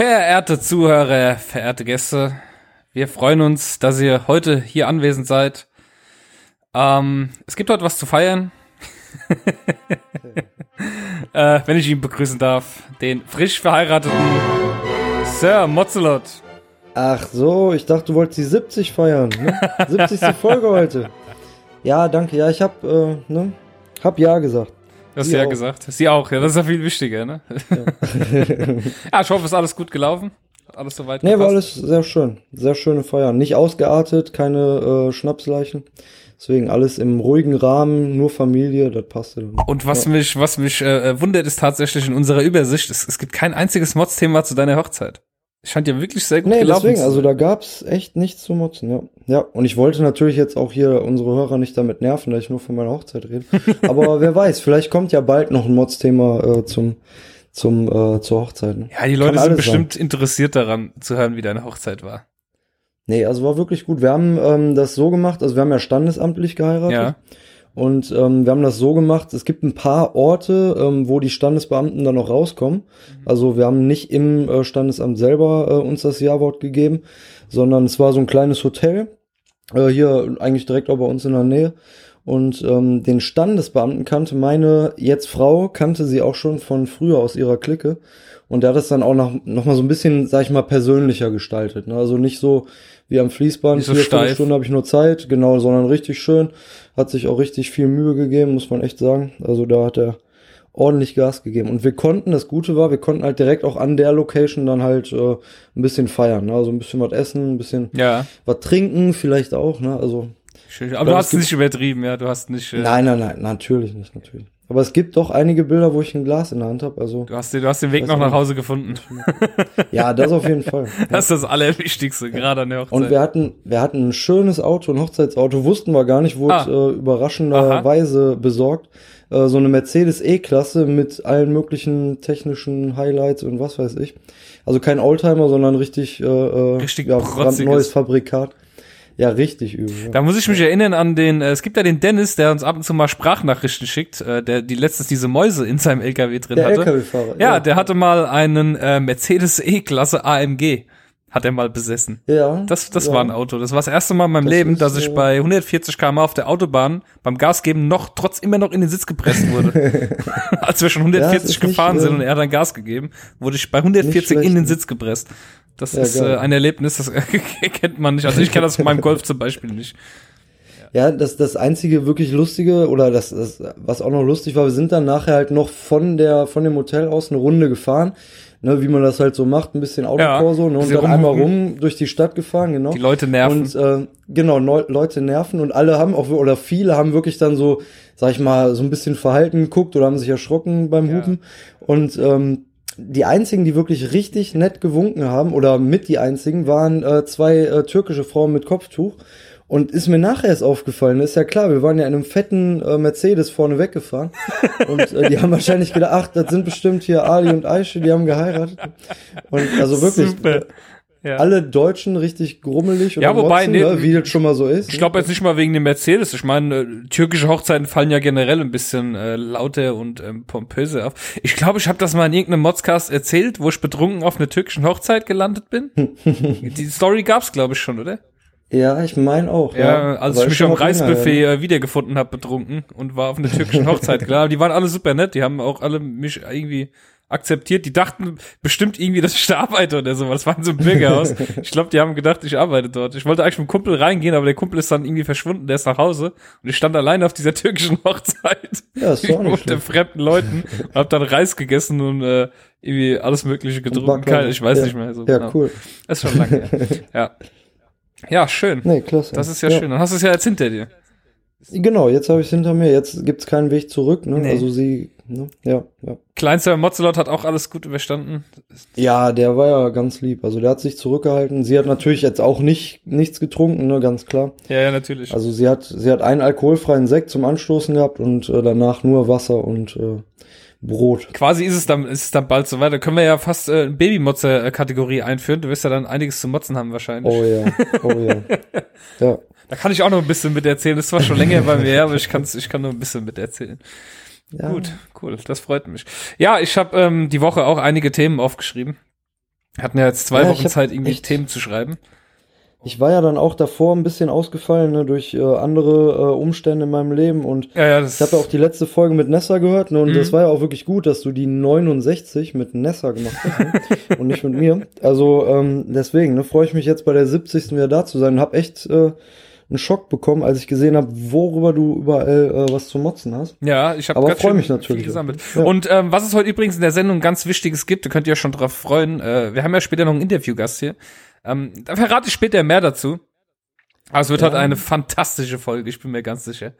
Verehrte Zuhörer, verehrte Gäste, wir freuen uns, dass ihr heute hier anwesend seid. Ähm, es gibt heute was zu feiern. äh, wenn ich ihn begrüßen darf, den frisch verheirateten Sir Mozzelot. Ach so, ich dachte, du wolltest die 70 feiern. Ne? 70. Folge heute. Ja, danke. Ja, ich hab, äh, ne, hab ja gesagt. Du hast ja gesagt. Sie auch, ja, das ist ja viel wichtiger, ne? Ja, ja ich hoffe, es ist alles gut gelaufen. Alles soweit Nee, war alles sehr schön. Sehr schöne Feiern. Nicht ausgeartet, keine äh, Schnapsleichen. Deswegen alles im ruhigen Rahmen, nur Familie, das passte dann. Und was ja. mich, was mich äh, wundert, ist tatsächlich in unserer Übersicht, es, es gibt kein einziges Mods-Thema zu deiner Hochzeit. Scheint ja wirklich sehr gut nee, gelaufen deswegen, also da gab's echt nichts zu motzen, ja. Ja, und ich wollte natürlich jetzt auch hier unsere Hörer nicht damit nerven, dass ich nur von meiner Hochzeit rede. Aber wer weiß, vielleicht kommt ja bald noch ein Mods-Thema äh, zum, zum, äh, zur Hochzeit. Ne? Ja, die Leute sind bestimmt sein. interessiert daran, zu hören, wie deine Hochzeit war. Nee, also war wirklich gut. Wir haben ähm, das so gemacht, also wir haben ja standesamtlich geheiratet. Ja. Und ähm, wir haben das so gemacht, es gibt ein paar Orte, ähm, wo die Standesbeamten dann noch rauskommen. Mhm. Also wir haben nicht im äh, Standesamt selber äh, uns das Ja-Wort gegeben, sondern es war so ein kleines Hotel, äh, hier eigentlich direkt auch bei uns in der Nähe. Und ähm, den Standesbeamten kannte meine jetzt Frau, kannte sie auch schon von früher aus ihrer Clique. Und der hat es dann auch noch, noch mal so ein bisschen, sag ich mal, persönlicher gestaltet. Ne? Also nicht so wie am Fließband, so vier Stunden habe ich nur Zeit, genau, sondern richtig schön. Hat sich auch richtig viel Mühe gegeben, muss man echt sagen. Also da hat er ordentlich Gas gegeben. Und wir konnten, das Gute war, wir konnten halt direkt auch an der Location dann halt äh, ein bisschen feiern. Ne? Also ein bisschen was essen, ein bisschen ja. was trinken, vielleicht auch. Ne? Also Schön. Aber du hast es nicht übertrieben, ja. Du hast nicht. Äh nein, nein, nein, natürlich nicht, natürlich. Aber es gibt doch einige Bilder, wo ich ein Glas in der Hand habe. Also du hast, den, du hast den Weg noch nach Hause gefunden. ja, das auf jeden Fall. Das ist das Allerwichtigste, gerade an der Hochzeit. Und wir hatten, wir hatten ein schönes Auto, ein Hochzeitsauto, wussten wir gar nicht, wurde ah. äh, überraschenderweise besorgt. Äh, so eine Mercedes E-Klasse mit allen möglichen technischen Highlights und was weiß ich. Also kein Oldtimer, sondern richtig, äh, äh richtig ja, neues Fabrikat. Ja, richtig übel. Ja. Da muss ich mich erinnern an den, äh, es gibt ja den Dennis, der uns ab und zu mal Sprachnachrichten schickt, äh, der die letztens diese Mäuse in seinem LKW drin der hatte. LKW-Fahrer. Ja, ja, der hatte mal einen äh, Mercedes E-Klasse AMG hat er mal besessen. Ja. Das, das ja. war ein Auto. Das war das erste Mal in meinem das Leben, dass ich bei 140 km auf der Autobahn beim Gas geben noch, trotz immer noch in den Sitz gepresst wurde. Als wir schon 140 ja, gefahren sind und er hat dann Gas gegeben, wurde ich bei 140 in den Sitz gepresst. Das ja, ist äh, ein Erlebnis, das kennt man nicht. Also ich kenne das von meinem Golf zum Beispiel nicht. Ja, das, das einzige wirklich lustige oder das, das, was auch noch lustig war, wir sind dann nachher halt noch von der, von dem Hotel aus eine Runde gefahren, ne, wie man das halt so macht, ein bisschen Autokorso, ja, ne, und dann einmal rum durch die Stadt gefahren, genau. Die Leute nerven. Und, äh, genau, Neu Leute nerven und alle haben auch, oder viele haben wirklich dann so, sag ich mal, so ein bisschen verhalten geguckt oder haben sich erschrocken beim Hupen ja. und, ähm, die einzigen, die wirklich richtig nett gewunken haben, oder mit die einzigen, waren äh, zwei äh, türkische Frauen mit Kopftuch. Und ist mir nachher erst aufgefallen, ist ja klar, wir waren ja in einem fetten äh, Mercedes vorne weggefahren. und äh, die haben wahrscheinlich gedacht, ach, das sind bestimmt hier Ali und Aische, die haben geheiratet. Und also wirklich, Super. Ja. Alle Deutschen richtig grummelig oder ja, wobei, motzen, nee, ne, wie das schon mal so ist. Ich glaube jetzt nicht mal wegen dem Mercedes. Ich meine, äh, türkische Hochzeiten fallen ja generell ein bisschen äh, lauter und ähm, pompöser auf. Ich glaube, ich habe das mal in irgendeinem Modscast erzählt, wo ich betrunken auf einer türkischen Hochzeit gelandet bin. Die Story gab's, glaube ich, schon, oder? Ja, ich meine auch. Ja, ja als ich mich am Reisbuffet ja. Äh, wiedergefunden habe, betrunken und war auf einer türkischen Hochzeit. Klar, die waren alle super nett. Die haben auch alle mich irgendwie akzeptiert. Die dachten bestimmt irgendwie, dass ich da arbeite oder so. Das war in so einem Bürgerhaus. ich glaube, die haben gedacht, ich arbeite dort. Ich wollte eigentlich mit dem Kumpel reingehen, aber der Kumpel ist dann irgendwie verschwunden. Der ist nach Hause und ich stand alleine auf dieser türkischen Hochzeit. Ja, ist auch nicht unter fremden Leuten und hab dann Reis gegessen und äh, irgendwie alles Mögliche getrunken. Ich weiß ja. nicht mehr. So ja, genau. cool. Das ist schon lange her. Ja. Ja, schön. Nee, klasse. Das ist ja, ja. schön. Dann hast du es ja jetzt hinter dir. Genau, jetzt habe ich es hinter mir. Jetzt gibt's keinen Weg zurück. Ne? Nee. Also sie Ne? Ja, ja. Kleinster Mozzelot hat auch alles gut überstanden. Ja, der war ja ganz lieb. Also der hat sich zurückgehalten. Sie hat natürlich jetzt auch nicht nichts getrunken, ne, ganz klar. Ja, ja, natürlich. Also sie hat sie hat einen alkoholfreien Sekt zum Anstoßen gehabt und äh, danach nur Wasser und äh, Brot. Quasi ist es dann ist es dann bald so weit. Da können wir ja fast äh, Babymotze-Kategorie einführen. Du wirst ja dann einiges zu motzen haben wahrscheinlich. Oh ja, oh ja. ja. Da kann ich auch noch ein bisschen mit erzählen. Das war schon länger bei mir, aber ich, kann's, ich kann nur ein bisschen mit erzählen. Ja. Gut, cool, das freut mich. Ja, ich habe ähm, die Woche auch einige Themen aufgeschrieben. Hatten ja jetzt zwei ja, Wochen Zeit, irgendwie echt, Themen zu schreiben. Ich war ja dann auch davor ein bisschen ausgefallen ne, durch äh, andere äh, Umstände in meinem Leben und ja, ja, ich habe ja auch die letzte Folge mit Nessa gehört ne, und mhm. das war ja auch wirklich gut, dass du die 69 mit Nessa gemacht hast ne, und nicht mit mir. Also ähm, deswegen ne, freue ich mich jetzt bei der 70. wieder da zu sein und habe echt äh, einen Schock bekommen, als ich gesehen habe, worüber du überall äh, was zu motzen hast. Ja, ich habe aber freue mich natürlich. gesammelt. Ja. Und ähm, was es heute übrigens in der Sendung ganz Wichtiges gibt, da könnt ihr ja schon drauf freuen. Äh, wir haben ja später noch einen Interviewgast hier. Ähm, da verrate ich später mehr dazu. Aber es wird ja. halt eine fantastische Folge, ich bin mir ganz sicher.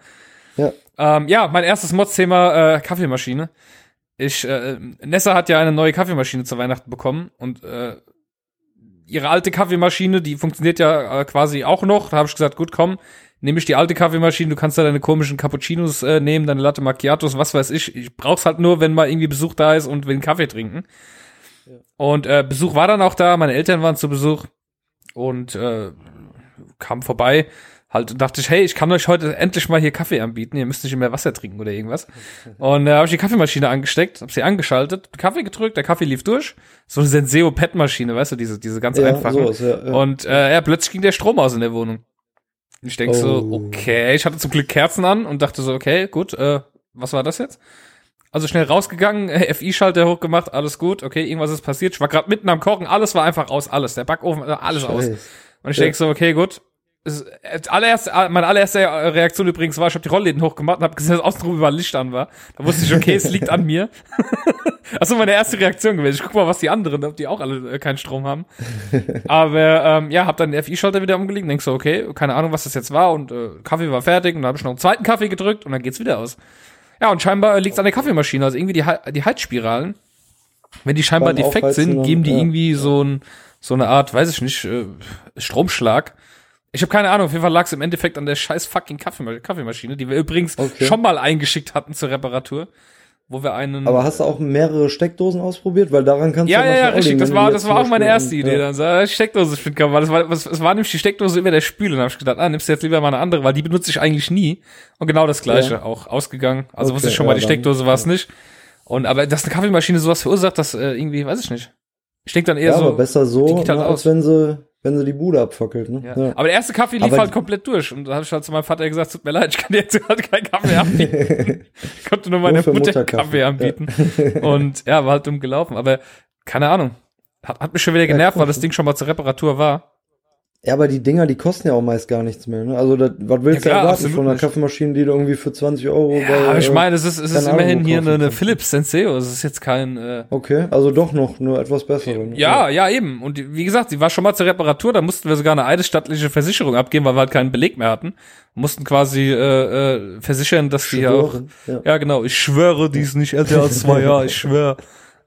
Ja, ähm, ja mein erstes Mods-Thema äh, Kaffeemaschine. Ich, äh, Nessa hat ja eine neue Kaffeemaschine zu Weihnachten bekommen und äh, ihre alte Kaffeemaschine, die funktioniert ja äh, quasi auch noch. Da habe ich gesagt, gut, komm, nehme ich die alte Kaffeemaschine, du kannst da deine komischen Cappuccinos äh, nehmen, deine Latte Macchiatos, was weiß ich. Ich brauch's halt nur, wenn mal irgendwie Besuch da ist und will Kaffee trinken. Ja. Und äh, Besuch war dann auch da, meine Eltern waren zu Besuch und äh, kam vorbei halt dachte ich, hey, ich kann euch heute endlich mal hier Kaffee anbieten, ihr müsst nicht mehr Wasser trinken oder irgendwas. Und da äh, habe ich die Kaffeemaschine angesteckt, habe sie angeschaltet, Kaffee gedrückt, der Kaffee lief durch. So eine Senseo Pet Maschine, weißt du, diese diese ganz ja, einfache. So ja, ja. Und äh, ja, plötzlich ging der Strom aus in der Wohnung. Ich denk oh. so, okay, ich hatte zum Glück Kerzen an und dachte so, okay, gut, äh, was war das jetzt? Also schnell rausgegangen, FI-Schalter hochgemacht, alles gut, okay, irgendwas ist passiert. Ich war gerade mitten am Kochen, alles war einfach aus, alles. Der Backofen, äh, alles Scheiß. aus. Und ich ja. denk so, okay, gut, allererste, äh, meine allererste Reaktion übrigens war, ich habe die Rollläden hochgemacht und habe gesehen, dass außen überall Licht an war. Da wusste ich, okay, es liegt an mir. das war meine erste Reaktion gewesen. Ich guck mal, was die anderen, ob die auch alle äh, keinen Strom haben. Aber ähm, ja, hab dann den FI-Schalter wieder umgelegt und denk so, okay, keine Ahnung, was das jetzt war und äh, Kaffee war fertig und dann habe ich noch einen zweiten Kaffee gedrückt und dann geht's wieder aus. Ja, und scheinbar liegt's an der Kaffeemaschine, also irgendwie die, die Heizspiralen. Wenn die scheinbar defekt sind, geben die irgendwie so ein so eine Art, weiß ich nicht, äh, Stromschlag ich habe keine Ahnung, auf jeden Fall lag es im Endeffekt an der scheiß fucking Kaffeemaschine, die wir übrigens okay. schon mal eingeschickt hatten zur Reparatur, wo wir einen. Aber hast du auch mehrere Steckdosen ausprobiert? Weil daran kannst ja, du ja, ja, richtig. Das war, das war auch meine erste Idee. Ja. Dann so, Steckdose spielen kann. Das war, das, das war nämlich die Steckdose über der Spüle. Dann habe ich gedacht, ah, nimmst du jetzt lieber mal eine andere, weil die benutze ich eigentlich nie. Und genau das Gleiche ja. auch ausgegangen. Also okay, wusste ich schon ja, mal, die Steckdose war es nicht. Und aber dass eine Kaffeemaschine sowas verursacht, das äh, irgendwie, weiß ich nicht. Ich denke dann eher ja, so. Aber besser so, halt als wenn sie wenn sie die Bude abfackelt. Ne? Ja. Ja. Aber der erste Kaffee lief Aber halt komplett durch. Und da habe ich halt zu meinem Vater gesagt, tut mir leid, ich kann dir jetzt halt keinen Kaffee anbieten. ich konnte nur meine nur Mutter Kaffee anbieten. Ja. Und ja, war halt dumm gelaufen. Aber keine Ahnung. Hat, hat mich schon wieder genervt, weil das Ding schon mal zur Reparatur war. Ja, aber die Dinger, die kosten ja auch meist gar nichts mehr. Ne? Also, das, was willst ja, klar, du erwarten von einer. Kaffeemaschine, die du irgendwie für 20 Euro ja, bei, aber ich meine, es ist, es ist immerhin hier eine, eine Philips Senseo. Es ist jetzt kein. Äh okay, also doch noch nur etwas bessere. Ne? Ja, ja, eben. Und die, wie gesagt, sie war schon mal zur Reparatur. Da mussten wir sogar eine eidesstattliche Versicherung abgeben, weil wir halt keinen Beleg mehr hatten. mussten quasi äh, äh, versichern, dass die auch. Ja. ja, genau. Ich schwöre, die ist nicht älter als zwei Jahre. Ich schwöre.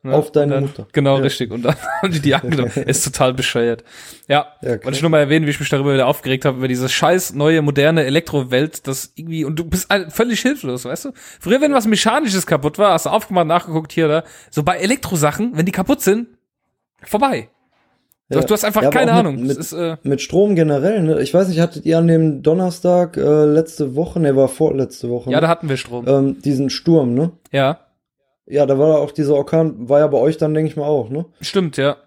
Ne? Auf deine dann, Mutter. Genau, ja. richtig. Und dann haben die die angenommen. Ist total bescheuert. Ja, ja wollte ich nur mal erwähnen, wie ich mich darüber wieder aufgeregt habe, über diese scheiß neue, moderne Elektrowelt, das irgendwie, und du bist völlig hilflos, weißt du? Früher, wenn was Mechanisches kaputt war, hast du aufgemacht, nachgeguckt, hier, da. So bei Elektrosachen, wenn die kaputt sind, vorbei. Du, ja. du hast einfach ja, keine Ahnung. Mit, ist, äh mit Strom generell, ne? Ich weiß nicht, hattet ihr an dem Donnerstag äh, letzte Woche, ne, war vorletzte Woche. Ja, ne? da hatten wir Strom. Ähm, diesen Sturm, ne? Ja. Ja, da war auch dieser Orkan, war ja bei euch dann, denke ich mal, auch, ne? Stimmt, ja.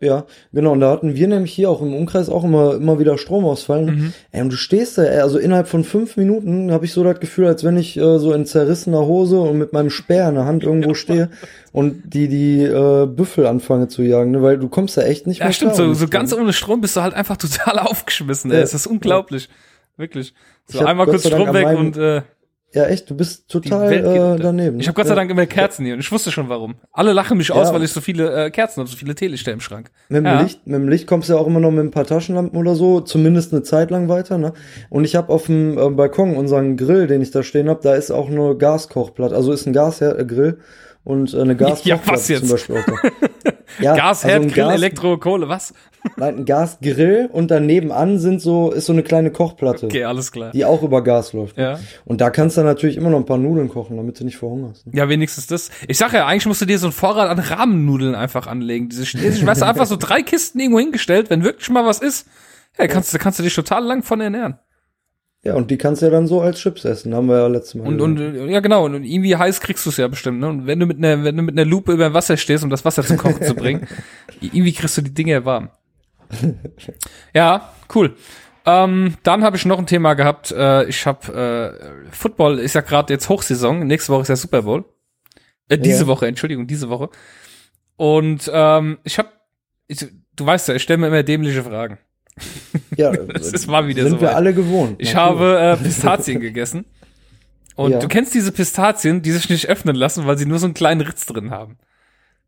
Ja, genau. Und da hatten wir nämlich hier auch im Umkreis auch immer, immer wieder Stromausfall. Mhm. Ey, und du stehst da, ey, also innerhalb von fünf Minuten habe ich so das Gefühl, als wenn ich äh, so in zerrissener Hose und mit meinem Speer in der Hand irgendwo ja. stehe und die, die äh, Büffel anfange zu jagen, ne? weil du kommst da echt nicht ja, mehr Ja, stimmt. So, so ganz ohne Strom bist du halt einfach total aufgeschmissen, ey. Ja. Es ist unglaublich. Wirklich. So einmal kurz Strom weg und äh, ja, echt, du bist total äh, daneben. Ich habe Gott sei Dank immer Kerzen hier und ich wusste schon warum. Alle lachen mich ja. aus, weil ich so viele äh, Kerzen habe, so viele Teelichter im Schrank. Mit dem, ja. Licht, mit dem Licht kommst du ja auch immer noch mit ein paar Taschenlampen oder so, zumindest eine Zeit lang weiter. Ne? Und ich habe auf dem äh, Balkon unseren Grill, den ich da stehen habe, da ist auch eine Gaskochplatte, also ist ein Gasgrill und äh, eine Gaskochplatte ja, was jetzt? zum Beispiel auch da. ja, Gasherd, also Grill, Gas Elektro, Kohle, was? Nein, ein Gasgrill und daneben an sind so, ist so eine kleine Kochplatte. Okay, alles klar. Die auch über Gas läuft. Ja. Und da kannst du natürlich immer noch ein paar Nudeln kochen, damit du nicht verhungerst. Ne? Ja, wenigstens das. Ich sag ja, eigentlich musst du dir so einen Vorrat an Rahmennudeln einfach anlegen. Diese, ich weiß einfach so drei Kisten irgendwo hingestellt, wenn wirklich mal was ist, ja, kannst, kannst du dich total lang von ernähren. Ja, und die kannst du ja dann so als Chips essen, haben wir ja letztes Mal. Und, und ja genau, und irgendwie heiß kriegst du es ja bestimmt, ne? Und wenn du mit einer wenn du mit einer Lupe über Wasser stehst, um das Wasser zum Kochen zu bringen, Irgendwie kriegst du die Dinge warm. ja, cool. Ähm, dann habe ich noch ein Thema gehabt. Äh, ich habe äh, Football ist ja gerade jetzt Hochsaison. Nächste Woche ist ja Super Bowl. Äh, diese ja. Woche, Entschuldigung, diese Woche. Und ähm, ich habe, du weißt ja, ich stelle mir immer dämliche Fragen. Ja, das ist mal wieder so. Sind wir alle gewohnt. Ich natürlich. habe äh, Pistazien gegessen. Und ja. du kennst diese Pistazien, die sich nicht öffnen lassen, weil sie nur so einen kleinen Ritz drin haben.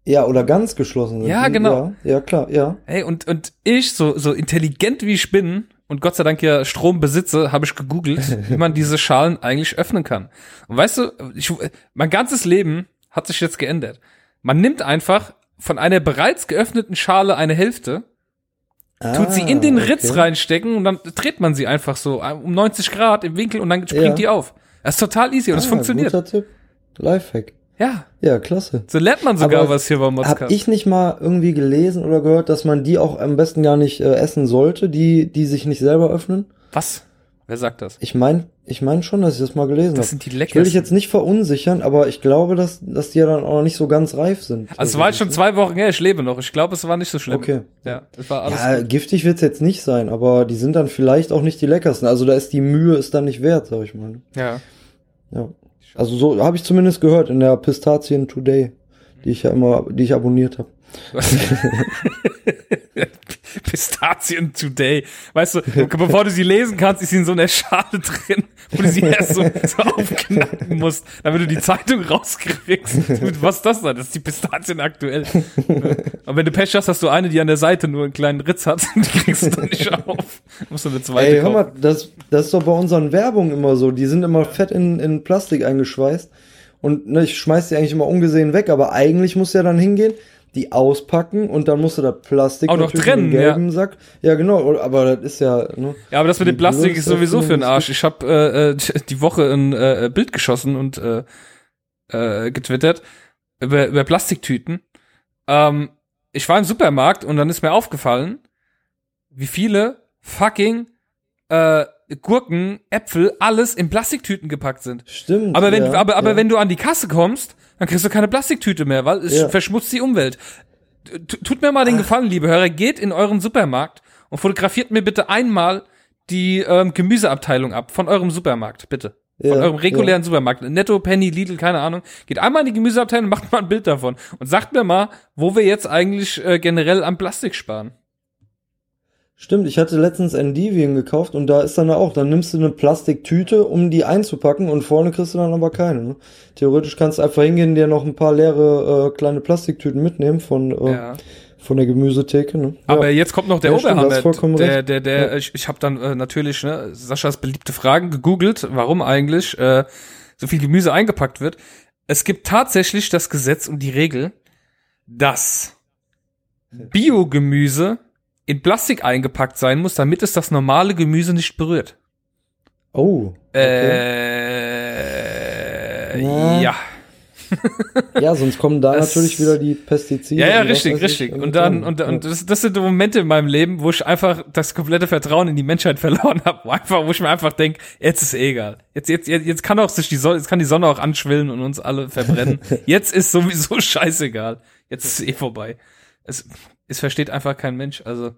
Ja, oder ganz geschlossen sind. Ja, genau. Ja, ja, klar, ja. Hey, und, und ich, so, so intelligent wie ich bin und Gott sei Dank ja Strom besitze, habe ich gegoogelt, wie man diese Schalen eigentlich öffnen kann. Und weißt du, ich, mein ganzes Leben hat sich jetzt geändert. Man nimmt einfach von einer bereits geöffneten Schale eine Hälfte, ah, tut sie in den Ritz okay. reinstecken und dann dreht man sie einfach so um 90 Grad im Winkel und dann springt ja. die auf. Das ist total easy und es ah, funktioniert. Guter Tipp. Lifehack. Ja. Ja, klasse. So lernt man sogar Aber was hier beim Modscast. Hab ich nicht mal irgendwie gelesen oder gehört, dass man die auch am besten gar nicht äh, essen sollte, die, die sich nicht selber öffnen? Was? Wer sagt das? Ich meine, ich meine schon, dass ich das mal gelesen habe. Das sind die leckersten. Ich will dich jetzt nicht verunsichern, aber ich glaube, dass, dass die ja dann auch nicht so ganz reif sind. Also es war jetzt schon zwei Wochen her, ich lebe noch. Ich glaube, es war nicht so schlimm. Okay. Ja, es war alles ja, giftig wird's jetzt nicht sein, aber die sind dann vielleicht auch nicht die leckersten. Also da ist die Mühe ist dann nicht wert, sag ich mal. Ja. Ja. Also so habe ich zumindest gehört in der Pistazien Today, die ich ja immer, die ich abonniert habe. Pistazien Today. Weißt du, bevor du sie lesen kannst, ist sie in so einer Schale drin, wo du sie erst so, so aufknacken musst, damit du die Zeitung rauskriegst. Was ist das da? Das ist die Pistazien aktuell. Und wenn du Pech hast, hast du eine, die an der Seite nur einen kleinen Ritz hat und die kriegst du dann nicht auf. Musst du eine zweite Ey, hör mal, das, das ist doch bei unseren Werbungen immer so. Die sind immer fett in, in Plastik eingeschweißt. Und ne, ich schmeiß die eigentlich immer ungesehen weg, aber eigentlich muss ja dann hingehen, die auspacken und dann musst du das Plastik auch noch trennen, gelben ja. Sack. Ja, genau, aber das ist ja. Ne, ja, aber das mit dem Plastik ist sowieso für den Arsch. Ich habe äh, äh die Woche ein äh, Bild geschossen und äh, äh, getwittert über, über Plastiktüten. Ähm, ich war im Supermarkt und dann ist mir aufgefallen, wie viele fucking äh, Gurken, Äpfel, alles in Plastiktüten gepackt sind. Stimmt. Aber wenn, ja, aber, aber ja. wenn du an die Kasse kommst, dann kriegst du keine Plastiktüte mehr, weil es ja. verschmutzt die Umwelt. Tut mir mal den Gefallen, liebe Hörer, geht in euren Supermarkt und fotografiert mir bitte einmal die ähm, Gemüseabteilung ab von eurem Supermarkt, bitte. Von ja, eurem regulären ja. Supermarkt. Netto, Penny, Lidl, keine Ahnung. Geht einmal in die Gemüseabteilung, macht mal ein Bild davon und sagt mir mal, wo wir jetzt eigentlich äh, generell am Plastik sparen. Stimmt, ich hatte letztens Endivien gekauft und da ist dann auch, dann nimmst du eine Plastiktüte, um die einzupacken und vorne kriegst du dann aber keine. Ne? Theoretisch kannst du einfach hingehen, dir noch ein paar leere äh, kleine Plastiktüten mitnehmen von äh, ja. von der Gemüsetheke. Ne? Aber ja. jetzt kommt noch der ja, Oberhammer. Der, der, der, ja. ich, ich habe dann äh, natürlich ne, Saschas beliebte Fragen gegoogelt, warum eigentlich äh, so viel Gemüse eingepackt wird. Es gibt tatsächlich das Gesetz und die Regel, dass Biogemüse in Plastik eingepackt sein muss, damit es das normale Gemüse nicht berührt. Oh. Okay. Äh, ja. ja, sonst kommen da das, natürlich wieder die Pestizide. Ja, ja, richtig, richtig. Und dann, und, und das, das sind die Momente in meinem Leben, wo ich einfach das komplette Vertrauen in die Menschheit verloren habe, wo einfach, wo ich mir einfach denk, jetzt ist eh egal. Jetzt, jetzt, jetzt, jetzt kann auch sich die Sonne, jetzt kann die Sonne auch anschwillen und uns alle verbrennen. jetzt ist sowieso scheißegal. Jetzt ist es eh vorbei. Es, es versteht einfach kein Mensch. Also.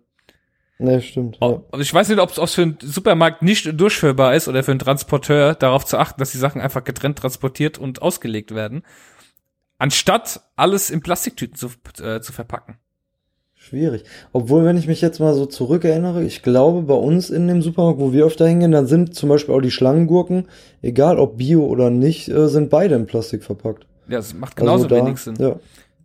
Nee, stimmt. Ja. Also ich weiß nicht, ob es für einen Supermarkt nicht durchführbar ist oder für einen Transporteur darauf zu achten, dass die Sachen einfach getrennt transportiert und ausgelegt werden, anstatt alles in Plastiktüten zu, äh, zu verpacken. Schwierig. Obwohl, wenn ich mich jetzt mal so zurückerinnere, ich glaube, bei uns in dem Supermarkt, wo wir öfter hingehen, dann sind zum Beispiel auch die Schlangengurken, egal ob Bio oder nicht, äh, sind beide in Plastik verpackt. Ja, das macht genauso also da, wenig Sinn. Ja.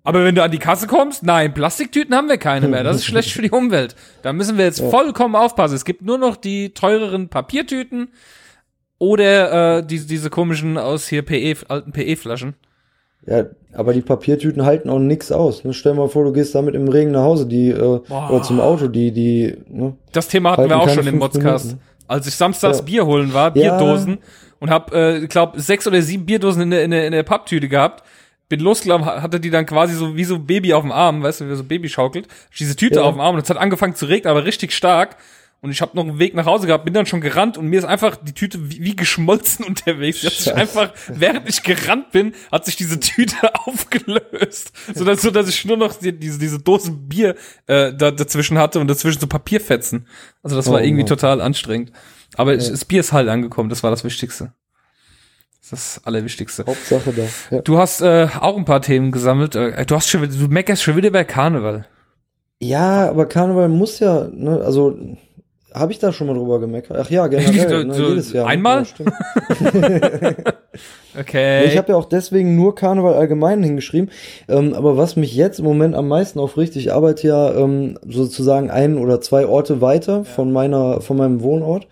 Aber wenn du an die Kasse kommst, nein, Plastiktüten haben wir keine mehr. Das ist schlecht für die Umwelt. Da müssen wir jetzt ja. vollkommen aufpassen. Es gibt nur noch die teureren Papiertüten oder äh, die, diese komischen aus hier PE, alten PE-Flaschen. Ja, aber die Papiertüten halten auch nix aus. Ne? Stell dir mal vor, du gehst damit im Regen nach Hause, die äh, oder zum Auto, die die. Ne, das Thema hatten wir auch schon im Podcast. Als ich samstags ja. Bier holen war, Bierdosen ja. und hab, äh, glaub sechs oder sieben Bierdosen in der in der, in der Papptüte gehabt bin losgelaufen, hatte die dann quasi so wie so Baby auf dem Arm, weißt du, wie so Baby schaukelt, diese Tüte ja. auf dem Arm und es hat angefangen zu regnen, aber richtig stark. und ich habe noch einen Weg nach Hause gehabt, bin dann schon gerannt und mir ist einfach die Tüte wie, wie geschmolzen unterwegs. Die hat sich einfach, während ich gerannt bin, hat sich diese Tüte aufgelöst, so dass, so dass ich nur noch die, diese diese Dose Bier äh, da, dazwischen hatte und dazwischen so Papierfetzen. Also das war oh, irgendwie oh. total anstrengend. Aber ja. das Bier ist halt angekommen, das war das Wichtigste. Das ist das Allerwichtigste. Hauptsache da. Ja. Du hast äh, auch ein paar Themen gesammelt. Äh, du hast schon, du meckerst schon wieder bei Karneval. Ja, aber Karneval muss ja, ne, also habe ich da schon mal drüber gemeckert? Ach ja, generell, ne, so, jedes Jahr. Einmal? Ja, okay. Ich habe ja auch deswegen nur Karneval allgemein hingeschrieben. Ähm, aber was mich jetzt im Moment am meisten aufrichtet, ich arbeite ja ähm, sozusagen ein oder zwei Orte weiter ja. von meiner, von meinem Wohnort.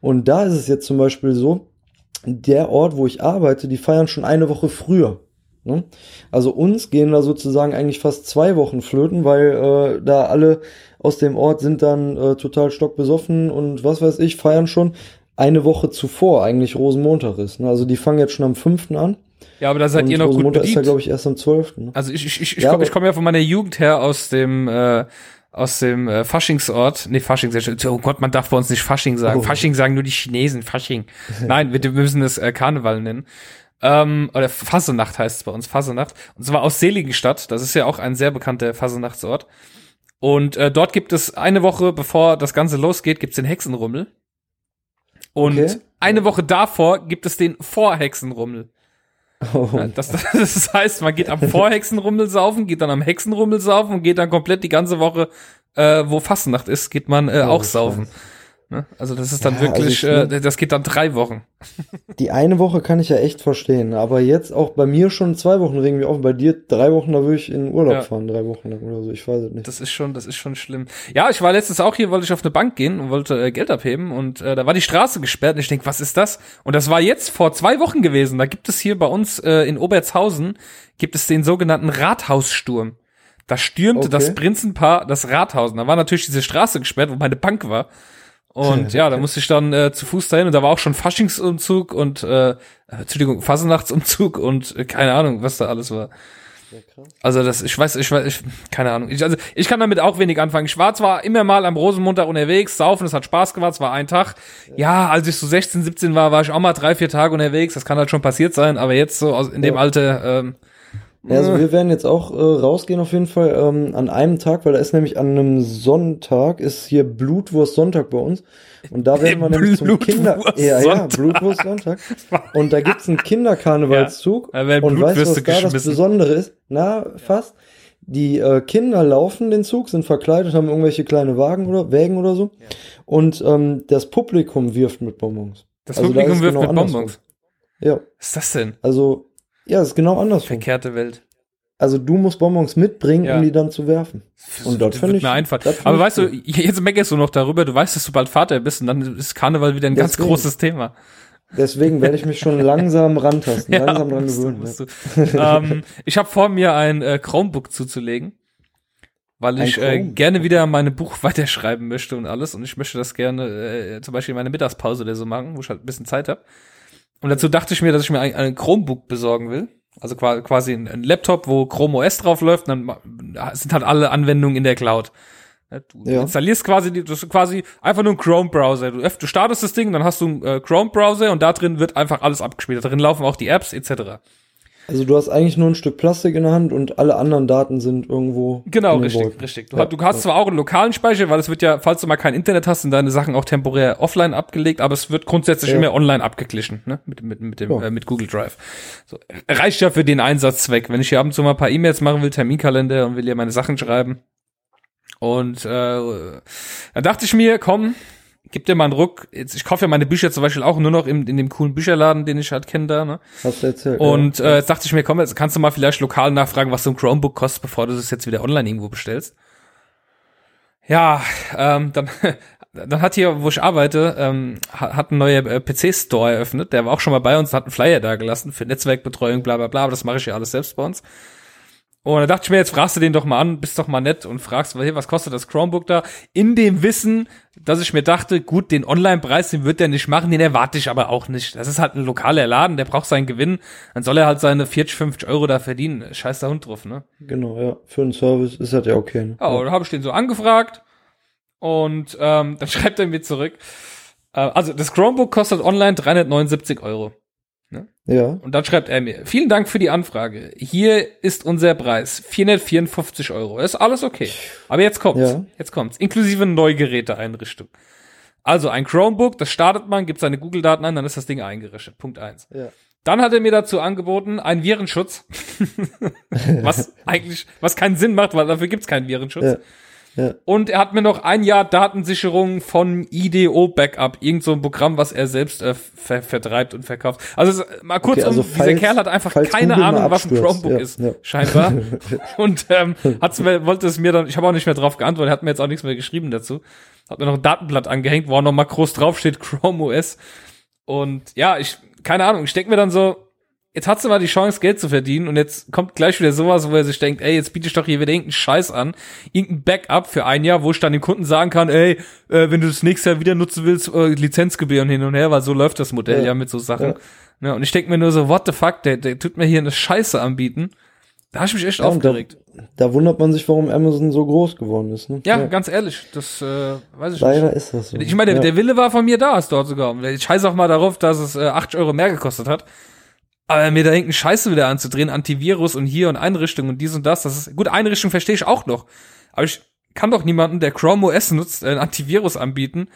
Und da ist es jetzt zum Beispiel so, der Ort, wo ich arbeite, die feiern schon eine Woche früher. Ne? Also uns gehen da sozusagen eigentlich fast zwei Wochen flöten, weil äh, da alle aus dem Ort sind dann äh, total stockbesoffen und was weiß ich, feiern schon eine Woche zuvor eigentlich Rosenmontag ist. Ne? Also die fangen jetzt schon am 5. an. Ja, aber da seid ihr noch Rosenmontag gut bedient. ist ja, glaube ich, erst am 12. Ne? Also ich, ich, ich, ich ja, komme komm ja von meiner Jugend her aus dem äh, aus dem äh, Faschingsort, nee, Fasching, oh Gott, man darf bei uns nicht Fasching sagen. Oh. Fasching sagen nur die Chinesen, Fasching. Nein, wir, wir müssen es äh, Karneval nennen. Ähm, oder Fasenacht heißt es bei uns, Fasenacht. Und zwar aus Seligenstadt, das ist ja auch ein sehr bekannter Fasenachtsort. Und äh, dort gibt es eine Woche, bevor das Ganze losgeht, gibt's den Hexenrummel. Und okay. eine Woche davor gibt es den Vorhexenrummel. Oh. Das, das heißt, man geht am Vorhexenrummel saufen, geht dann am Hexenrummel saufen und geht dann komplett die ganze Woche, äh, wo Fastnacht ist, geht man äh, oh, auch saufen. Scheiße. Ne? Also das ist dann ja, wirklich, also äh, das geht dann drei Wochen. Die eine Woche kann ich ja echt verstehen, aber jetzt auch bei mir schon zwei Wochen regen wir auf, bei dir drei Wochen, da würde ich in Urlaub ja. fahren, drei Wochen lang oder so, ich weiß es nicht. Das ist schon, das ist schon schlimm. Ja, ich war letztens auch hier, wollte ich auf eine Bank gehen und wollte äh, Geld abheben und äh, da war die Straße gesperrt und ich denk, was ist das? Und das war jetzt vor zwei Wochen gewesen. Da gibt es hier bei uns äh, in Obertshausen, gibt es den sogenannten Rathaussturm. Da stürmte okay. das Prinzenpaar das Rathaus. Und da war natürlich diese Straße gesperrt, wo meine Bank war. Und ja, da musste ich dann äh, zu Fuß dahin und da war auch schon Faschingsumzug und äh, Entschuldigung, Fasernachtsumzug und äh, keine Ahnung, was da alles war. Also das, ich weiß, ich weiß, ich, keine Ahnung. Ich, also ich kann damit auch wenig anfangen. Ich war zwar immer mal am Rosenmontag unterwegs, saufen, es hat Spaß gemacht, es war ein Tag. Ja, als ich so 16, 17 war, war ich auch mal drei, vier Tage unterwegs. Das kann halt schon passiert sein, aber jetzt so in dem ja. Alter, ähm, ja, also wir werden jetzt auch äh, rausgehen auf jeden Fall ähm, an einem Tag, weil da ist nämlich an einem Sonntag ist hier Blutwurst Sonntag bei uns und da werden wir nämlich zum Kinder ja ja Blutwurst Sonntag und da gibt's einen Kinderkarnevalszug ja, und weißt du was da das Besondere ist? Na fast die äh, Kinder laufen den Zug, sind verkleidet, haben irgendwelche kleine Wagen oder Wägen oder so ja. und ähm, das Publikum wirft mit Bonbons. Das also Publikum da wirft genau mit Bonbons. Ja. Was ist das denn? Also ja, das ist genau anders. Verkehrte Welt. Also du musst Bonbons mitbringen, ja. um die dann zu werfen. Und dort finde ich mir einfach. Aber weißt du, jetzt meckerst du noch darüber, du weißt, dass du bald Vater bist und dann ist Karneval wieder ein Deswegen. ganz großes Thema. Deswegen werde ich mich schon langsam rantasten, ja, langsam dran gewöhnen. ähm, ich habe vor mir ein äh, Chromebook zuzulegen, weil ich äh, gerne wieder meine Buch weiterschreiben möchte und alles und ich möchte das gerne äh, zum Beispiel in meiner Mittagspause oder so machen, wo ich halt ein bisschen Zeit habe. Und dazu dachte ich mir, dass ich mir ein, Chromebook besorgen will. Also quasi ein, Laptop, wo Chrome OS drauf läuft, dann sind halt alle Anwendungen in der Cloud. Du ja. installierst quasi, das ist quasi einfach nur ein Chrome-Browser. Du, du startest das Ding, dann hast du einen äh, Chrome-Browser und da drin wird einfach alles abgespielt. Da drin laufen auch die Apps etc. Also du hast eigentlich nur ein Stück Plastik in der Hand und alle anderen Daten sind irgendwo. Genau, richtig, Wolken. richtig. Du, ja, du hast ja. zwar auch einen lokalen Speicher, weil es wird ja, falls du mal kein Internet hast, sind deine Sachen auch temporär offline abgelegt, aber es wird grundsätzlich ja. immer online abgeglichen, ne? Mit, mit, mit dem, äh, mit Google Drive. So, reicht ja für den Einsatzzweck. Wenn ich hier ab und zu mal ein paar E-Mails machen will, Terminkalender und will hier meine Sachen schreiben. Und äh, da dachte ich mir, komm, gib dir mal einen Ruck. Jetzt, ich kaufe ja meine Bücher zum Beispiel auch nur noch in, in dem coolen Bücherladen, den ich halt kenne da. Ne? Hast du erzählt. Und ja. äh, jetzt dachte ich mir, komm, jetzt kannst du mal vielleicht lokal nachfragen, was so ein Chromebook kostet, bevor du das jetzt wieder online irgendwo bestellst. Ja, ähm, dann, dann hat hier, wo ich arbeite, ähm, hat ein neuer äh, PC-Store eröffnet. Der war auch schon mal bei uns, hat einen Flyer da gelassen für Netzwerkbetreuung, bla bla bla. Aber das mache ich ja alles selbst bei uns. Und da dachte ich mir, jetzt fragst du den doch mal an, bist doch mal nett und fragst, hey, was kostet das Chromebook da? In dem Wissen, dass ich mir dachte, gut, den Online-Preis, den wird er nicht machen, den erwarte ich aber auch nicht. Das ist halt ein lokaler Laden, der braucht seinen Gewinn, dann soll er halt seine 40, 50 Euro da verdienen. Scheiß der Hund drauf, ne? Genau, ja. Für einen Service ist das ja okay. Ne? Ja. da habe ich den so angefragt Und ähm, dann schreibt er mir zurück. Äh, also das Chromebook kostet online 379 Euro. Ne? Ja. Und dann schreibt er mir, vielen Dank für die Anfrage. Hier ist unser Preis, 454 Euro. Ist alles okay. Aber jetzt kommt's. Ja. Jetzt kommt's. Inklusive Neugeräteeinrichtung. Also ein Chromebook, das startet man, gibt seine Google-Daten ein, dann ist das Ding eingerichtet. Punkt eins. Ja. Dann hat er mir dazu angeboten, einen Virenschutz. was eigentlich, was keinen Sinn macht, weil dafür gibt's keinen Virenschutz. Ja. Ja. Und er hat mir noch ein Jahr Datensicherung von IDO Backup, irgend so ein Programm, was er selbst äh, ver vertreibt und verkauft. Also mal kurz, okay, also um, falls, dieser Kerl hat einfach keine Google Ahnung, was ein Chromebook ja, ist, ja. scheinbar. und ähm, hat's mir, wollte es mir dann, ich habe auch nicht mehr drauf geantwortet, er hat mir jetzt auch nichts mehr geschrieben dazu. Hat mir noch ein Datenblatt angehängt, wo auch noch mal groß draufsteht, Chrome OS. Und ja, ich, keine Ahnung, ich denke mir dann so, jetzt hast du mal die Chance, Geld zu verdienen und jetzt kommt gleich wieder sowas, wo er sich denkt, ey, jetzt biete ich doch hier wieder irgendeinen Scheiß an, irgendein Backup für ein Jahr, wo ich dann dem Kunden sagen kann, ey, äh, wenn du das nächste Jahr wieder nutzen willst, äh, Lizenzgebühren hin und her, weil so läuft das Modell ja, ja mit so Sachen. Ja. Ja, und ich denke mir nur so, what the fuck, der, der tut mir hier eine Scheiße anbieten. Da habe ich mich echt ja, aufgeregt. Da, da, wundert man sich, warum Amazon so groß geworden ist. Ne? Ja, ja. ganz ehrlich, das äh, weiß ich Leider nicht. ist das so. Ich meine, der, der, Wille war von mir da, es dort sogar. Ich scheiße auch mal darauf, dass es äh, 80 Euro mehr gekostet hat. Aber mir da irgendeinen Scheiße wieder anzudrehen, Antivirus und hier und Einrichtung und dies und das, das ist, gut, Einrichtung verstehe ich auch noch. Aber ich kann doch niemanden, der Chrome OS nutzt, ein Antivirus anbieten,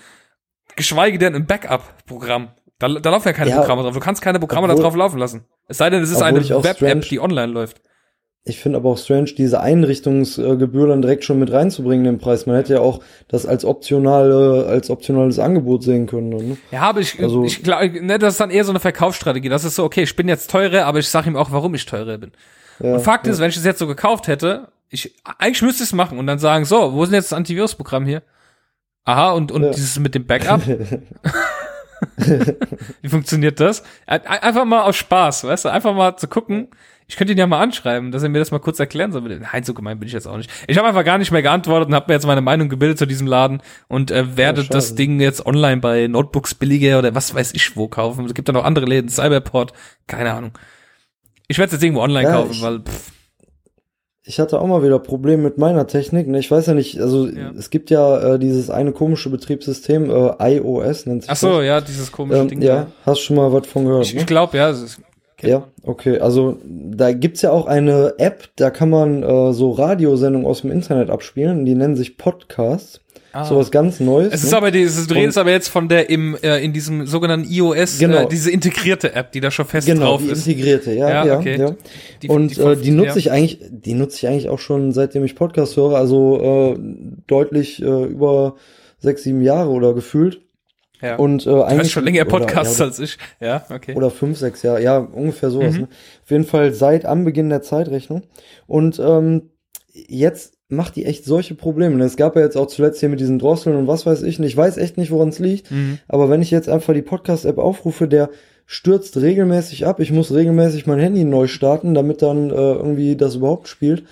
geschweige denn ein Backup-Programm. Da, da laufen ja keine ja, Programme drauf. Du kannst keine Programme da drauf laufen lassen. Es sei denn, es ist eine Web-App, die online läuft. Ich finde aber auch strange, diese Einrichtungsgebühr dann direkt schon mit reinzubringen im Preis. Man hätte ja auch das als optionale, als optionales Angebot sehen können. Ne? Ja, aber ich, also, ich glaube, ne, das ist dann eher so eine Verkaufsstrategie. Das ist so, okay, ich bin jetzt teurer, aber ich sage ihm auch, warum ich teurer bin. Ja, und Fakt ja. ist, wenn ich es jetzt so gekauft hätte, ich, eigentlich müsste ich es machen und dann sagen, so, wo ist denn jetzt das Antivirusprogramm hier? Aha, und, und ja. dieses mit dem Backup? Wie funktioniert das? Einfach mal aus Spaß, weißt du? Einfach mal zu gucken, ich könnte ihn ja mal anschreiben, dass er mir das mal kurz erklären soll. Nein, so gemein bin ich jetzt auch nicht. Ich habe einfach gar nicht mehr geantwortet und habe mir jetzt meine Meinung gebildet zu diesem Laden und äh, werde ja, das Ding jetzt online bei Notebooks billiger oder was weiß ich wo kaufen. Es gibt da noch andere Läden, Cyberport, keine Ahnung. Ich werde es jetzt irgendwo online ja, kaufen, ich, weil pff. Ich hatte auch mal wieder Probleme mit meiner Technik. Ne? Ich weiß ja nicht, also ja. es gibt ja äh, dieses eine komische Betriebssystem, äh, iOS nennt sich Ach so, das. ja, dieses komische ähm, Ding. Ja, hast schon mal was von gehört. Ich, ne? ich glaube, ja. Es ist ja, okay. Also da gibt's ja auch eine App, da kann man äh, so Radiosendungen aus dem Internet abspielen. Die nennen sich Podcasts. Ah. So was ganz Neues. Es ist ne? aber dieses Drehen ist aber jetzt von der im äh, in diesem sogenannten iOS äh, genau. äh, diese integrierte App, die da schon fest genau, drauf die ist. integrierte, ja, ja, ja, okay. ja. Die, Und die, äh, die nutze ja. ich eigentlich, die nutze ich eigentlich auch schon seitdem ich Podcast höre, also äh, deutlich äh, über sechs, sieben Jahre oder gefühlt. Ja. Und äh, eigentlich. Du hast schon länger Podcasts ja, als ich. Ja, okay. Oder fünf, sechs Jahre. Ja, ungefähr sowas. Mhm. Ne? Auf jeden Fall seit Anbeginn der Zeitrechnung. Und ähm, jetzt macht die echt solche Probleme. Es gab ja jetzt auch zuletzt hier mit diesen Drosseln und was weiß ich nicht. Ich weiß echt nicht, woran es liegt. Mhm. Aber wenn ich jetzt einfach die Podcast-App aufrufe, der stürzt regelmäßig ab. Ich muss regelmäßig mein Handy neu starten, damit dann äh, irgendwie das überhaupt spielt.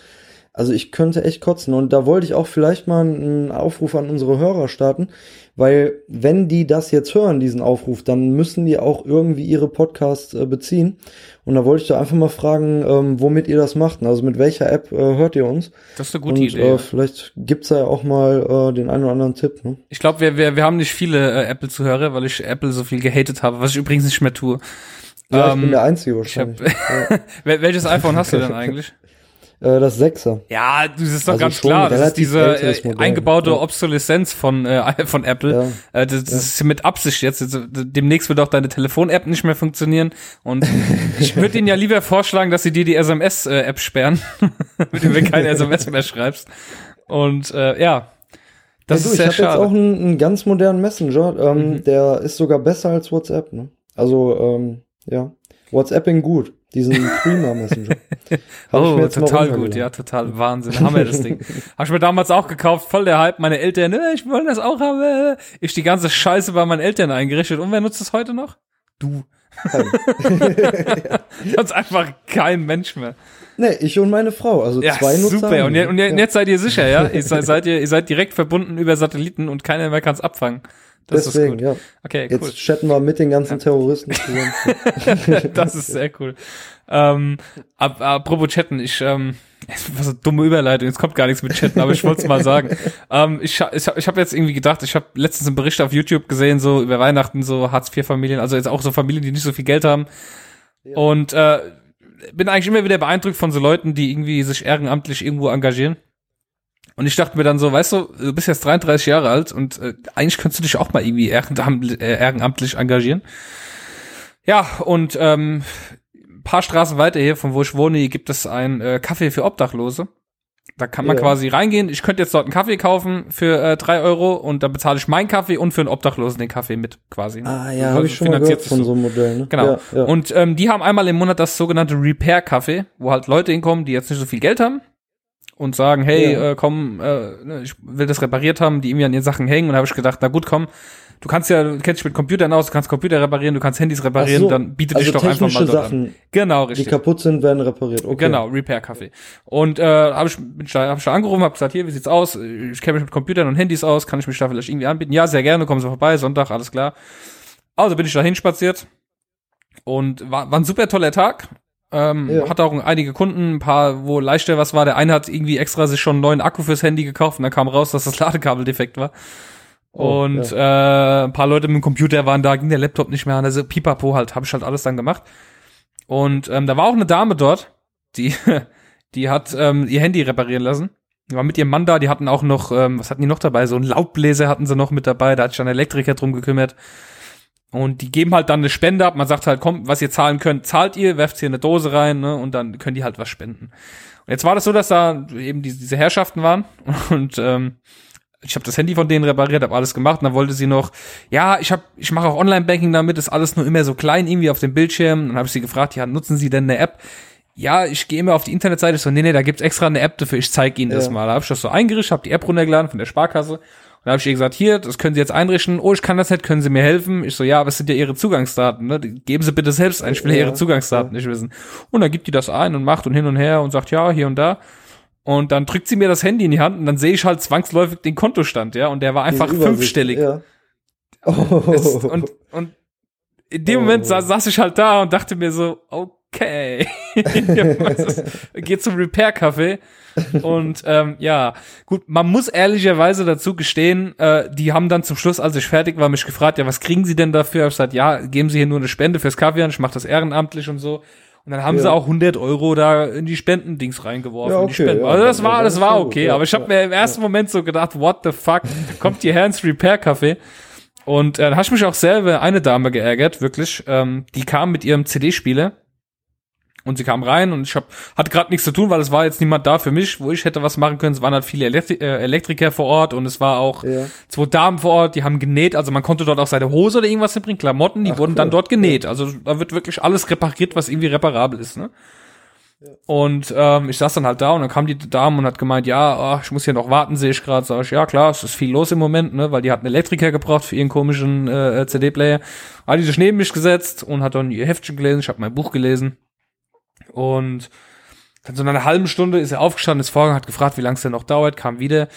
Also ich könnte echt kotzen. Und da wollte ich auch vielleicht mal einen Aufruf an unsere Hörer starten. Weil wenn die das jetzt hören, diesen Aufruf, dann müssen die auch irgendwie ihre Podcasts äh, beziehen. Und da wollte ich da einfach mal fragen, ähm, womit ihr das macht. Also mit welcher App äh, hört ihr uns? Das ist eine gute Und, Idee. Äh, vielleicht gibt's da ja auch mal äh, den einen oder anderen Tipp. Ne? Ich glaube, wir, wir, wir haben nicht viele äh, Apple-Zuhörer, weil ich Apple so viel gehatet habe, was ich übrigens nicht mehr tue. Ja, ähm, ich bin ähm, der Einzige wahrscheinlich. Hab, ja. Welches iPhone hast du denn eigentlich? Äh, das Sechser. Ja, das ist doch also ganz klar. Das ist diese äh, eingebaute ja. Obsoleszenz von, äh, von Apple. Ja. Äh, das, das ja. ist mit Absicht jetzt. Demnächst wird auch deine Telefon-App nicht mehr funktionieren. Und ich würde Ihnen ja lieber vorschlagen, dass Sie dir die SMS-App sperren, mit dem du keine SMS mehr schreibst. Und äh, ja, das ja, du, ist sehr ich habe jetzt auch einen, einen, ganz modernen Messenger. Ähm, mhm. Der ist sogar besser als WhatsApp. Ne? Also ähm, ja, WhatsApping gut. Diesen Prima Messenger. oh, total gut, ja, total Wahnsinn. Hammer das Ding. Hab ich mir damals auch gekauft, voll der Hype. Meine Eltern, äh, ich will das auch haben. Ich die ganze Scheiße bei meinen Eltern eingerichtet. Und wer nutzt es heute noch? Du. Sonst einfach kein Mensch mehr. Nee, ich und meine Frau, also ja, zwei Nutzer. Super, und, und, jetzt seid ihr sicher, ja? Ihr seid, seid, ihr, ihr seid direkt verbunden über Satelliten und keiner mehr kann es abfangen. Das Deswegen, ja. Okay, cool. Jetzt chatten wir mit den ganzen. Terroristen zusammen. das ist sehr cool. Ähm, ab, apropos chatten, ich, ähm, Was eine dumme Überleitung, jetzt kommt gar nichts mit Chatten, aber ich wollte es mal sagen. ähm, ich ich, ich habe jetzt irgendwie gedacht, ich habe letztens einen Bericht auf YouTube gesehen, so über Weihnachten, so Hartz-IV-Familien, also jetzt auch so Familien, die nicht so viel Geld haben. Ja. Und äh, bin eigentlich immer wieder beeindruckt von so Leuten, die irgendwie sich ehrenamtlich irgendwo engagieren. Und ich dachte mir dann so, weißt du, du bist jetzt 33 Jahre alt und äh, eigentlich könntest du dich auch mal irgendwie ehrenamtlich, äh, ehrenamtlich engagieren. Ja, und ähm, paar Straßen weiter hier, von wo ich wohne, gibt es ein äh, Kaffee für Obdachlose. Da kann man ja. quasi reingehen. Ich könnte jetzt dort einen Kaffee kaufen für äh, drei Euro und dann bezahle ich meinen Kaffee und für einen Obdachlosen den Kaffee mit quasi. Ah ja, habe ich schon mal gehört von so einem Modell. Ne? Genau. Ja, ja. Und ähm, die haben einmal im Monat das sogenannte Repair-Kaffee, wo halt Leute hinkommen, die jetzt nicht so viel Geld haben und sagen, hey, ja. äh, komm, äh, ne, ich will das repariert haben, die irgendwie an ihren Sachen hängen. Und habe ich gedacht, na gut, komm, du kannst ja, du kennst dich mit Computern aus, du kannst Computer reparieren, du kannst Handys reparieren, so, dann bietet also dich doch einfach mal dort Sachen, an. Genau, richtig. Die kaputt sind, werden repariert. Okay. Genau, Repair-Kaffee. Und äh, habe ich, bin hab ich da angerufen, habe gesagt, hier, wie sieht's aus? Ich kenne mich mit Computern und Handys aus, kann ich mich da vielleicht irgendwie anbieten? Ja, sehr gerne, kommen Sie vorbei, Sonntag, alles klar. Also bin ich da hinspaziert und war, war ein super toller Tag. Ähm, ja. Hatte auch einige Kunden, ein paar, wo leichter was war. Der eine hat irgendwie extra sich schon einen neuen Akku fürs Handy gekauft und dann kam raus, dass das Ladekabel defekt war. Oh, und ja. äh, ein paar Leute mit dem Computer waren da, ging der Laptop nicht mehr an. Also pipapo halt, habe ich halt alles dann gemacht. Und ähm, da war auch eine Dame dort, die, die hat ähm, ihr Handy reparieren lassen. Die war mit ihrem Mann da, die hatten auch noch, ähm, was hatten die noch dabei? So ein Laubbläser hatten sie noch mit dabei, da hat sich dann Elektriker drum gekümmert. Und die geben halt dann eine Spende ab. Man sagt halt, komm, was ihr zahlen könnt, zahlt ihr, werft hier eine Dose rein, ne, und dann können die halt was spenden. Und jetzt war das so, dass da eben diese, diese Herrschaften waren und ähm, ich habe das Handy von denen repariert, habe alles gemacht und dann wollte sie noch, ja, ich habe, ich mache auch Online-Banking damit, ist alles nur immer so klein irgendwie auf dem Bildschirm. Dann habe ich sie gefragt, ja, nutzen Sie denn eine App? Ja, ich gehe immer auf die Internetseite, so, nee, nee, da gibt's extra eine App dafür, ich zeige Ihnen ja. das mal. Da habe ich das so eingerichtet, habe die App runtergeladen von der Sparkasse da habe ich ihr gesagt, hier, das können Sie jetzt einrichten. Oh, ich kann das nicht, können Sie mir helfen? Ich so, ja, aber es sind ja Ihre Zugangsdaten. Ne? Geben Sie bitte selbst ein, ich will ja, Ihre Zugangsdaten ja. nicht wissen. Und dann gibt die das ein und macht und hin und her und sagt, ja, hier und da. Und dann drückt sie mir das Handy in die Hand und dann sehe ich halt zwangsläufig den Kontostand, ja, und der war einfach fünfstellig. Ja. Oh. Es, und, und in dem oh. Moment saß, saß ich halt da und dachte mir so, okay, geht zum Repair-Café und ähm, ja, gut, man muss ehrlicherweise dazu gestehen, äh, die haben dann zum Schluss, als ich fertig war, mich gefragt, ja, was kriegen sie denn dafür? Ich gesagt, ja, geben sie hier nur eine Spende fürs Kaffee an, ich mache das ehrenamtlich und so. Und dann haben ja. sie auch 100 Euro da in die Spendendings reingeworfen. Ja, okay, ja, also das war, das war okay. aber ich habe mir im ersten Moment so gedacht, what the fuck, kommt hierher ins Repair-Café. Und äh, dann habe ich mich auch selber eine Dame geärgert, wirklich. Ähm, die kam mit ihrem CD-Spieler und sie kam rein und ich hab, hatte gerade nichts zu tun, weil es war jetzt niemand da für mich, wo ich hätte was machen können. Es waren halt viele Elektri äh, Elektriker vor Ort und es war auch ja. zwei Damen vor Ort, die haben genäht. Also man konnte dort auch seine Hose oder irgendwas mitbringen, Klamotten, die Ach, wurden cool. dann dort genäht. Also da wird wirklich alles repariert, was irgendwie reparabel ist. Ne? Ja. Und ähm, ich saß dann halt da und dann kam die Dame und hat gemeint, ja, oh, ich muss hier noch warten, sehe ich gerade. Sag ich, ja klar, es ist viel los im Moment, ne, weil die hat einen Elektriker gebraucht für ihren komischen äh, CD-Player. Hat die sich neben mich gesetzt und hat dann ihr Heftchen gelesen, ich habe mein Buch gelesen. Und dann so nach einer halben Stunde ist er aufgestanden, ist vorgegangen, hat gefragt, wie lange es denn noch dauert, kam wieder.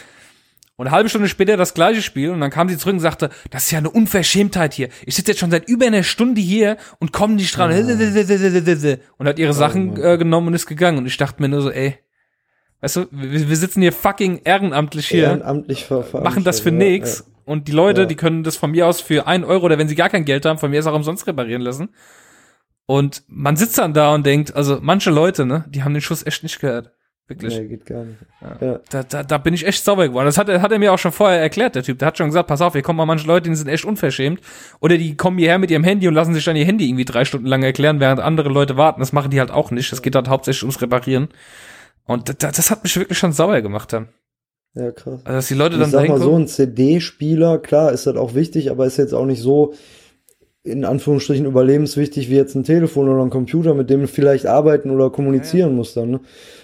Und eine halbe Stunde später das gleiche Spiel und dann kam sie zurück und sagte, das ist ja eine Unverschämtheit hier. Ich sitze jetzt schon seit über einer Stunde hier und komme nicht dran. Ja. Und hat ihre Sachen äh, genommen und ist gegangen. Und ich dachte mir nur so, ey, weißt du, wir, wir sitzen hier fucking ehrenamtlich hier, ehrenamtlich machen das für nix. Ja, und die Leute, die können das von mir aus für ein Euro oder wenn sie gar kein Geld haben, von mir aus auch umsonst reparieren lassen. Und man sitzt dann da und denkt, also manche Leute, ne, die haben den Schuss echt nicht gehört. Wirklich. Nee, geht gar nicht. Ja. Da, da, da bin ich echt sauber geworden. Das hat, er hat er mir auch schon vorher erklärt, der Typ. Der hat schon gesagt, pass auf, hier kommen mal manche Leute, die sind echt unverschämt. Oder die kommen hierher mit ihrem Handy und lassen sich dann ihr Handy irgendwie drei Stunden lang erklären, während andere Leute warten. Das machen die halt auch nicht. Das geht halt hauptsächlich ums Reparieren. Und das, das hat mich wirklich schon sauer gemacht dann. Ja, krass. Also, dass die Leute dann ich sag mal so, ein CD-Spieler, klar, ist das auch wichtig, aber ist jetzt auch nicht so, in Anführungsstrichen überlebenswichtig wie jetzt ein Telefon oder ein Computer, mit dem du vielleicht arbeiten oder kommunizieren ja. musst dann. Ne?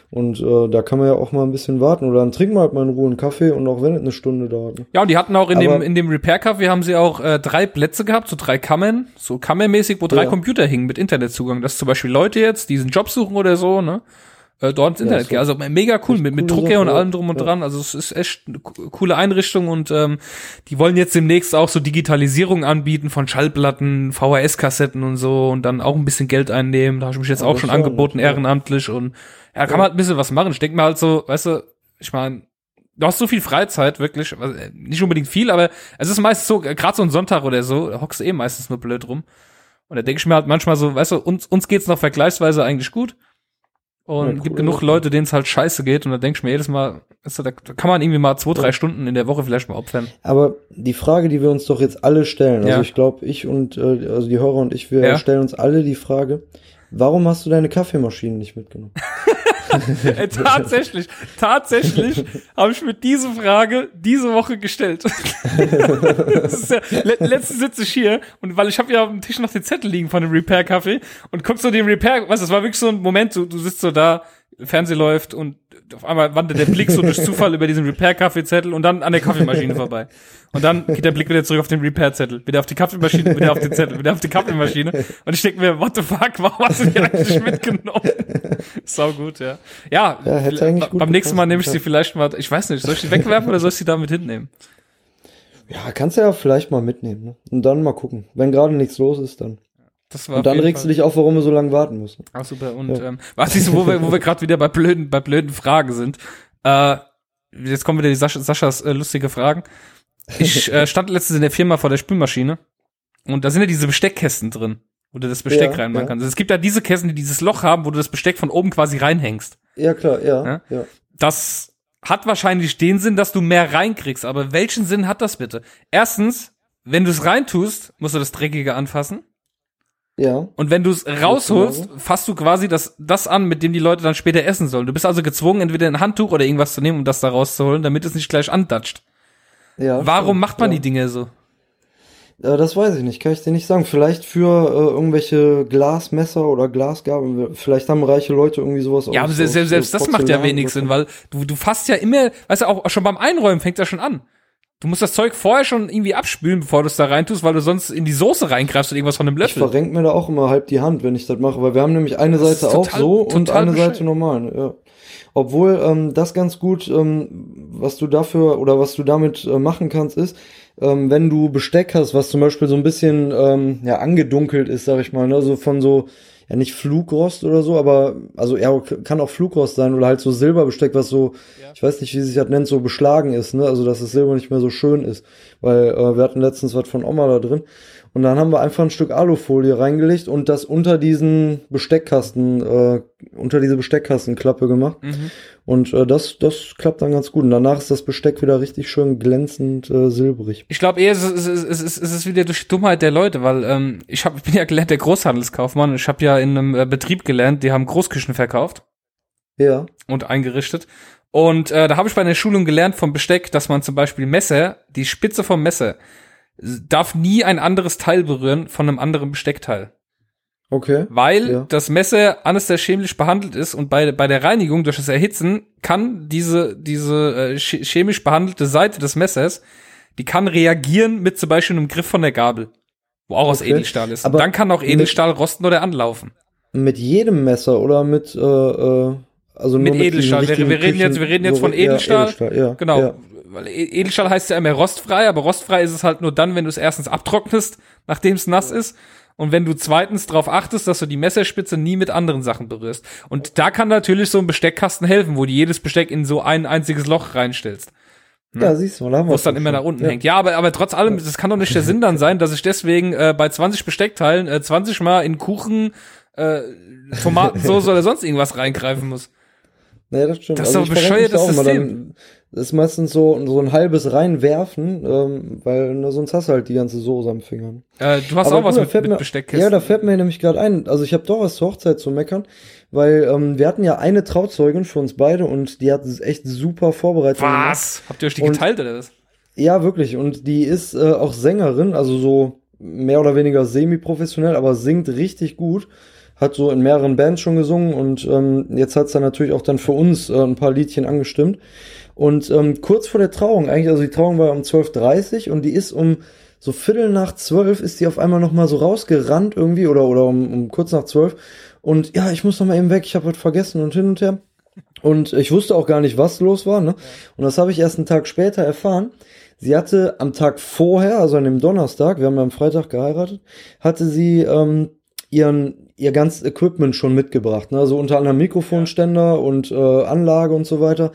Und äh, da kann man ja auch mal ein bisschen warten. Oder dann trinken wir halt mal in Ruhe einen Kaffee und auch wenn es eine Stunde dauert. Ne? Ja, und die hatten auch in Aber dem, in dem Repair-Café haben sie auch äh, drei Plätze gehabt, so drei Kammern, so kammermäßig, wo drei ja. Computer hingen mit Internetzugang. Das ist zum Beispiel Leute jetzt, die einen Job suchen oder so, ne? Äh, dort ins Internet gehe. Also mega cool, mit, mit Drucker und allem drum und ja. dran. Also es ist echt eine coole Einrichtung und ähm, die wollen jetzt demnächst auch so Digitalisierung anbieten von Schallplatten, VHS-Kassetten und so und dann auch ein bisschen Geld einnehmen. Da habe ich mich jetzt ja, auch schon angeboten, ehrenamtlich und ja, kann man halt ein bisschen was machen. Ich denke mir halt so, weißt du, ich meine, du hast so viel Freizeit, wirklich, äh, nicht unbedingt viel, aber es ist meistens so, gerade so ein Sonntag oder so, hockst du eh meistens nur blöd rum. Und da denke ich mir halt manchmal so, weißt du, uns, uns geht's noch vergleichsweise eigentlich gut. Und ja, cool, gibt genug Leute, denen es halt scheiße geht. Und da denke ich mir jedes Mal, du, da kann man irgendwie mal zwei, drei ja. Stunden in der Woche vielleicht mal opfern. Aber die Frage, die wir uns doch jetzt alle stellen, also ja. ich glaube, ich und äh, also die Hörer und ich, wir stellen uns alle die Frage, warum hast du deine Kaffeemaschine nicht mitgenommen? äh, tatsächlich, tatsächlich habe ich mir diese Frage diese Woche gestellt. ja, le letzte sitze ich hier und weil ich habe ja auf dem Tisch noch den Zettel liegen von dem Repair-Kaffee und guckst so den Repair, was, das war wirklich so ein Moment, du, du sitzt so da, Fernseh läuft und auf einmal wandert der Blick so durch Zufall über diesen Repair-Kaffeezettel und dann an der Kaffeemaschine vorbei. Und dann geht der Blick wieder zurück auf den Repair-Zettel, wieder auf die Kaffeemaschine, wieder auf den Zettel, wieder auf die Kaffeemaschine. Und ich denke mir, what the fuck, warum hast du die eigentlich mitgenommen? Sau gut, ja. Ja, ja beim nächsten Mal nehme ich sie vielleicht mal, ich weiß nicht, soll ich sie wegwerfen oder soll ich sie damit hinnehmen? Ja, kannst du ja vielleicht mal mitnehmen. Ne? Und dann mal gucken. Wenn gerade nichts los ist, dann. Das war und dann regst Fall. du dich auf, warum wir so lange warten müssen. Ach super. Und ja. ähm, was ist, wo wir, wo wir gerade wieder bei blöden, bei blöden Fragen sind. Äh, jetzt kommen wieder die Sascha, Saschas äh, lustige Fragen. Ich äh, stand letztens in der Firma vor der Spülmaschine und da sind ja diese Besteckkästen drin, wo du das Besteck ja, reinmachen ja. kannst. Also es gibt ja diese Kästen, die dieses Loch haben, wo du das Besteck von oben quasi reinhängst. Ja, klar, ja? ja. Das hat wahrscheinlich den Sinn, dass du mehr reinkriegst, aber welchen Sinn hat das bitte? Erstens, wenn du es reintust, musst du das Dreckige anfassen. Ja. Und wenn du es rausholst, fasst du quasi das, das an, mit dem die Leute dann später essen sollen. Du bist also gezwungen, entweder ein Handtuch oder irgendwas zu nehmen, um das da rauszuholen, damit es nicht gleich andatscht. Ja. Warum stimmt, macht man ja. die Dinge so? Äh, das weiß ich nicht, kann ich dir nicht sagen. Vielleicht für äh, irgendwelche Glasmesser oder Glasgabeln. Vielleicht haben reiche Leute irgendwie sowas. Ja, aber selbst, selbst, selbst das macht ja wenig Sinn, weil du, du fasst ja immer, weißt du, auch schon beim Einräumen fängt ja schon an. Du musst das Zeug vorher schon irgendwie abspülen, bevor du es da reintust, weil du sonst in die Soße reingreifst und irgendwas von einem Löffel. Ich verrenk mir da auch immer halb die Hand, wenn ich das mache, weil wir haben nämlich eine Seite total, auch so und eine. Seite normal. Ja. Obwohl ähm, das ganz gut, ähm, was du dafür oder was du damit äh, machen kannst, ist, ähm, wenn du Besteck hast, was zum Beispiel so ein bisschen ähm, ja angedunkelt ist, sag ich mal, ne, so von so ja nicht Flugrost oder so, aber also ja, kann auch Flugrost sein oder halt so Silberbesteck, was so, ja. ich weiß nicht, wie sich das nennt, so beschlagen ist, ne? Also dass das Silber nicht mehr so schön ist. Weil äh, wir hatten letztens was von Oma da drin. Und dann haben wir einfach ein Stück Alufolie reingelegt und das unter diesen Besteckkasten, äh, unter diese Besteckkastenklappe gemacht. Mhm. Und äh, das, das klappt dann ganz gut. Und danach ist das Besteck wieder richtig schön glänzend äh, silbrig. Ich glaube eher, es ist, es, ist, es, ist, wieder durch die Dummheit der Leute, weil ähm, ich, hab, ich bin ja gelernt der Großhandelskaufmann. Ich habe ja in einem äh, Betrieb gelernt, die haben Großküchen verkauft. Ja. Und eingerichtet. Und äh, da habe ich bei einer Schulung gelernt vom Besteck, dass man zum Beispiel Messer, die Spitze vom Messer, darf nie ein anderes Teil berühren von einem anderen Besteckteil. Okay. Weil ja. das Messer chemisch behandelt ist und bei, bei der Reinigung durch das Erhitzen kann diese, diese äh, chemisch behandelte Seite des Messers, die kann reagieren mit zum Beispiel einem Griff von der Gabel, wo auch okay. aus Edelstahl ist. Aber dann kann auch Edelstahl rosten oder anlaufen. Mit jedem Messer oder mit äh, äh also mit Edelstahl. Wir, wir, reden jetzt, wir reden jetzt von Edelstahl. Ja, Edelstahl ja, genau. Weil e- Edelstahl heißt ja immer rostfrei, aber rostfrei ist es halt nur dann, wenn du es erstens abtrocknest, nachdem es nass ist. Und wenn du zweitens darauf achtest, dass du die Messerspitze nie mit anderen Sachen berührst. Und da kann natürlich so ein Besteckkasten helfen, wo du jedes Besteck in so ein einziges Loch reinstellst. Hm? Ja, siehst du, Wo es dann immer nach unten ja. hängt. Ja, aber, aber trotz allem, das kann doch nicht der Sinn dann sein, dass ich deswegen äh, bei 20 Besteckteilen äh, 20 Mal in Kuchen, äh, Tomatensauce oder sonst irgendwas reingreifen muss. Naja, das stimmt. Das ist also doch bescheuert, das System. Das ist meistens so, so ein halbes reinwerfen, ähm, weil ne, sonst hast du halt die ganze Soße am Fingern. Äh, du hast Aber auch was mit, mit Besteckkästen. Ja, da fällt mir nämlich gerade ein. Also ich habe doch was zur Hochzeit zu meckern, weil ähm, wir hatten ja eine Trauzeugin für uns beide und die hat es echt super vorbereitet. Was? Habt ihr euch die und, geteilt oder was? Ja, wirklich. Und die ist äh, auch Sängerin, also so mehr oder weniger semi-professionell, aber singt richtig gut hat so in mehreren Bands schon gesungen und ähm, jetzt hat's dann natürlich auch dann für uns äh, ein paar Liedchen angestimmt. Und ähm, kurz vor der Trauung, eigentlich, also die Trauung war um 12.30 und die ist um so Viertel nach zwölf ist die auf einmal noch mal so rausgerannt irgendwie oder oder um, um kurz nach zwölf und ja, ich muss noch mal eben weg, ich habe was vergessen und hin und her. Und ich wusste auch gar nicht, was los war. Ne? Und das habe ich erst einen Tag später erfahren. Sie hatte am Tag vorher, also an dem Donnerstag, wir haben ja am Freitag geheiratet, hatte sie ähm, ihren ihr ganzes Equipment schon mitgebracht. Ne? Also unter anderem Mikrofonständer und äh, Anlage und so weiter.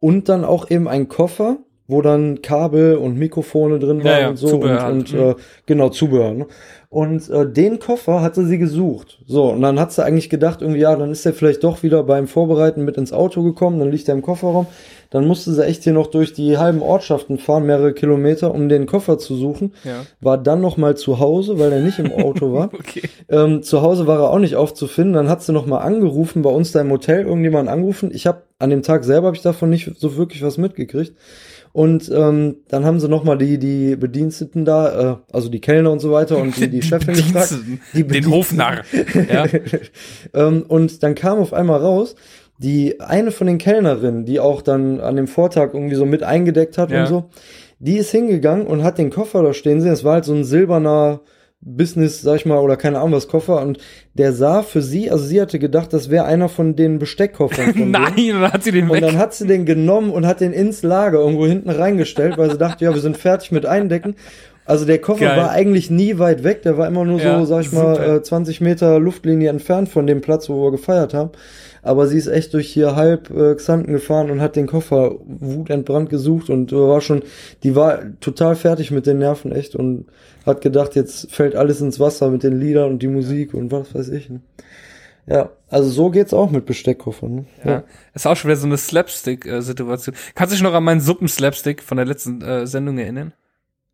Und dann auch eben ein Koffer, wo dann Kabel und Mikrofone drin waren ja, ja, und so Zubehör und, und mhm. äh, genau Zubehör. Ne? Und äh, den Koffer hatte sie gesucht. So, und dann hat sie eigentlich gedacht, irgendwie, ja, dann ist er vielleicht doch wieder beim Vorbereiten mit ins Auto gekommen, dann liegt er im Kofferraum. Dann musste sie echt hier noch durch die halben Ortschaften fahren, mehrere Kilometer, um den Koffer zu suchen. Ja. War dann noch mal zu Hause, weil er nicht im Auto war. okay. ähm, zu Hause war er auch nicht aufzufinden. Dann hat sie noch mal angerufen, bei uns da im Hotel irgendjemand angerufen. Ich habe an dem Tag selber habe ich davon nicht so wirklich was mitgekriegt. Und ähm, dann haben sie nochmal die, die Bediensteten da, äh, also die Kellner und so weiter und die, die Chefin gefragt. Die Den Hofnarr. ja. ähm, und dann kam auf einmal raus, die eine von den Kellnerinnen, die auch dann an dem Vortag irgendwie so mit eingedeckt hat ja. und so, die ist hingegangen und hat den Koffer da stehen sehen. Es war halt so ein silberner Business, sag ich mal, oder keine Ahnung was Koffer und der sah für sie, also sie hatte gedacht, das wäre einer von den Besteckkoffern. Von Nein, denen. dann hat sie den Und weg. dann hat sie den genommen und hat den ins Lager irgendwo hinten reingestellt, weil sie dachte, ja, wir sind fertig mit Eindecken. Also der Koffer Geil. war eigentlich nie weit weg, der war immer nur so, ja, sag ich super. mal, äh, 20 Meter Luftlinie entfernt von dem Platz, wo wir gefeiert haben. Aber sie ist echt durch hier halb äh, Xanten gefahren und hat den Koffer wutentbrannt gesucht und äh, war schon, die war total fertig mit den Nerven echt und hat gedacht, jetzt fällt alles ins Wasser mit den Liedern und die Musik und was weiß ich. Ne? Ja, also so geht's auch mit Besteckkoffern. Ne? Ja. ja. Ist auch schon wieder so eine Slapstick-Situation. Kannst du dich noch an meinen Suppen-Slapstick von der letzten äh, Sendung erinnern?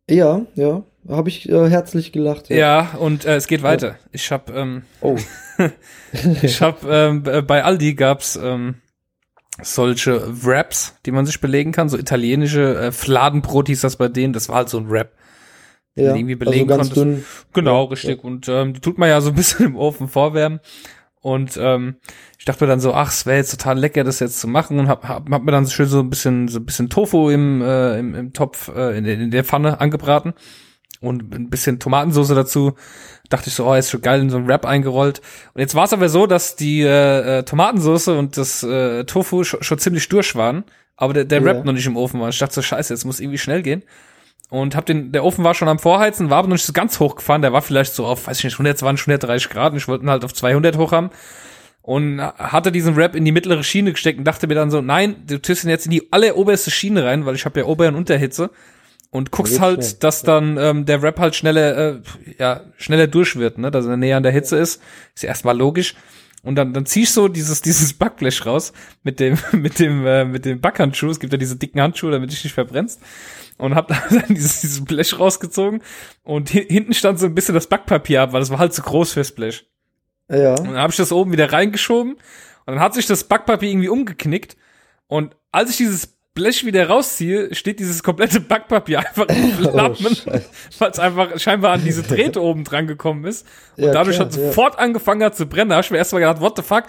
Ja, ja, habe ich äh, herzlich gelacht. Ja, ja und äh, es geht weiter. Ja. Ich hab, ähm, oh, ich hab ähm, bei Aldi gab's ähm, solche Wraps, die man sich belegen kann, so italienische äh, Fladenbrot hieß das bei denen. Das war halt so ein Wrap ja, irgendwie belegen also konntest. Dünn. Genau, ja, richtig. Ja. Und ähm, die tut man ja so ein bisschen im Ofen vorwärmen. Und ähm, ich dachte mir dann so, ach, es wäre jetzt total lecker, das jetzt zu machen und hab, hab, hab mir dann schön so ein bisschen so ein bisschen Tofu im äh, im, im Topf äh, in, in der Pfanne angebraten und ein bisschen Tomatensauce dazu. Dachte ich so, oh, ist schon geil in so ein Wrap eingerollt. Und jetzt war es aber so, dass die äh, äh Tomatensauce und das äh, Tofu schon, schon ziemlich durch waren, aber der, der ja. Wrap noch nicht im Ofen war. Ich dachte so, scheiße, jetzt muss irgendwie schnell gehen und hab den, der Ofen war schon am Vorheizen, war aber noch nicht so ganz hochgefahren, der war vielleicht so auf, weiß ich nicht, 120, 130 Grad und ich wollte ihn halt auf 200 hoch haben und hatte diesen Rap in die mittlere Schiene gesteckt und dachte mir dann so, nein, du tust ihn jetzt in die alleroberste Schiene rein, weil ich habe ja Ober- und Unterhitze und guckst halt, schnell. dass dann ähm, der Rap halt schneller, äh, ja, schneller durch wird, ne, dass er näher an der Hitze ist, ist ja erstmal logisch. Und dann, dann ziehst so dieses, dieses Backblech raus mit dem, mit dem, äh, mit dem Backhandschuh. Es gibt ja diese dicken Handschuhe, damit dich nicht verbrennst und hab dann dieses, dieses Blech rausgezogen und hinten stand so ein bisschen das Backpapier ab, weil das war halt zu groß fürs Blech. Ja. Und dann habe ich das oben wieder reingeschoben und dann hat sich das Backpapier irgendwie umgeknickt und als ich dieses Blech wieder rausziehe, steht dieses komplette Backpapier einfach in oh, Flammen, oh, weil es einfach scheinbar an diese Drähte oben dran gekommen ist. Und ja, dadurch klar, hat sofort ja. angefangen hat zu brennen. Da habe ich mir erstmal gedacht, what the fuck,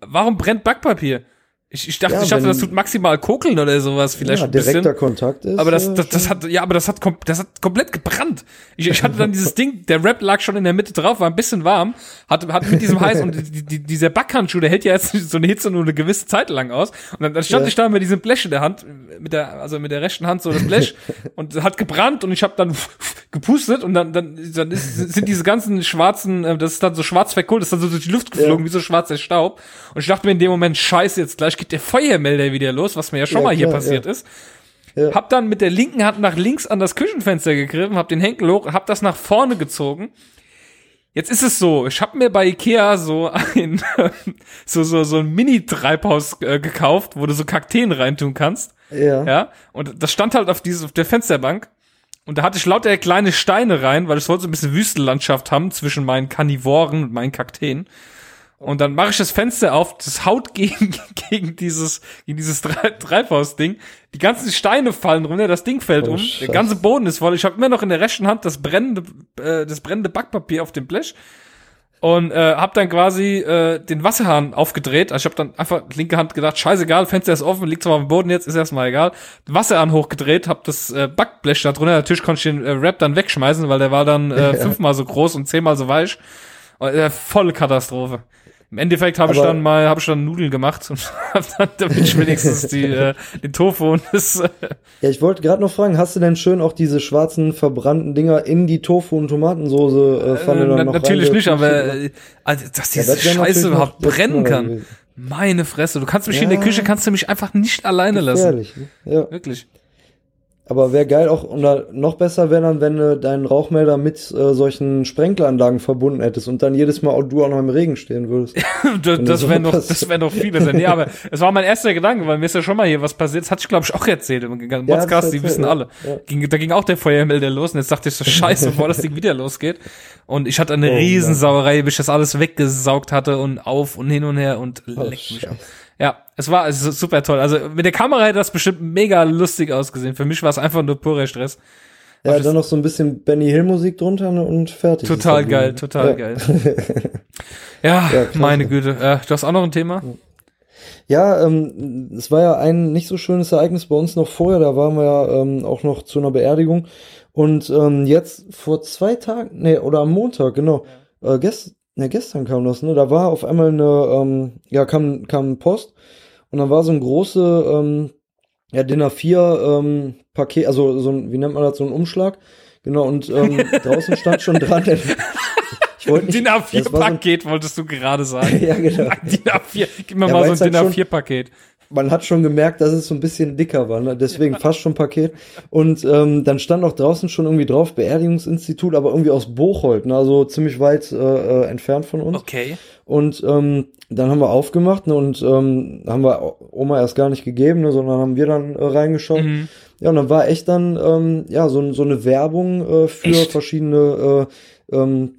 warum brennt Backpapier? Ich, ich dachte, ja, ich dachte, das tut maximal kokeln oder sowas vielleicht ja, ein bisschen. direkter Kontakt ist. Aber das, das, das hat, ja, aber das hat, das hat komplett gebrannt. Ich, ich hatte dann dieses Ding, der Rap lag schon in der Mitte drauf, war ein bisschen warm, hat, hat mit diesem heiß und die, die, dieser Backhandschuh, der hält ja jetzt so eine Hitze nur eine gewisse Zeit lang aus. Und dann, dann stand ja. ich da mit diesem Blech in der Hand, mit der, also mit der rechten Hand so das Blech und hat gebrannt und ich habe dann gepustet und dann, dann, dann ist, sind diese ganzen schwarzen, äh, das ist dann so schwarz verkohlt, das ist dann so durch die Luft geflogen, ja. wie so schwarzer Staub. Und ich dachte mir in dem Moment, scheiße, jetzt gleich geht der Feuermelder wieder los, was mir ja schon ja, mal hier passiert ja. ist. Ja. Hab dann mit der linken Hand nach links an das Küchenfenster gegriffen, hab den Henkel hoch, hab das nach vorne gezogen. Jetzt ist es so, ich hab mir bei Ikea so ein so so so ein Mini Treibhaus äh, gekauft, wo du so Kakteen reintun kannst. Ja. Ja, und das stand halt auf dieses auf der Fensterbank und da hatte ich lauter kleine Steine rein, weil ich wollte so ein bisschen Wüstenlandschaft haben zwischen meinen Karnivoren und meinen Kakteen. Und dann mache ich das Fenster auf, das haut gegen, gegen dieses, gegen dieses Treibhaus-Ding. Die ganzen Steine fallen runter, das Ding fällt oh, um, Scheiße. der ganze Boden ist voll. Ich habe immer noch in der rechten Hand das brennende, äh, das brennende Backpapier auf dem Blech und äh, habe dann quasi äh, den Wasserhahn aufgedreht. Also ich habe dann einfach linke Hand gedacht, scheißegal, Fenster ist offen, liegt zwar auf dem Boden jetzt, ist erstmal egal. Wasserhahn hochgedreht, habe das äh, Backblech da drunter. Natürlich konnte ich den äh, Rap dann wegschmeißen, weil der war dann äh, fünfmal so groß und zehnmal so weich. Äh, volle Katastrophe. Im Endeffekt habe ich dann mal, habe ich dann Nudeln gemacht und hab dann damit ich wenigstens die, äh, den Tofu und das. Äh ja, ich wollte gerade noch fragen, hast du denn schön auch diese schwarzen verbrannten Dinger in die Tofu und Tomatensoße äh, Pfanne äh, dann noch Natürlich nicht, aber äh, also, dass diese ja, Scheiße überhaupt brennen kann. Meine Fresse, du kannst mich ja. hier in der Küche, kannst du mich einfach nicht alleine lassen. Ne? Ja. Wirklich. Aber wäre geil auch, oder noch besser wäre dann, wenn du deinen Rauchmelder mit äh, solchen Sprenkleranlagen verbunden hättest und dann jedes Mal auch du auch noch im Regen stehen würdest. das das wäre noch, das wäre noch vieles. nee, aber es war mein erster Gedanke, weil mir ist ja schon mal hier was passiert. Das hatte ich, glaube ich, auch erzählt im Podcast, ja, die wissen ja. alle. Ja. Ging, da ging auch der Feuermelder los und jetzt dachte ich so, scheiße, bevor das Ding wieder losgeht. Und ich hatte eine oh, Riesensauerei, bis ich das alles weggesaugt hatte und auf und hin und her und oh, leck mich ab. Ja, es war also super toll. Also mit der Kamera hätte das bestimmt mega lustig ausgesehen. Für mich war es einfach nur purer Stress. Ja, dann noch so ein bisschen Benny Hill Musik drunter ne, und fertig. Total geil, total ja. geil. ja, ja meine Güte. Äh, du hast auch noch ein Thema? Ja, ähm, es war ja ein nicht so schönes Ereignis bei uns noch vorher. Da waren wir ja ähm, auch noch zu einer Beerdigung. Und ähm, jetzt vor zwei Tagen, nee, oder am Montag, genau, ja. äh, gest ne, gestern kam das, ne? Da war auf einmal eine, ähm, ja, kam, kam Post und dann war so ein große, ähm, ja, DIN A4 ähm, Paket, also so ein, wie nennt man das, so ein Umschlag. Genau, und ähm, draußen stand schon dran. Ich wollte DIN A4-Paket so wolltest du gerade sagen. ja, genau. DIN A4, gib mir ja, mal so ein DIN A4-Paket man hat schon gemerkt, dass es so ein bisschen dicker war, ne? deswegen ja. fast schon Paket. Und ähm, dann stand auch draußen schon irgendwie drauf, Beerdigungsinstitut, aber irgendwie aus Bocholt, ne? also ziemlich weit äh, äh, entfernt von uns. Okay. Und ähm, dann haben wir aufgemacht ne? und ähm, haben wir Oma erst gar nicht gegeben, ne? sondern haben wir dann äh, reingeschaut. Mhm. Ja, und dann war echt dann ähm, ja so, so eine Werbung äh, für echt? verschiedene äh, ähm,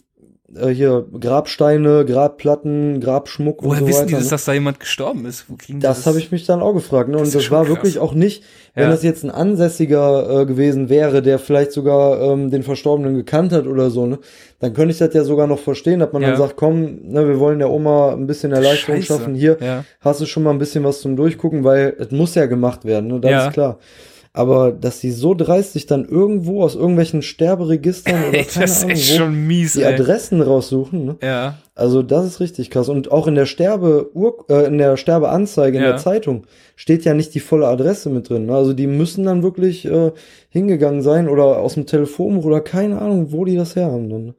äh, hier Grabsteine, Grabplatten, Grabschmuck Woher und so wissen weiter. die, dass, ne? dass da jemand gestorben ist? Wo kriegen das das habe ich mich dann auch gefragt. Ne? Und das, das war krass. wirklich auch nicht, wenn ja. das jetzt ein Ansässiger äh, gewesen wäre, der vielleicht sogar ähm, den Verstorbenen gekannt hat oder so, ne, dann könnte ich das ja sogar noch verstehen, dass man ja. dann sagt, komm, ne, wir wollen der Oma ein bisschen Erleichterung Scheiße. schaffen. Hier ja. hast du schon mal ein bisschen was zum Durchgucken, weil es muss ja gemacht werden, ne? Das ist klar. Aber dass sie so dreist sich dann irgendwo aus irgendwelchen Sterberegistern oder keine das Ahnung, mies, die ey. Adressen raussuchen, ne? Ja. Also das ist richtig krass. Und auch in der Sterbe äh, in der Sterbeanzeige in ja. der Zeitung steht ja nicht die volle Adresse mit drin. Ne? Also die müssen dann wirklich äh, hingegangen sein oder aus dem Telefonbuch oder keine Ahnung, wo die das her haben. Dann.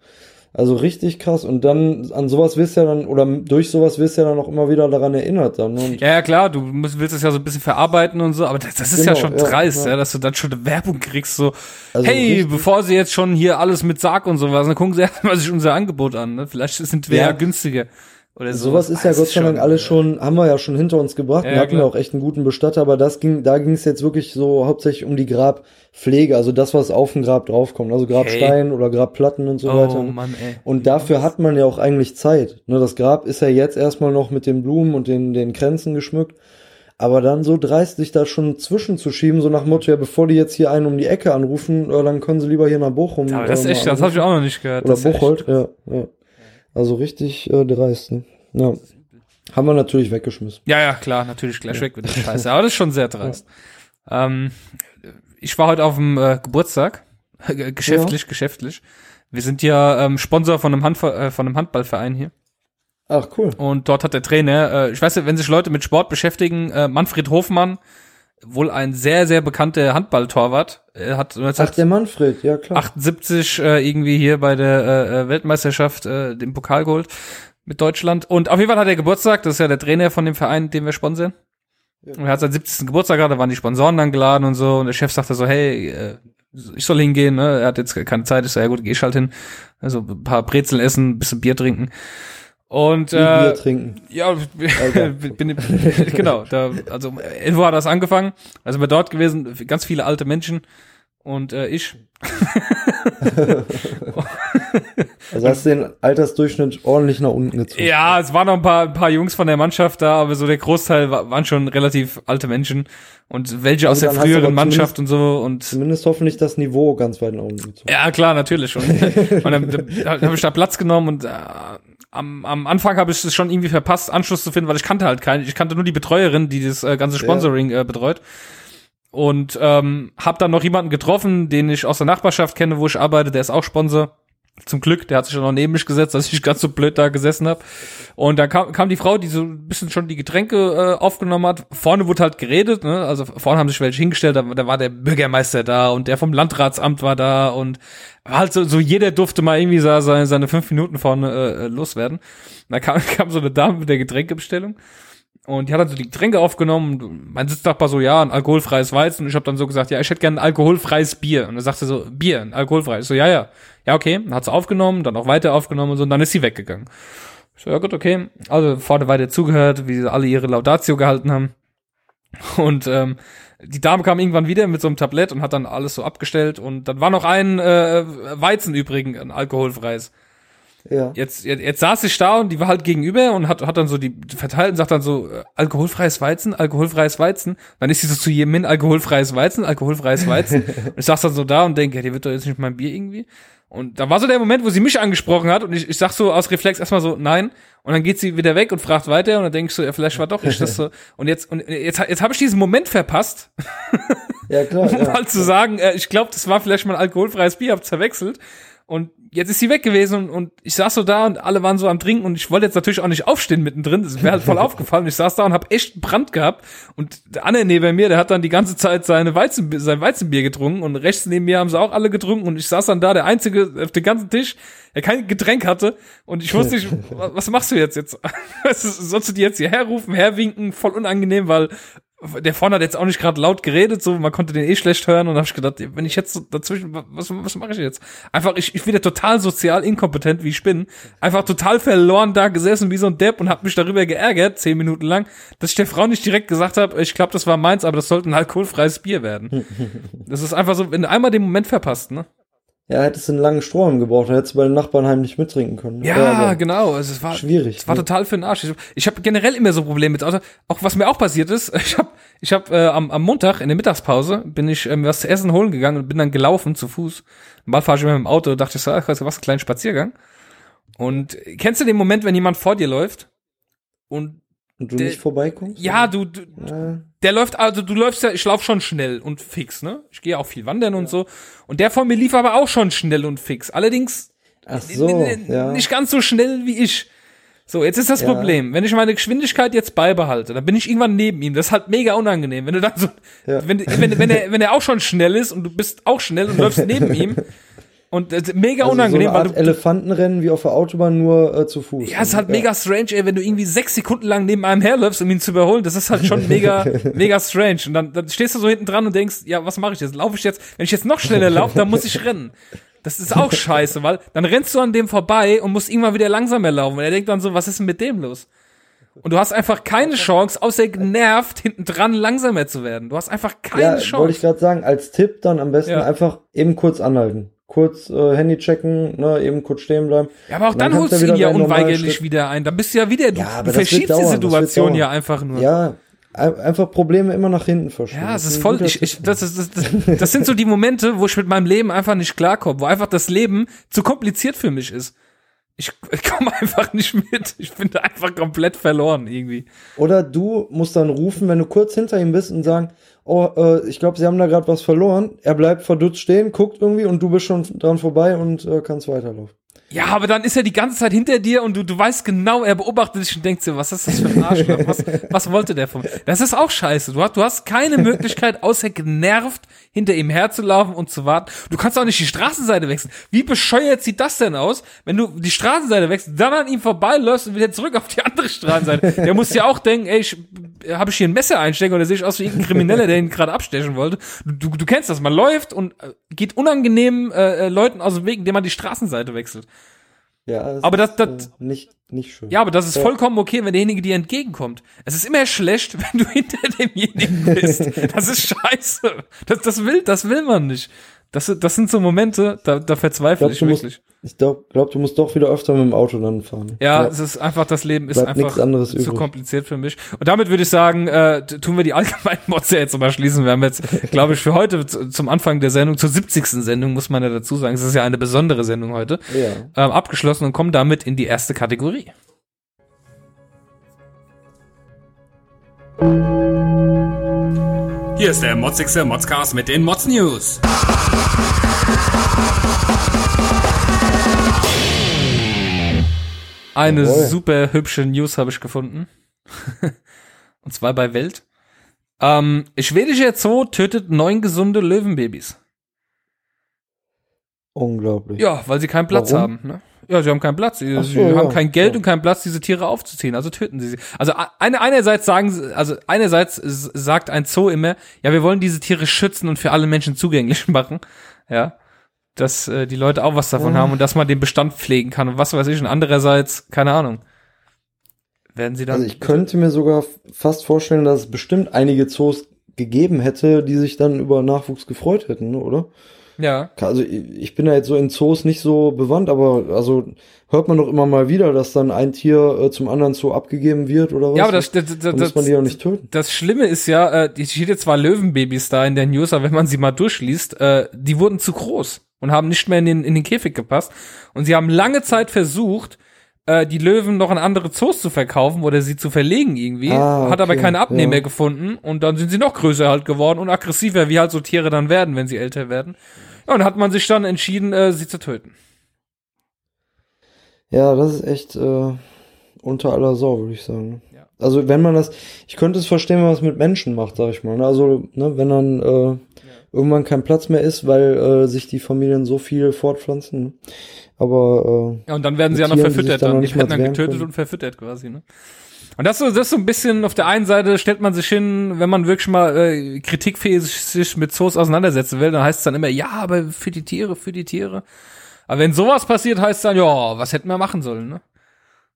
Also richtig krass. Und dann an sowas wirst du ja dann, oder durch sowas wirst du ja dann auch immer wieder daran erinnert dann. Ne? Und ja, ja, klar, du musst, willst es ja so ein bisschen verarbeiten und so, aber das, das ist genau, ja schon dreist, ja, ja. dass du dann schon eine Werbung kriegst, so, also hey, bevor sie jetzt schon hier alles mit Sarg und sowas, dann gucken sie erstmal sich unser Angebot an, ne? Vielleicht sind wir ja, ja günstiger. Oder so. Sowas ist ja Gott sei Dank alles schon, haben wir ja schon hinter uns gebracht. Ja, wir hatten ja auch echt einen guten Bestatter, aber das ging, da ging es jetzt wirklich so hauptsächlich um die Grabpflege, also das, was auf dem Grab draufkommt, also Grabstein hey. oder Grabplatten und so oh, weiter. Mann, ey. Und dafür hat man ja auch eigentlich Zeit. Ne, das Grab ist ja jetzt erstmal noch mit den Blumen und den, den Kränzen geschmückt. Aber dann so dreist sich da schon zwischenzuschieben, so nach Motto, ja, bevor die jetzt hier einen um die Ecke anrufen, äh, dann können sie lieber hier nach Bochum. Aber das ist echt, das habe ich auch noch nicht gehört. Oder Bocholt, ja, ja. Also richtig äh, dreist, ne? Ja. Haben wir natürlich weggeschmissen. Ja, ja, klar, natürlich gleich ja. weg mit der Scheiße. Aber das ist schon sehr dreist. Ja. Ähm, ich war heute auf dem äh, Geburtstag. geschäftlich, ja. geschäftlich. Wir sind ja ähm, Sponsor von einem, Handver äh, von einem Handballverein hier. Ach, cool. Und dort hat der Trainer, äh, ich weiß nicht, wenn sich Leute mit Sport beschäftigen, äh, Manfred Hofmann, wohl ein sehr, sehr bekannter Handballtorwart. Er hat Ach, der Manfred, ja klar. 78 äh, irgendwie hier bei der äh, äh, Weltmeisterschaft äh, den Pokal geholt mit Deutschland. Und auf jeden Fall hat er Geburtstag, das ist ja der Trainer von dem Verein, den wir sponsern. Ja. Und er hat seinen 70. Geburtstag gerade, da waren die Sponsoren dann geladen und so. Und der Chef sagte so, hey, äh, ich soll hingehen, ne? Er hat jetzt keine Zeit, ich so, ja gut, geh ich halt hin. Also ein paar Brezel essen, ein bisschen Bier trinken. Und äh, Bier trinken. Ja, bin, genau, da, also 11 Uhr hat das angefangen. Also wir dort gewesen, ganz viele alte Menschen und äh, ich. also hast du den Altersdurchschnitt ordentlich nach unten gezogen. Ja, es waren noch ein paar, ein paar Jungs von der Mannschaft da, aber so der Großteil waren schon relativ alte Menschen und welche also aus der früheren Mannschaft und so und zumindest hoffentlich das Niveau ganz weit nach unten gezogen. Ja, klar, natürlich schon. und dann, dann habe ich da Platz genommen und äh, am, am Anfang habe ich es schon irgendwie verpasst, Anschluss zu finden, weil ich kannte halt keinen. Ich kannte nur die Betreuerin, die das äh, ganze Sponsoring ja. äh, betreut. Und ähm, habe dann noch jemanden getroffen, den ich aus der Nachbarschaft kenne, wo ich arbeite, der ist auch Sponsor. Zum Glück, der hat sich schon noch neben mich gesetzt, dass ich ganz so blöd da gesessen habe. Und dann kam, kam die Frau, die so ein bisschen schon die Getränke äh, aufgenommen hat. Vorne wurde halt geredet, ne? Also vorne haben sich welche hingestellt, da, da war der Bürgermeister da und der vom Landratsamt war da und halt so, so jeder durfte mal irgendwie seine, seine fünf Minuten vorne äh, loswerden. Und da kam, kam so eine Dame mit der Getränkebestellung. Und die hat dann so die Getränke aufgenommen. Mein Sitznachbar so, ja, ein alkoholfreies Weizen. Und ich habe dann so gesagt, ja, ich hätte gerne ein alkoholfreies Bier. Und er sagte so, Bier, ein alkoholfreies. Ich so, ja, ja. Ja, okay. Dann hat sie aufgenommen, dann auch weiter aufgenommen und so. Und dann ist sie weggegangen. Ich so, ja gut, okay. Also vorne weiter zugehört, wie sie alle ihre Laudatio gehalten haben. Und ähm, die Dame kam irgendwann wieder mit so einem Tablett und hat dann alles so abgestellt. Und dann war noch ein äh, Weizen übrigens, ein alkoholfreies. Ja. Jetzt, jetzt, jetzt saß ich da und die war halt gegenüber und hat, hat dann so die verteilt und sagt dann so, äh, alkoholfreies Weizen, alkoholfreies Weizen. Dann ist sie so zu jedem hin, alkoholfreies Weizen, alkoholfreies Weizen. und ich saß dann so da und denke, ja, die wird doch jetzt nicht mein Bier irgendwie. Und da war so der Moment, wo sie mich angesprochen hat und ich, ich sag so aus Reflex erstmal so, nein. Und dann geht sie wieder weg und fragt weiter und dann denke ich so, ja, vielleicht war doch nicht das so. Und jetzt, und jetzt, jetzt habe ich diesen Moment verpasst. Ja, klar. um ja. mal zu sagen, äh, ich glaube, das war vielleicht mal ein alkoholfreies Bier, hab zerwechselt. Und jetzt ist sie weg gewesen und, und ich saß so da und alle waren so am Trinken und ich wollte jetzt natürlich auch nicht aufstehen mittendrin. Das wäre halt voll aufgefallen. Ich saß da und hab echt Brand gehabt. Und der Anne neben mir, der hat dann die ganze Zeit seine Weizen, sein Weizenbier getrunken und rechts neben mir haben sie auch alle getrunken und ich saß dann da, der Einzige auf dem ganzen Tisch, der kein Getränk hatte und ich wusste nicht, was machst du jetzt jetzt? Sollst du die jetzt hierher rufen, herwinken, voll unangenehm, weil der vorne hat jetzt auch nicht gerade laut geredet, so man konnte den eh schlecht hören und hab ich gedacht, wenn ich jetzt so dazwischen, was, was mache ich jetzt? Einfach, ich, ich wieder total sozial inkompetent, wie ich bin, einfach total verloren da gesessen wie so ein Depp und hab mich darüber geärgert, zehn Minuten lang, dass ich der Frau nicht direkt gesagt habe, ich glaube, das war meins, aber das sollte ein alkoholfreies Bier werden. das ist einfach so, wenn du einmal den Moment verpasst, ne? Ja, hättest du einen langen Strohhalm gebraucht, dann hättest du bei den Nachbarn heimlich mittrinken können. Ja, ja genau. Also es war schwierig. Es war ne? total für den Arsch. Ich, ich habe generell immer so Probleme mit Auto. Auch was mir auch passiert ist, ich habe ich hab, äh, am, am Montag in der Mittagspause bin ich ähm, was zu essen holen gegangen und bin dann gelaufen zu Fuß. Mal fahre ich immer mit dem Auto, dachte ich so, ach, was, einen kleinen Spaziergang. Und kennst du den Moment, wenn jemand vor dir läuft und und du der, nicht vorbeikommst? Ja, du, du ja. der läuft, also du läufst ja, ich lauf schon schnell und fix, ne? Ich gehe auch viel wandern ja. und so. Und der vor mir lief aber auch schon schnell und fix. Allerdings Ach so, ja. nicht ganz so schnell wie ich. So, jetzt ist das Problem. Wenn ich meine Geschwindigkeit jetzt beibehalte, dann bin ich irgendwann neben ihm. Das ist halt mega unangenehm. Wenn du dann so, wenn, wenn, wenn, er, wenn er auch schon schnell ist und du bist auch schnell und läufst neben ihm, Und das ist mega also unangenehm. So eine Art weil du, Elefantenrennen wie auf der Autobahn nur äh, zu Fuß. Ja, es ist halt ja. mega strange, ey, wenn du irgendwie sechs Sekunden lang neben einem herläufst, um ihn zu überholen. Das ist halt schon mega, mega strange. Und dann, dann stehst du so hinten dran und denkst, ja, was mache ich jetzt? Laufe ich jetzt? Wenn ich jetzt noch schneller laufe, dann muss ich rennen. Das ist auch scheiße, weil dann rennst du an dem vorbei und musst irgendwann wieder langsamer laufen. Und er denkt dann so, was ist denn mit dem los? Und du hast einfach keine Chance, außer genervt, hinten dran langsamer zu werden. Du hast einfach keine ja, Chance. Wollte ich gerade sagen, als Tipp dann am besten ja. einfach eben kurz anhalten kurz äh, Handy checken, ne, eben kurz stehen bleiben. Ja, aber auch dann, dann holst du ihn ja unweigerlich wieder ein. Da bist du ja wieder, du, ja, du verschiebst die Situation ja einfach nur. Ja, einfach Probleme immer nach hinten verschieben. Ja, es ist voll, ich, ich, das, ist, das, das, das sind so die Momente, wo ich mit meinem Leben einfach nicht klarkomme, wo einfach das Leben zu kompliziert für mich ist. Ich, ich komme einfach nicht mit. Ich bin da einfach komplett verloren irgendwie. Oder du musst dann rufen, wenn du kurz hinter ihm bist und sagen, oh, äh, ich glaube, sie haben da gerade was verloren. Er bleibt verdutzt stehen, guckt irgendwie und du bist schon dran vorbei und äh, kannst weiterlaufen. Ja, aber dann ist er die ganze Zeit hinter dir und du, du weißt genau, er beobachtet dich und denkt dir, was ist das für ein Arschloch? Was, was wollte der von mir? Das ist auch scheiße. Du hast, du hast keine Möglichkeit, außer genervt hinter ihm herzulaufen und zu warten. Du kannst auch nicht die Straßenseite wechseln. Wie bescheuert sieht das denn aus, wenn du die Straßenseite wechselst, dann an ihm vorbeiläufst und wieder zurück auf die andere Straßenseite? Der muss ja auch denken, ey, ich, habe ich hier ein Messer einstecken oder sehe ich aus wie irgendein Krimineller, der ihn gerade abstechen wollte. Du, du, du kennst das, man läuft und äh, geht unangenehm äh, äh, Leuten aus dem Weg, indem man die Straßenseite wechselt. Ja, das aber das, das äh, nicht nicht schön. Ja, aber das ist ja. vollkommen okay, wenn derjenige dir entgegenkommt. Es ist immer schlecht, wenn du hinter demjenigen bist. Das ist scheiße. Das, das will, das will man nicht. Das, das sind so Momente, da, da verzweifle ich, glaub, ich wirklich. Musst, ich glaube, glaub, du musst doch wieder öfter mit dem Auto dann fahren. Ja, ja. es ist einfach, das Leben ist Bleibt einfach zu übrig. kompliziert für mich. Und damit würde ich sagen, äh, tun wir die allgemeinen Mods ja jetzt mal schließen. Wir haben jetzt, glaube ich, für heute zum Anfang der Sendung, zur 70. Sendung, muss man ja dazu sagen, es ist ja eine besondere Sendung heute, ja. ähm, abgeschlossen und kommen damit in die erste Kategorie. Hier ist der Modsixer Modscast mit den Mods News. Eine Jawohl. super hübsche News habe ich gefunden. Und zwar bei Welt. Ähm, schwedischer Zoo tötet neun gesunde Löwenbabys. Unglaublich. Ja, weil sie keinen Platz Warum? haben. Ne? Ja, sie haben keinen Platz. Sie, so, sie ja. haben kein Geld ja. und keinen Platz, diese Tiere aufzuziehen. Also töten sie sie. Also eine, einerseits sagen, sie, also einerseits sagt ein Zoo immer, ja, wir wollen diese Tiere schützen und für alle Menschen zugänglich machen. Ja, dass äh, die Leute auch was davon ja. haben und dass man den Bestand pflegen kann und was weiß ich. Und andererseits, keine Ahnung. Werden sie dann. Also ich könnte mir sogar fast vorstellen, dass es bestimmt einige Zoos gegeben hätte, die sich dann über Nachwuchs gefreut hätten, oder? Ja. Also ich bin da jetzt so in Zoos nicht so bewandt, aber also hört man doch immer mal wieder, dass dann ein Tier äh, zum anderen Zoo abgegeben wird oder was? Ja, aber das, das, das, muss man die auch nicht töten. Das Schlimme ist ja, äh, steht jetzt zwar Löwenbabys da in der News, aber wenn man sie mal durchliest, äh, die wurden zu groß und haben nicht mehr in den, in den Käfig gepasst. Und sie haben lange Zeit versucht, äh, die Löwen noch an andere Zoos zu verkaufen oder sie zu verlegen irgendwie, ah, okay, hat aber keine Abnehmer ja. gefunden und dann sind sie noch größer halt geworden und aggressiver, wie halt so Tiere dann werden, wenn sie älter werden. Und hat man sich dann entschieden, äh, sie zu töten. Ja, das ist echt äh, unter aller Sau, würde ich sagen. Ja. Also wenn man das, ich könnte es verstehen, wenn man es mit Menschen macht, sag ich mal. Ne? Also, ne, wenn dann äh, ja. irgendwann kein Platz mehr ist, weil äh, sich die Familien so viel fortpflanzen. Aber äh, ja, und dann werden sie ja noch verfüttert, dann, dann die werden dann getötet können. und verfüttert quasi, ne? Und das so, das ist so ein bisschen, auf der einen Seite stellt man sich hin, wenn man wirklich mal äh, kritikfähig sich mit Zoos auseinandersetzen will, dann heißt es dann immer, ja, aber für die Tiere, für die Tiere. Aber wenn sowas passiert, heißt es dann, ja, was hätten wir machen sollen, ne?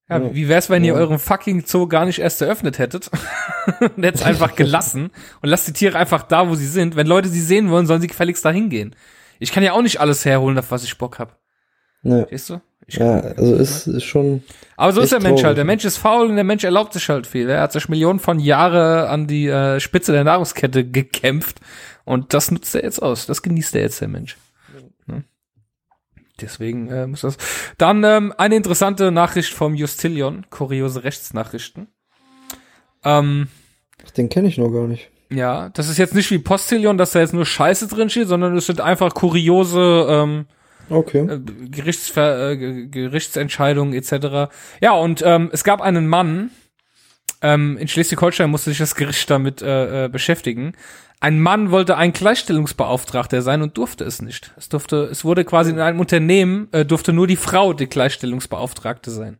Ja, ja. wie wär's, wenn ja. ihr euren fucking Zoo gar nicht erst eröffnet hättet und hättet einfach gelassen und lasst die Tiere einfach da, wo sie sind. Wenn Leute sie sehen wollen, sollen sie gefälligst da hingehen. Ich kann ja auch nicht alles herholen, auf was ich Bock hab. Ne. Weißt du? Ja, also ist, ist schon. Aber so ist der Mensch halt. Der Mensch ist faul und der Mensch erlaubt sich halt viel. Er hat sich Millionen von Jahre an die äh, Spitze der Nahrungskette gekämpft und das nutzt er jetzt aus. Das genießt er jetzt, der Mensch. Ne? Deswegen äh, muss das. Dann ähm, eine interessante Nachricht vom Justillion, kuriose Rechtsnachrichten. Ähm, Den kenne ich noch gar nicht. Ja, das ist jetzt nicht wie Postillion, dass da jetzt nur Scheiße drin steht, sondern es sind einfach kuriose ähm, Okay. Äh, Gerichtsver äh, Gerichtsentscheidungen etc. Ja, und ähm, es gab einen Mann, ähm, in Schleswig-Holstein musste sich das Gericht damit äh, äh, beschäftigen. Ein Mann wollte ein Gleichstellungsbeauftragter sein und durfte es nicht. Es durfte, es wurde quasi in einem Unternehmen, äh, durfte nur die Frau die Gleichstellungsbeauftragte sein.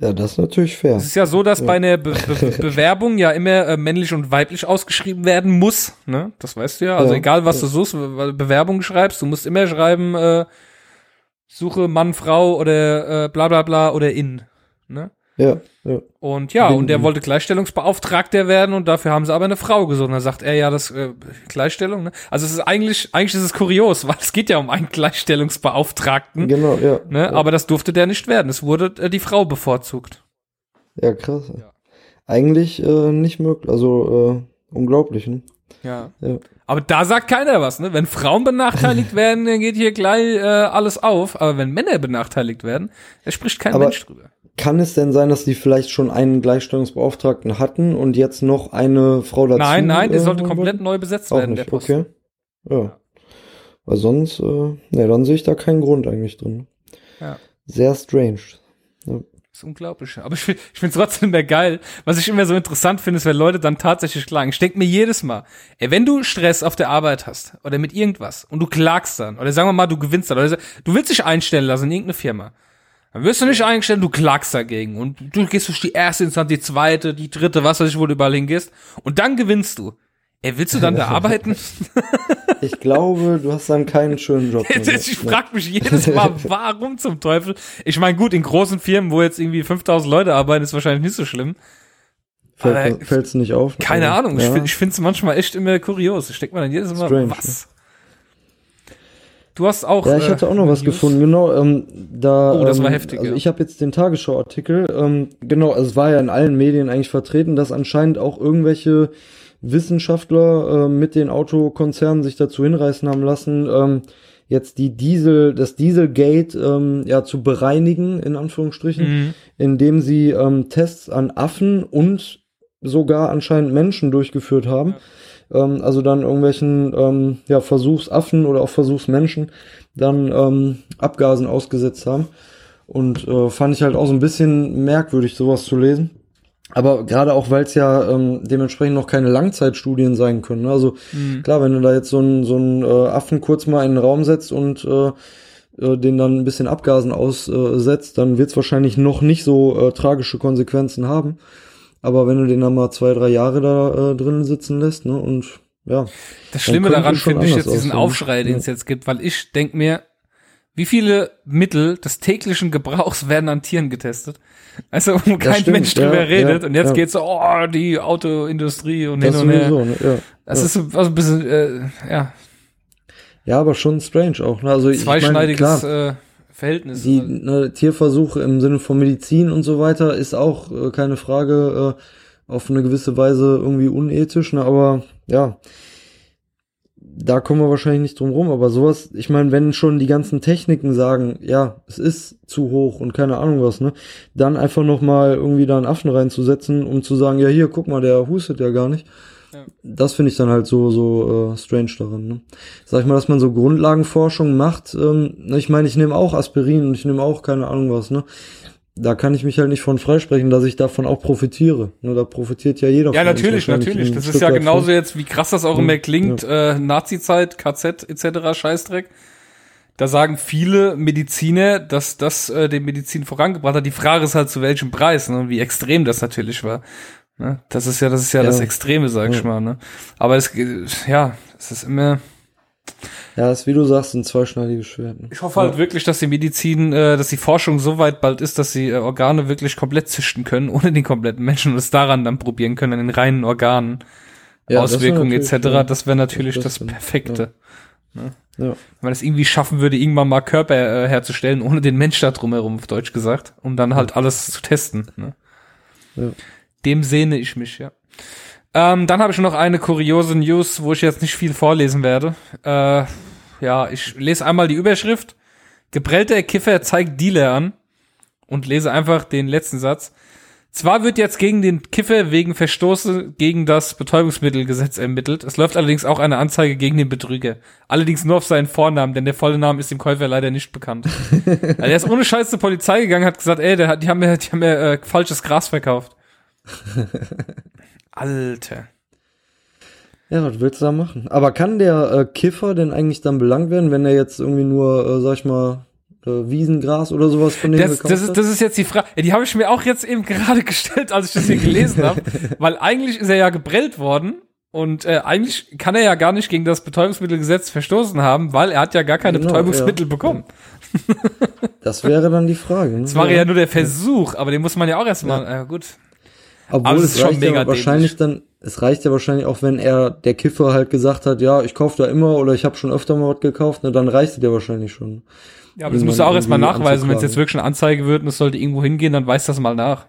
Ja, das ist natürlich fair. Es ist ja so, dass ja. bei einer Be Be Bewerbung ja immer äh, männlich und weiblich ausgeschrieben werden muss. Ne? Das weißt du ja. Also ja. egal, was ja. du suchst, Bewerbung schreibst, du musst immer schreiben, äh, suche Mann, Frau oder äh, bla bla bla oder in. Ne? Ja, ja. Und ja, und der wollte Gleichstellungsbeauftragter werden und dafür haben sie aber eine Frau gesucht. Und dann sagt er ja, das äh, Gleichstellung, ne? Also es ist eigentlich, eigentlich ist es kurios, weil es geht ja um einen Gleichstellungsbeauftragten. Genau, ja. Ne? Ja. Aber das durfte der nicht werden. Es wurde äh, die Frau bevorzugt. Ja, krass. Ja. Eigentlich äh, nicht möglich, also äh, unglaublich, ne? Ja. ja. Aber da sagt keiner was, ne? Wenn Frauen benachteiligt werden, dann geht hier gleich äh, alles auf. Aber wenn Männer benachteiligt werden, da spricht kein Aber Mensch drüber. Kann es denn sein, dass die vielleicht schon einen Gleichstellungsbeauftragten hatten und jetzt noch eine Frau dazu? Nein, nein, der äh, sollte komplett wollten? neu besetzt Auch werden, nicht. der Post. Okay. Ja. Weil sonst, äh, ne, dann sehe ich da keinen Grund eigentlich drin. Ja. Sehr strange. Ja. Das ist unglaublich. Aber ich, ich finde es trotzdem mehr geil. Was ich immer so interessant finde, ist, wenn Leute dann tatsächlich klagen. Ich denke mir jedes Mal, ey, wenn du Stress auf der Arbeit hast oder mit irgendwas und du klagst dann, oder sagen wir mal, du gewinnst dann, oder du willst dich einstellen lassen in irgendeine Firma dann wirst du nicht eingestellt, du klagst dagegen. Und du gehst durch die erste Instanz, die zweite, die dritte, was weiß ich, wo du überall hingehst. Und dann gewinnst du. Ey, willst du dann da arbeiten? Ich glaube, du hast dann keinen schönen Job. ich frag mich jedes Mal, warum zum Teufel? Ich meine, gut, in großen Firmen, wo jetzt irgendwie 5000 Leute arbeiten, ist wahrscheinlich nicht so schlimm. Fällt es nicht auf? Keine Ahnung. Ja. Ich finde es manchmal echt immer kurios. Ich denke mal dann jedes Mal, Strange, was? Du hast auch. Ja, ich hatte auch noch äh, was News. gefunden, genau. Ähm, da, oh, das war ähm, heftig. Also ja. ich habe jetzt den Tagesschau-Artikel. Ähm, genau, also es war ja in allen Medien eigentlich vertreten, dass anscheinend auch irgendwelche Wissenschaftler äh, mit den Autokonzernen sich dazu hinreißen haben lassen, ähm, jetzt die Diesel, das Dieselgate ähm, ja zu bereinigen in Anführungsstrichen, mhm. indem sie ähm, Tests an Affen und sogar anscheinend Menschen durchgeführt haben. Ja ähm, also dann irgendwelchen ähm, ja, Versuchsaffen oder auch Versuchsmenschen dann ähm, Abgasen ausgesetzt haben. Und äh, fand ich halt auch so ein bisschen merkwürdig, sowas zu lesen. Aber gerade auch, weil es ja ähm, dementsprechend noch keine Langzeitstudien sein können. Ne? Also mhm. klar, wenn du da jetzt so einen so einen, äh, Affen kurz mal in den Raum setzt und äh, äh, den dann ein bisschen Abgasen aussetzt, dann wird es wahrscheinlich noch nicht so äh, tragische Konsequenzen haben. Aber wenn du den dann mal zwei, drei Jahre da äh, drin sitzen lässt, ne, und ja. Das Schlimme daran finde ich jetzt diesen Aufschrei, den es ja. jetzt gibt, weil ich denk mir, wie viele Mittel des täglichen Gebrauchs werden an Tieren getestet? Also, wo kein stimmt, Mensch drüber ja, redet. Ja, und jetzt ja. geht's so, oh, die Autoindustrie und das hin und her. Sowieso, ne? das ist so also ein bisschen, äh, ja. Ja, aber schon strange auch. Ne? Also, Zweischneidiges ich mein, klar, äh, Verhältnis. Die ne, Tierversuche im Sinne von Medizin und so weiter ist auch äh, keine Frage äh, auf eine gewisse Weise irgendwie unethisch, ne? aber ja, da kommen wir wahrscheinlich nicht drum rum, aber sowas, ich meine, wenn schon die ganzen Techniken sagen, ja, es ist zu hoch und keine Ahnung was, ne, dann einfach noch mal irgendwie da einen Affen reinzusetzen, um zu sagen, ja hier, guck mal, der hustet ja gar nicht. Ja. Das finde ich dann halt so so äh, strange daran. Ne? Sag ich mal, dass man so Grundlagenforschung macht. Ähm, ich meine, ich nehme auch Aspirin und ich nehme auch keine Ahnung was. Ne? da kann ich mich halt nicht von freisprechen, dass ich davon auch profitiere. Nur da profitiert ja jeder. Ja, natürlich, natürlich. Das ist ja genauso jetzt, wie krass das auch immer klingt, ja. äh, Nazi-Zeit, KZ etc. Scheißdreck. Da sagen viele Mediziner, dass das äh, den Medizin vorangebracht hat. Die Frage ist halt zu welchem Preis ne? und wie extrem das natürlich war. Ne? Das ist ja, das ist ja, ja. das Extreme, sag ich mal. Ne? Aber es, ja, es ist immer ja, ist wie du sagst, ein zweischneidiges Schwert. Ne? Ich hoffe halt wirklich, dass die Medizin, äh, dass die Forschung so weit bald ist, dass sie äh, Organe wirklich komplett züchten können, ohne den kompletten Menschen und es daran dann probieren können, an den reinen Organen. Ja, Auswirkungen etc. Das wäre natürlich das, das Perfekte. Ja. Ne? Ja. Wenn man es irgendwie schaffen würde, irgendwann mal Körper äh, herzustellen, ohne den Mensch da drumherum, auf Deutsch gesagt, um dann halt alles zu testen. Ne? Ja. Dem sehne ich mich, ja. Ähm, dann habe ich noch eine kuriose News, wo ich jetzt nicht viel vorlesen werde. Äh, ja, ich lese einmal die Überschrift. Geprellter Kiffer zeigt Dealer an und lese einfach den letzten Satz. Zwar wird jetzt gegen den Kiffer wegen Verstoße gegen das Betäubungsmittelgesetz ermittelt. Es läuft allerdings auch eine Anzeige gegen den Betrüger. Allerdings nur auf seinen Vornamen, denn der volle Name ist dem Käufer leider nicht bekannt. also er ist ohne Scheiß zur Polizei gegangen, hat gesagt, ey, der hat, die haben mir, die haben mir äh, falsches Gras verkauft. Alter. Ja, was willst du da machen? Aber kann der äh, Kiffer denn eigentlich dann belangt werden, wenn er jetzt irgendwie nur, äh, sag ich mal, äh, Wiesengras oder sowas von dem das, das ist, Das ist jetzt die Frage. Die habe ich mir auch jetzt eben gerade gestellt, als ich das hier gelesen habe. Weil eigentlich ist er ja geprellt worden und äh, eigentlich kann er ja gar nicht gegen das Betäubungsmittelgesetz verstoßen haben, weil er hat ja gar keine genau, Betäubungsmittel ja. bekommen. Das wäre dann die Frage. Ne? Das war ja. ja nur der Versuch, aber den muss man ja auch erstmal, ja. Äh, gut. Obwohl Aber es, es reicht ja wahrscheinlich dämlich. dann, es reicht ja wahrscheinlich auch, wenn er, der Kiffer halt gesagt hat, ja, ich kaufe da immer oder ich habe schon öfter mal was gekauft, ne, dann reicht es ja wahrscheinlich schon. Ja, aber das musst du auch erstmal nachweisen, wenn es jetzt wirklich eine Anzeige wird und es sollte irgendwo hingehen, dann weiß das mal nach.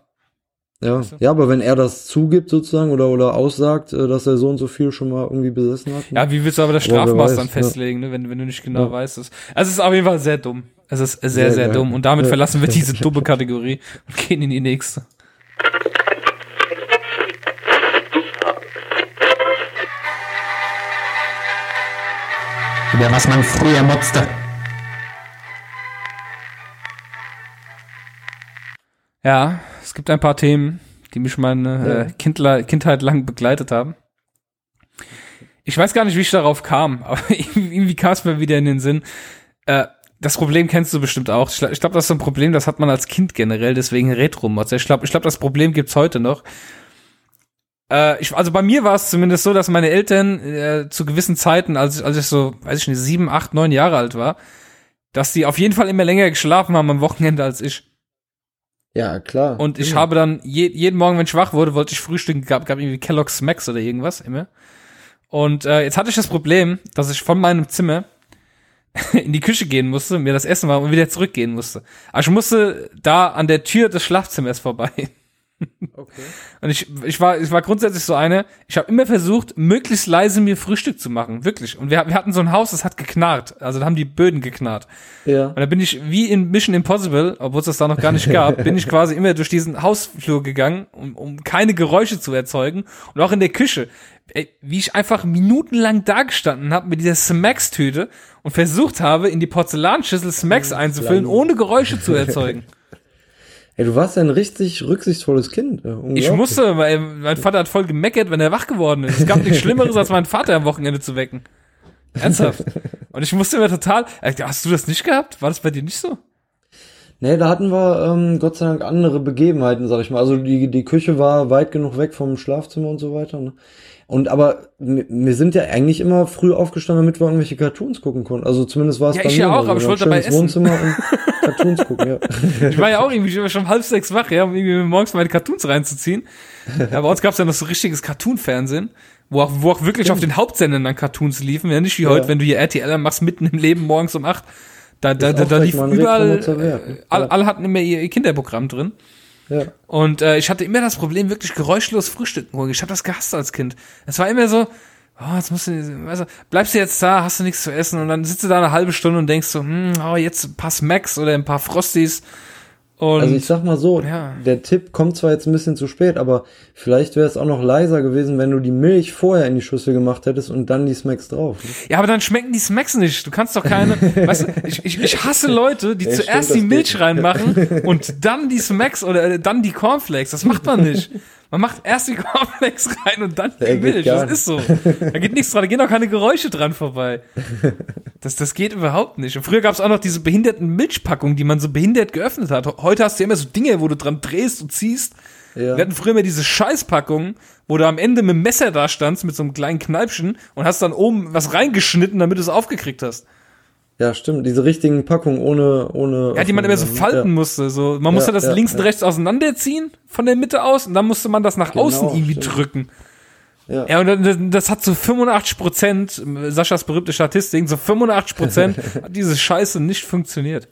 Ja, ja, aber wenn er das zugibt sozusagen oder oder aussagt, äh, dass er so und so viel schon mal irgendwie besessen hat. Ne? Ja, wie willst du aber das Strafmaß dann festlegen, ja. ne, wenn, wenn du nicht genau ja. weißt. Es also es ist auf jeden Fall sehr dumm. Es ist sehr, sehr, sehr dumm. Und damit verlassen wir diese dumme Kategorie und gehen in die nächste. Über was man früher motzte. Ja, es gibt ein paar Themen, die mich meine äh, Kindler, Kindheit lang begleitet haben. Ich weiß gar nicht, wie ich darauf kam, aber irgendwie kam es mir wieder in den Sinn. Äh, das Problem kennst du bestimmt auch. Ich glaube, glaub, das ist ein Problem, das hat man als Kind generell, deswegen Retro-Mods. Ich glaube, ich glaub, das Problem gibt's heute noch. Äh, ich, also bei mir war es zumindest so, dass meine Eltern äh, zu gewissen Zeiten, als, als ich so, weiß ich nicht, sieben, acht, neun Jahre alt war, dass die auf jeden Fall immer länger geschlafen haben am Wochenende als ich. Ja, klar. Und ich immer. habe dann je, jeden Morgen, wenn ich wach wurde, wollte ich frühstücken, gab, gab irgendwie Kellogg's Max oder irgendwas immer. Und äh, jetzt hatte ich das Problem, dass ich von meinem Zimmer in die Küche gehen musste, mir das Essen war und wieder zurückgehen musste. Aber ich musste da an der Tür des Schlafzimmers vorbei. Okay. Und ich, ich war, ich war grundsätzlich so eine, ich habe immer versucht, möglichst leise mir Frühstück zu machen, wirklich. Und wir, wir hatten so ein Haus, das hat geknarrt, also da haben die Böden geknarrt. Ja. Und da bin ich wie in Mission Impossible, obwohl es das da noch gar nicht gab, bin ich quasi immer durch diesen Hausflur gegangen, um, um keine Geräusche zu erzeugen. Und auch in der Küche, ey, wie ich einfach minutenlang dagestanden habe mit dieser Smacks-Tüte und versucht habe, in die Porzellanschüssel Smacks einzufüllen, ohne Geräusche zu erzeugen. Ey, du warst ein richtig rücksichtsvolles Kind. Ich musste, weil mein Vater hat voll gemeckert, wenn er wach geworden ist. Es gab nichts Schlimmeres, als meinen Vater am Wochenende zu wecken. Ernsthaft. Und ich musste mir total, hast du das nicht gehabt? War das bei dir nicht so? Nee, da hatten wir ähm, Gott sei Dank andere Begebenheiten, sag ich mal. Also die, die Küche war weit genug weg vom Schlafzimmer und so weiter. Ne? Und aber wir sind ja eigentlich immer früh aufgestanden, damit wir irgendwelche Cartoons gucken konnten. Also zumindest war es ja, bei ich mir. Ja, auch, aber ich wollte dabei essen. Wohnzimmer und Cartoons gucken, ja. Ich war ja auch irgendwie schon halb sechs wach, ja, um irgendwie morgens meine Cartoons reinzuziehen. Ja, bei uns gab es ja noch so richtiges Cartoon-Fernsehen, wo auch, wo auch wirklich Stimmt. auf den Hauptsendern dann Cartoons liefen. Ja, nicht wie ja. heute, wenn du hier RTL machst mitten im Leben morgens um acht. Da, da, da, da lief überall, äh, alle, alle hatten immer ihr Kinderprogramm drin. Und äh, ich hatte immer das Problem, wirklich geräuschlos frühstücken. Ich habe das gehasst als Kind. Es war immer so, oh, jetzt musst du, weißt du, bleibst du jetzt da, hast du nichts zu essen und dann sitzt du da eine halbe Stunde und denkst so, hm, oh, jetzt ein paar Smacks oder ein paar Frosties und, also ich sag mal so, ja. der Tipp kommt zwar jetzt ein bisschen zu spät, aber vielleicht wäre es auch noch leiser gewesen, wenn du die Milch vorher in die Schüssel gemacht hättest und dann die Smacks drauf. Ne? Ja, aber dann schmecken die Smacks nicht. Du kannst doch keine, weißt du, ich, ich, ich hasse Leute, die ja, zuerst stimmt, die Milch geht. reinmachen und dann die Smacks oder äh, dann die Cornflakes. Das macht man nicht. Man macht erst die Cornflakes rein und dann die Milch. Das ist so. Da geht nichts dran, da gehen auch keine Geräusche dran vorbei. Das, das geht überhaupt nicht. Und früher gab es auch noch diese behinderten Milchpackungen, die man so behindert geöffnet hat. Heute hast du ja immer so Dinge, wo du dran drehst und ziehst. Ja. Wir hatten früher immer diese Scheißpackungen, wo du am Ende mit dem Messer da standst, mit so einem kleinen Kneipchen und hast dann oben was reingeschnitten, damit du es aufgekriegt hast. Ja, stimmt, diese richtigen Packungen ohne, ohne. Ja, die man immer so falten ja. musste, so. Man musste ja, das ja, links und rechts auseinanderziehen von der Mitte aus und dann musste man das nach genau, außen irgendwie stimmt. drücken. Ja. ja, und das hat so 85 Prozent, Saschas berühmte Statistik, so 85 Prozent hat diese Scheiße nicht funktioniert.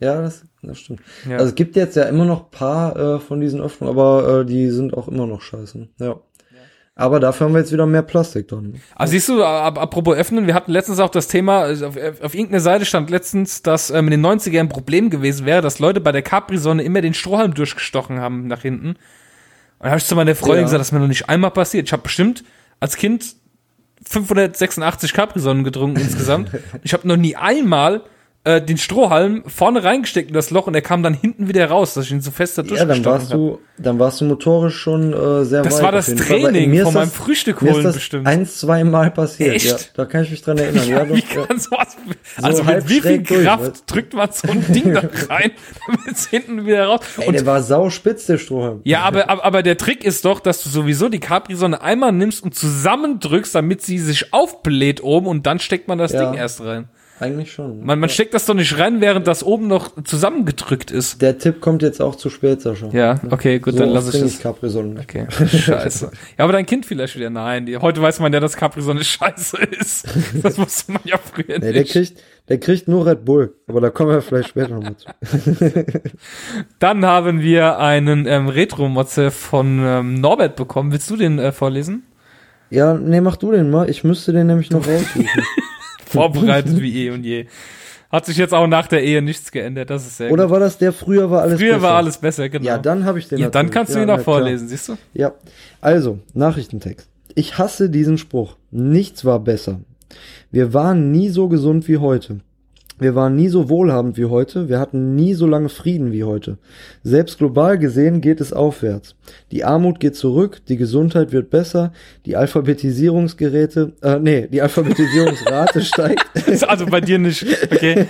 Ja, das, das stimmt. Ja. Also es gibt jetzt ja immer noch paar äh, von diesen Öffnungen, aber äh, die sind auch immer noch scheiße. Ja. Aber dafür haben wir jetzt wieder mehr Plastik drin. Also siehst du, ab, apropos öffnen, wir hatten letztens auch das Thema, also auf, auf irgendeiner Seite stand letztens, dass ähm, in den 90ern ein Problem gewesen wäre, dass Leute bei der Capri-Sonne immer den Strohhalm durchgestochen haben nach hinten. Und da habe ich zu meiner Freundin ja. gesagt, das ist mir noch nicht einmal passiert. Ich habe bestimmt als Kind 586 Capri-Sonnen getrunken insgesamt. Ich habe noch nie einmal äh, den Strohhalm vorne reingesteckt in das Loch und er kam dann hinten wieder raus, dass ich ihn so fest da Ja, dann warst du, dann warst du motorisch schon äh, sehr das weit. Das war das Training von meinem Frühstück holen das bestimmt. Eins, zwei Mal passiert. Echt? Ja, da kann ich mich dran erinnern. ja, doch, wie kann sowas, so also mit wie viel Kraft durch, drückt man so ein Ding da rein, damit es hinten wieder raus. Ey, und der war sauspitz, der Strohhalm. Ja, aber, aber, aber der Trick ist doch, dass du sowieso die Capri-Sonne einmal nimmst und zusammendrückst, damit sie sich aufbläht oben und dann steckt man das ja. Ding erst rein. Eigentlich schon. Man, man steckt das doch nicht rein, während das oben noch zusammengedrückt ist. Der Tipp kommt jetzt auch zu spät, Sascha. Ja, okay, gut, so dann lasse ich das. Capri-Sonne. Okay, scheiße. ja, aber dein Kind vielleicht wieder, nein. Die, heute weiß man ja, dass Capri-Sonne scheiße ist. Das wusste man ja früher nee, nicht. Der kriegt, der kriegt nur Red Bull, aber da kommen wir vielleicht später noch zu. dann haben wir einen ähm, Retro-Motze von ähm, Norbert bekommen. Willst du den äh, vorlesen? Ja, nee, mach du den mal. Ich müsste den nämlich noch raussuchen. Vorbereitet wie eh und je. Hat sich jetzt auch nach der Ehe nichts geändert, das ist sehr Oder gut. war das der früher war alles früher besser? Früher war alles besser, genau. Ja, dann habe ich den. Ja, dann kannst du ihn ja, auch vorlesen, klar. siehst du? Ja. Also, Nachrichtentext. Ich hasse diesen Spruch. Nichts war besser. Wir waren nie so gesund wie heute. Wir waren nie so wohlhabend wie heute, wir hatten nie so lange Frieden wie heute. Selbst global gesehen geht es aufwärts. Die Armut geht zurück, die Gesundheit wird besser, die Alphabetisierungsgeräte, äh, nee, die Alphabetisierungsrate steigt. Also bei dir nicht, okay.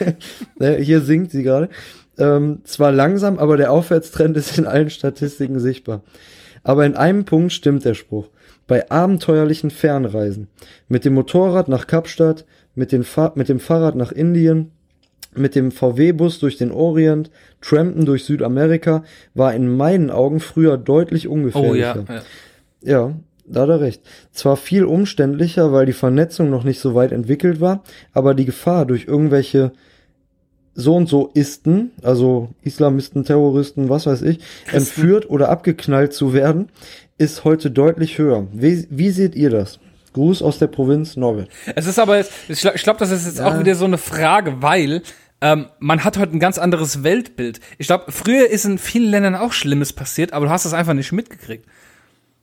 Hier sinkt sie gerade. Ähm, zwar langsam, aber der Aufwärtstrend ist in allen Statistiken sichtbar. Aber in einem Punkt stimmt der Spruch. Bei abenteuerlichen Fernreisen. Mit dem Motorrad nach Kapstadt, mit, den Fa mit dem Fahrrad nach Indien, mit dem VW-Bus durch den Orient, Trampen durch Südamerika, war in meinen Augen früher deutlich ungefährlicher. Oh, ja, ja. ja, da hat er recht. Zwar viel umständlicher, weil die Vernetzung noch nicht so weit entwickelt war, aber die Gefahr durch irgendwelche so und so Isten, also Islamisten, Terroristen, was weiß ich, entführt oder abgeknallt zu werden, ist heute deutlich höher. Wie, wie seht ihr das? Gruß aus der Provinz Norbert. Es ist aber, ich glaube, glaub, das ist jetzt ja. auch wieder so eine Frage, weil ähm, man hat heute ein ganz anderes Weltbild. Ich glaube, früher ist in vielen Ländern auch Schlimmes passiert, aber du hast das einfach nicht mitgekriegt.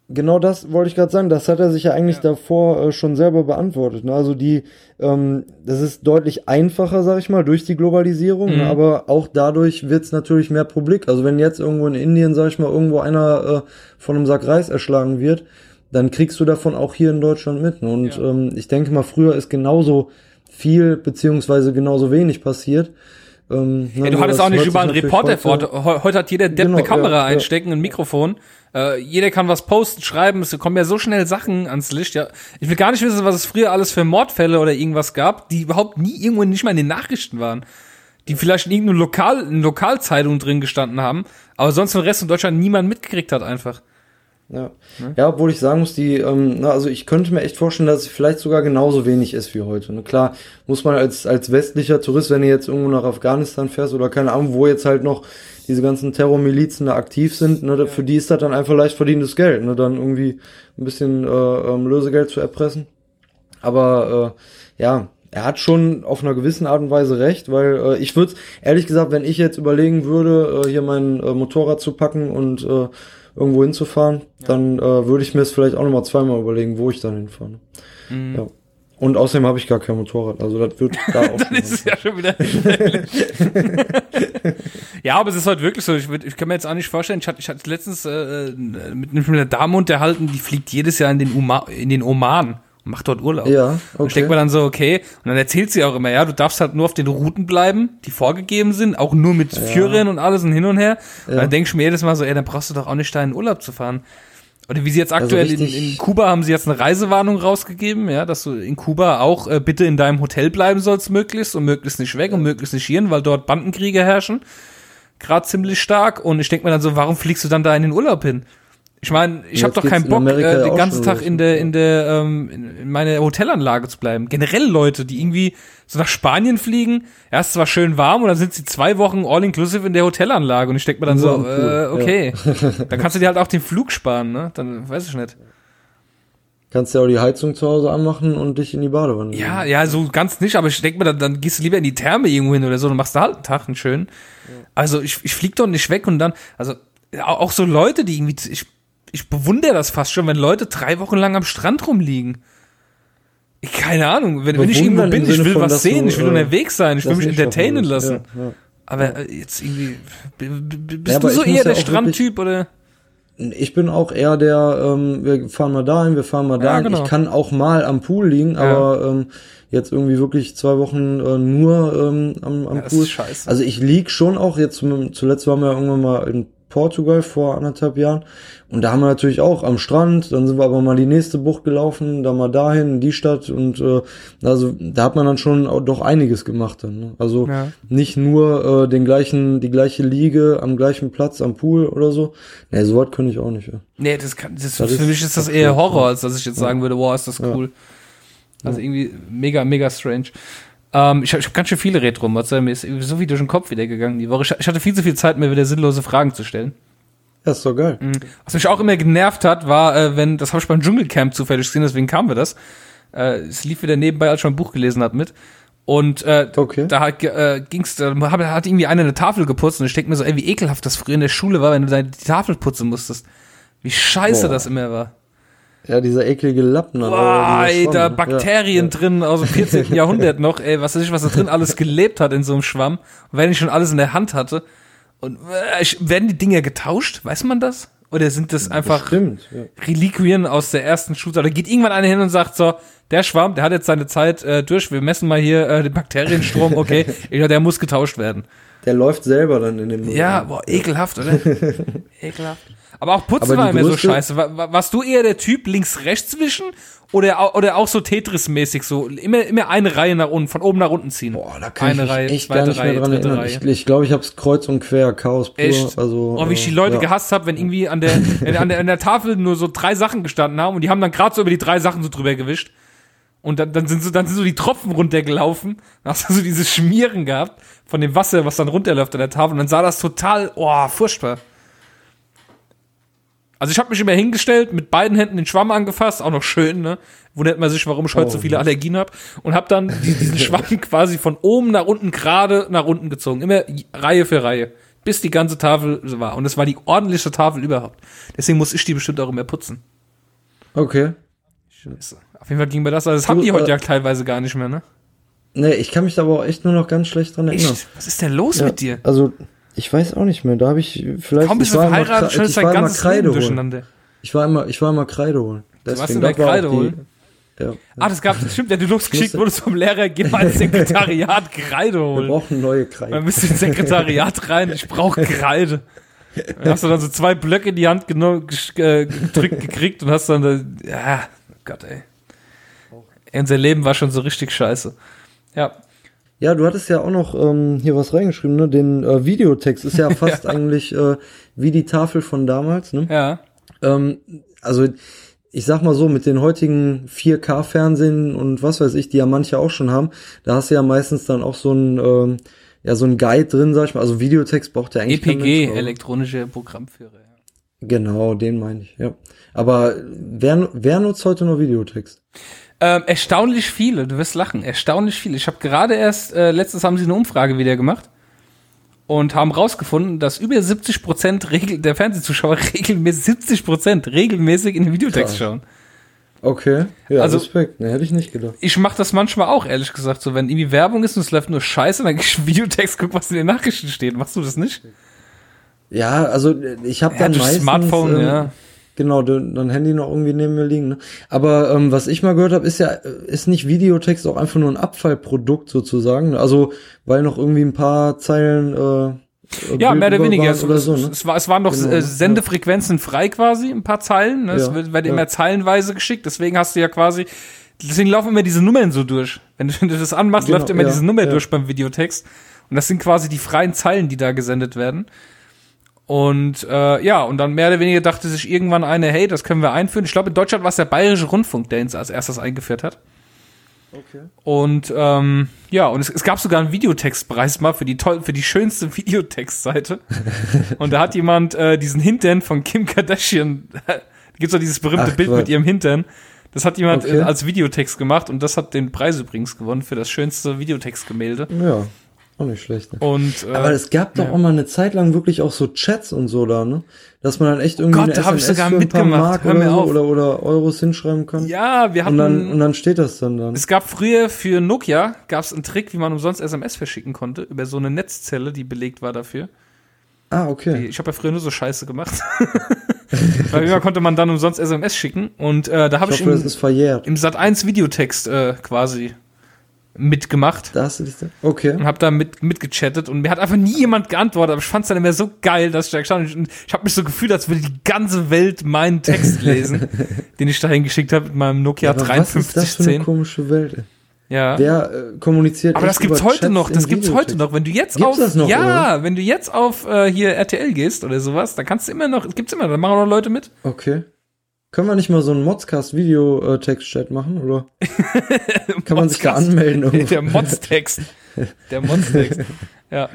Genau das wollte ich gerade sagen. Das hat er sich ja eigentlich ja. davor äh, schon selber beantwortet. Ne? Also die, ähm, das ist deutlich einfacher, sag ich mal, durch die Globalisierung, mhm. aber auch dadurch wird es natürlich mehr Publik. Also wenn jetzt irgendwo in Indien, sag ich mal, irgendwo einer äh, von einem Sack Reis erschlagen wird, dann kriegst du davon auch hier in Deutschland mit. Ne? Und ja. ähm, ich denke mal, früher ist genauso viel beziehungsweise genauso wenig passiert. Ähm, ja, du hattest auch nicht über einen Reporter heute, heute hat jeder Depp genau, eine Kamera ja, einstecken, ein Mikrofon. Äh, jeder kann was posten, schreiben, es kommen ja so schnell Sachen ans Licht. Ja, ich will gar nicht wissen, was es früher alles für Mordfälle oder irgendwas gab, die überhaupt nie irgendwo nicht mal in den Nachrichten waren. Die vielleicht in irgendeiner Lokal, in Lokalzeitung drin gestanden haben, aber sonst im Rest von Deutschland niemand mitgekriegt hat einfach. Ja. Ne? ja, obwohl ich sagen muss, die, ähm, na, also ich könnte mir echt vorstellen, dass es vielleicht sogar genauso wenig ist wie heute. Ne? Klar, muss man als, als westlicher Tourist, wenn du jetzt irgendwo nach Afghanistan fährst oder keine Ahnung, wo jetzt halt noch diese ganzen Terrormilizen da aktiv sind, ne, ja. für die ist das dann einfach leicht verdientes Geld, ne, dann irgendwie ein bisschen äh, ähm, Lösegeld zu erpressen. Aber äh, ja, er hat schon auf einer gewissen Art und Weise recht, weil äh, ich würde ehrlich gesagt, wenn ich jetzt überlegen würde, äh, hier mein äh, Motorrad zu packen und äh, irgendwo hinzufahren, ja. dann äh, würde ich mir es vielleicht auch nochmal zweimal überlegen, wo ich dann hinfahre. Mhm. Ja. Und außerdem habe ich gar kein Motorrad, also das wird da auch. dann ist es ja schon wieder. ja, aber es ist halt wirklich so. Ich, würd, ich kann mir jetzt auch nicht vorstellen. Ich hatte, ich hatte letztens äh, mit, mit einer Dame unterhalten, die fliegt jedes Jahr in den, Uma, in den Oman macht dort Urlaub. Ja, okay. Und denkt man dann so, okay. Und dann erzählt sie auch immer, ja, du darfst halt nur auf den Routen bleiben, die vorgegeben sind, auch nur mit ja. Führern und alles und hin und her. Ja. Und dann denke ich mir jedes Mal so, ey, dann brauchst du doch auch nicht da in Urlaub zu fahren. Oder wie sie jetzt also aktuell also in, in, Kuba haben sie jetzt eine Reisewarnung rausgegeben, ja, dass du in Kuba auch äh, bitte in deinem Hotel bleiben sollst möglichst und möglichst nicht weg ja. und möglichst nicht hierhin, weil dort Bandenkriege herrschen. Gerade ziemlich stark. Und ich denke mir dann so, warum fliegst du dann da in den Urlaub hin? Ich meine, ich habe doch keinen Bock, äh, den ganzen Tag in der in der ähm, in meiner Hotelanlage zu bleiben. Generell Leute, die irgendwie so nach Spanien fliegen, erst zwar schön warm und dann sind sie zwei Wochen all inclusive in der Hotelanlage und ich denke mir dann so, äh, okay, ja. dann kannst du dir halt auch den Flug sparen, ne? Dann weiß ich nicht. Kannst ja auch die Heizung zu Hause anmachen und dich in die Badewanne. Ja, ja, so ganz nicht, aber ich denke mir, dann, dann gehst du lieber in die Therme irgendwo hin oder so und machst da halt einen Tag einen schönen. Ja. Also ich, ich flieg doch nicht weg und dann, also auch so Leute, die irgendwie, ich ich bewundere das fast schon, wenn Leute drei Wochen lang am Strand rumliegen. Keine Ahnung, wenn, wenn ich irgendwo bin, ich will von, was sehen, du, ich will äh, unterwegs sein, ich will mich entertainen lassen. Ja, ja. Aber äh, jetzt irgendwie, bist ja, du so eher der Strandtyp oder? Ich bin auch eher der, ähm, wir fahren mal dahin, wir fahren mal dahin. Genau. Ich kann auch mal am Pool liegen, aber ähm, jetzt irgendwie wirklich zwei Wochen äh, nur ähm, am, am Pool. Also ich lieg schon auch, jetzt zuletzt waren wir irgendwann mal in Portugal vor anderthalb Jahren. Und da haben wir natürlich auch am Strand, dann sind wir aber mal die nächste Bucht gelaufen, dann mal dahin, in die Stadt und äh, also da hat man dann schon auch doch einiges gemacht dann. Ne? Also ja. nicht nur äh, den gleichen, die gleiche Liege am gleichen Platz am Pool oder so. Nee, so weit könnte ich auch nicht. Ja. Nee, das kann, das, das für ist, mich ist das eher Horror, als dass ich jetzt sagen würde, wow, ist das cool. Ja. Also irgendwie mega, mega strange. Ähm, ich habe hab ganz schön viele Retro mods mir ist so viel durch den Kopf wieder gegangen die Woche. Ich hatte viel zu viel Zeit, mir wieder sinnlose Fragen zu stellen. Das ist doch geil. Mhm. Was mich auch immer genervt hat, war, äh, wenn, das habe ich beim Dschungelcamp zufällig gesehen, deswegen kamen wir das. Äh, es lief wieder nebenbei, als ich schon ein Buch gelesen habe mit. Und äh, okay. da hat, äh, ging's, da hat, irgendwie einer eine Tafel geputzt und ich denke mir so, ey, wie ekelhaft das früher in der Schule war, wenn du deine die Tafel putzen musstest. Wie scheiße Boah. das immer war. Ja, dieser eklige Lappen. Boah, ey, da Bakterien ja, drin aus dem 14. Jahrhundert noch, ey, was weiß ich, was da drin alles gelebt hat in so einem Schwamm. Und wenn ich schon alles in der Hand hatte. Und äh, werden die Dinger getauscht? Weiß man das? Oder sind das einfach Bestimmt, ja. Reliquien aus der ersten Schulzeit? Oder geht irgendwann einer hin und sagt so, der Schwamm, der hat jetzt seine Zeit äh, durch, wir messen mal hier äh, den Bakterienstrom, okay, ich, der muss getauscht werden. Der läuft selber dann in dem Ja, boah, ekelhaft, oder? ekelhaft. Aber auch Putzen Aber war immer so scheiße. War, warst du eher der Typ links-rechts wischen oder, oder auch so Tetris-mäßig so immer, immer eine Reihe nach unten, von oben nach unten ziehen? Boah, da kann eine ich Reihe, echt gar nicht Reihe, mehr dran erinnern. Reihe. Ich glaube, ich, glaub, ich habe es kreuz und quer, Chaos pur. Echt? Also, oh, wie ich die Leute ja. gehasst habe, wenn irgendwie an der, an der, an der Tafel nur so drei Sachen gestanden haben und die haben dann gerade so über die drei Sachen so drüber gewischt. Und dann, dann sind so, dann sind so die Tropfen runtergelaufen. Dann hast du so dieses Schmieren gehabt von dem Wasser, was dann runterläuft an der Tafel. Und dann sah das total, oh, furchtbar. Also ich habe mich immer hingestellt, mit beiden Händen den Schwamm angefasst, auch noch schön, ne? Wundert man sich, warum ich heute oh, so viele Allergien habe. Und habe dann diesen Schwamm quasi von oben nach unten gerade nach unten gezogen. Immer Reihe für Reihe. Bis die ganze Tafel war. Und es war die ordentlichste Tafel überhaupt. Deswegen muss ich die bestimmt auch immer putzen. Okay. Scheiße. Auf jeden Fall ging mir das. Also das haben die heute äh, ja teilweise gar nicht mehr, ne? Nee, ich kann mich da aber auch echt nur noch ganz schlecht dran erinnern. Echt? Was ist denn los ja, mit dir? Also, ich weiß auch nicht mehr. Da habe ich vielleicht. Kaum bist du verheiratet, schon dein ganzes Kreide durcheinander. Ich war immer, ich war immer Kreide holen. Deswegen, du warst immer Kreide holen? Ja. Ah, das gab, das stimmt, ja, du losgeschickt wurdest vom Lehrer, geh mal ins Sekretariat Kreide holen. Wir brauchen neue Kreide. Bist du ins Sekretariat rein, ich brauche Kreide. Dann hast du dann so zwei Blöcke in die Hand äh, gedrückt gekriegt und hast dann, ja, Gott, ey. Unser Leben war schon so richtig scheiße. Ja. Ja, du hattest ja auch noch ähm, hier was reingeschrieben, ne? Den äh, Videotext ist ja fast ja. eigentlich äh, wie die Tafel von damals, ne? Ja. Ähm, also ich sag mal so, mit den heutigen 4K-Fernsehen und was weiß ich, die ja manche auch schon haben, da hast du ja meistens dann auch so ein, ähm, ja, so ein Guide drin, sag ich mal. Also Videotext braucht ja eigentlich. EPG, elektronische Programmführer. Ja. Genau, den meine ich, ja. Aber wer, wer nutzt heute nur Videotext? Ähm, erstaunlich viele, du wirst lachen, erstaunlich viele. Ich habe gerade erst, äh, letztes haben sie eine Umfrage wieder gemacht und haben rausgefunden, dass über 70 Prozent der Fernsehzuschauer regelmäßig, 70 Prozent regelmäßig in den Videotext schauen. Okay, ja, also, Respekt, ne, hätte ich nicht gedacht. Ich mache das manchmal auch, ehrlich gesagt, so wenn irgendwie Werbung ist und es läuft nur Scheiße, dann gehe ich Videotext, guck, was in den Nachrichten steht. Machst du das nicht? Ja, also ich habe ja, dann meistens Smartphone, ähm, ja Genau, dein Handy noch irgendwie neben mir liegen. Ne? Aber ähm, was ich mal gehört habe, ist ja, ist nicht Videotext auch einfach nur ein Abfallprodukt sozusagen. Also weil noch irgendwie ein paar Zeilen äh, ja, mehr oder weniger. Es, oder so, ne? es, war, es waren noch genau, äh, Sendefrequenzen frei quasi, ein paar Zeilen. Ne? Ja, es wird, wird ja. immer zeilenweise geschickt. Deswegen hast du ja quasi, deswegen laufen immer diese Nummern so durch. Wenn du, wenn du das anmachst, genau, läuft immer ja, diese Nummer durch beim Videotext. Und das sind quasi die freien Zeilen, die da gesendet werden. Und äh, ja, und dann mehr oder weniger dachte sich irgendwann eine, hey, das können wir einführen. Ich glaube, in Deutschland war es der Bayerische Rundfunk, der ihn als erstes eingeführt hat. Okay. Und ähm, ja, und es, es gab sogar einen Videotextpreis mal für die toll, für die schönste Videotextseite. und da hat jemand äh, diesen Hintern von Kim Kardashian, da gibt's doch dieses berühmte Ach, Bild mit ihrem Hintern. Das hat jemand okay. als Videotext gemacht und das hat den Preis übrigens gewonnen für das schönste Videotextgemälde. Ja. Auch nicht schlecht. Ne? Und, äh, Aber es gab doch ja. auch mal eine Zeit lang wirklich auch so Chats und so da, ne? Dass man dann echt irgendwie Gott, eine da SMS ich sogar für ein paar Mark oder, so, oder, oder Euros hinschreiben kann. Ja, wir hatten. Und dann, und dann steht das dann dann. Es gab früher für Nokia gab es einen Trick, wie man umsonst SMS verschicken konnte über so eine Netzzelle, die belegt war dafür. Ah, okay. Ich habe ja früher nur so Scheiße gemacht. Weil immer konnte man dann umsonst SMS schicken und äh, da habe ich, ich hoffe, im, im Sat 1 Videotext äh, quasi mitgemacht. Da hast du dich da? Okay. Und hab da mit, mitgechattet und mir hat einfach nie jemand geantwortet, aber ich fand's dann immer so geil, dass ich da gestanden und ich habe mich so gefühlt, als würde die ganze Welt meinen Text lesen, den ich dahin geschickt habe mit meinem Nokia ja, 5310. Was ist das für eine komische Welt? Ja. Wer äh, kommuniziert Aber das gibt's heute Chats noch, das gibt's heute noch. Wenn du jetzt gibt's auf noch, Ja, oder? wenn du jetzt auf äh, hier RTL gehst oder sowas, dann kannst du immer noch, gibt's immer, da machen auch noch Leute mit. Okay. Können wir nicht mal so einen Modscast-Video-Text-Chat machen, oder? Kann man sich da anmelden? Irgendwo? Der Modstext. Der Modstext. ja.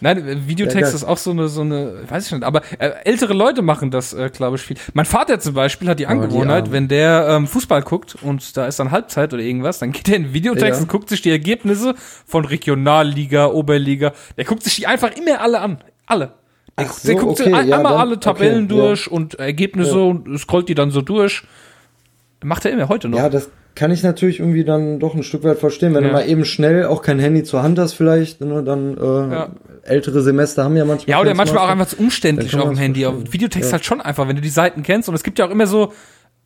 Nein, Videotext ja, ist auch so eine, so eine, weiß ich nicht, aber äh, ältere Leute machen das, äh, glaube ich, viel. Mein Vater zum Beispiel hat die Angewohnheit, oh, die wenn der ähm, Fußball guckt und da ist dann Halbzeit oder irgendwas, dann geht er in Videotext ja. und guckt sich die Ergebnisse von Regionalliga, Oberliga, der guckt sich die einfach immer alle an. Alle. Der, so, der guckt okay, einmal ja, dann, alle Tabellen okay, durch ja. und Ergebnisse ja. und scrollt die dann so durch. Macht er immer heute noch. Ja, das kann ich natürlich irgendwie dann doch ein Stück weit verstehen. Wenn du mal eben schnell auch kein Handy zur Hand hast, vielleicht, ne, dann äh, ältere Semester haben ja manchmal. Ja, oder manchmal auch einfach zu umständlich auf dem Handy. Auf Videotext halt schon einfach, wenn du die Seiten kennst. Und es gibt ja auch immer so,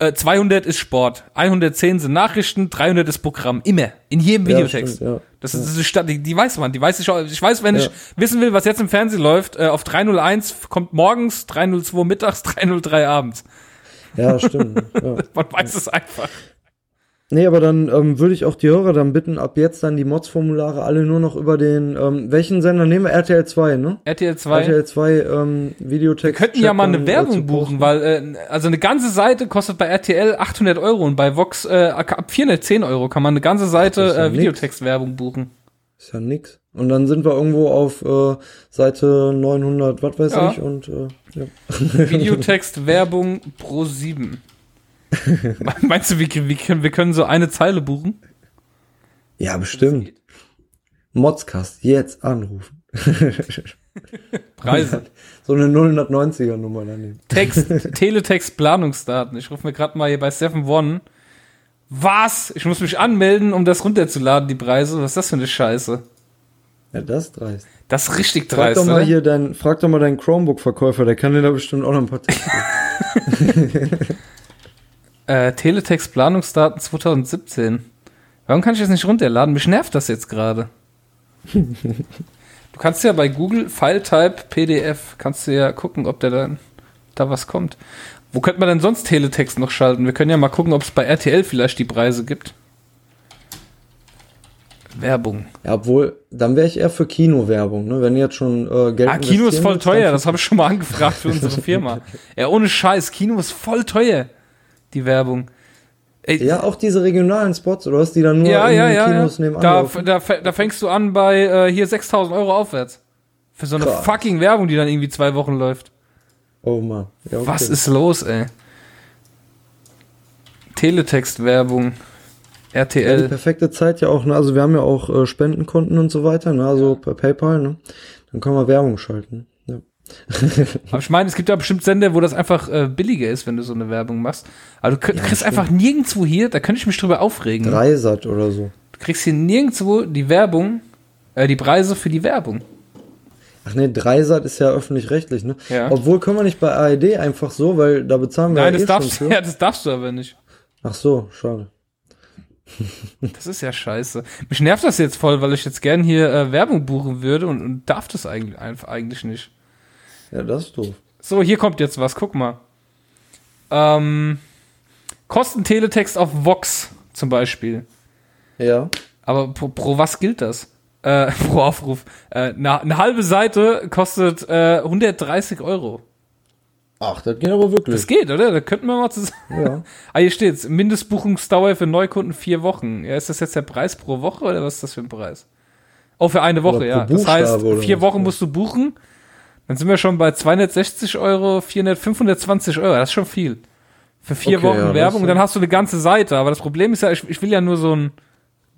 200 äh, ist Sport, 110 sind Nachrichten, 300 ist Programm. Immer. In jedem Videotext. Stimmt, ja. Das ist, das ist die, die weiß man, die weiß ich auch. Ich weiß, wenn ja. ich wissen will, was jetzt im Fernsehen läuft, äh, auf 301 kommt morgens, 302 mittags, 303 abends. Ja, stimmt. Ja. man weiß es einfach. Nee, aber dann ähm, würde ich auch die Hörer dann bitten, ab jetzt dann die Mods-Formulare alle nur noch über den, ähm, welchen Sender nehmen wir? RTL 2, ne? RTL 2. RTL 2 ähm, Videotext. Wir könnten ja mal eine Werbung buchen, weil äh, also eine ganze Seite kostet bei RTL 800 Euro und bei Vox äh, ab 410 Euro kann man eine ganze Seite ja äh, Videotext-Werbung buchen. Ist ja nix. Und dann sind wir irgendwo auf äh, Seite 900, was weiß ja. ich, und äh, ja. Videotext-Werbung pro 7. Meinst du, wir, wir, wir können so eine Zeile buchen? Ja, bestimmt. Modscast, jetzt anrufen. Preise. So eine 090er Nummer daneben. Text, Teletext Planungsdaten. Ich rufe mir gerade mal hier bei Seven One. Was? Ich muss mich anmelden, um das runterzuladen, die Preise. Was ist das für eine Scheiße? Ja, das ist dreist. Das ist richtig frag dreist. Doch mal hier dein, frag doch mal deinen Chromebook-Verkäufer, der kann dir da bestimmt auch noch ein paar Tipps geben. Äh, Teletext Planungsdaten 2017. Warum kann ich das nicht runterladen? Mich nervt das jetzt gerade. du kannst ja bei Google File-Type PDF, kannst du ja gucken, ob der dann da was kommt. Wo könnte man denn sonst Teletext noch schalten? Wir können ja mal gucken, ob es bei RTL vielleicht die Preise gibt. Werbung. Ja, obwohl, dann wäre ich eher für Kinowerbung, ne? Wenn jetzt schon äh, Geld Ah, Kino ist voll teuer, das habe ich schon mal angefragt für unsere Firma. ja, ohne Scheiß, Kino ist voll teuer die Werbung. Ey, ja, auch diese regionalen Spots, oder was die dann nur ja, in ja, ja, Kinos ja. nebenan da, da, da fängst du an bei äh, hier 6000 Euro aufwärts. Für so eine Krass. fucking Werbung, die dann irgendwie zwei Wochen läuft. Oh man. Ja, okay. Was ist los, ey? Teletext-Werbung. RTL. Ja, die perfekte Zeit ja auch, ne? Also wir haben ja auch äh, Spendenkonten und so weiter, ne? Also per PayPal, ne? Dann können wir Werbung schalten. Aber ich meine, es gibt ja bestimmt Sender, wo das einfach äh, billiger ist, wenn du so eine Werbung machst. Aber du, ja, kriegst einfach nirgendwo hier, da könnte ich mich drüber aufregen. Dreisat oder so. Du kriegst hier nirgendwo die Werbung, äh, die Preise für die Werbung. Ach nee, Dreisat ist ja öffentlich-rechtlich, ne? Ja. Obwohl können wir nicht bei ARD einfach so, weil da bezahlen wir Nein, ja das eh darfst, schon für. Ja, das darfst du aber nicht. Ach so, schade. Das ist ja scheiße. Mich nervt das jetzt voll, weil ich jetzt gern hier äh, Werbung buchen würde und, und darf das eigentlich, eigentlich nicht. Ja, das ist doof. So, hier kommt jetzt was, guck mal. Ähm, Kosten Teletext auf Vox zum Beispiel. Ja. Aber pro, pro was gilt das? Äh, pro Aufruf. Äh, eine, eine halbe Seite kostet äh, 130 Euro. Ach, das geht aber wirklich. Das geht, oder? Da könnten wir mal zusammen. Ja. ah, hier steht's. Mindestbuchungsdauer für Neukunden vier Wochen. Ja, ist das jetzt der Preis pro Woche oder was ist das für ein Preis? Oh, für eine Woche, ja. Das heißt, vier Wochen musst du buchen. Dann sind wir schon bei 260 Euro, 400, 520 Euro. Das ist schon viel. Für vier okay, Wochen ja, Werbung. Und dann hast du eine ganze Seite. Aber das Problem ist ja, ich, ich will ja nur so ein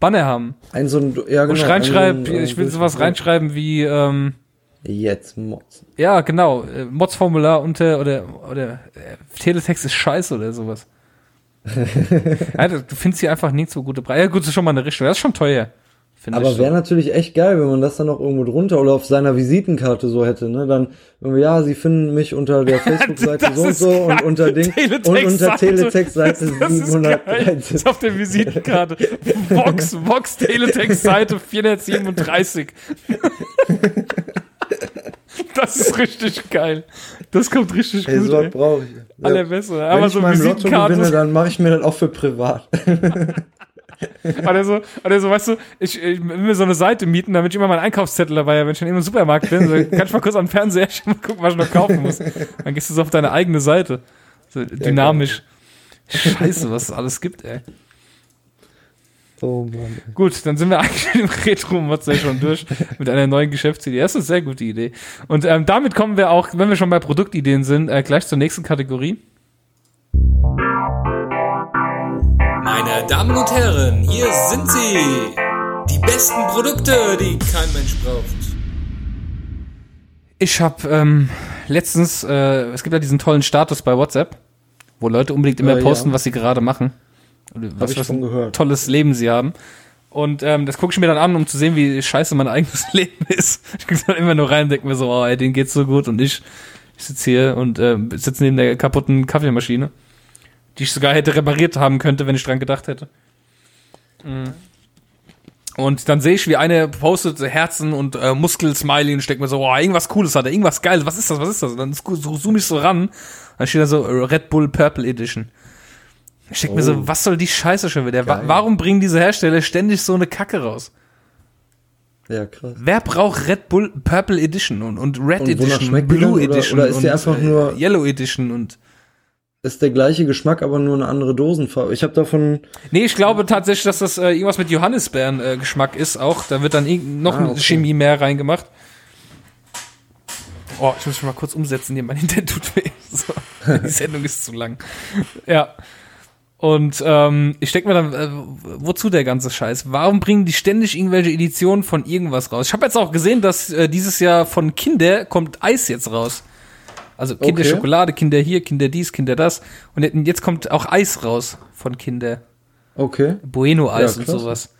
Banner haben. Ein so ein, ja, genau. Und ich reinschreibe, so ich will sowas reinschreiben wie, ähm, Jetzt Mods. Ja, genau. Äh, Mods-Formular unter, oder, oder, äh, Teletext ist scheiße oder sowas. ja, du findest hier einfach nicht so gute Preise. Ja, gut, das ist schon mal eine Richtung. Das ist schon teuer. Aber wäre natürlich echt geil, wenn man das dann noch irgendwo drunter oder auf seiner Visitenkarte so hätte, ne? Dann, ja, sie finden mich unter der Facebook-Seite so und so geil. und unter Ding und unter Teletext-Seite 713. Das ist auf der Visitenkarte. Vox, Vox Teletext-Seite 437. Das ist richtig geil. Das kommt richtig ey, gut. So brauche ich. Ja. Allerbesser. Aber Wenn so ich mein Lotto gewinne, dann mache ich mir das auch für privat. oder so, oder so, weißt du, ich, ich will mir so eine Seite mieten, damit ich immer meinen Einkaufszettel dabei habe, wenn ich schon im Supermarkt bin. So, kann ich mal kurz am Fernseher mal gucken, was ich noch kaufen muss. Dann gehst du so auf deine eigene Seite. So dynamisch. Scheiße, was es alles gibt, ey. Oh Mann. Gut, dann sind wir eigentlich im Retro-Mods ja schon durch mit einer neuen Geschäftsidee. Das ist eine sehr gute Idee. Und ähm, damit kommen wir auch, wenn wir schon bei Produktideen sind, äh, gleich zur nächsten Kategorie. Meine Damen und Herren, hier sind sie. Die besten Produkte, die kein Mensch braucht. Ich habe ähm, letztens, äh, es gibt ja diesen tollen Status bei WhatsApp, wo Leute unbedingt immer äh, posten, ja. was sie gerade machen. Oder was, was ein gehört. tolles Leben sie haben. Und ähm, das gucke ich mir dann an, um zu sehen, wie scheiße mein eigenes Leben ist. Ich gucke dann immer nur rein und denke mir so, oh, ey, denen geht's so gut und ich, ich sitze hier und äh, sitze neben der kaputten Kaffeemaschine, die ich sogar hätte repariert haben könnte, wenn ich dran gedacht hätte. Mhm. Und dann sehe ich, wie eine postet Herzen und äh, Muskelsmiley und steckt mir so, oh, irgendwas Cooles hat er, irgendwas Geiles, was ist das, was ist das? Und dann zoome ich so ran, dann steht da so Red Bull Purple Edition. Ich denke oh. mir so, oh. was soll die Scheiße schon wieder? Geil. Warum bringen diese Hersteller ständig so eine Kacke raus? Ja, krass. Wer braucht Red Bull Purple Edition und, und Red und Edition, Blue oder, Edition oder ist die einfach nur Yellow Edition und ist der gleiche Geschmack, aber nur eine andere Dosenfarbe. Ich habe davon. Nee, ich glaube tatsächlich, dass das äh, irgendwas mit Johannisbeeren äh, Geschmack ist auch. Da wird dann noch ah, okay. Chemie mehr reingemacht. Oh, ich muss mich mal kurz umsetzen hier. Mein Internet tut weh. So. Die Sendung ist zu lang. Ja. Und ähm, ich denke mir dann, äh, wozu der ganze Scheiß? Warum bringen die ständig irgendwelche Editionen von irgendwas raus? Ich habe jetzt auch gesehen, dass äh, dieses Jahr von Kinder kommt Eis jetzt raus. Also Kinder okay. Schokolade, Kinder hier, Kinder dies, Kinder das. Und jetzt kommt auch Eis raus von Kinder. Okay. Bueno-Eis ja, und sowas.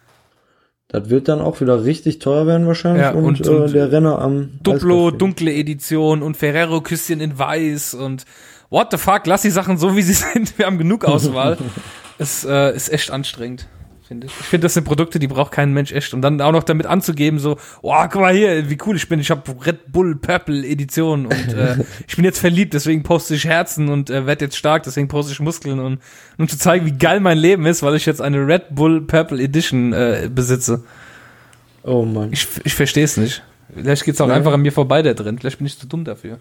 Das wird dann auch wieder richtig teuer werden wahrscheinlich. Ja, und, und, und äh, der Renner am Duplo, dunkle Edition und Ferrero Küsschen in Weiß und what the fuck, lass die Sachen so, wie sie sind. Wir haben genug Auswahl. es äh, ist echt anstrengend, finde ich. Ich finde, das sind Produkte, die braucht kein Mensch echt. Und dann auch noch damit anzugeben, so, oh, guck mal hier, wie cool ich bin. Ich habe Red Bull Purple Edition und äh, ich bin jetzt verliebt, deswegen poste ich Herzen und äh, werde jetzt stark, deswegen poste ich Muskeln und um zu zeigen, wie geil mein Leben ist, weil ich jetzt eine Red Bull Purple Edition äh, besitze. Oh Mann. Ich, ich verstehe es nicht. Vielleicht geht's auch ja. einfach an mir vorbei da drin. Vielleicht bin ich zu dumm dafür.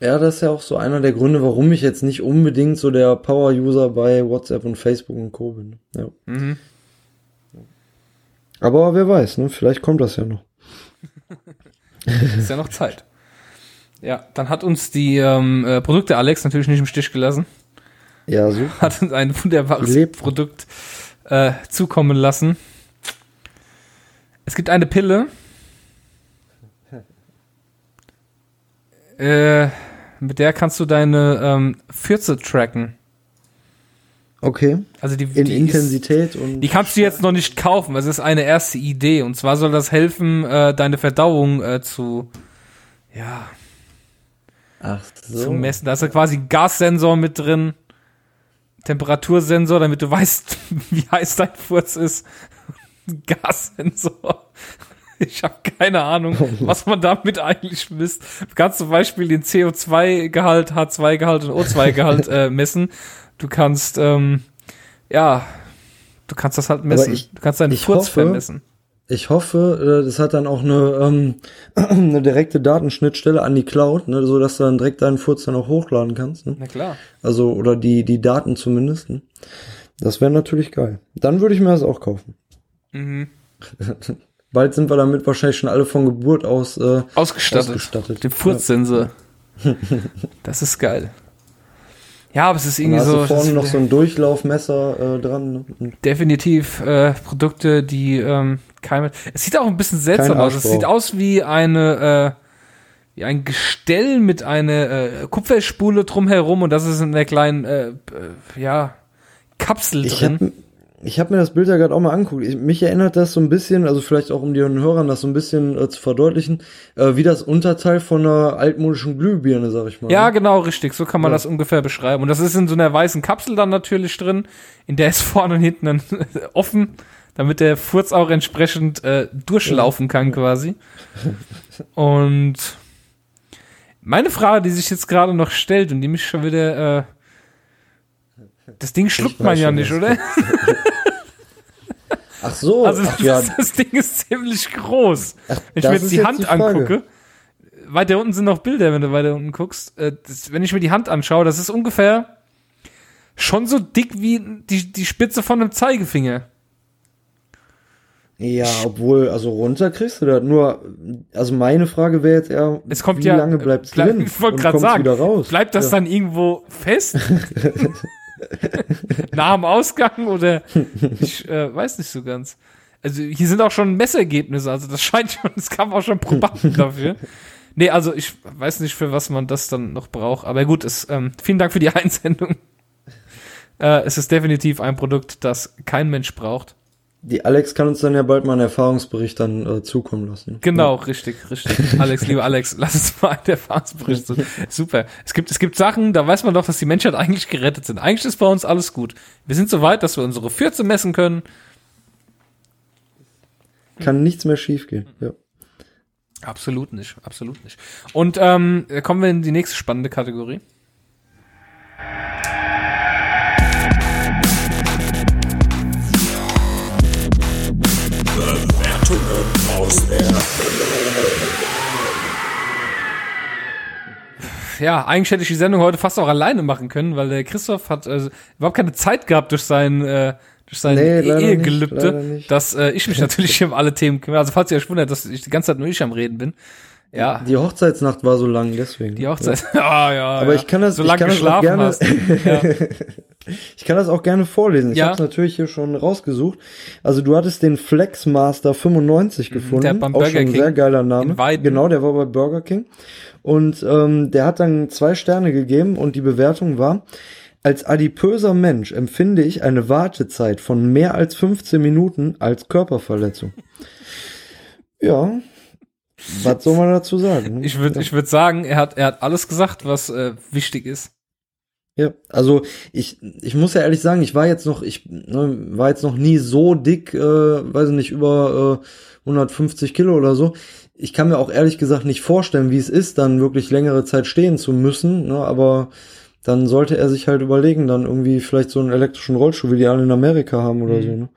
Ja, das ist ja auch so einer der Gründe, warum ich jetzt nicht unbedingt so der Power-User bei WhatsApp und Facebook und Co. bin. Ja. Mhm. Aber wer weiß, ne? Vielleicht kommt das ja noch. ist ja noch Zeit. Ja, dann hat uns die ähm, äh, Produkte Alex natürlich nicht im Stich gelassen. Ja, so. Hat uns ein wunderbares Lebt. Produkt äh, zukommen lassen. Es gibt eine Pille. Äh, mit der kannst du deine ähm, Fürze tracken. Okay. Also die, in die Intensität ist, und die kannst du jetzt noch nicht kaufen. Es ist eine erste Idee und zwar soll das helfen, äh, deine Verdauung äh, zu ja Ach so. zu messen. Da ist ja quasi ein Gassensor mit drin, Temperatursensor, damit du weißt, wie heiß dein Furz ist. Gassensor. Ich habe keine Ahnung, was man damit eigentlich misst. Du kannst zum Beispiel den CO2-Gehalt, H2-Gehalt und O2-Gehalt äh, messen. Du kannst, ähm, ja, du kannst das halt messen. Ich, du kannst deinen Furz vermessen. Ich hoffe, äh, das hat dann auch eine, ähm, eine direkte Datenschnittstelle an die Cloud, ne, so dass du dann direkt deinen Furz dann auch hochladen kannst. Ne? Na klar. Also, oder die, die Daten zumindest. Ne? Das wäre natürlich geil. Dann würde ich mir das auch kaufen. Mhm. Bald sind wir damit wahrscheinlich schon alle von Geburt aus äh, ausgestattet. ausgestattet. Den Furzsensor. Ja. das ist geil. Ja, aber es ist irgendwie so. vorne noch so ein Durchlaufmesser äh, dran. Ne? Definitiv äh, Produkte, die ähm, keine. Es sieht auch ein bisschen seltsam aus. Es sieht aus wie eine äh, wie ein Gestell mit einer äh, Kupferspule drumherum und das ist in der kleinen äh, äh ja Kapsel ich drin. Hab, ich habe mir das Bild ja gerade auch mal angeguckt. Ich, mich erinnert das so ein bisschen, also vielleicht auch um den Hörern das so ein bisschen äh, zu verdeutlichen, äh, wie das Unterteil von einer altmodischen Glühbirne, sag ich mal. Ja, ne? genau, richtig. So kann man ja. das ungefähr beschreiben. Und das ist in so einer weißen Kapsel dann natürlich drin, in der ist vorne und hinten dann offen, damit der Furz auch entsprechend äh, durchlaufen kann quasi. Und meine Frage, die sich jetzt gerade noch stellt und die mich schon wieder äh, das Ding schluckt man ja nicht, oder? Ach so. Also das, Ach, ja. das, Ding ist ziemlich groß. Ach, wenn ich mir jetzt die Hand die angucke, weiter unten sind noch Bilder, wenn du weiter unten guckst. Äh, das, wenn ich mir die Hand anschaue, das ist ungefähr schon so dick wie die, die Spitze von einem Zeigefinger. Ja, obwohl, also runter kriegst du das. Nur, also meine Frage wäre jetzt eher, es kommt wie ja, lange bleibt's bleib, drin? Ich wollte gerade sagen, bleibt das ja. dann irgendwo fest? Nach dem Ausgang oder ich äh, weiß nicht so ganz. Also hier sind auch schon Messergebnisse, also das scheint schon, es kam auch schon Probanden dafür. Nee, also ich weiß nicht, für was man das dann noch braucht. Aber gut, es, ähm, vielen Dank für die Einsendung. Äh, es ist definitiv ein Produkt, das kein Mensch braucht. Die Alex kann uns dann ja bald mal einen Erfahrungsbericht dann äh, zukommen lassen. Genau, ja. richtig, richtig. Alex, lieber Alex, lass uns mal einen Erfahrungsbericht. Super. Es gibt, es gibt Sachen, da weiß man doch, dass die Menschheit eigentlich gerettet sind. Eigentlich ist bei uns alles gut. Wir sind so weit, dass wir unsere Fürze messen können. Kann nichts mehr schiefgehen. Ja. Absolut nicht, absolut nicht. Und ähm, kommen wir in die nächste spannende Kategorie. Ja, eigentlich hätte ich die Sendung heute fast auch alleine machen können, weil der Christoph hat also, überhaupt keine Zeit gehabt durch sein äh, durch sein Nee, Ehegelübde, nicht, dass äh, ich mich natürlich um alle Themen kümmere. Also falls ihr euch wundert, dass ich die ganze Zeit nur ich am Reden bin. Ja, Die Hochzeitsnacht war so lang, deswegen. die Hochzeit. Ja, ja. Aber ja. ich kann das, so ich lange kann das auch gerne, hast. Ja. Ich kann das auch gerne vorlesen. Ich Ja. habe es natürlich hier schon rausgesucht. Also du hattest den Flexmaster 95 gefunden, Mhm, der beim auch Burger schon ein King sehr geiler Name. Genau, der war bei Burger King und ähm, der hat dann zwei Sterne gegeben und die Bewertung war: Als adipöser Mensch empfinde ich eine Wartezeit von mehr als 15 Minuten als Körperverletzung. ja. Was soll man dazu sagen? Ich würde ich würd sagen, er hat, er hat alles gesagt, was äh, wichtig ist. Ja, also ich, ich muss ja ehrlich sagen, ich war jetzt noch, ich ne, war jetzt noch nie so dick, äh, weiß ich nicht, über äh, 150 Kilo oder so. Ich kann mir auch ehrlich gesagt nicht vorstellen, wie es ist, dann wirklich längere Zeit stehen zu müssen, ne, aber dann sollte er sich halt überlegen, dann irgendwie vielleicht so einen elektrischen Rollstuhl, wie die alle in Amerika haben oder so, ne?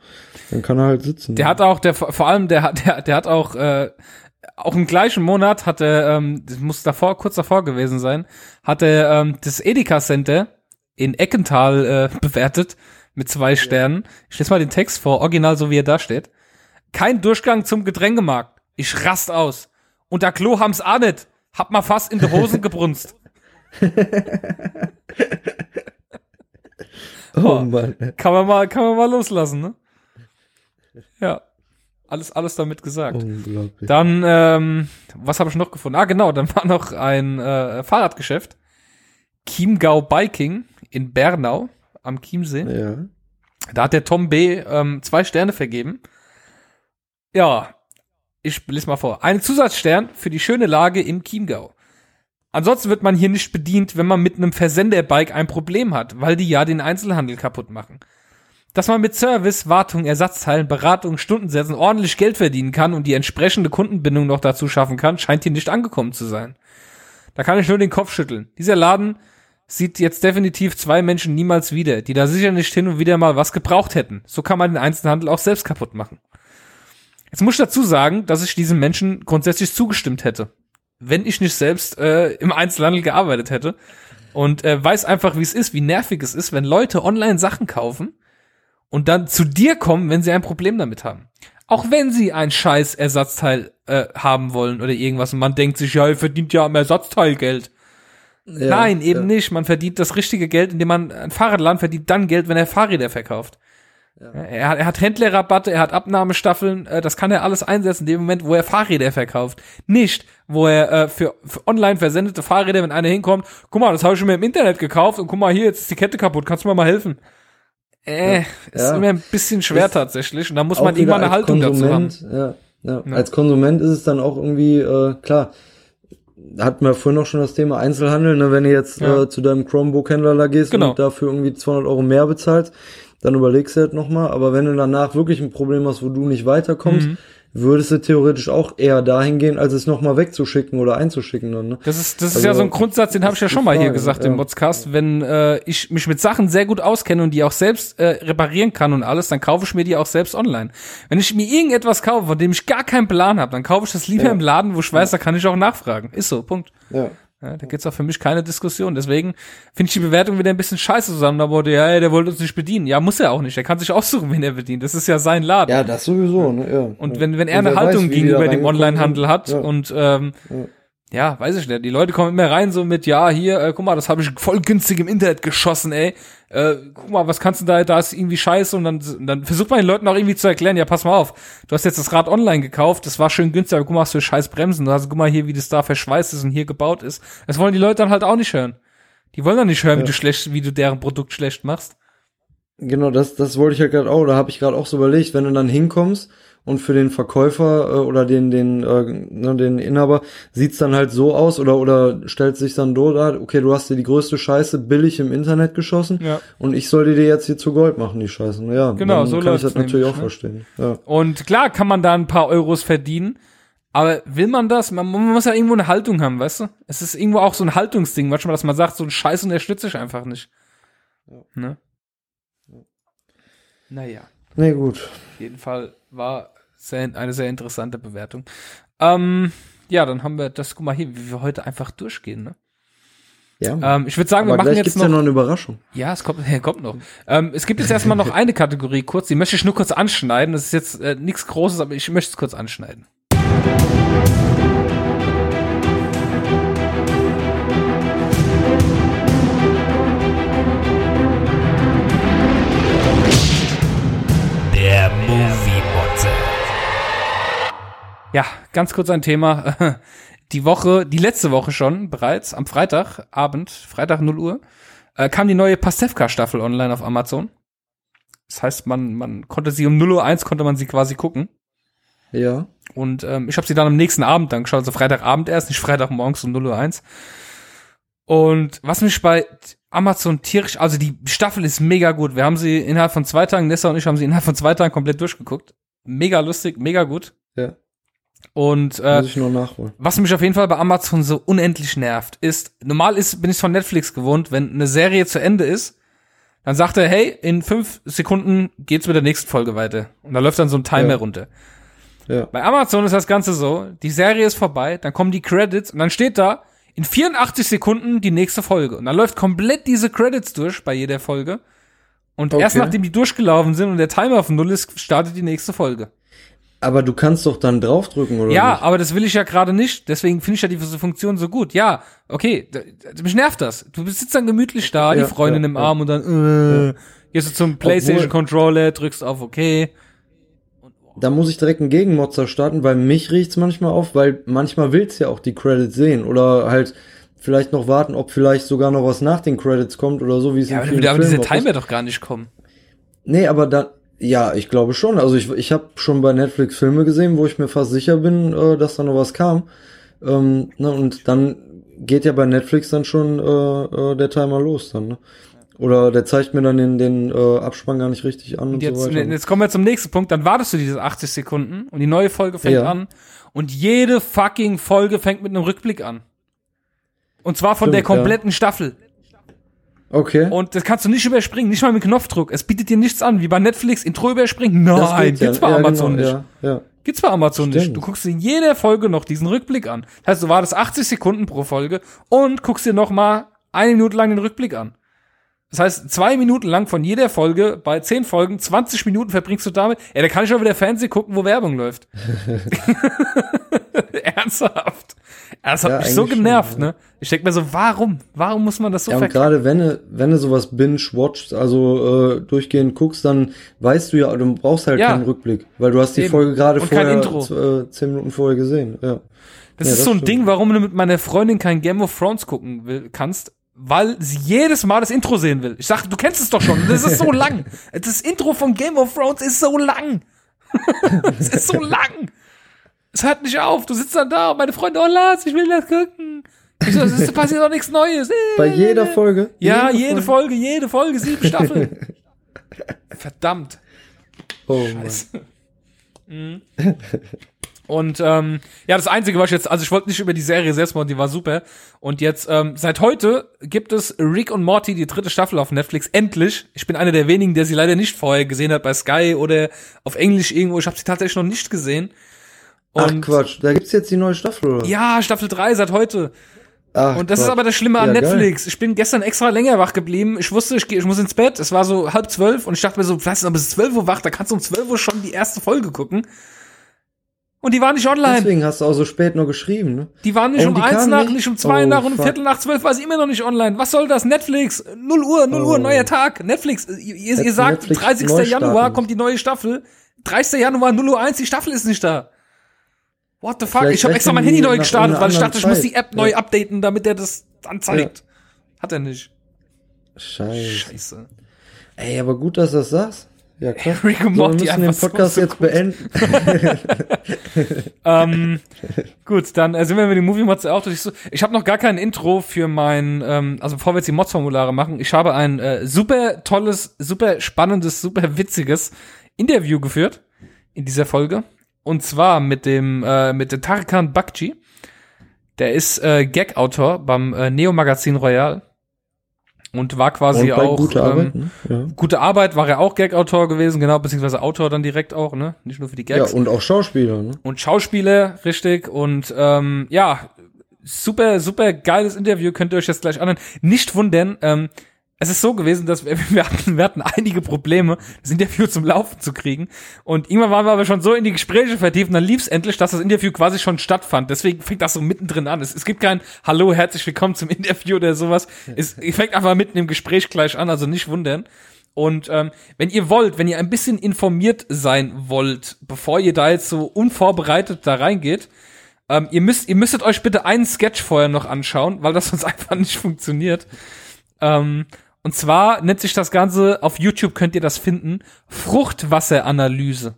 Dann kann er halt sitzen. Mhm. Der ne? hat auch, der vor allem, der hat, der, der hat auch, äh, auch im gleichen Monat hat er, ähm, das muss davor, kurz davor gewesen sein, hat er ähm, das Edeka Center in Eckental äh, bewertet mit zwei Sternen. Ich lese mal den Text vor, original so wie er da steht. Kein Durchgang zum Getränkemarkt. Ich rast aus. Und der Klo haben's auch nicht. Hab mal fast in die Hosen gebrunst. oh Mann. Kann man mal, kann man mal loslassen, ne? Ja. Alles, alles damit gesagt. Unglaublich. Dann, ähm, was habe ich noch gefunden? Ah, genau, dann war noch ein äh, Fahrradgeschäft. Chiemgau Biking in Bernau am Chiemsee. Ja. Da hat der Tom B. Ähm, zwei Sterne vergeben. Ja, ich lese mal vor. Ein Zusatzstern für die schöne Lage im Chiemgau. Ansonsten wird man hier nicht bedient, wenn man mit einem Versenderbike ein Problem hat, weil die ja den Einzelhandel kaputt machen. Dass man mit Service, Wartung, Ersatzteilen, Beratung, Stundensätzen ordentlich Geld verdienen kann und die entsprechende Kundenbindung noch dazu schaffen kann, scheint hier nicht angekommen zu sein. Da kann ich nur den Kopf schütteln. Dieser Laden sieht jetzt definitiv zwei Menschen niemals wieder, die da sicher nicht hin und wieder mal was gebraucht hätten. So kann man den Einzelhandel auch selbst kaputt machen. Jetzt muss ich dazu sagen, dass ich diesen Menschen grundsätzlich zugestimmt hätte, wenn ich nicht selbst äh, im Einzelhandel gearbeitet hätte und äh, weiß einfach, wie es ist, wie nervig es ist, wenn Leute online Sachen kaufen und dann zu dir kommen, wenn sie ein Problem damit haben. Auch wenn sie ein scheiß Ersatzteil äh, haben wollen oder irgendwas und man denkt sich, ja, ihr verdient ja am Ersatzteil Geld. Ja, Nein, eben ja. nicht. Man verdient das richtige Geld, indem man ein Fahrradladen verdient dann Geld, wenn er Fahrräder verkauft. Er, hat, er hat Händlerrabatte, er hat Abnahmestaffeln, äh, das kann er alles einsetzen in dem Moment, wo er Fahrräder verkauft. Nicht, wo er äh, für, für online versendete Fahrräder, wenn einer hinkommt, guck mal, das habe ich mir im Internet gekauft und guck mal, hier, jetzt ist die Kette kaputt, kannst du mir mal helfen? Äh, ist Ja. immer ein bisschen schwer Ist tatsächlich und da muss man irgendwann eine Haltung dazu haben. Konsument, Ja, ja. Ja. Als Konsument ist es dann auch irgendwie, äh, klar, hatten wir vorhin noch schon das Thema Einzelhandel, ne? wenn du jetzt Ja. äh, zu deinem Chromebook-Händler da gehst Genau. und dafür irgendwie 200 Euro mehr bezahlst, dann überlegst du halt nochmal, aber wenn du danach wirklich ein Problem hast, wo du nicht weiterkommst, Mhm. Würdest du theoretisch auch eher dahin gehen, als es nochmal wegzuschicken oder einzuschicken dann, ne? Das ist, das ist Also, ja so ein Grundsatz, den habe ich ja schon mal hier Frage, gesagt ja. im Modscast. Wenn äh, ich mich mit Sachen sehr gut auskenne und die auch selbst äh, reparieren kann und alles, dann kaufe ich mir die auch selbst online. Wenn ich mir irgendetwas kaufe, von dem ich gar keinen Plan habe, dann kaufe ich das lieber Ja. im Laden, wo ich weiß, da kann ich auch nachfragen. Ist so, Punkt. Ja. Ja, da gibt's auch für mich keine Diskussion. Deswegen finde ich die Bewertung wieder ein bisschen scheiße zusammen. Da wurde, ja, ey, der wollte uns nicht bedienen. Ja, muss er auch nicht. Er kann sich aussuchen, wen er bedient. Das ist ja sein Laden. Ja, das sowieso, ne? Ja. Und ja. wenn, wenn er eine Haltung weiß, gegenüber dem Onlinehandel hat und ähm, Ja. weiß ich nicht. Die Leute kommen immer rein so mit, ja, hier, äh, guck mal, das habe ich voll günstig im Internet geschossen, ey. Äh, guck mal, was kannst du da, da ist irgendwie scheiße und dann, dann versucht man den Leuten auch irgendwie zu erklären, ja, pass mal auf, du hast jetzt das Rad online gekauft, das war schön günstig, aber guck mal, hast du scheiß Bremsen, du hast, guck mal hier, wie das da verschweißt ist und hier gebaut ist. Das wollen die Leute dann halt auch nicht hören. Die wollen dann nicht hören, wie Ja. du schlecht, wie du deren Produkt schlecht machst. Genau, das, das wollte ich ja gerade auch, da habe ich gerade auch so überlegt, wenn du dann hinkommst und für den Verkäufer äh, oder den, den, äh, ne, den Inhaber sieht's dann halt so aus oder, oder stellt sich dann so da, okay, du hast dir die größte Scheiße billig im Internet geschossen Ja. und ich soll die dir jetzt hier zu Gold machen, die Scheiße. Ja, Genau, so kann ich das natürlich auch ne? verstehen. Ja. Und klar kann man da ein paar Euros verdienen, aber will man das? Man, man muss ja irgendwo eine Haltung haben, weißt du? Es ist irgendwo auch so ein Haltungsding, manchmal, dass man sagt, so ein Scheiß unterstütze ich einfach nicht. Ne? Naja, Nee, gut. auf jeden Fall war Sehr, eine sehr interessante Bewertung. Ähm, ja, dann haben wir das, guck mal hier, wie wir heute einfach durchgehen, ne? Ja. Ähm, ich würde sagen, wir machen jetzt noch, ja noch eine Überraschung. Ja, es kommt, ja, kommt noch. Ähm, es gibt jetzt erstmal noch eine Kategorie kurz, die möchte ich nur kurz anschneiden. Das ist jetzt äh, nichts Großes, aber ich möchte es kurz anschneiden. Ja, ganz kurz ein Thema. Die Woche, die letzte Woche schon bereits, am Freitagabend, Freitag 0 Uhr, äh, kam die neue Pastewka-Staffel online auf Amazon. Das heißt, man, man konnte sie um 0 Uhr 1 konnte man sie quasi gucken. Ja. Und ähm, ich habe sie dann am nächsten Abend dann geschaut, also Freitagabend erst, nicht Freitagmorgens um 0 Uhr 1. Und was mich bei Amazon tierisch, also die Staffel ist mega gut. Wir haben sie innerhalb von zwei Tagen, Nessa und ich haben sie innerhalb von zwei Tagen komplett durchgeguckt. Mega lustig, mega gut. Und äh, was mich auf jeden Fall bei Amazon so unendlich nervt, ist, normal ist, bin ich von Netflix gewohnt, wenn eine Serie zu Ende ist, dann sagt er, hey, in fünf Sekunden geht's mit der nächsten Folge weiter. Und da läuft dann so ein Timer Ja. runter. Ja. Bei Amazon ist das Ganze so, die Serie ist vorbei, dann kommen die Credits und dann steht da, in 84 Sekunden die nächste Folge. Und dann läuft komplett diese Credits durch bei jeder Folge. Und erst Okay. nachdem die durchgelaufen sind und der Timer auf Null ist, startet die nächste Folge. Aber du kannst doch dann draufdrücken, oder Ja, nicht? aber das will ich ja gerade nicht. Deswegen finde ich ja diese Funktion so gut. Ja, okay, mich nervt das. Du sitzt dann gemütlich da, die Ja, Freundin ja, im. Arm und dann äh, gehst du zum PlayStation Controller, drückst auf OK. Da muss ich direkt einen Gegenmotzer starten, weil mich riecht's manchmal auf, weil manchmal willst ja auch die Credits sehen oder halt vielleicht noch warten, ob vielleicht sogar noch was nach den Credits kommt oder so, wie es Ja, in aber, vielen aber diese Filmen. Timer doch gar nicht kommen. Nee, aber dann, ja, ich glaube schon. Also ich, ich habe schon bei Netflix Filme gesehen, wo ich mir fast sicher bin, äh, dass da noch was kam. Ähm, ne, und dann geht ja bei Netflix dann schon äh, äh, der Timer los dann, ne? Oder der zeigt mir dann den, den äh, Abspann gar nicht richtig an und, Und jetzt, so weiter. jetzt kommen wir zum nächsten Punkt. Dann wartest du diese 80 Sekunden und die neue Folge fängt Ja. an. Und jede fucking Folge fängt mit einem Rückblick an. Und zwar von Stimmt, der kompletten Staffel. Okay. Und das kannst du nicht überspringen, nicht mal mit Knopfdruck. Es bietet dir nichts an, wie bei Netflix, Intro überspringen. Nein, ja. gibt's bei Ja, Amazon genau, nicht. Ja, ja. Gibt's bei Amazon nicht. Stimmt. Du guckst in jeder Folge noch diesen Rückblick an. Das heißt, du wartest 80 Sekunden pro Folge und guckst dir noch mal eine Minute lang den Rückblick an. Das heißt, zwei Minuten lang von jeder Folge, bei zehn Folgen, 20 Minuten verbringst du damit. Ja, da kann ich auch wieder Fernsehen gucken, wo Werbung läuft. Ernsthaft. Das hat Ja, mich so schon, genervt, ja. ne? Ich denk mir so, warum? Warum muss man das so Ja, verkaufen? gerade wenn du, wenn du sowas binge-watchst, also äh, durchgehend guckst, dann weißt du ja, du brauchst halt Ja. keinen Rückblick, weil du hast die Eben. Folge gerade vorher, äh, zehn Minuten vorher gesehen. Ja. Das Ja, ist das so ein stimmt. Ding, warum du mit meiner Freundin kein Game of Thrones gucken will, kannst, weil sie jedes Mal das Intro sehen will. Ich sag, du kennst es doch schon, das ist so lang. Das Intro von Game of Thrones ist so lang. Es ist so lang. Es hört nicht auf. Du sitzt dann da und meine Freunde, oh Lars, ich will das gucken. Ich so, es passiert doch nichts Neues. Bei jeder Folge? Ja, jede Folge, jede Folge, sieben Staffeln. Verdammt. Oh, Mann. Und ähm, ja, das Einzige, was ich jetzt, also ich wollte nicht über die Serie selbst machen, die war super. Und jetzt, ähm, seit heute gibt es Rick und Morty, die dritte Staffel auf Netflix, endlich. Ich bin einer der wenigen, der sie leider nicht vorher gesehen hat bei Sky oder auf Englisch irgendwo. Ich habe sie tatsächlich noch nicht gesehen. Ach Und Quatsch, da gibt's jetzt die neue Staffel, oder? ja, Staffel 3 seit heute. Ach, Und das ist Quatsch. aber das Schlimme an Ja, geil. Netflix. Ich bin gestern extra länger wach geblieben. Ich wusste, ich, geh- ich muss ins Bett. Es war so halb zwölf und ich dachte mir so, was, aber es ist zwölf Uhr wach, da kannst du um zwölf Uhr schon die erste Folge gucken. Und die war nicht online. Deswegen hast du auch so spät noch geschrieben, ne? Die waren nicht Oh, um eins nach, nicht? nicht um zwei Oh, nach und um. Viertel nach zwölf war sie immer noch nicht online. Was soll das? Netflix, 0 Uhr, 0 Uhr, Oh. neuer Tag. Netflix, ihr, ihr Hätten sagt, Netflix 30. neu Januar kommt die neue Staffel. 30. Januar, 0 Uhr 1, die Staffel ist nicht da. What the fuck? Vielleicht ich habe extra mein Handy neu gestartet, weil ich dachte, ich muss die Zeit. App neu Ja. updaten, damit der das anzeigt. Hat er nicht. Scheiße. Scheiße. Ey, aber gut, dass du das sagst. Ja, klar. Rick und so, wir müssen den Podcast so jetzt gut. beenden. ähm, gut, dann äh, sind wir mit dem Movie Mods auch durch. Ich habe noch gar kein Intro für mein, ähm, also bevor wir jetzt die Mods-Formulare machen, ich habe ein äh, super tolles, super spannendes, super witziges Interview geführt in dieser Folge. Und zwar mit dem, äh, mit dem Tarkan Bakci. Der ist äh, Gag-Autor beim äh, Neo Magazin Royal. und war quasi und auch gute Arbeit, ähm, ne? ja. gute Arbeit war er auch Gag-Autor gewesen, genau, beziehungsweise Autor dann direkt auch, ne, nicht nur für die Gags. Ja und auch Schauspieler, ne? Und Schauspieler, richtig und ähm, ja, super super geiles Interview könnt ihr euch jetzt gleich anhören. Nicht wundern, ähm, es ist so gewesen, dass wir, wir, hatten, wir hatten einige Probleme, das Interview zum Laufen zu kriegen. Und irgendwann waren wir aber schon so in die Gespräche vertieft und dann lief es endlich, dass das Interview quasi schon stattfand. Deswegen fängt das so mittendrin an. Es, es gibt kein Hallo, herzlich willkommen zum Interview oder sowas. Es, es fängt einfach mitten im Gespräch gleich an, also nicht wundern. Und ähm, wenn ihr wollt, wenn ihr ein bisschen informiert sein wollt, bevor ihr da jetzt so unvorbereitet da reingeht, ähm, ihr müsst, ihr müsstet euch bitte einen Sketch vorher noch anschauen, weil das sonst einfach nicht funktioniert. Ähm, und zwar nennt sich das Ganze, auf YouTube könnt ihr das finden, Fruchtwasseranalyse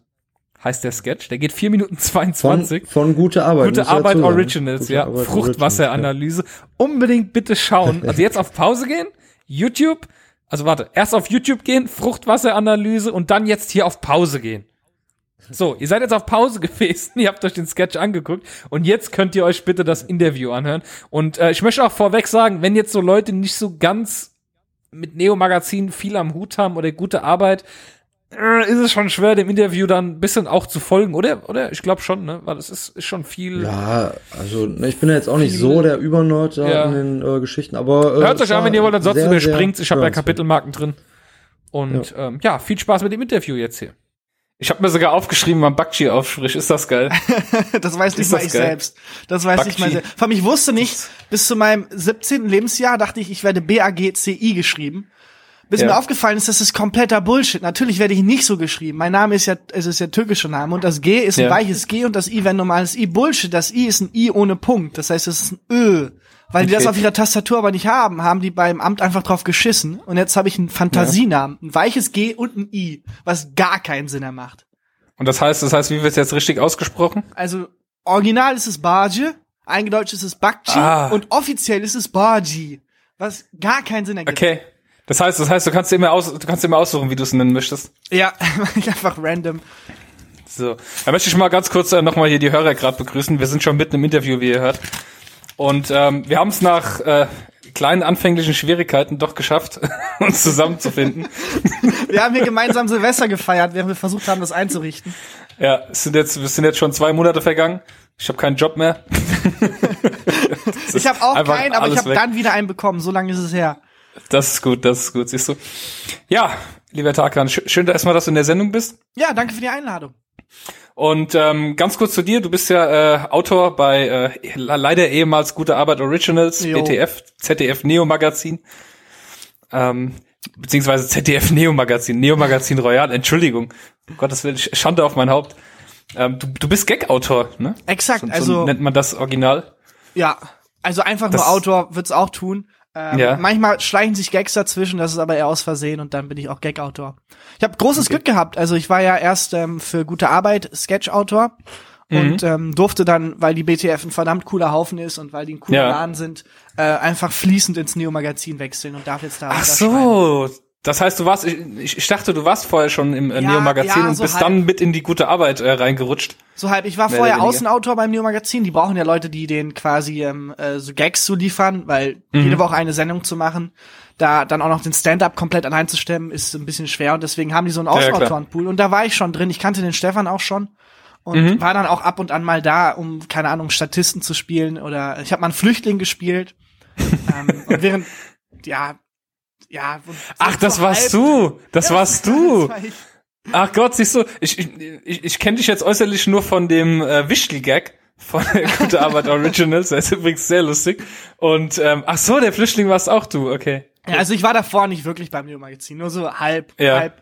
heißt der Sketch. Der geht vier Minuten 22. Von, von gute Arbeit. Gute Arbeit ja Originals, gute ja. Arbeit Fruchtwasseranalyse. Ja. Unbedingt bitte schauen. Also jetzt auf Pause gehen, YouTube, also warte, erst auf YouTube gehen, Fruchtwasseranalyse und dann jetzt hier auf Pause gehen. So, ihr seid jetzt auf Pause gewesen, ihr habt euch den Sketch angeguckt und jetzt könnt ihr euch bitte das Interview anhören. Und äh, ich möchte auch vorweg sagen, wenn jetzt so Leute nicht so ganz mit Neo-Magazin viel am Hut haben oder gute Arbeit, äh, ist es schon schwer, dem Interview dann ein bisschen auch zu folgen, oder? Oder? Ich glaube schon, ne? Weil es ist, ist schon viel. Ja, also ne, ich bin ja jetzt auch nicht so der Übernerd da ja. in den äh, Geschichten, aber. Äh, Hört euch an, wenn ihr wollt, ansonsten überspringt Ich habe ja Kapitelmarken drin. Und ja. Ähm, ja, viel Spaß mit dem Interview jetzt hier. Ich habe mir sogar aufgeschrieben, man Bakchi aufsprich. Ist das geil? das weiß nicht mal ich geil? selbst. Das weiß Bakchi. nicht mal selbst. Vor allem, ich wusste nicht, bis zu meinem 17. Lebensjahr dachte ich, ich werde B-A-G-C-I geschrieben. Bis ja. mir aufgefallen ist, das ist kompletter Bullshit. Natürlich werde ich nicht so geschrieben. Mein Name ist ja, es ist ja türkischer Name und das G ist ein ja. weiches G und das I wäre ein normales I. Bullshit. Das I ist ein I ohne Punkt. Das heißt, es ist ein Ö. Weil okay. die das auf ihrer Tastatur aber nicht haben, haben die beim Amt einfach drauf geschissen. Und jetzt habe ich einen Fantasienamen, ein weiches G und ein I, was gar keinen Sinn ermacht. Und das heißt, das heißt, wie wird es jetzt richtig ausgesprochen? Also, original ist es Barge, eingedeutscht ist es Bakchi ah. und offiziell ist es Barji, was gar keinen Sinn ergibt. Okay. Das heißt, das heißt, du kannst dir immer aus, du kannst dir immer aussuchen, wie du es nennen möchtest. Ja, einfach random. So, da möchte ich mal ganz kurz äh, nochmal hier die Hörer gerade begrüßen. Wir sind schon mitten im Interview, wie ihr hört. Und ähm, wir haben es nach äh, kleinen anfänglichen Schwierigkeiten doch geschafft, uns zusammenzufinden. Wir haben hier gemeinsam Silvester gefeiert, während wir versucht haben, das einzurichten. Ja, es sind jetzt, es sind jetzt schon zwei Monate vergangen. Ich habe keinen Job mehr. ich habe auch keinen, aber ich habe dann wieder einen bekommen. So lange ist es her. Das ist gut, das ist gut, siehst du. Ja, lieber Tarkan, schön erstmal, dass du in der Sendung bist. Ja, danke für die Einladung. Und ähm, ganz kurz zu dir, du bist ja äh, Autor bei äh, leider ehemals Gute Arbeit Originals, jo. BTF, ZDF Neo Magazin. Ähm, beziehungsweise ZDF Neo Magazin, Neo Magazin Royal, Entschuldigung. Um Gottes Willen, Schande auf mein Haupt. Ähm, du, du bist Gag-Autor, ne? Exakt, so, so also nennt man das Original. Ja, also einfach das, nur Autor wird's auch tun. Ähm, ja. Manchmal schleichen sich Gags dazwischen, das ist aber eher aus Versehen und dann bin ich auch Gag-Autor. Ich habe großes okay. Glück gehabt. Also ich war ja erst ähm, für gute Arbeit Sketch-Autor mhm. und ähm, durfte dann, weil die BTF ein verdammt cooler Haufen ist und weil die ein cooler ja. Laden sind, äh, einfach fließend ins Neo-Magazin wechseln und darf jetzt da Ach so, das heißt, du warst, ich, ich dachte, du warst vorher schon im äh, ja, Neo-Magazin ja, und so bist halb. dann mit in die gute Arbeit äh, reingerutscht. So halb. Ich war vorher Außenautor beim Neo-Magazin. Die brauchen ja Leute, die den quasi ähm, äh, so Gags zu liefern, weil mhm. jede Woche eine Sendung zu machen, da dann auch noch den Stand-up komplett allein zu stemmen, ist ein bisschen schwer und deswegen haben die so einen Außenautorenpool. Ja, und da war ich schon drin. Ich kannte den Stefan auch schon und mhm. war dann auch ab und an mal da, um keine Ahnung Statisten zu spielen oder ich habe mal einen Flüchtling gespielt. ähm, und während ja ja. Ach, das so warst du. Das ja, warst du. Das war Ach Gott, siehst du, ich, ich, ich, kenne dich jetzt äußerlich nur von dem äh, Wichtel-Gag von Gute Arbeit Originals, der ist übrigens sehr lustig. Und ähm, ach so, der Flüchtling warst auch du, okay. Ja, also ich war davor nicht wirklich beim Neo-Magazin, nur so halb, ja. halb.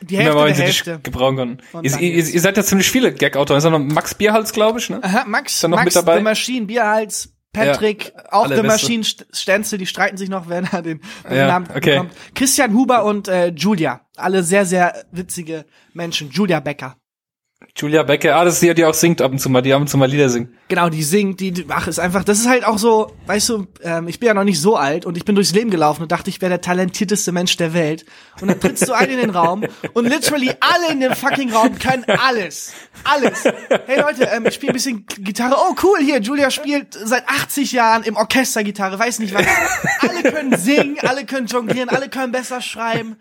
Die Hälfte Immer, der Hälfte. gebrauchen können. Ihr, ihr, ihr, seid ja ziemlich viele Gag-Autoren. Ist noch Max Bierhals, glaube ich, ne? Aha, Max, ist noch Max mit dabei? The Machine, Bierhals, Patrick, ja, auch The Machine Stenzel, die streiten sich noch, wer da den, den ja, Namen okay. bekommt. Christian Huber und äh, Julia, alle sehr, sehr witzige Menschen. Julia Becker. Julia Becker, ah, das ist die, die auch singt ab und zu mal, die ab und zu mal Lieder singt. Genau, die singt, die, ach, ist einfach, das ist halt auch so, weißt du, ähm, ich bin ja noch nicht so alt und ich bin durchs Leben gelaufen und dachte, ich wäre der talentierteste Mensch der Welt. Und dann trittst du ein in den Raum und literally alle in dem fucking Raum können alles. Alles. Hey Leute, ähm, ich spiele ein bisschen Gitarre. Oh, cool, hier, Julia spielt seit 80 Jahren im Orchester Gitarre, weiß nicht was. Alle können singen, alle können jonglieren, alle können besser schreiben.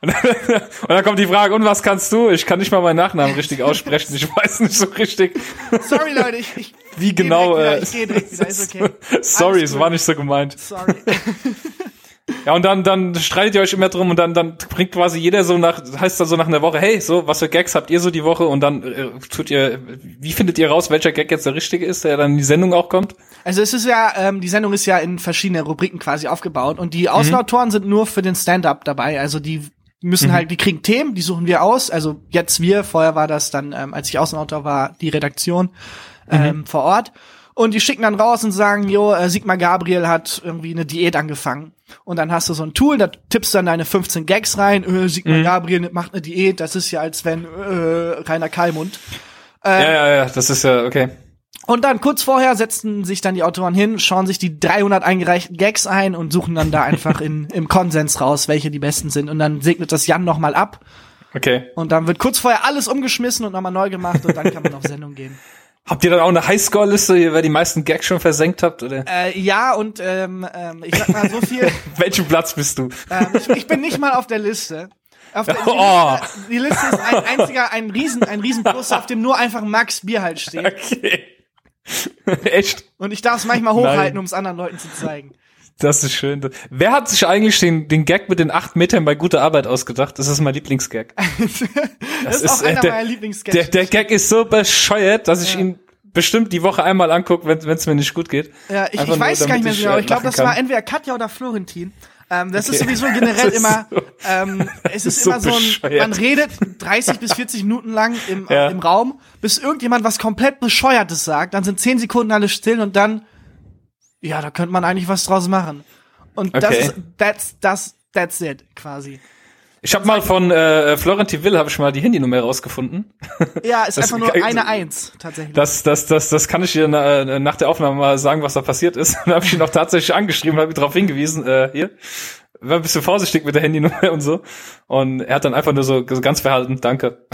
Und dann, und dann kommt die Frage, und was kannst du? Ich kann nicht mal meinen Nachnamen richtig aussprechen. Ich weiß nicht so richtig. Sorry, Leute, ich, ich Wie genau? Äh, ich gehe direkt wieder, ist okay. Sorry, es war nicht so gemeint. Sorry. Ja, und dann, dann streitet ihr euch immer drum und dann, dann bringt quasi jeder so nach, heißt dann so nach einer Woche, hey, so, was für Gags habt ihr so die Woche? Und dann äh, tut ihr, wie findet ihr raus, welcher Gag jetzt der richtige ist, der dann in die Sendung auch kommt? Also es ist ja, ähm, die Sendung ist ja in verschiedene Rubriken quasi aufgebaut und die Außenautoren mhm. sind nur für den Stand-up dabei. Also die müssen mhm. halt, die kriegen Themen, die suchen wir aus. Also jetzt wir, vorher war das dann, ähm, als ich Außenautor war, die Redaktion ähm, mhm. vor Ort. Und die schicken dann raus und sagen, jo, äh, Sigmar Gabriel hat irgendwie eine Diät angefangen. Und dann hast du so ein Tool, da tippst dann deine 15 Gags rein, äh, Sigmar mhm. Gabriel macht eine Diät, das ist ja als wenn äh, Rainer Kallmund. Äh, ja, ja, ja, das ist ja, okay. Und dann kurz vorher setzten sich dann die Autoren hin, schauen sich die 300 eingereichten Gags ein und suchen dann da einfach in, im Konsens raus, welche die besten sind. Und dann segnet das Jan nochmal ab. Okay. Und dann wird kurz vorher alles umgeschmissen und nochmal neu gemacht und dann kann man auf Sendung gehen. Habt ihr dann auch eine Highscore-Liste, wer die meisten Gags schon versenkt habt? Oder? Äh, ja, und ähm, ähm, ich sag mal so viel. Welchen Platz bist du? Ähm, ich, ich, bin nicht mal auf der Liste. Auf der, oh. die, Liste, die Liste ist ein einziger, ein riesen, ein riesen Plus, auf dem nur einfach Max Bier halt steht. Okay. Echt? Und ich darf es manchmal hochhalten, um es anderen Leuten zu zeigen. Das ist schön. Wer hat sich eigentlich den, den Gag mit den acht Metern bei guter Arbeit ausgedacht? Das ist mein Lieblingsgag. das, das, ist auch einer der, meiner Lieblingsgags. Der, der Gag ist so bescheuert, dass ich ja. ihn bestimmt die Woche einmal angucke, wenn es mir nicht gut geht. Ja, ich, ich weiß gar nicht mehr so genau. Ich glaube, das kann. war entweder Katja oder Florentin. Ähm, das okay. ist sowieso generell immer, so, ähm, es ist, ist immer so ein, man redet 30 bis 40 Minuten lang im, ja. im Raum, bis irgendjemand was komplett Bescheuertes sagt, dann sind 10 Sekunden alle still und dann ja, da könnte man eigentlich was draus machen. Und okay. das ist, that's, that's, that's it, quasi. Ich habe mal von äh, Florentin Will habe ich mal die Handynummer rausgefunden. Ja, ist das, einfach nur eine Eins tatsächlich. Das, das, das, das kann ich dir na, äh, nach der Aufnahme mal sagen, was da passiert ist. Dann habe ich ihn auch tatsächlich angeschrieben, habe ihn darauf hingewiesen. Äh, hier, war ein bisschen vorsichtig mit der Handynummer und so. Und er hat dann einfach nur so, so ganz verhalten, danke.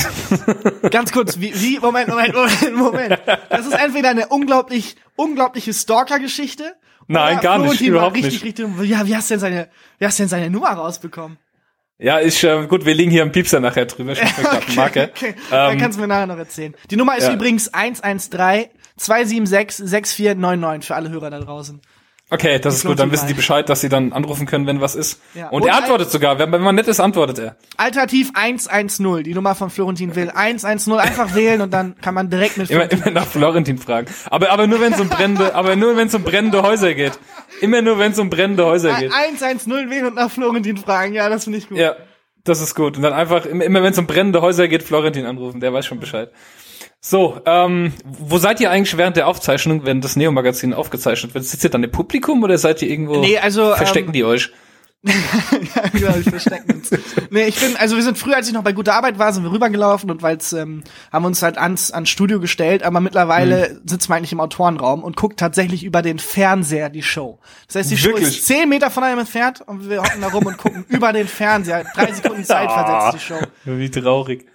Ganz kurz, wie, wie, Moment, Moment, Moment, Moment. Das ist entweder eine unglaublich, unglaubliche Stalker-Geschichte. Nein, gar nicht, überhaupt richtig, nicht. Richtig, ja, wie hast du denn seine, wie hast du denn seine Nummer rausbekommen? Ja, ist äh, gut, wir liegen hier im Piepser nachher drüber. Ich okay, Marke. Okay. Ähm, Dann kannst du mir nachher noch erzählen. Die Nummer ist ja. übrigens 113 276 6499 für alle Hörer da draußen. Okay, das ist gut. Dann wissen die Bescheid, dass sie dann anrufen können, wenn was ist. Ja. Und, und er antwortet sogar. Wenn, wenn man nett ist, antwortet er. Alternativ 110, die Nummer von Florentin Will. 110, einfach wählen und dann kann man direkt mit immer, immer nach Florentin fragen. Aber, aber nur wenn es um brennende, aber nur wenn es um brennende Häuser geht. Immer nur wenn es um brennende Häuser geht. 110 wählen und nach Florentin fragen. Ja, das finde ich gut. Ja, das ist gut. Und dann einfach, immer wenn es um brennende Häuser geht, Florentin anrufen. Der weiß schon Bescheid. So, ähm, wo seid ihr eigentlich während der Aufzeichnung, wenn das Neo-Magazin aufgezeichnet wird? Sitzt ihr dann im Publikum oder seid ihr irgendwo? Nee, also verstecken ähm, die euch? ja, genau, wir verstecken uns. nee, ich bin, also wir sind früher, als ich noch bei Gute Arbeit war, sind wir rübergelaufen und weil's, ähm, haben uns halt ans, ans Studio gestellt, aber mittlerweile mhm. sitzen wir eigentlich im Autorenraum und guckt tatsächlich über den Fernseher die Show. Das heißt, die Wirklich? Show ist zehn Meter von einem entfernt und wir hocken da rum und gucken über den Fernseher. Drei Sekunden Zeit versetzt die Show. Wie traurig.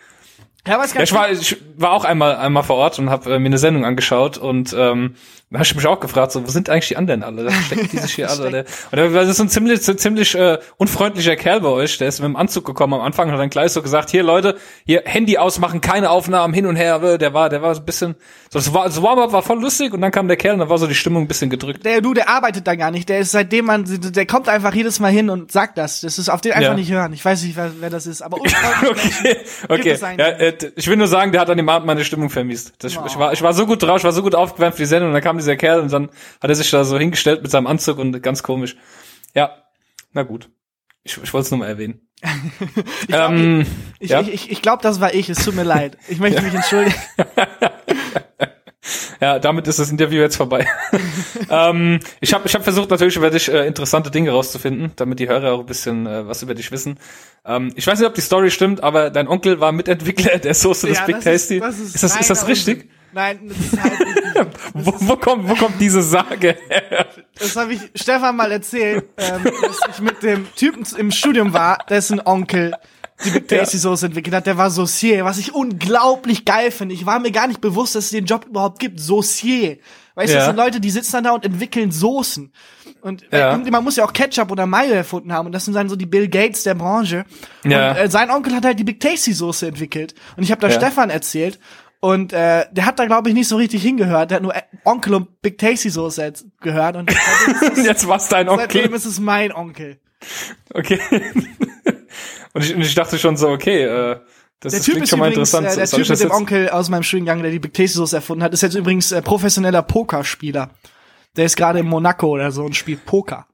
Ja, was ja, ich, war, ich war auch einmal einmal vor Ort und habe äh, mir eine Sendung angeschaut und ähm, da habe ich mich auch gefragt, so, wo sind eigentlich die anderen alle? Da stecken die sich hier alle. Oder? Und das ist so ein ziemlich, so ziemlich äh, unfreundlicher Kerl bei euch, der ist mit dem Anzug gekommen am Anfang und hat dann gleich so gesagt, hier Leute, hier Handy ausmachen, keine Aufnahmen hin und her. Äh, der war, der war so ein bisschen, so das war, das Warm-up war voll lustig und dann kam der Kerl und dann war so die Stimmung ein bisschen gedrückt. Der du, der arbeitet da gar nicht. Der ist seitdem man, der kommt einfach jedes Mal hin und sagt das. Das ist auf den einfach ja. nicht hören. Ich weiß nicht, wer, wer das ist, aber okay, okay. Ja, äh, ich will nur sagen, der hat an dem Abend meine Stimmung vermisst. Das, oh. ich, war, ich war so gut drauf, ich war so gut aufgewärmt für die Sendung und dann kam dieser Kerl und dann hat er sich da so hingestellt mit seinem Anzug und ganz komisch. Ja, na gut. Ich, ich wollte es nur mal erwähnen. ich glaube, ähm, ich, ja? ich, ich, ich glaub, das war ich. Es tut mir leid. Ich möchte mich entschuldigen. Ja, damit ist das Interview jetzt vorbei. ähm, ich habe ich hab versucht natürlich über dich äh, interessante Dinge rauszufinden, damit die Hörer auch ein bisschen äh, was über dich wissen. Ähm, ich weiß nicht, ob die Story stimmt, aber dein Onkel war Mitentwickler der Soße ja, des Big Tasty. Ist, das ist, ist, das, ist das richtig? Nein, das ist halt nicht. wo, wo, kommt, wo kommt diese Sage her? Das habe ich Stefan mal erzählt, ähm, dass ich mit dem Typen im Studium war, dessen Onkel die Big Tasty ja. Soße entwickelt hat. Der war Saucier, was ich unglaublich geil finde. Ich war mir gar nicht bewusst, dass es den Job überhaupt gibt. Saucier. Weißt du, ja. das sind Leute, die sitzen dann da und entwickeln Soßen. Und ja. man muss ja auch Ketchup oder Mayo erfunden haben. Und das sind dann so die Bill Gates der Branche. Ja. Und äh, sein Onkel hat halt die Big Tasty Soße entwickelt. Und ich habe da ja. Stefan erzählt. Und äh, der hat da, glaube ich, nicht so richtig hingehört. Der hat nur äh, Onkel und Big Tasty Soße jetzt Und jetzt war's dein Onkel. Seitdem ist es mein Onkel. Okay. und, ich, und ich dachte schon so, okay, äh, das, der Typ ist schon mal übrigens, interessant. Äh, der Typ mit dem Onkel aus meinem Studiengang, der die Big Tasty Soße erfunden hat, ist jetzt übrigens äh, professioneller Pokerspieler. Der ist gerade in Monaco oder so und spielt Poker.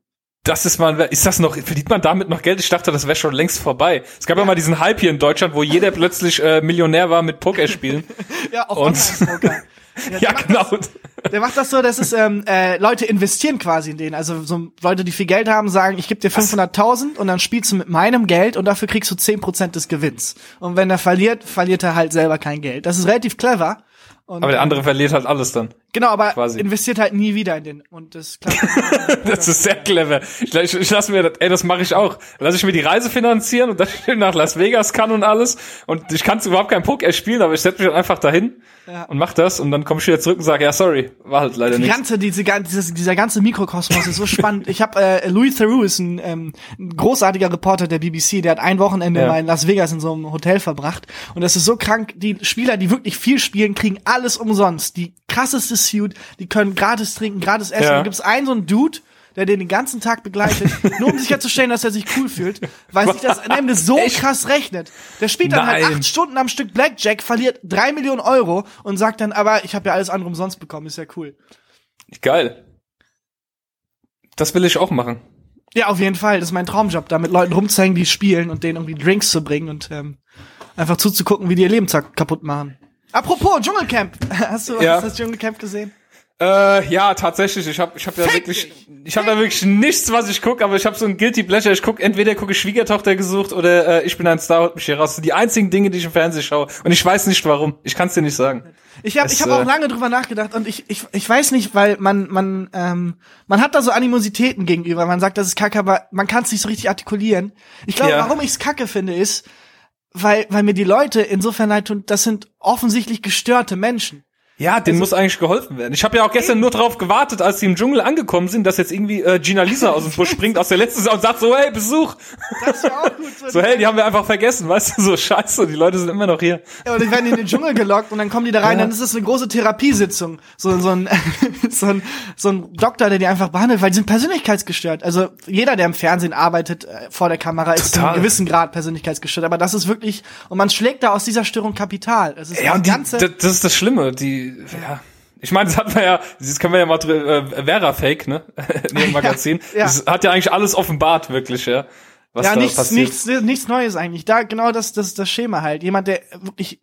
Das ist mal, ist das noch, verdient man damit noch Geld? Ich dachte, das wäre schon längst vorbei. Es gab ja. ja mal diesen Hype hier in Deutschland, wo jeder plötzlich äh, Millionär war mit Pokerspielen. ja, auch Online-Poker. Ja, ja genau. Das, der macht das so, dass es ähm, äh, Leute investieren quasi in den. Also so Leute, die viel Geld haben, sagen, ich gebe dir 500.000 und dann spielst du mit meinem Geld und dafür kriegst du 10% des Gewinns. Und wenn er verliert, verliert er halt selber kein Geld. Das ist relativ clever. Und, aber der andere verliert halt alles dann. Genau, aber quasi. investiert halt nie wieder in den. Und das klappt. das ist sehr clever. Ich, ich, ich lasse mir, das, ey, das mache ich auch. Lass ich mir die Reise finanzieren und dann nach Las Vegas kann und alles. Und ich kann überhaupt kein Poker spielen, aber ich setze mich halt einfach dahin ja. und mach das und dann komme ich wieder zurück und sage, ja, sorry, war halt leider nicht. Die ganze, diese, diese, dieser ganze Mikrokosmos ist so spannend. Ich habe äh, Louis Theroux ist ein, ähm, ein großartiger Reporter der BBC, der hat ein Wochenende ja. mal in Las Vegas in so einem Hotel verbracht und das ist so krank. Die Spieler, die wirklich viel spielen, kriegen alles umsonst. Die krasseste Suit, die können gratis trinken, gratis essen. Ja. Da gibt's einen so einen Dude, der den den ganzen Tag begleitet, nur um sicherzustellen, dass er sich cool fühlt, weil sich das am Ende so Echt? krass rechnet. Der spielt dann halt Nein. halt acht Stunden am Stück Blackjack, verliert drei Millionen Euro und sagt dann, aber ich habe ja alles andere umsonst bekommen, ist ja cool. Geil. Das will ich auch machen. Ja, auf jeden Fall. Das ist mein Traumjob, da mit Leuten rumzuhängen, die spielen und denen irgendwie Drinks zu bringen und ähm, einfach zuzugucken, wie die ihr Leben kaputt machen. Apropos Dschungelcamp. Hast du, ja. hast das Dschungelcamp gesehen? Äh, ja, tatsächlich. Ich habe ich hab ja wirklich, ich habe da wirklich nichts, was ich guck, aber ich habe so ein guilty pleasure. Ich guck entweder gucke Schwiegertochter gesucht oder äh, ich bin ein Star und mich hier raus. Die einzigen Dinge, die ich im Fernsehen schaue und ich weiß nicht warum. Ich kann es dir nicht sagen. Ich habe ich hab auch äh, lange drüber nachgedacht und ich, ich ich weiß nicht, weil man man ähm, man hat da so Animositäten gegenüber. Man sagt, das ist kacke, aber man kann es nicht so richtig artikulieren. Ich glaube, ja. warum ich es kacke finde, ist, weil weil mir die Leute insofern leid tun. Das sind offensichtlich gestörte Menschen. Ja, denen also, muss eigentlich geholfen werden. Ich habe ja auch gestern nur darauf gewartet, als sie im Dschungel angekommen sind, dass jetzt irgendwie äh, Gina Lisa aus dem Busch springt aus der letzten Saison und sagt so, hey, Besuch. Das ist auch gut. So, so hey, die haben wir einfach vergessen, weißt du, so scheiße, die Leute sind immer noch hier. Ja, und die werden in den Dschungel gelockt und dann kommen die da rein, ja. dann ist es eine große Therapiesitzung. So, so, ein, so, ein, so ein Doktor, der die einfach behandelt, weil die sind persönlichkeitsgestört. Also jeder, der im Fernsehen arbeitet äh, vor der Kamera, ist Total. in einem gewissen Grad persönlichkeitsgestört. Aber das ist wirklich, und man schlägt da aus dieser Störung Kapital. Das ist ja, und die, ganze, das ist das Schlimme, die ja. Ich meine, das hat man ja, das können wir ja mal äh, Vera Fake, ne? In dem Magazin. Ja, ja. Das hat ja eigentlich alles offenbart, wirklich, ja. Was ja, nichts, passiert. nichts, nichts Neues eigentlich. Da genau das, das, das Schema halt. Jemand, der wirklich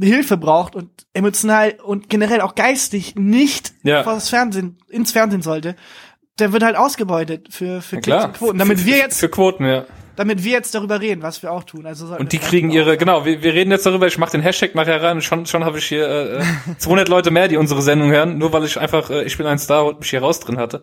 Hilfe braucht und emotional und generell auch geistig nicht ja. vor das Fernsehen, ins Fernsehen sollte, der wird halt ausgebeutet für, für Klicks und Quoten. Damit wir jetzt, für Quoten, ja damit wir jetzt darüber reden, was wir auch tun. Also und die kriegen ihre, genau, wir, wir reden jetzt darüber, ich mache den Hashtag nachher rein und schon, schon habe ich hier äh, 200 äh, Leute mehr, die unsere Sendung hören, nur weil ich einfach, äh, ich bin ein Star und mich hier raus drin hatte.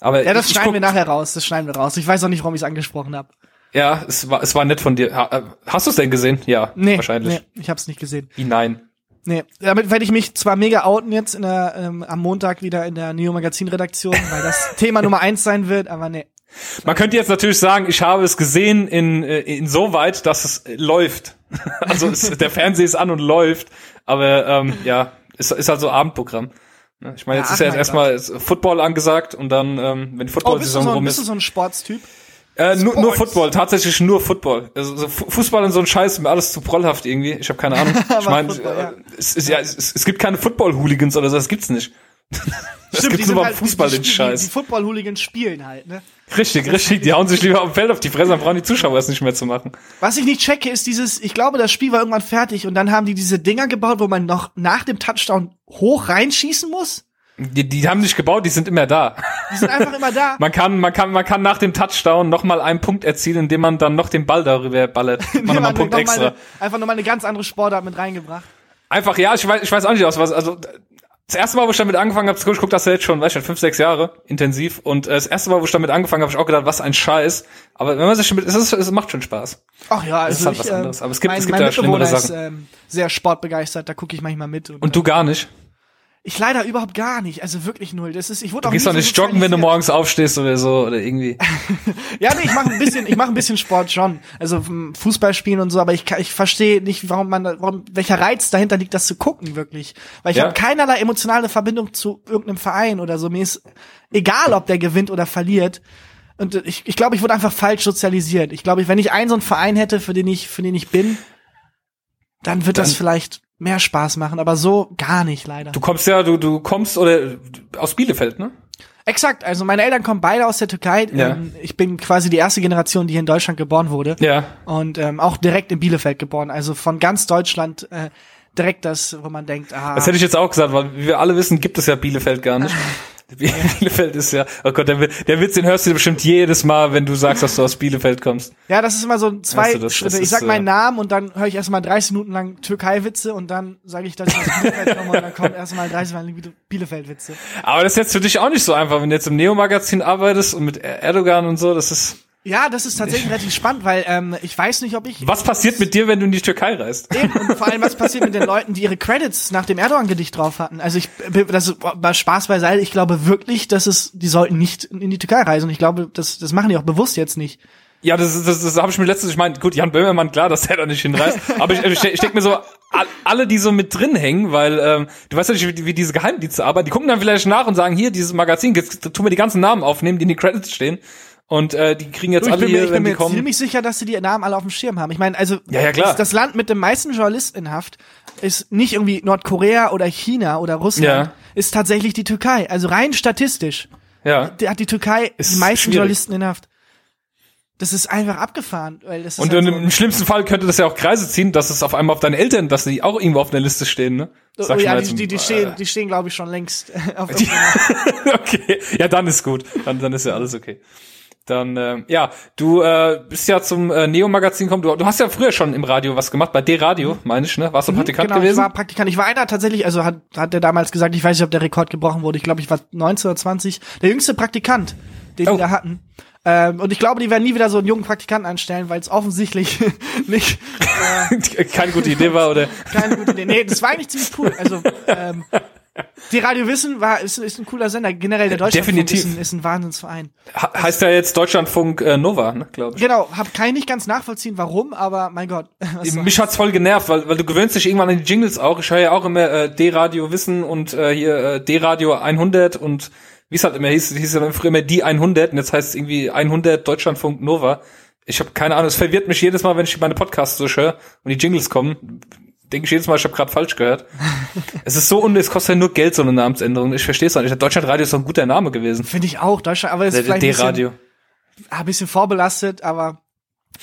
Aber ja, das ich, schneiden ich wir nachher raus, das schneiden wir raus. Ich weiß auch nicht, warum ich es angesprochen habe. Ja, es war, es war nett von dir. Äh, hast du es denn gesehen? Ja, nee, wahrscheinlich. Nee, ich habe es nicht gesehen. Wie nein? Nee, damit werde ich mich zwar mega outen jetzt in der, ähm, am Montag wieder in der Neo Magazin Redaktion, weil das Thema Nummer eins sein wird, aber nee. Man könnte jetzt natürlich sagen, ich habe es gesehen in, äh, insoweit, dass es läuft. also es, der Fernseher ist an und läuft. Aber ähm, ja, ist, ist halt so Abendprogramm. Ich meine, jetzt ja, ist ja jetzt erstmal Football angesagt und dann, ähm, wenn die Football-Saison oh, rum ist. Bist du so ein Sportstyp? Äh, nur, nur Football, tatsächlich nur Football. Also so Fußball und so ein Scheiß ist mir alles zu prollhaft irgendwie. Ich habe keine Ahnung. Ich meine, ja. es, es, ja, es, es gibt keine Football-Hooligans oder so, das gibt's nicht. Das Stimmt, gibt's nur beim halt, Fußball den Scheiß. Die, die Football-Hooligans spielen halt, ne? Richtig, richtig. Die hauen sich lieber am Feld auf die Fresse, dann brauchen die Zuschauer es nicht mehr zu machen. Was ich nicht checke, ist dieses, ich glaube, das Spiel war irgendwann fertig und dann haben die diese Dinger gebaut, wo man noch nach dem Touchdown hoch reinschießen muss. Die, die haben nicht gebaut, die sind immer da. Die sind einfach immer da. man kann, man kann, man kann nach dem Touchdown noch mal einen Punkt erzielen, indem man dann noch den Ball darüber ballert. Man nochmal einen Punkt extra. Eine, einfach nochmal eine ganz andere Sportart mit reingebracht. Einfach, ja, ich weiß, ich weiß auch nicht aus was, also, das erste Mal, wo ich damit angefangen habe, ich guck das jetzt schon, weißt du, fünf, sechs Jahre intensiv. Und äh, das erste Mal, wo ich damit angefangen habe, habe ich auch gedacht, was ein Scheiß. Aber wenn man sich damit, es, ist, es macht schon Spaß. Ach ja, also es ist halt ich, was anderes. Aber es gibt, mein, es gibt ja schlimmere Sachen. Ist, ähm, sehr sportbegeistert, da gucke ich manchmal mit. Und, und du gar nicht? Ich leider überhaupt gar nicht, also wirklich null. Das ist, ich wurde du auch gehst doch nicht so joggen, wenn du morgens aufstehst oder so oder irgendwie. ja, nee, ich mache ein bisschen, ich mache ein bisschen Sport schon, also Fußball spielen und so, aber ich ich verstehe nicht, warum man, warum welcher Reiz dahinter liegt, das zu gucken wirklich, weil ich ja. habe keinerlei emotionale Verbindung zu irgendeinem Verein oder so. Mir ist egal, ob der gewinnt oder verliert. Und ich, ich glaube, ich wurde einfach falsch sozialisiert. Ich glaube, wenn ich einen so einen Verein hätte, für den ich, für den ich bin, dann wird dann, das vielleicht mehr Spaß machen, aber so gar nicht leider. Du kommst ja, du, du kommst oder aus Bielefeld, ne? Exakt, also meine Eltern kommen beide aus der Türkei. Ja. Ähm, ich bin quasi die erste Generation, die hier in Deutschland geboren wurde. Ja. Und ähm, auch direkt in Bielefeld geboren. Also von ganz Deutschland äh, direkt das, wo man denkt, ah. Das hätte ich jetzt auch gesagt, weil wie wir alle wissen, gibt es ja Bielefeld gar nicht. Bielefeld ist ja, oh Gott, der, der Witz, den hörst du bestimmt jedes Mal, wenn du sagst, dass du aus Bielefeld kommst. Ja, das ist immer so zwei du, Schritte. ich sag meinen äh, Namen und dann höre ich erstmal 30 Minuten lang Türkei-Witze und dann sage ich, dass ich aus Bielefeld komme und dann kommt erstmal 30 Minuten lang Bielefeld-Witze. Aber das ist jetzt für dich auch nicht so einfach, wenn du jetzt im Neo-Magazin arbeitest und mit Erdogan und so, das ist ja, das ist tatsächlich relativ spannend, weil ähm, ich weiß nicht, ob ich. Was passiert mit dir, wenn du in die Türkei reist? Eben, und vor allem, was passiert mit den Leuten, die ihre Credits nach dem Erdogan-Gedicht drauf hatten? Also ich, das war Spaß beiseite. Ich glaube wirklich, dass es, die sollten nicht in die Türkei reisen. Und ich glaube, das, das machen die auch bewusst jetzt nicht. Ja, das, das, das, das habe ich mir letztens, ich meine, gut, Jan Böhmermann, klar, dass der da nicht hinreist, aber ich, ich, ich denke mir so, alle, die so mit drin hängen, weil ähm, du weißt ja nicht, wie, wie diese Geheimdienste arbeiten, die gucken dann vielleicht nach und sagen, hier, dieses Magazin, jetzt tun wir die ganzen Namen aufnehmen, die in die Credits stehen und äh, die kriegen jetzt du, alle hier, ich bin mir kommen. ziemlich sicher, dass sie die Namen alle auf dem Schirm haben. Ich meine, also ja, ja, klar. Das, Land mit dem meisten Journalisten in Haft ist nicht irgendwie Nordkorea oder China oder Russland, ja. ist tatsächlich die Türkei. Also rein statistisch ja. hat die Türkei ist die meisten schwierig. Journalisten in Haft. Das ist einfach abgefahren. Weil das ist und halt so im schlimmsten Fall könnte das ja auch Kreise ziehen, dass es auf einmal auf deine Eltern, dass die auch irgendwo auf einer Liste stehen, ne? Sag oh, ja, die, die, die, stehen, die stehen, glaube ich, schon längst auf die, Okay, ja, dann ist gut. Dann, dann ist ja alles okay. Dann, äh, ja, du äh, bist ja zum äh, Neo-Magazin gekommen. Du, du hast ja früher schon im Radio was gemacht, bei D-Radio, meine ich, ne? Warst du mhm, Praktikant genau, gewesen? Ich war Praktikant. Ich war einer tatsächlich, also hat, hat der damals gesagt, ich weiß nicht, ob der Rekord gebrochen wurde. Ich glaube, ich war 19 oder 20. Der jüngste Praktikant, den oh. die da hatten. Ähm, und ich glaube, die werden nie wieder so einen jungen Praktikanten anstellen, weil es offensichtlich nicht äh, keine gute Idee war, oder? Keine gute Idee. Nee, das war eigentlich ziemlich cool. Also ähm, die Radio Wissen war ist, ist ein cooler Sender. Generell der Deutschlandfunk Definitiv. Ist, ein, ist ein Wahnsinnsverein. Ha heißt ja jetzt Deutschlandfunk äh, Nova, ne, glaube ich. Genau, hab kann ich nicht ganz nachvollziehen, warum, aber mein Gott. Mich hat's voll genervt, weil, weil du gewöhnst dich irgendwann an die Jingles auch. Ich höre ja auch immer äh, D-Radio Wissen und äh, hier äh, D-Radio 100 und wie es halt immer hieß, hieß ja früher immer die 100 und jetzt heißt es irgendwie 100 Deutschlandfunk Nova. Ich habe keine Ahnung, es verwirrt mich jedes Mal, wenn ich meine Podcasts so höre und die Jingles kommen denke ich jedes Mal, ich habe gerade falsch gehört. es ist so unnötig, es kostet ja nur Geld, so eine Namensänderung. Ich verstehe es auch nicht. Deutschlandradio ist doch ein guter Name gewesen. Finde ich auch, Deutschland, aber es ist vielleicht ein bisschen, ein bisschen vorbelastet, aber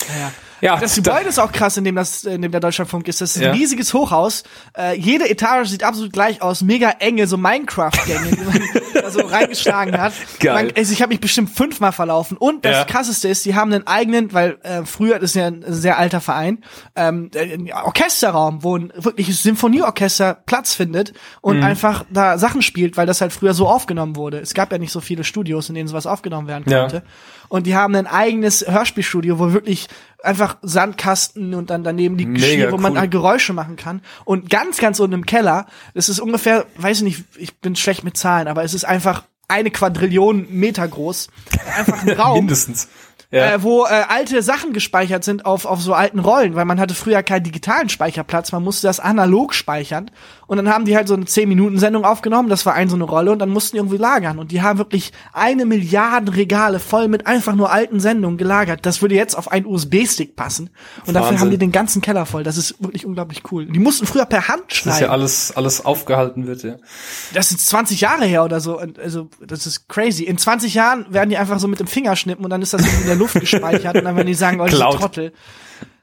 ja. Ja, das Gebäude ist auch krass, in dem das, in dem der Deutschlandfunk ist. Das ist ein ja. riesiges Hochhaus. Äh, jede Etage sieht absolut gleich aus, mega enge, so Minecraft-Gänge, die man da so reingeschlagen hat. Geil. Man, also ich habe mich bestimmt fünfmal verlaufen. Und das ja. krasseste ist, die haben einen eigenen, weil äh, früher, das ist ja ein sehr alter Verein, ähm, ein Orchesterraum, wo ein wirkliches Symphonieorchester Platz findet und mhm. einfach da Sachen spielt, weil das halt früher so aufgenommen wurde. Es gab ja nicht so viele Studios, in denen sowas aufgenommen werden konnte. Ja. Und die haben ein eigenes Hörspielstudio, wo wirklich einfach Sandkasten und dann daneben die Geschirr, wo cool. man halt Geräusche machen kann. Und ganz, ganz unten im Keller, das ist ungefähr, weiß ich nicht, ich bin schlecht mit Zahlen, aber es ist einfach eine Quadrillion Meter groß. Einfach ein Raum. Mindestens. Ja. Äh, wo äh, alte Sachen gespeichert sind auf, auf so alten Rollen, weil man hatte früher keinen digitalen Speicherplatz, man musste das analog speichern Und dann haben die halt so eine 10-Minuten-Sendung aufgenommen, das war ein so eine Rolle und dann mussten die irgendwie lagern. Und die haben wirklich eine Milliarde Regale voll mit einfach nur alten Sendungen gelagert. Das würde jetzt auf einen USB-Stick passen. Und Wahnsinn. dafür haben die den ganzen Keller voll. Das ist wirklich unglaublich cool. Die mussten früher per Hand schneiden. Das ist ja alles, alles aufgehalten wird, ja. Das ist 20 Jahre her oder so. Also, das ist crazy. In 20 Jahren werden die einfach so mit dem Finger schnippen und dann ist das in der Luft gespeichert und dann werden die sagen, oh, diese Trottel.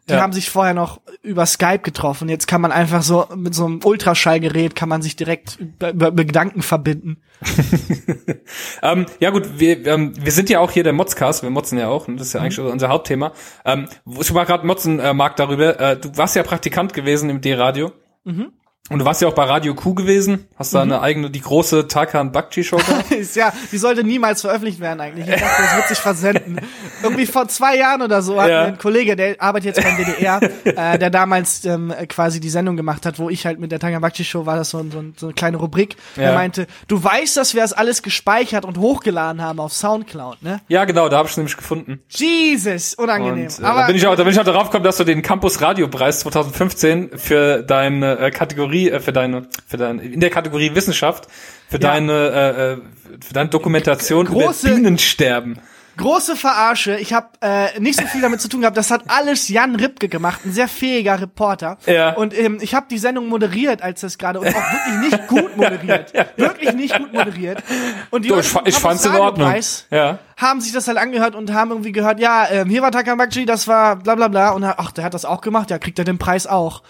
Die ja. haben sich vorher noch über Skype getroffen. Jetzt kann man einfach so mit so einem Ultraschallgerät kann man sich direkt über, über Gedanken verbinden. ähm, ja gut, wir, ähm, wir sind ja auch hier der Modscast, wir motzen ja auch, und das ist ja eigentlich mhm. unser Hauptthema. Ähm, ich war gerade motzen, äh, Marc, darüber. Äh, du warst ja Praktikant gewesen im D-Radio. Mhm. Und du warst ja auch bei Radio Q gewesen, hast da mhm. eine eigene, die große Tarkan Bakchi Show gehabt. ja, die sollte niemals veröffentlicht werden eigentlich. Ich dachte, das wird sich versenden. Irgendwie vor zwei Jahren oder so hat ja. ein Kollege, der arbeitet jetzt beim DDR, äh, der damals ähm, quasi die Sendung gemacht hat, wo ich halt mit der Tarkan Bakchi Show war das so, so, so eine kleine Rubrik. Ja. Er meinte, du weißt, dass wir das alles gespeichert und hochgeladen haben auf Soundcloud, ne? Ja, genau, da habe ich nämlich gefunden. Jesus, unangenehm. Und, äh, Aber da bin ich auch, da bin ich auch darauf gekommen, dass du den Campus Radio Preis 2015 für deine äh, Kategorie Kategorie, äh, für deine, für deine, in der Kategorie Wissenschaft, für ja. deine, äh, äh, für deine Dokumentation Große, über Bienensterben. Große Verarsche. Ich habe äh, nicht so viel damit zu tun gehabt. Das hat alles Jan Ripke gemacht, ein sehr fähiger Reporter. Ja. Und ähm, ich habe die Sendung moderiert, als das gerade und auch wirklich nicht gut moderiert, ja. wirklich nicht gut moderiert. Und die du, ich, ich fand's in Ordnung. Ja. Haben sich das halt angehört und haben irgendwie gehört, ja, ähm, hier war Takamakji, das war bla bla bla und ach, der hat das auch gemacht, ja, kriegt er den Preis auch.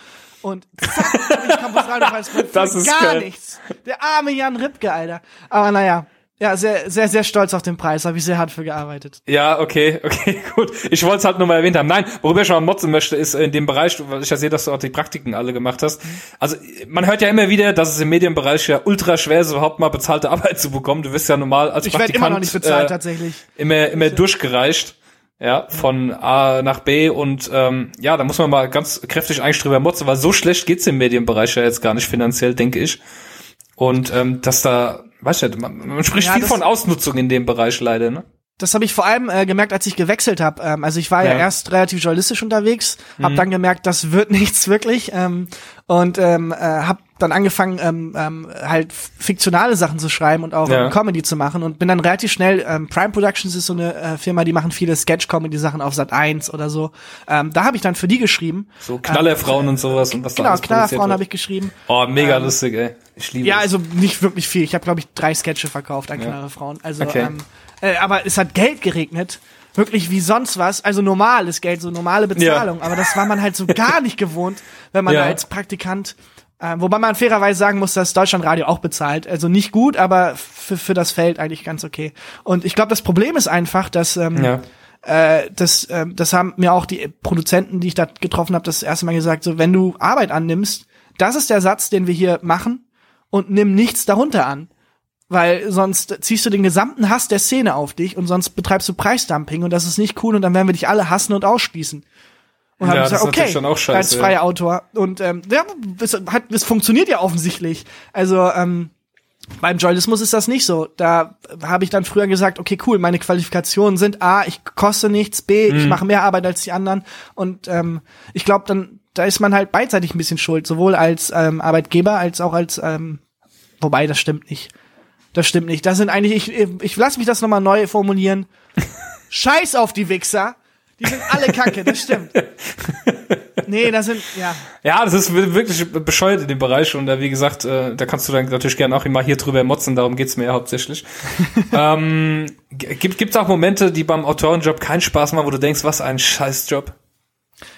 Und zack, ich Campus Radio Das ist gar geil. nichts. Der arme Jan Ripke, Alter. Aber naja. Ja, sehr, sehr, sehr stolz auf den Preis. Habe ich sehr hart für gearbeitet. Ja, okay, okay, gut. Ich wollte es halt nur mal erwähnt haben. Nein, worüber ich schon mal motzen möchte, ist in dem Bereich, weil ich ja sehe, dass du auch die Praktiken alle gemacht hast. Also man hört ja immer wieder, dass es im Medienbereich ja ultra schwer ist, überhaupt mal bezahlte Arbeit zu bekommen. Du wirst ja normal als ich Praktikant immer noch nicht bezahlt, äh, tatsächlich. Immer, immer durchgereicht ja, von A nach B und ähm, ja, da muss man mal ganz kräftig eigentlich drüber motzen, weil so schlecht geht's im Medienbereich ja jetzt gar nicht finanziell, denke ich. Und ähm, dass da, weißt du, man, man spricht ja, viel von Ausnutzung in dem Bereich leider, ne? Das habe ich vor allem äh, gemerkt, als ich gewechselt habe. Ähm, also ich war ja. ja erst relativ journalistisch unterwegs, habe mhm. dann gemerkt, das wird nichts wirklich ähm, und ähm, äh, habe dann angefangen, ähm, ähm, halt fiktionale Sachen zu schreiben und auch ja. Comedy zu machen und bin dann relativ schnell, ähm, Prime Productions ist so eine äh, Firma, die machen viele Sketch-Comedy-Sachen auf Sat 1 oder so. Ähm, da habe ich dann für die geschrieben. So Knallerfrauen ähm, und sowas und was Genau, Knallerfrauen habe ich geschrieben. Oh, mega ähm, lustig, ey. Ich liebe Ja, es. also nicht wirklich viel. Ich habe, glaube ich, drei Sketche verkauft an ja. Knallerfrauen. Also, okay. ähm, äh, aber es hat Geld geregnet wirklich wie sonst was, also normales Geld, so normale Bezahlung, ja. aber das war man halt so gar nicht gewohnt, wenn man ja. als Praktikant äh, wobei man fairerweise sagen muss, dass Deutschlandradio auch bezahlt. Also nicht gut, aber für, für das Feld eigentlich ganz okay. Und ich glaube, das Problem ist einfach, dass ähm, ja. äh, das, äh, das haben mir auch die Produzenten, die ich da getroffen habe, das erste Mal gesagt, so wenn du Arbeit annimmst, das ist der Satz, den wir hier machen und nimm nichts darunter an. Weil sonst ziehst du den gesamten Hass der Szene auf dich und sonst betreibst du Preisdumping und das ist nicht cool und dann werden wir dich alle hassen und ausschließen. Und ja, habe gesagt, okay, schon auch scheiße, als freier ja. Autor. Und ähm, ja, es, hat, es funktioniert ja offensichtlich. Also ähm, beim Journalismus ist das nicht so. Da habe ich dann früher gesagt, okay, cool, meine Qualifikationen sind A, ich koste nichts, B, mhm. ich mache mehr Arbeit als die anderen. Und ähm, ich glaube, dann da ist man halt beidseitig ein bisschen schuld, sowohl als ähm, Arbeitgeber als auch als ähm, wobei das stimmt nicht. Das stimmt nicht. Das sind eigentlich ich ich, ich lass mich das nochmal neu formulieren. Scheiß auf die Wichser. Die sind alle kacke, das stimmt. Nee, das sind, ja. Ja, das ist wirklich bescheuert in dem Bereich und da, wie gesagt, äh, da kannst du dann natürlich gerne auch immer hier drüber motzen, darum geht's mir ja hauptsächlich. ähm, gibt, gibt's auch Momente, die beim Autorenjob keinen Spaß machen, wo du denkst, was ein Scheißjob?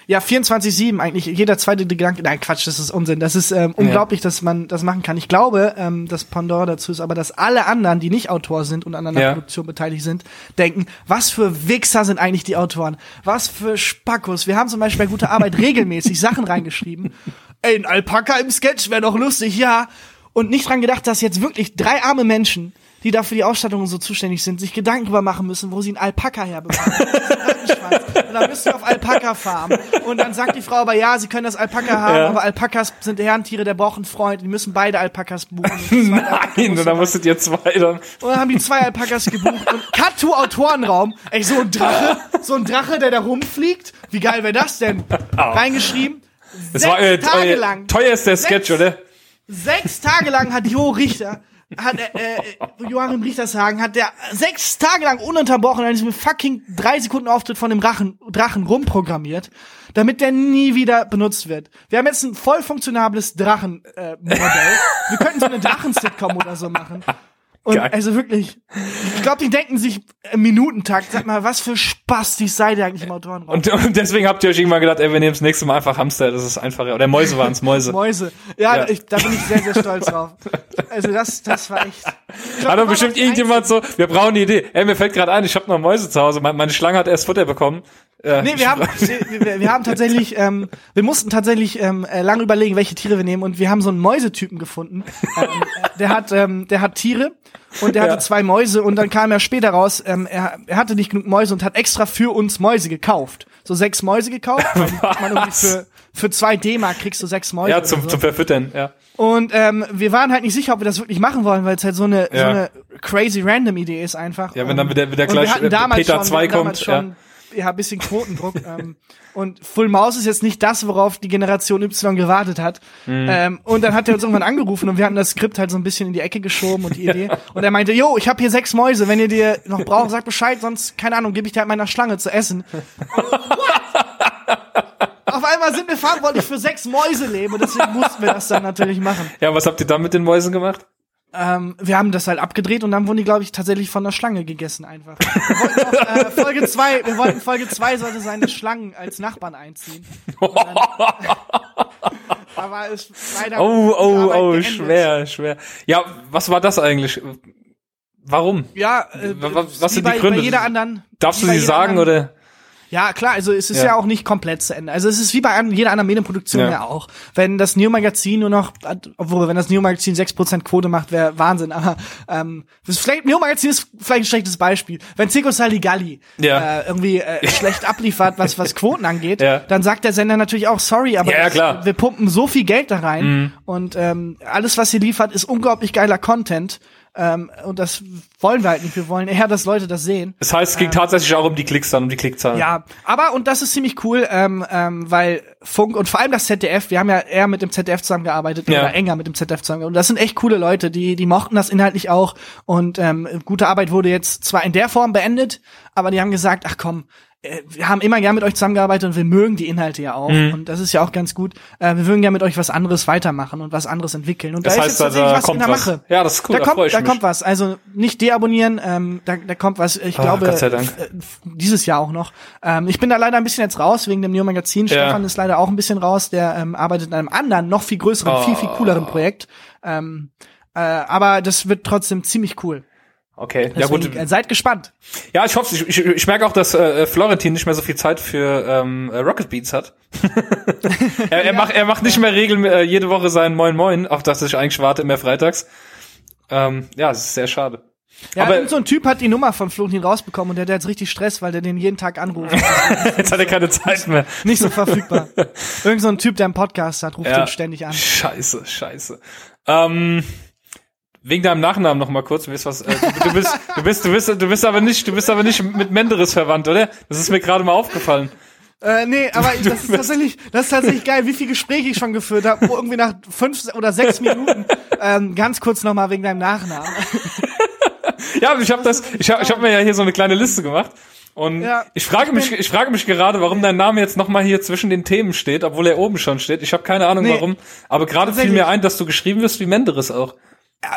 Ja, 24-7 eigentlich. Jeder zweite Gedanke. Nein, Quatsch, das ist Unsinn. Das ist ähm, unglaublich, ja. dass man das machen kann. Ich glaube, ähm, das Pandora dazu ist aber, dass alle anderen, die nicht Autor sind und an einer ja. Produktion beteiligt sind, denken, was für Wichser sind eigentlich die Autoren? Was für Spackos. Wir haben zum Beispiel bei guter Arbeit regelmäßig Sachen reingeschrieben. Ey, ein Alpaka im Sketch wäre doch lustig, ja. Und nicht dran gedacht, dass jetzt wirklich drei arme Menschen die da für die Ausstattung so zuständig sind, sich Gedanken über machen müssen, wo sie einen Alpaka herbekommen. und dann müssen wir auf Alpaka farmen. Und dann sagt die Frau aber, ja, sie können das Alpaka haben, ja. aber Alpakas sind Herrentiere, der braucht einen Freund, die müssen beide Alpakas buchen. Nein, und dann musstet ihr zwei dann. Und dann haben die zwei Alpakas gebucht und to Autorenraum. Ey, so ein Drache, so ein Drache, der da rumfliegt. Wie geil wäre das denn? Reingeschrieben. Das war äh, Tage lang. Teuer ist der Sketch, oder? Sechs Tage lang hat Jo Richter hat äh, äh, Joachim Richtershagen hat der sechs Tage lang ununterbrochen an diesem fucking drei Sekunden Auftritt von dem Drachen, Drachen rumprogrammiert, damit der nie wieder benutzt wird. Wir haben jetzt ein voll funktionables Drachenmodell. Äh, Modell. Wir könnten so eine Drachen-Sitcom oder so machen. Und Geil. also wirklich, ich glaube, die denken sich im Minutentakt, sag mal, was für Spaß die seid ihr eigentlich im Autorenraum. Und, und deswegen habt ihr euch irgendwann gedacht, ey, wir nehmen das nächste Mal einfach Hamster, das ist einfacher. Oder Mäuse waren's, Mäuse. Mäuse. Ja, ja. Ich, da bin ich sehr, sehr stolz drauf. Also das, das war echt. Glaub, Hat doch bestimmt irgendjemand so, wir brauchen eine Idee. Ey, mir fällt gerade ein, ich habe noch Mäuse zu Hause. Meine Schlange hat erst Futter bekommen. Ja, nee, wir haben, wir, wir, haben tatsächlich, ähm, wir mussten tatsächlich ähm, äh, lange überlegen, welche Tiere wir nehmen und wir haben so einen Mäusetypen gefunden. ähm, äh, der hat, ähm, der hat Tiere und ja. hatte zwei Mäuse und dann kam er später raus, ähm, er, er hatte nicht genug Mäuse und hat extra für uns Mäuse gekauft. So sechs Mäuse gekauft. für, für zwei D-Mark kriegst du sechs Mäuse. Ja, zum, so. zum Verfüttern, ja. Und ähm, wir waren halt nicht sicher, ob wir das wirklich machen wollen, weil es halt so eine, ja. so eine crazy random Idee ist einfach. Ja, wenn dann wieder, wieder gleich Peter 2 kommt. Schon, ja ja, bisschen Quotendruck. ähm, und Full Mouse ist jetzt nicht das, worauf die Generation Y gewartet hat. Mhm. Ähm, und dann hat er uns irgendwann angerufen und wir hatten das Skript halt so ein bisschen in die Ecke geschoben und die Idee. Und er meinte, yo, ich habe hier sechs Mäuse, wenn ihr die noch braucht, sagt Bescheid, sonst, keine Ahnung, gebe ich dir halt meiner Schlange zu essen. Auf einmal sind wir verantwortlich für sechs Mäuse leben und deswegen mussten wir das dann natürlich machen. Ja, was habt ihr dann mit den Mäusen gemacht? Ähm, wir haben das halt abgedreht und dann wurden die, glaube ich, tatsächlich von der Schlange gegessen einfach. Wir wollten auch, äh, Folge zwei, wir wollten Folge zwei sollte seine Schlangen als Nachbarn einziehen. aber es leider Oh, oh, oh, geendet. schwer, schwer. Ja, was war das eigentlich? Warum? Ja, äh, was, was sind die Gründe? Bei jeder anderen, Darfst du sie sagen anderen, oder? Ja, klar, also es ist ja. ja. auch nicht komplett zu Ende. Also es ist wie bei jeder anderen Medienproduktion ja, ja auch. Wenn das Neo-Magazin nur noch, obwohl, wenn das Neo-Magazin 6% Quote macht, wäre Wahnsinn. Aber ähm, das vielleicht, Neo-Magazin ist vielleicht ein schlechtes Beispiel. Wenn Zico Saligalli ja. äh, irgendwie äh, schlecht abliefert, was, was Quoten angeht, dann sagt der Sender natürlich auch, sorry, aber klar. wir pumpen so viel Geld da rein mhm. und ähm, alles, was ihr liefert, ist unglaublich geiler Content. Ähm, und das wollen wir halt nicht. Wir wollen eher, dass Leute das sehen. Das heißt, es ging ähm, tatsächlich auch um die Klicks dann, um die Klickzahlen. Ja, aber, und das ist ziemlich cool, ähm, ähm, weil Funk und vor allem das ZDF, wir haben ja eher mit dem ZDF zusammengearbeitet ja. oder enger mit dem ZDF zusammengearbeitet. Und das sind echt coole Leute, die, die mochten das inhaltlich auch. Und ähm, gute Arbeit wurde jetzt zwar in der Form beendet, aber die haben gesagt, ach komm, wir haben immer gern mit euch zusammengearbeitet und wir mögen die Inhalte ja auch. Mhm. Und das ist ja auch ganz gut. Äh, wir würden gerne mit euch was anderes weitermachen und was anderes entwickeln. Und das da heißt, ist jetzt tatsächlich was in der Mache. Ja, das ist cool. Da, da kommt, da kommt was. Also nicht deabonnieren, ähm, da, da kommt was. Ich oh, glaube, äh, dieses Jahr auch noch. Ähm, ich bin da leider ein bisschen jetzt raus wegen dem Neo Magazin. Ja. Stefan ist leider auch ein bisschen raus. Der ähm, arbeitet an einem anderen, noch viel größeren, oh. viel, viel cooleren Projekt. Ähm, äh, aber das wird trotzdem ziemlich cool. Okay, Deswegen, ja gut. Äh, seid gespannt. Ja, ich hoffe, ich, ich, ich merke auch, dass äh, Florentin nicht mehr so viel Zeit für ähm, äh, Rocket Beats hat. er, er, ja. macht, er macht nicht mehr regel äh, jede Woche seinen Moin Moin, auf das ich eigentlich warte, immer freitags. Ähm, ja, es ist sehr schade. Ja, aber so ein Typ hat die Nummer von Florentin rausbekommen und der hat jetzt richtig Stress, weil der den jeden Tag anruft. jetzt hat er keine Zeit mehr. Nicht so verfügbar. Irgend so ein Typ, der einen Podcast hat, ruft ja. ihn ständig an. Scheiße, scheiße. Ähm, Wegen deinem Nachnamen noch mal kurz, du bist was, äh, du, bist, du bist, du bist, du bist aber nicht, du bist aber nicht mit Menderes verwandt, oder? Das ist mir gerade mal aufgefallen. Äh, nee, aber du, das ist tatsächlich, das ist tatsächlich geil, wie viele Gespräche ich schon geführt habe, wo irgendwie nach fünf oder sechs Minuten, ähm, ganz kurz noch mal wegen deinem Nachnamen. ja, ich habe das, ich habe, ich habe mir ja hier so eine kleine Liste gemacht. Und ja, ich frage mich, ich frage mich gerade, warum dein Name jetzt nochmal hier zwischen den Themen steht, obwohl er oben schon steht. Ich habe keine Ahnung nee, warum. Aber gerade fiel mir ein, dass du geschrieben wirst wie Menderes auch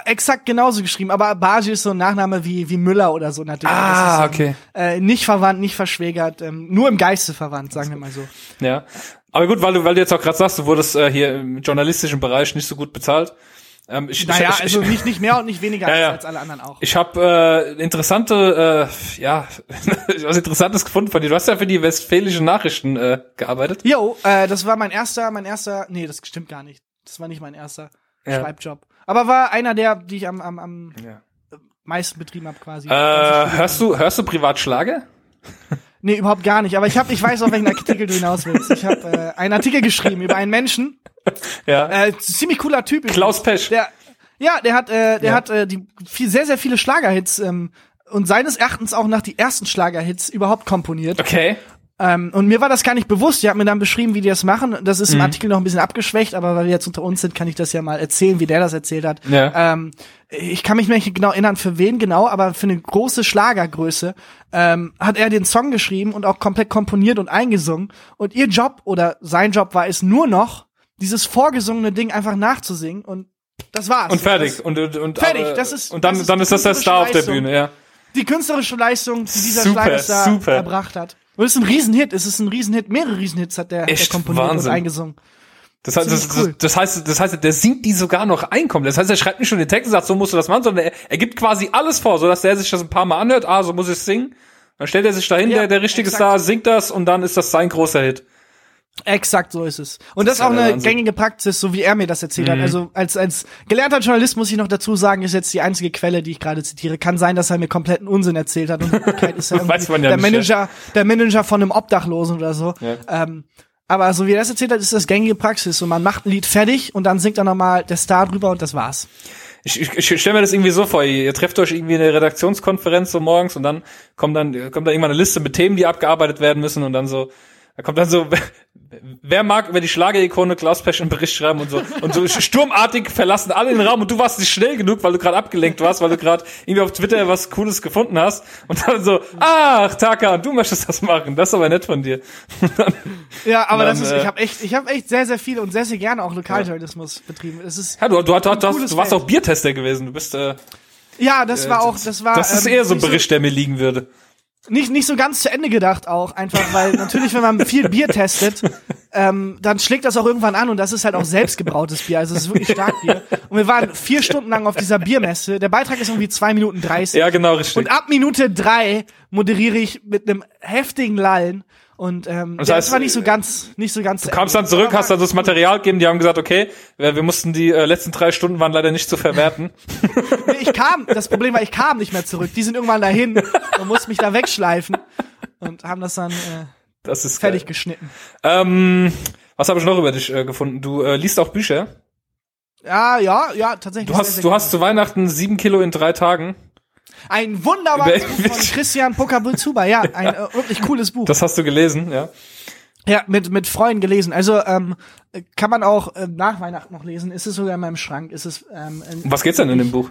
exakt genauso geschrieben, aber Baji ist so ein Nachname wie, wie Müller oder so natürlich. Ah, so, okay. Äh, nicht verwandt, nicht verschwägert, ähm, nur im Geiste verwandt, sagen wir mal so. Ja. Aber gut, weil du, weil du jetzt auch gerade sagst, du wurdest äh, hier im journalistischen Bereich nicht so gut bezahlt. Ähm, ich, naja, ich, also nicht, nicht mehr und nicht weniger ja, ja. als alle anderen auch. Ich habe äh, interessante, äh, ja, was Interessantes gefunden von dir. Du hast ja für die westfälischen Nachrichten äh, gearbeitet. Jo, äh, das war mein erster, mein erster, nee, das stimmt gar nicht. Das war nicht mein erster ja. Schreibjob. Aber war einer der, die ich am, am, am ja. meisten betrieben habe quasi. Äh, hörst du, hörst du privat Schlage? Nee, überhaupt gar nicht. Aber ich hab, ich weiß, auf welchen Artikel du hinaus willst. Ich habe äh, einen Artikel geschrieben über einen Menschen. Ja. Äh, ziemlich cooler Typ. Klaus Pesch. Der, ja, der hat, äh, der ja. hat äh, die viel, sehr, sehr viele Schlagerhits ähm, und seines Erachtens auch nach die ersten Schlagerhits überhaupt komponiert. Okay. Ähm, und mir war das gar nicht bewusst. Die hat mir dann beschrieben, wie die das machen. Das ist im mhm. Artikel noch ein bisschen abgeschwächt, aber weil wir jetzt unter uns sind, kann ich das ja mal erzählen, wie der das erzählt hat. Ja. Ähm, ich kann mich nicht genau erinnern, für wen genau, aber für eine große Schlagergröße ähm, hat er den Song geschrieben und auch komplett komponiert und eingesungen. Und ihr Job oder sein Job war es nur noch, dieses vorgesungene Ding einfach nachzusingen und das war's. Und fertig. Das, und, und, und, fertig. Das ist, und dann, das ist dann ist das der Star auf der Bühne, ja. Die künstlerische Leistung, die dieser super, Schlagerstar super. erbracht hat. Und es ist ein Riesenhit. Es ist ein Riesenhit. Mehrere Riesenhits hat der, Echt der komponiert Wahnsinn. und eingesungen. Das heißt, das, cool. das, heißt, das heißt, der singt die sogar noch einkommen. Das heißt, er schreibt nicht schon den Text und sagt, so musst du das machen, sondern er, er gibt quasi alles vor, so dass der sich das ein paar Mal anhört. Ah, so muss ich singen. Dann stellt er sich dahin, ja, der, der richtige exakt. Star singt das und dann ist das sein großer Hit. Exakt so ist es. Und das, das ist auch eine Wahnsinn. gängige Praxis, so wie er mir das erzählt mhm. hat. Also als als gelernter Journalist muss ich noch dazu sagen, ist jetzt die einzige Quelle, die ich gerade zitiere. Kann sein, dass er mir kompletten Unsinn erzählt hat und ist man ja der nicht, Manager, ja. der Manager von einem Obdachlosen oder so. Ja. Ähm, aber so wie er das erzählt hat, ist das gängige Praxis. So man macht ein Lied fertig und dann singt er nochmal der Star drüber und das war's. Ich, ich, ich stelle mir das irgendwie so vor, ihr, ihr trefft euch irgendwie in der Redaktionskonferenz so morgens und dann kommt dann kommt dann irgendwann eine Liste mit Themen, die abgearbeitet werden müssen und dann so da kommt dann so, wer mag über die Schlagerekone Klaus Pesch einen Bericht schreiben und so. Und so sturmartig verlassen alle den Raum und du warst nicht schnell genug, weil du gerade abgelenkt warst, weil du gerade irgendwie auf Twitter was Cooles gefunden hast. Und dann so, ach, Taka, du möchtest das machen. Das ist aber nett von dir. Dann, ja, aber dann, das ist, ich habe echt, ich habe echt sehr, sehr viel und sehr, sehr gerne auch Lokaljournalismus ja. betrieben. Es ist ja, du, du, du, du, du warst auch Biertester gewesen. Du bist, äh, ja, das äh, war auch, das war. Das ist ähm, eher so ein Bericht, der mir liegen würde nicht, nicht so ganz zu Ende gedacht auch, einfach, weil natürlich, wenn man viel Bier testet, ähm, dann schlägt das auch irgendwann an und das ist halt auch selbstgebrautes Bier, also es ist wirklich stark Bier. Und wir waren vier Stunden lang auf dieser Biermesse. Der Beitrag ist irgendwie zwei Minuten dreißig. Ja, genau, richtig. Und ab Minute drei moderiere ich mit einem heftigen Lallen und ähm, das, heißt, war nicht so ganz, nicht so ganz. Du kamst dann zurück, hast dann das Material gegeben, die haben gesagt, okay, wir, wir mussten die äh, letzten drei Stunden waren leider nicht zu verwerten. nee, ich kam, das Problem war, ich kam nicht mehr zurück. Die sind irgendwann dahin und mussten mich da wegschleifen und haben das dann äh, das ist fertig geil. geschnitten. Ähm, was habe ich noch über dich äh, gefunden? Du äh, liest auch Bücher? Ja, ja, ja, tatsächlich. Du hast, du hast zu Weihnachten sieben Kilo in drei Tagen. Ein wunderbares Buch von Christian Puckerbulzuba. Ja, ein äh, wirklich cooles Buch. Das hast du gelesen, ja? Ja, mit, mit Freunden gelesen. Also ähm, kann man auch äh, nach Weihnachten noch lesen. Ist es sogar in meinem Schrank. Ist es, ähm, Was geht's denn in dem Buch?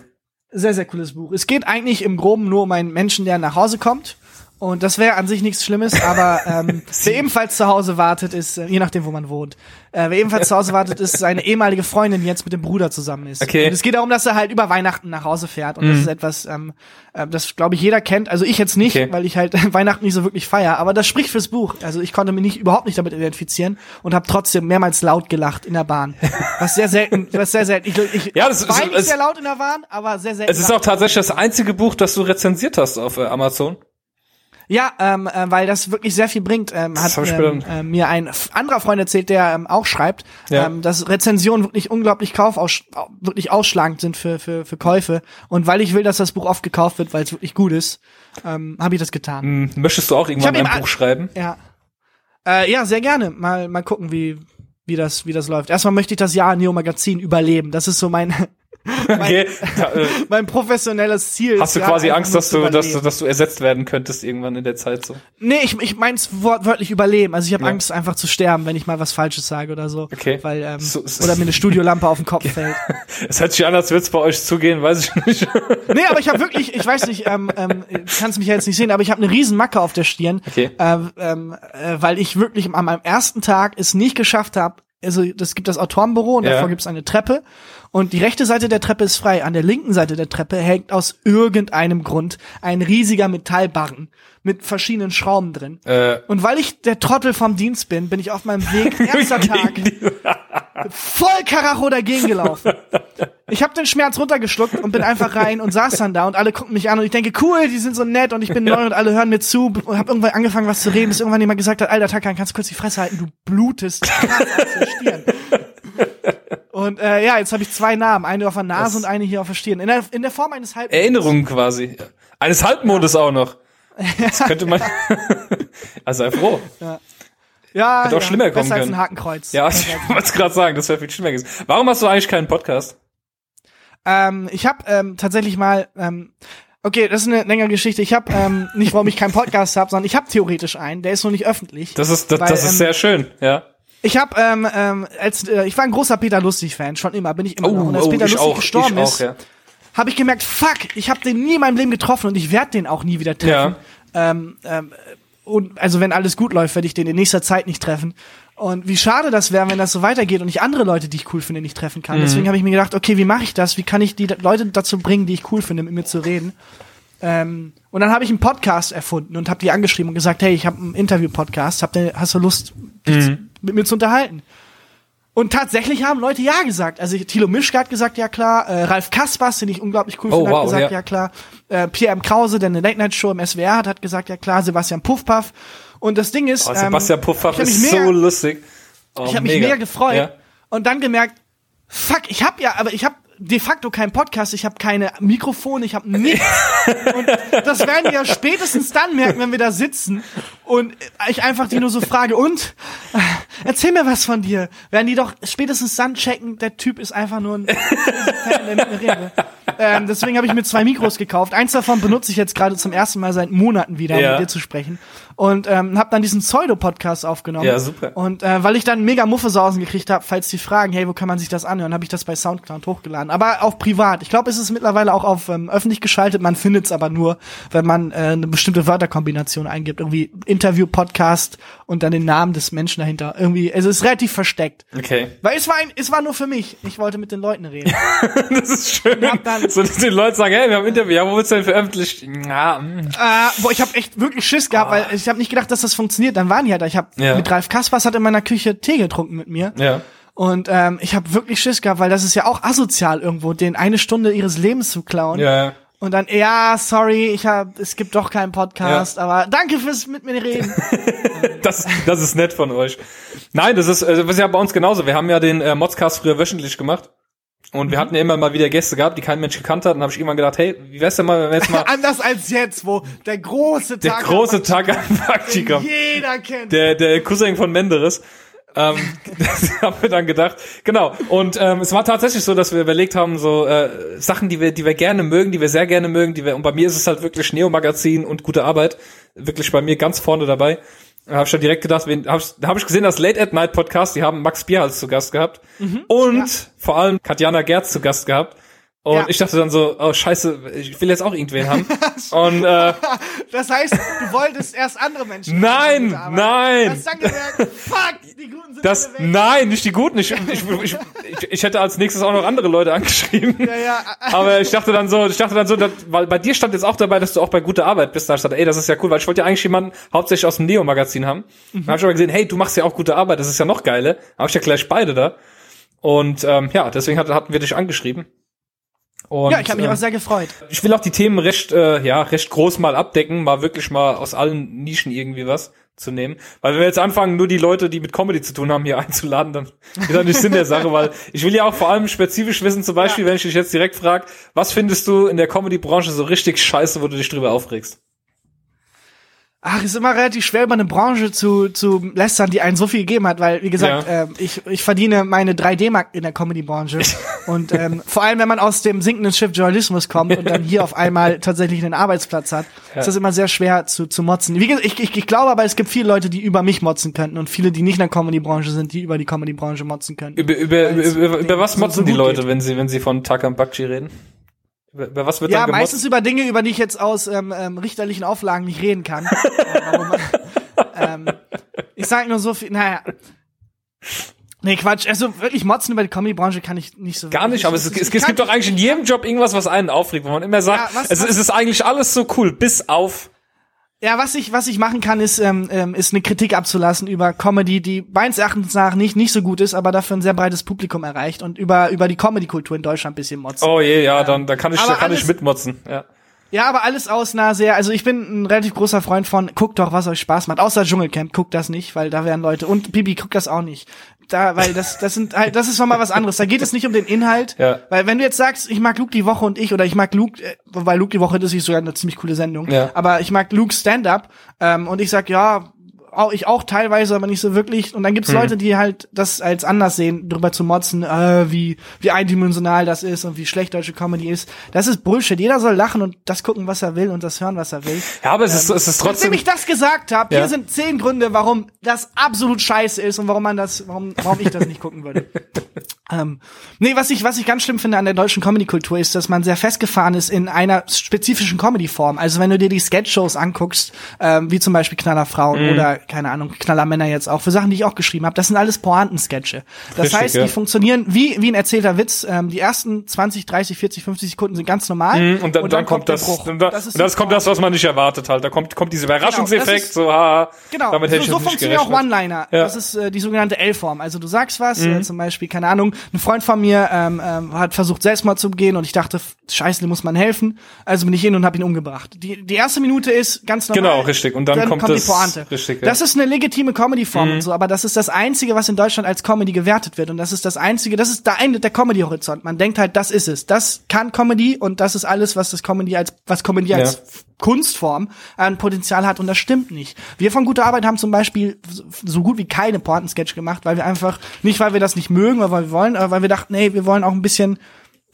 Sehr, sehr cooles Buch. Es geht eigentlich im Groben nur um einen Menschen, der nach Hause kommt und das wäre an sich nichts Schlimmes, aber ähm, wer ebenfalls zu Hause wartet, ist, äh, je nachdem, wo man wohnt, äh, wer ebenfalls zu Hause wartet, ist seine ehemalige Freundin, die jetzt mit dem Bruder zusammen ist. Okay. Und es geht darum, dass er halt über Weihnachten nach Hause fährt. Und mhm. das ist etwas, ähm, äh, das glaube ich jeder kennt. Also ich jetzt nicht, okay. weil ich halt Weihnachten nicht so wirklich feier. Aber das spricht fürs Buch. Also ich konnte mich nicht, überhaupt nicht damit identifizieren und habe trotzdem mehrmals laut gelacht in der Bahn. Was sehr selten, was sehr selten. Ich, ich ja, das war nicht sehr laut in der Bahn, aber sehr selten. Es ist auch tatsächlich das einzige Buch, das du rezensiert hast auf äh, Amazon. Ja, ähm, äh, weil das wirklich sehr viel bringt. Ähm, hat ähm, äh, mir ein anderer Freund erzählt, der ähm, auch schreibt, ja. ähm, dass Rezensionen wirklich unglaublich kaufaus wirklich ausschlagend sind für, für, für Käufe. Und weil ich will, dass das Buch oft gekauft wird, weil es wirklich gut ist, ähm, habe ich das getan. Hm, möchtest du auch irgendwann ein Buch schreiben? Ja. Äh, ja, sehr gerne. Mal, mal gucken, wie, wie das, wie das läuft. Erstmal möchte ich das Jahr Neo Magazin überleben. Das ist so mein, Okay. mein, äh, mein professionelles Ziel. Hast du quasi Angst, dass du, dass du, dass du ersetzt werden könntest irgendwann in der Zeit so? Nee, ich, ich meins wortwörtlich überleben. Also ich habe ja. Angst, einfach zu sterben, wenn ich mal was Falsches sage oder so. Okay. Weil, ähm, so, so, oder mir eine Studiolampe auf den Kopf fällt. Es hört sich an, als würde es bei euch zugehen, weiß ich nicht. nee, aber ich habe wirklich, ich weiß nicht, ähm, ähm, kannst mich ja jetzt nicht sehen, aber ich habe eine riesen Macke auf der Stirn. Okay. Äh, ähm, äh, weil ich wirklich an meinem ersten Tag es nicht geschafft habe, also das gibt das Autorenbüro und ja. davor gibt es eine Treppe und die rechte Seite der Treppe ist frei. An der linken Seite der Treppe hängt aus irgendeinem Grund ein riesiger Metallbarren mit verschiedenen Schrauben drin. Äh. Und weil ich der Trottel vom Dienst bin, bin ich auf meinem Weg, erster Tag, voll Karacho dagegen gelaufen. Ich habe den Schmerz runtergeschluckt und bin einfach rein und saß dann da und alle gucken mich an und ich denke, cool, die sind so nett und ich bin neu und alle hören mir zu und habe irgendwann angefangen, was zu reden, bis irgendwann jemand gesagt hat, Alter Takan, kannst du kurz die Fresse halten, du blutest krass aus der Stirn. Und äh, ja, jetzt habe ich zwei Namen, eine auf der Nase das und eine hier auf der Stirn. In der, in der Form eines Halbmondes. Erinnerungen quasi. Eines Halbmondes ja. auch noch. Das könnte man. also sei froh. Ja. Ja, Hätte auch ja, schlimmer kommen besser können. Als ein Hakenkreuz. Ja, ich wollte gerade sagen, das wäre viel schlimmer gewesen. Warum hast du eigentlich keinen Podcast? Ähm, ich habe ähm, tatsächlich mal, ähm, Okay, das ist eine längere Geschichte. Ich habe ähm, nicht, warum ich keinen Podcast habe, sondern ich habe theoretisch einen. Der ist noch nicht öffentlich. Das ist das, weil, das ist ähm, sehr schön, ja. Ich habe ähm, ähm, als äh, ich war ein großer Peter Lustig Fan, schon immer bin ich immer oh, noch. Und als oh, Peter Lustig auch, gestorben auch, ist, ja. Habe ich gemerkt, fuck, ich habe den nie in meinem Leben getroffen und ich werde den auch nie wieder treffen. Ja. Ähm, ähm, und also wenn alles gut läuft, werde ich den in nächster Zeit nicht treffen. Und wie schade das wäre, wenn das so weitergeht und ich andere Leute, die ich cool finde, nicht treffen kann. Mhm. Deswegen habe ich mir gedacht, okay, wie mache ich das? Wie kann ich die Leute dazu bringen, die ich cool finde, mit mir zu reden? Ähm, und dann habe ich einen Podcast erfunden und habe die angeschrieben und gesagt, hey, ich habe einen Interview-Podcast, hast du Lust, mhm. mit mir zu unterhalten? Und tatsächlich haben Leute ja gesagt. Also Thilo Mischke hat gesagt, ja klar. Äh, Ralf Kaspers, den ich unglaublich cool oh, finde, wow, hat gesagt, ja, ja klar. Äh, Pierre M. Krause, der eine Late-Night-Show im SWR hat, hat gesagt, ja klar. Sebastian Puffpaff. Und das Ding ist, oh, Sebastian ähm, Puffpaff ist mega, so lustig. Oh, ich habe mich mega gefreut ja. und dann gemerkt, fuck, ich habe ja, aber ich habe de facto keinen Podcast, ich habe keine Mikrofone, ich habe nichts. und das werden die ja spätestens dann merken, wenn wir da sitzen und ich einfach die nur so frage, und erzähl mir was von dir. Werden die doch spätestens dann checken, der Typ ist einfach nur ein Fan, der mit mir redet. Ähm, deswegen habe ich mir zwei Mikros gekauft. Eins davon benutze ich jetzt gerade zum ersten Mal seit Monaten wieder, Ja. um mit dir zu sprechen. Und ähm, habe dann diesen Pseudo-Podcast aufgenommen. Ja, super. Und äh, weil ich dann mega Muffesausen gekriegt habe, falls die fragen, hey, wo kann man sich das anhören, habe ich das bei Soundcloud hochgeladen. Aber auch privat. Ich glaube, es ist mittlerweile auch auf ähm, öffentlich geschaltet. Man findet es aber nur, wenn man äh, eine bestimmte Wörterkombination eingibt. Irgendwie Interview-Podcast und dann den Namen des Menschen dahinter. Irgendwie, also es ist relativ versteckt. Okay. Weil es war ein, es war nur für mich. Ich wollte mit den Leuten reden. das ist schön. dann- so, dass die Leute sagen, hey, wir haben ein Interview, ja, wo wird's denn veröffentlicht? Ja, mm. Äh, boah, ich habe echt wirklich Schiss gehabt, weil ich habe nicht gedacht, dass das funktioniert. Dann waren die halt da. Ich habe Ja. mit Ralf Kaspers hat in meiner Küche Tee getrunken mit mir. ja. Und ähm, ich habe wirklich Schiss gehabt, weil das ist ja auch asozial irgendwo, den eine Stunde ihres Lebens zu klauen. Ja, ja. Und dann, ja, sorry, ich hab, es gibt doch keinen Podcast, aber danke fürs mit mir reden. Das, das ist nett von euch. Nein, das ist, also, das ist ja bei uns genauso. Wir haben ja den äh, Modscast früher wöchentlich gemacht. Und Mhm. wir hatten ja immer mal wieder Gäste gehabt, die kein Mensch gekannt hat. Und habe ich irgendwann gedacht, hey, wie wär's denn mal, wenn wir jetzt mal Anders als jetzt, wo der große der Tag große am Tag den Praktikum, jeder kennt. der, der Cousin von Menderes. ähm, das haben wir dann gedacht. Genau. Und ähm, es war tatsächlich so, dass wir überlegt haben, so äh, Sachen, die wir, die wir gerne mögen, die wir sehr gerne mögen, die wir, und bei mir ist es halt wirklich Neo-Magazin und gute Arbeit. Wirklich bei mir ganz vorne dabei. Habe ich dann direkt gedacht, wen, hab ich, da habe ich gesehen, das Late at Night Podcast, die haben Max Bierhals zu Gast gehabt. Und vor allem Katjana Gerz zu Gast gehabt. Und Ja. ich dachte dann so, oh scheiße, ich will jetzt auch irgendwen haben. und äh, Das heißt, du wolltest erst andere Menschen. Nein, haben, nein. Hast dann gemerkt, fuck, die Guten sind das, weg. nein, nicht die Guten. Ich, ich, ich, ich, hätte als nächstes auch noch andere Leute angeschrieben. Ja, ja. Aber ich dachte dann so, ich dachte dann so, dass, weil bei dir stand jetzt auch dabei, dass du auch bei guter Arbeit bist. Da ich dachte, ey, das ist ja cool, weil ich wollte ja eigentlich jemanden hauptsächlich aus dem Neo-Magazin haben. Dann habe ich aber gesehen, hey, du machst ja auch gute Arbeit, das ist ja noch geile. Dann habe ich ja gleich beide da. Und ähm, ja, deswegen hat, hatten wir dich angeschrieben. Und, Ja, ich habe mich ähm, auch sehr gefreut. ich will auch die Themen recht, äh, ja, recht groß mal abdecken, mal wirklich mal aus allen Nischen irgendwie was zu nehmen. Weil wenn wir jetzt anfangen, nur die Leute, die mit Comedy zu tun haben, hier einzuladen, dann ist das nicht Sinn der Sache, weil ich will ja auch vor allem spezifisch wissen, zum Beispiel, wenn ich dich jetzt direkt frage, was findest du in der Comedy-Branche so richtig scheiße, wo du dich drüber aufregst? Ach, ist immer relativ schwer, über eine Branche zu, zu lästern, die einen so viel gegeben hat, weil, wie gesagt, Ja. ähm, ich, ich verdiene meine 3D-Mark in der Comedy-Branche. und ähm, vor allem, wenn man aus dem sinkenden Schiff Journalismus kommt und dann hier auf einmal tatsächlich einen Arbeitsplatz hat, ist das immer sehr schwer zu, zu motzen. Wie gesagt, ich, ich, ich glaube aber, es gibt viele Leute, die über mich motzen könnten und viele, die nicht in der Comedy-Branche sind, die über die Comedy-Branche motzen könnten. Über, über, über, über, über was motzen so die Leute, geht. wenn sie, wenn sie von Takam Bakchi reden? Über, über was wird Ja, dann gemotzt? meistens über Dinge, über die ich jetzt aus ähm, ähm, richterlichen Auflagen nicht reden kann. Äh, man- ähm, ich sag nur so viel, naja. Nee, Quatsch. Also wirklich motzen über die Comedy-Branche kann ich nicht so Gar nicht, aber es, es, es gibt doch eigentlich in jedem Job irgendwas, was einen aufregt, wo man immer sagt, Ja, was- es, was- es ist eigentlich alles so cool, bis auf Ja, was ich, was ich machen kann, ist, ähm, ähm, ist eine Kritik abzulassen über Comedy, die meines Erachtens nach nicht, nicht so gut ist, aber dafür ein sehr breites Publikum erreicht und über, über die Comedy-Kultur in Deutschland ein bisschen motzen. Oh je, ja, dann da kann ich, da kann ich alles- mitmotzen. Ja. Ja, aber alles aus einer sehr, also ich bin ein relativ großer Freund von, guckt doch, was euch Spaß macht. Außer Dschungelcamp, guckt das nicht, weil da wären Leute. Und Bibi, guckt das auch nicht. Da, weil das, das sind halt, das ist nochmal was anderes. Da geht es nicht um den Inhalt. Ja. Weil wenn du jetzt sagst, ich mag Luke die Woche und ich, oder ich mag Luke, äh, wobei Luke die Woche, das ist sogar eine ziemlich coole Sendung. Ja. Aber ich mag Luke Stand-up, ähm, und ich sag, ja, auch ich auch teilweise, aber nicht so wirklich. Und dann gibt's hm. Leute, die halt das als anders sehen, drüber zu motzen, äh, wie wie eindimensional das ist und wie schlecht deutsche Comedy ist. Das ist Bullshit. Jeder soll lachen und das gucken, was er will und das hören, was er will. Ja, aber es ist, ähm, es ist trotzdem. Nachdem ich das gesagt habe, ja. hier sind zehn Gründe, warum das absolut scheiße ist und warum man das, warum, warum ich das nicht gucken würde. ähm, nee, was ich was ich ganz schlimm finde an der deutschen Comedy-Kultur ist, dass man sehr festgefahren ist in einer spezifischen Comedy-Form. Also wenn du dir die Sketch-Shows anguckst, ähm, wie zum Beispiel Knallerfrauen mhm. oder keine Ahnung Knallermänner jetzt auch für Sachen, die ich auch geschrieben habe, das sind alles Pointen-Sketche. Das Richtig, heißt, ja. die funktionieren wie wie ein erzählter Witz. Ähm, die ersten 20, 30, 40, 50 Sekunden sind ganz normal. Mhm, und, dann, und dann, dann kommt, das, und da, das, und das kommt das, was man nicht erwartet halt. Da kommt kommt dieser genau, Überraschungseffekt, genau, ist, so haha. Genau. Damit hätte so, so funktionieren auch One-Liner. Ja. Das ist äh, die sogenannte L-Form. Also du sagst was, mhm. äh, zum Beispiel keine Ahnung, ein Freund von mir ähm, ähm, hat versucht Selbstmord zu begehen und ich dachte, scheiße, dem muss man helfen. Also bin ich hin und habe ihn umgebracht. Die die erste Minute ist ganz normal. Genau, richtig. Und dann, dann kommt, kommt die Pointe. Richtig, ja. Das ist eine legitime Comedy-Form mhm. und so, aber das ist das Einzige, was in Deutschland als Comedy gewertet wird. Und das ist das Einzige, das ist der Ende der Comedy-Horizont. Man denkt halt, das ist es. Das kann Comedy und das ist alles, was das Comedy als, was Comedy ja. als Kunstform ein Potenzial hat und das stimmt nicht. Wir von guter Arbeit haben zum Beispiel so gut wie keine Pointen-Sketch gemacht, weil wir einfach, nicht weil wir das nicht mögen, weil wir wollen, aber weil wir dachten, nee, wir wollen auch ein bisschen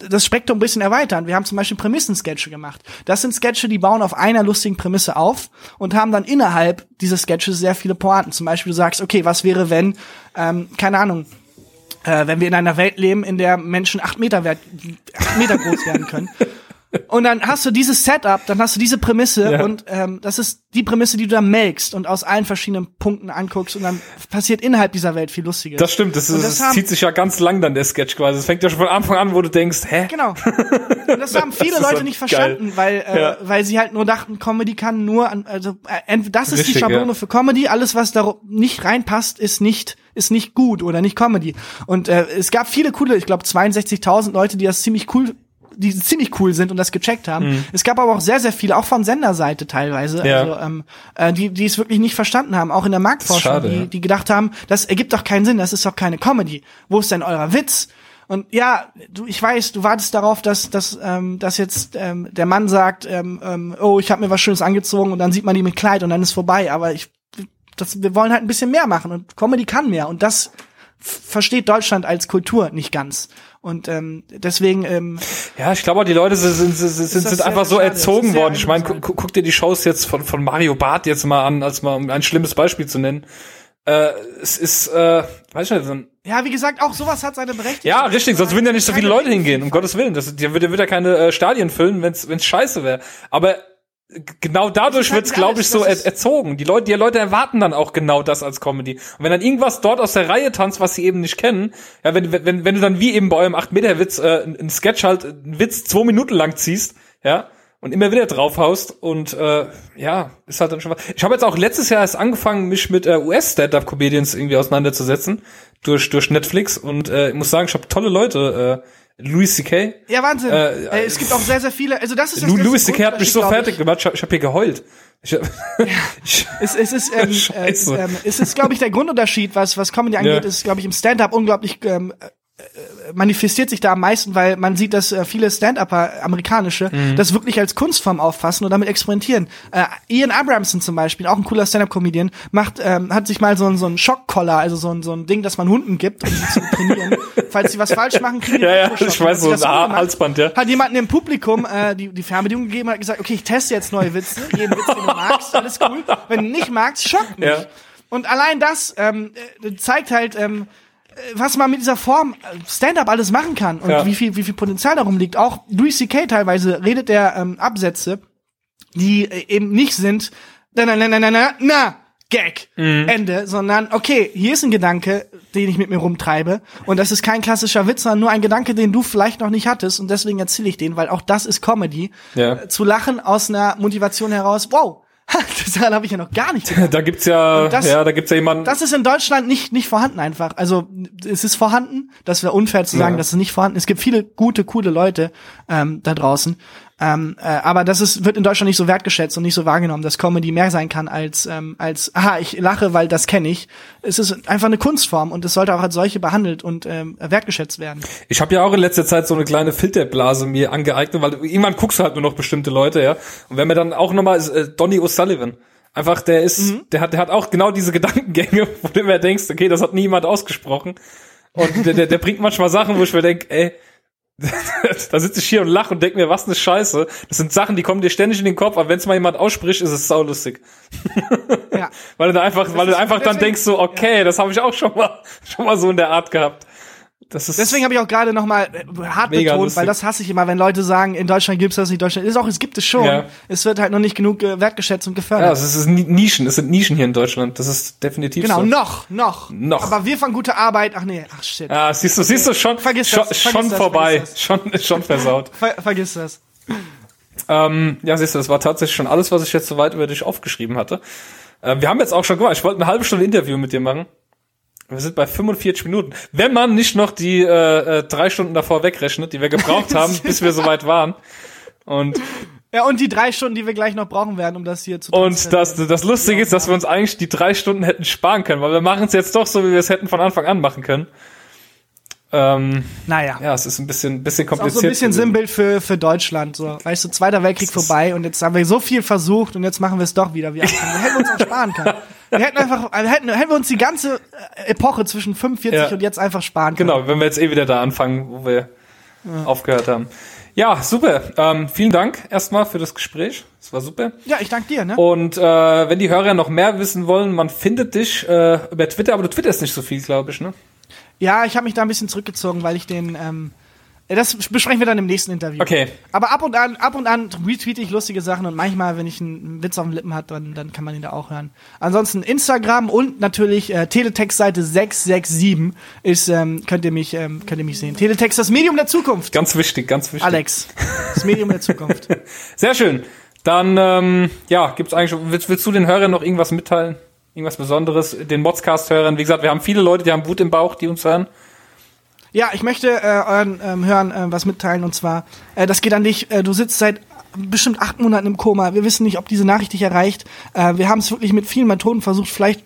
das Spektrum ein bisschen erweitern. Wir haben zum Beispiel Prämissen-Sketche gemacht. Das sind Sketche, die bauen auf einer lustigen Prämisse auf und haben dann innerhalb dieser Sketches sehr viele Pointen. Zum Beispiel du sagst, okay, was wäre, wenn, ähm, keine Ahnung, äh, wenn wir in einer Welt leben, in der Menschen acht Meter, wert, acht Meter groß werden können. Und dann hast du dieses Setup, dann hast du diese Prämisse ja. und ähm, das ist die Prämisse, die du dann melkst und aus allen verschiedenen Punkten anguckst und dann passiert innerhalb dieser Welt viel Lustiges. Das stimmt, das, ist, das, das zieht sich ja ganz lang dann der Sketch quasi. Das fängt ja schon von Anfang an, wo du denkst, hä? Genau. Und das haben viele das Leute nicht verstanden, geil. weil äh, ja. weil sie halt nur dachten, Comedy kann nur an, also äh, das ist Richtig, die Schablone ja. für Comedy, alles was da nicht reinpasst, ist nicht ist nicht gut oder nicht Comedy. Und äh, es gab viele coole, ich glaube 62.000 Leute, die das ziemlich cool die ziemlich cool sind und das gecheckt haben. Mhm. Es gab aber auch sehr, sehr viele, auch von Senderseite teilweise, ja. also, ähm, äh, die, die es wirklich nicht verstanden haben, auch in der Marktforschung, schade, die, ja. die gedacht haben, das ergibt doch keinen Sinn, das ist doch keine Comedy. Wo ist denn euer Witz? Und ja, du, ich weiß, du wartest darauf, dass, dass, ähm, dass jetzt ähm, der Mann sagt, ähm, ähm, oh, ich habe mir was Schönes angezogen und dann sieht man die mit Kleid und dann ist vorbei. Aber ich, das, wir wollen halt ein bisschen mehr machen und Comedy kann mehr und das versteht Deutschland als Kultur nicht ganz. Und ähm, deswegen. Ähm, ja, ich glaube, die Leute sind, sind, sind, sind, sind einfach so erzogen worden. Ich meine, gu guck dir die Shows jetzt von, von Mario Barth jetzt mal an, als mal um ein schlimmes Beispiel zu nennen. Äh, es ist, äh, weiß ich nicht, so ein ja, wie gesagt, auch sowas hat seine Berechtigung. Ja, richtig, sonst würden ja nicht so viele Leute hingehen, um Gottes Willen. Das, der würde, würde ja keine äh, Stadien füllen, wenn's, wenn's scheiße wäre. Aber genau dadurch halt wird's, glaube ich, so er erzogen. Die Leute, die Leute erwarten dann auch genau das als Comedy. Und wenn dann irgendwas dort aus der Reihe tanzt, was sie eben nicht kennen, ja, wenn, wenn, wenn du dann wie eben bei eurem 8-Meter-Witz äh, einen Sketch halt, einen Witz zwei Minuten lang ziehst, ja, und immer wieder draufhaust und äh, ja, ist halt dann schon was. Ich habe jetzt auch letztes Jahr erst angefangen, mich mit äh, US-Stand-Up-Comedians irgendwie auseinanderzusetzen durch durch Netflix und äh, ich muss sagen, ich habe tolle Leute äh, Louis C.K. Ja, Wahnsinn. Äh, äh, es gibt auch sehr, sehr viele. Also das ist das, Louis C.K. hat mich so fertig gemacht. Ich, ich habe hier geheult. Ich, ja. es, es ist, ähm, äh, ähm, es ist, glaube ich, der Grundunterschied, was was Comedy angeht, ja. ist, glaube ich, im Stand-up unglaublich ähm, manifestiert sich da am meisten, weil man sieht, dass äh, viele Stand-Upper, amerikanische, mhm. das wirklich als Kunstform auffassen und damit experimentieren. Äh, Ian Abramson zum Beispiel, auch ein cooler Stand-Up-Comedian, macht, ähm, hat sich mal so, ein so ein Schockcollar, also so ein, so ein Ding, das man Hunden gibt, um sie zu trainieren. Falls sie was falsch machen, kriegen die Ja, ja, ich weiß, so ein Halsband, ja. Hat jemanden im Publikum äh, die, die Fernbedienung gegeben und hat gesagt, okay, ich teste jetzt neue Witze, jeden Witz, den du magst, alles cool. Wenn du nicht magst, schock mich. Ja. Und allein das ähm, äh, zeigt halt, ähm, was man mit dieser Form äh, Stand-up alles machen kann und ja. wie viel wie viel Potenzial darum liegt. Auch Louis C.K. teilweise redet der ähm, Absätze, die äh, eben nicht sind na na na na na na, na Gag mhm. Ende, sondern okay, hier ist ein Gedanke, den ich mit mir rumtreibe und das ist kein klassischer Witz, sondern nur ein Gedanke, den du vielleicht noch nicht hattest und deswegen erzähle ich den, weil auch das ist Comedy. Ja. Äh, zu lachen aus einer Motivation heraus. Wow, Daran habe ich ja noch gar nicht gedacht. Da gibt's ja, das, ja, da gibt's ja jemanden. Das ist in Deutschland nicht nicht vorhanden einfach. Also es ist vorhanden. Das wäre unfair zu sagen, ja. dass es nicht vorhanden ist. Es gibt viele gute, coole Leute ähm, da draußen. Ähm, äh, aber das ist, wird in Deutschland nicht so wertgeschätzt und nicht so wahrgenommen, dass Comedy mehr sein kann als, ähm, als, aha, ich lache, weil das kenne ich. Es ist einfach eine Kunstform und es sollte auch als solche behandelt und ähm, wertgeschätzt werden. Ich habe ja auch in letzter Zeit so eine kleine Filterblase mir angeeignet, weil irgendwann guckst du halt nur noch bestimmte Leute, ja. Und wenn mir dann auch nochmal äh, Donny O'Sullivan, Einfach, der ist, mhm. der hat, der hat auch genau diese Gedankengänge, wo du mir denkst, okay, das hat niemand ausgesprochen. Und der, der, der bringt manchmal Sachen, wo ich mir denke, ey, da sitze ich hier und lache und denke mir, was eine Scheiße. Das sind Sachen, die kommen dir ständig in den Kopf, aber wenn es mal jemand ausspricht, ist es saulustig. ja. weil du da einfach, das weil du einfach dann denkst so, okay, ja. das habe ich auch schon mal, schon mal so in der Art gehabt. Das ist Deswegen habe ich auch gerade noch mal äh, hart betont, lustig. weil das hasse ich immer, wenn Leute sagen, in Deutschland gibt's das nicht, Deutschland ist auch, es gibt es schon. Ja. Es wird halt noch nicht genug äh, wertgeschätzt und gefördert. Ja, es ist Nischen, es sind Nischen hier in Deutschland. Das ist definitiv genau, so. Genau, noch, noch. Noch. Aber wir von gute Arbeit, ach nee, ach shit. Ja, siehst du, siehst du schon, vergiss schon, das, schon das, vorbei, schon, schon versaut. Ver, vergiss das. Ähm, ja, siehst du, das war tatsächlich schon alles, was ich jetzt soweit über dich aufgeschrieben hatte. Äh, wir haben jetzt auch schon gemacht, ich wollte eine halbe Stunde Interview mit dir machen. Wir sind bei 45 Minuten. Wenn man nicht noch die äh, äh, drei Stunden davor wegrechnet, die wir gebraucht haben, bis wir soweit waren. Und ja, und die drei Stunden, die wir gleich noch brauchen werden, um das hier zu Und das, das Lustige ist, dass wir uns eigentlich die drei Stunden hätten sparen können, weil wir machen es jetzt doch so, wie wir es hätten von Anfang an machen können. Ähm, naja. Ja, es ist ein bisschen, bisschen kompliziert. Ist auch so ein bisschen Sinnbild für, für Deutschland. So. Weißt du, Zweiter Weltkrieg vorbei und jetzt haben wir so viel versucht und jetzt machen wir es doch wieder. Wir, wir hätten uns auch sparen können. Wir hätten einfach, hätten, hätten wir uns die ganze Epoche zwischen 45 ja. und jetzt einfach sparen können. Genau, wenn wir jetzt eh wieder da anfangen, wo wir ja. aufgehört haben. Ja, super. Ähm, vielen Dank erstmal für das Gespräch. Es war super. Ja, ich danke dir. Ne? Und äh, wenn die Hörer noch mehr wissen wollen, man findet dich äh, über Twitter, aber du twitterst nicht so viel, glaube ich, ne? Ja, ich habe mich da ein bisschen zurückgezogen, weil ich den. Ähm, das besprechen wir dann im nächsten Interview. Okay. Aber ab und an, ab und an retweete ich lustige Sachen und manchmal, wenn ich einen Witz auf den Lippen hat, dann, dann kann man ihn da auch hören. Ansonsten Instagram und natürlich äh, Teletext-Seite 667 ist, ähm, könnt ihr mich, ähm, könnt ihr mich sehen. Teletext, das Medium der Zukunft. Ganz wichtig, ganz wichtig. Alex, das Medium der Zukunft. Sehr schön. Dann, ähm, ja, gibt's eigentlich, willst, willst du den Hörern noch irgendwas mitteilen? Irgendwas Besonderes, den Modscast-Hörern. Wie gesagt, wir haben viele Leute, die haben Wut im Bauch, die uns hören. Ja, ich möchte äh, euren ähm, Hörern äh, was mitteilen und zwar, äh, das geht an dich, äh, du sitzt seit bestimmt acht Monaten im Koma. Wir wissen nicht, ob diese Nachricht dich erreicht. Äh, wir haben es wirklich mit vielen Methoden versucht. Vielleicht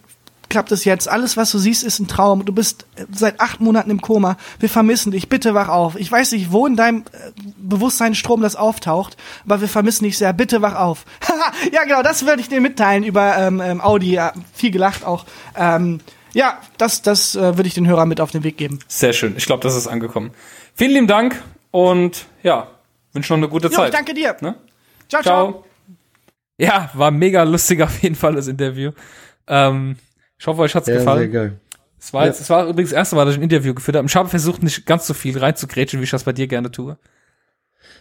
klappt es jetzt. Alles, was du siehst, ist ein Traum. Du bist äh, seit acht Monaten im Koma. Wir vermissen dich. Bitte wach auf. Ich weiß nicht, wo in deinem äh, Bewusstseinsstrom das auftaucht, aber wir vermissen dich sehr. Bitte wach auf. ja, genau, das würde ich dir mitteilen über ähm, ähm, Audi. Ja, viel gelacht auch. Ähm, ja, das, das äh, würde ich den Hörern mit auf den Weg geben. Sehr schön. Ich glaube, das ist angekommen. Vielen lieben Dank und ja, wünsche noch eine gute Zeit. Jo, danke dir. Ne? Ciao, ciao, ciao. Ja, war mega lustig auf jeden Fall das Interview. Ähm, ich hoffe, euch hat's ja, gefallen. Sehr geil. Es war, ja. jetzt, es war übrigens das erste Mal, dass ich ein Interview geführt habe. Ich habe versucht, nicht ganz so viel reinzugrätschen, wie ich das bei dir gerne tue.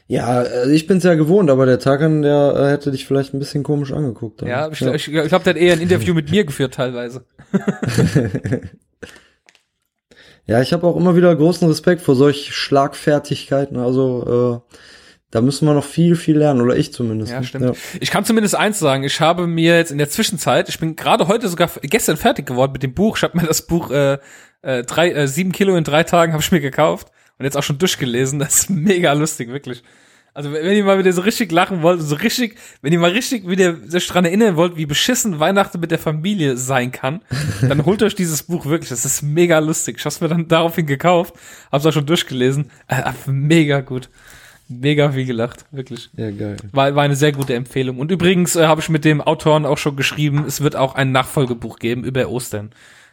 Ja, also ich bin's ja gewohnt, aber der Tagan, der äh, hätte dich vielleicht ein bisschen komisch angeguckt. Dann. Ja, ich, ja. ich, ich glaube, der hat eher ein Interview mit mir geführt teilweise. ja, ich habe auch immer wieder großen Respekt vor solch Schlagfertigkeiten. Also äh, da müssen wir noch viel, viel lernen, oder ich zumindest. Ja, stimmt. Ja. Ich kann zumindest eins sagen, ich habe mir jetzt in der Zwischenzeit, ich bin gerade heute sogar gestern fertig geworden mit dem Buch. Ich habe mir das Buch äh, äh, drei, äh, sieben Kilo in drei Tagen habe ich mir gekauft und jetzt auch schon durchgelesen. Das ist mega lustig, wirklich. Also wenn ihr mal wieder so richtig lachen wollt, so richtig, wenn ihr mal richtig wieder sich dran erinnern wollt, wie beschissen Weihnachten mit der Familie sein kann, dann holt euch dieses Buch wirklich. Das ist mega lustig. Ich hab's mir dann daraufhin gekauft, hab's auch schon durchgelesen. Äh, mega gut. Mega viel gelacht, wirklich. Ja, geil. War, war eine sehr gute Empfehlung. Und übrigens äh, habe ich mit dem Autoren auch schon geschrieben, es wird auch ein Nachfolgebuch geben über Ostern.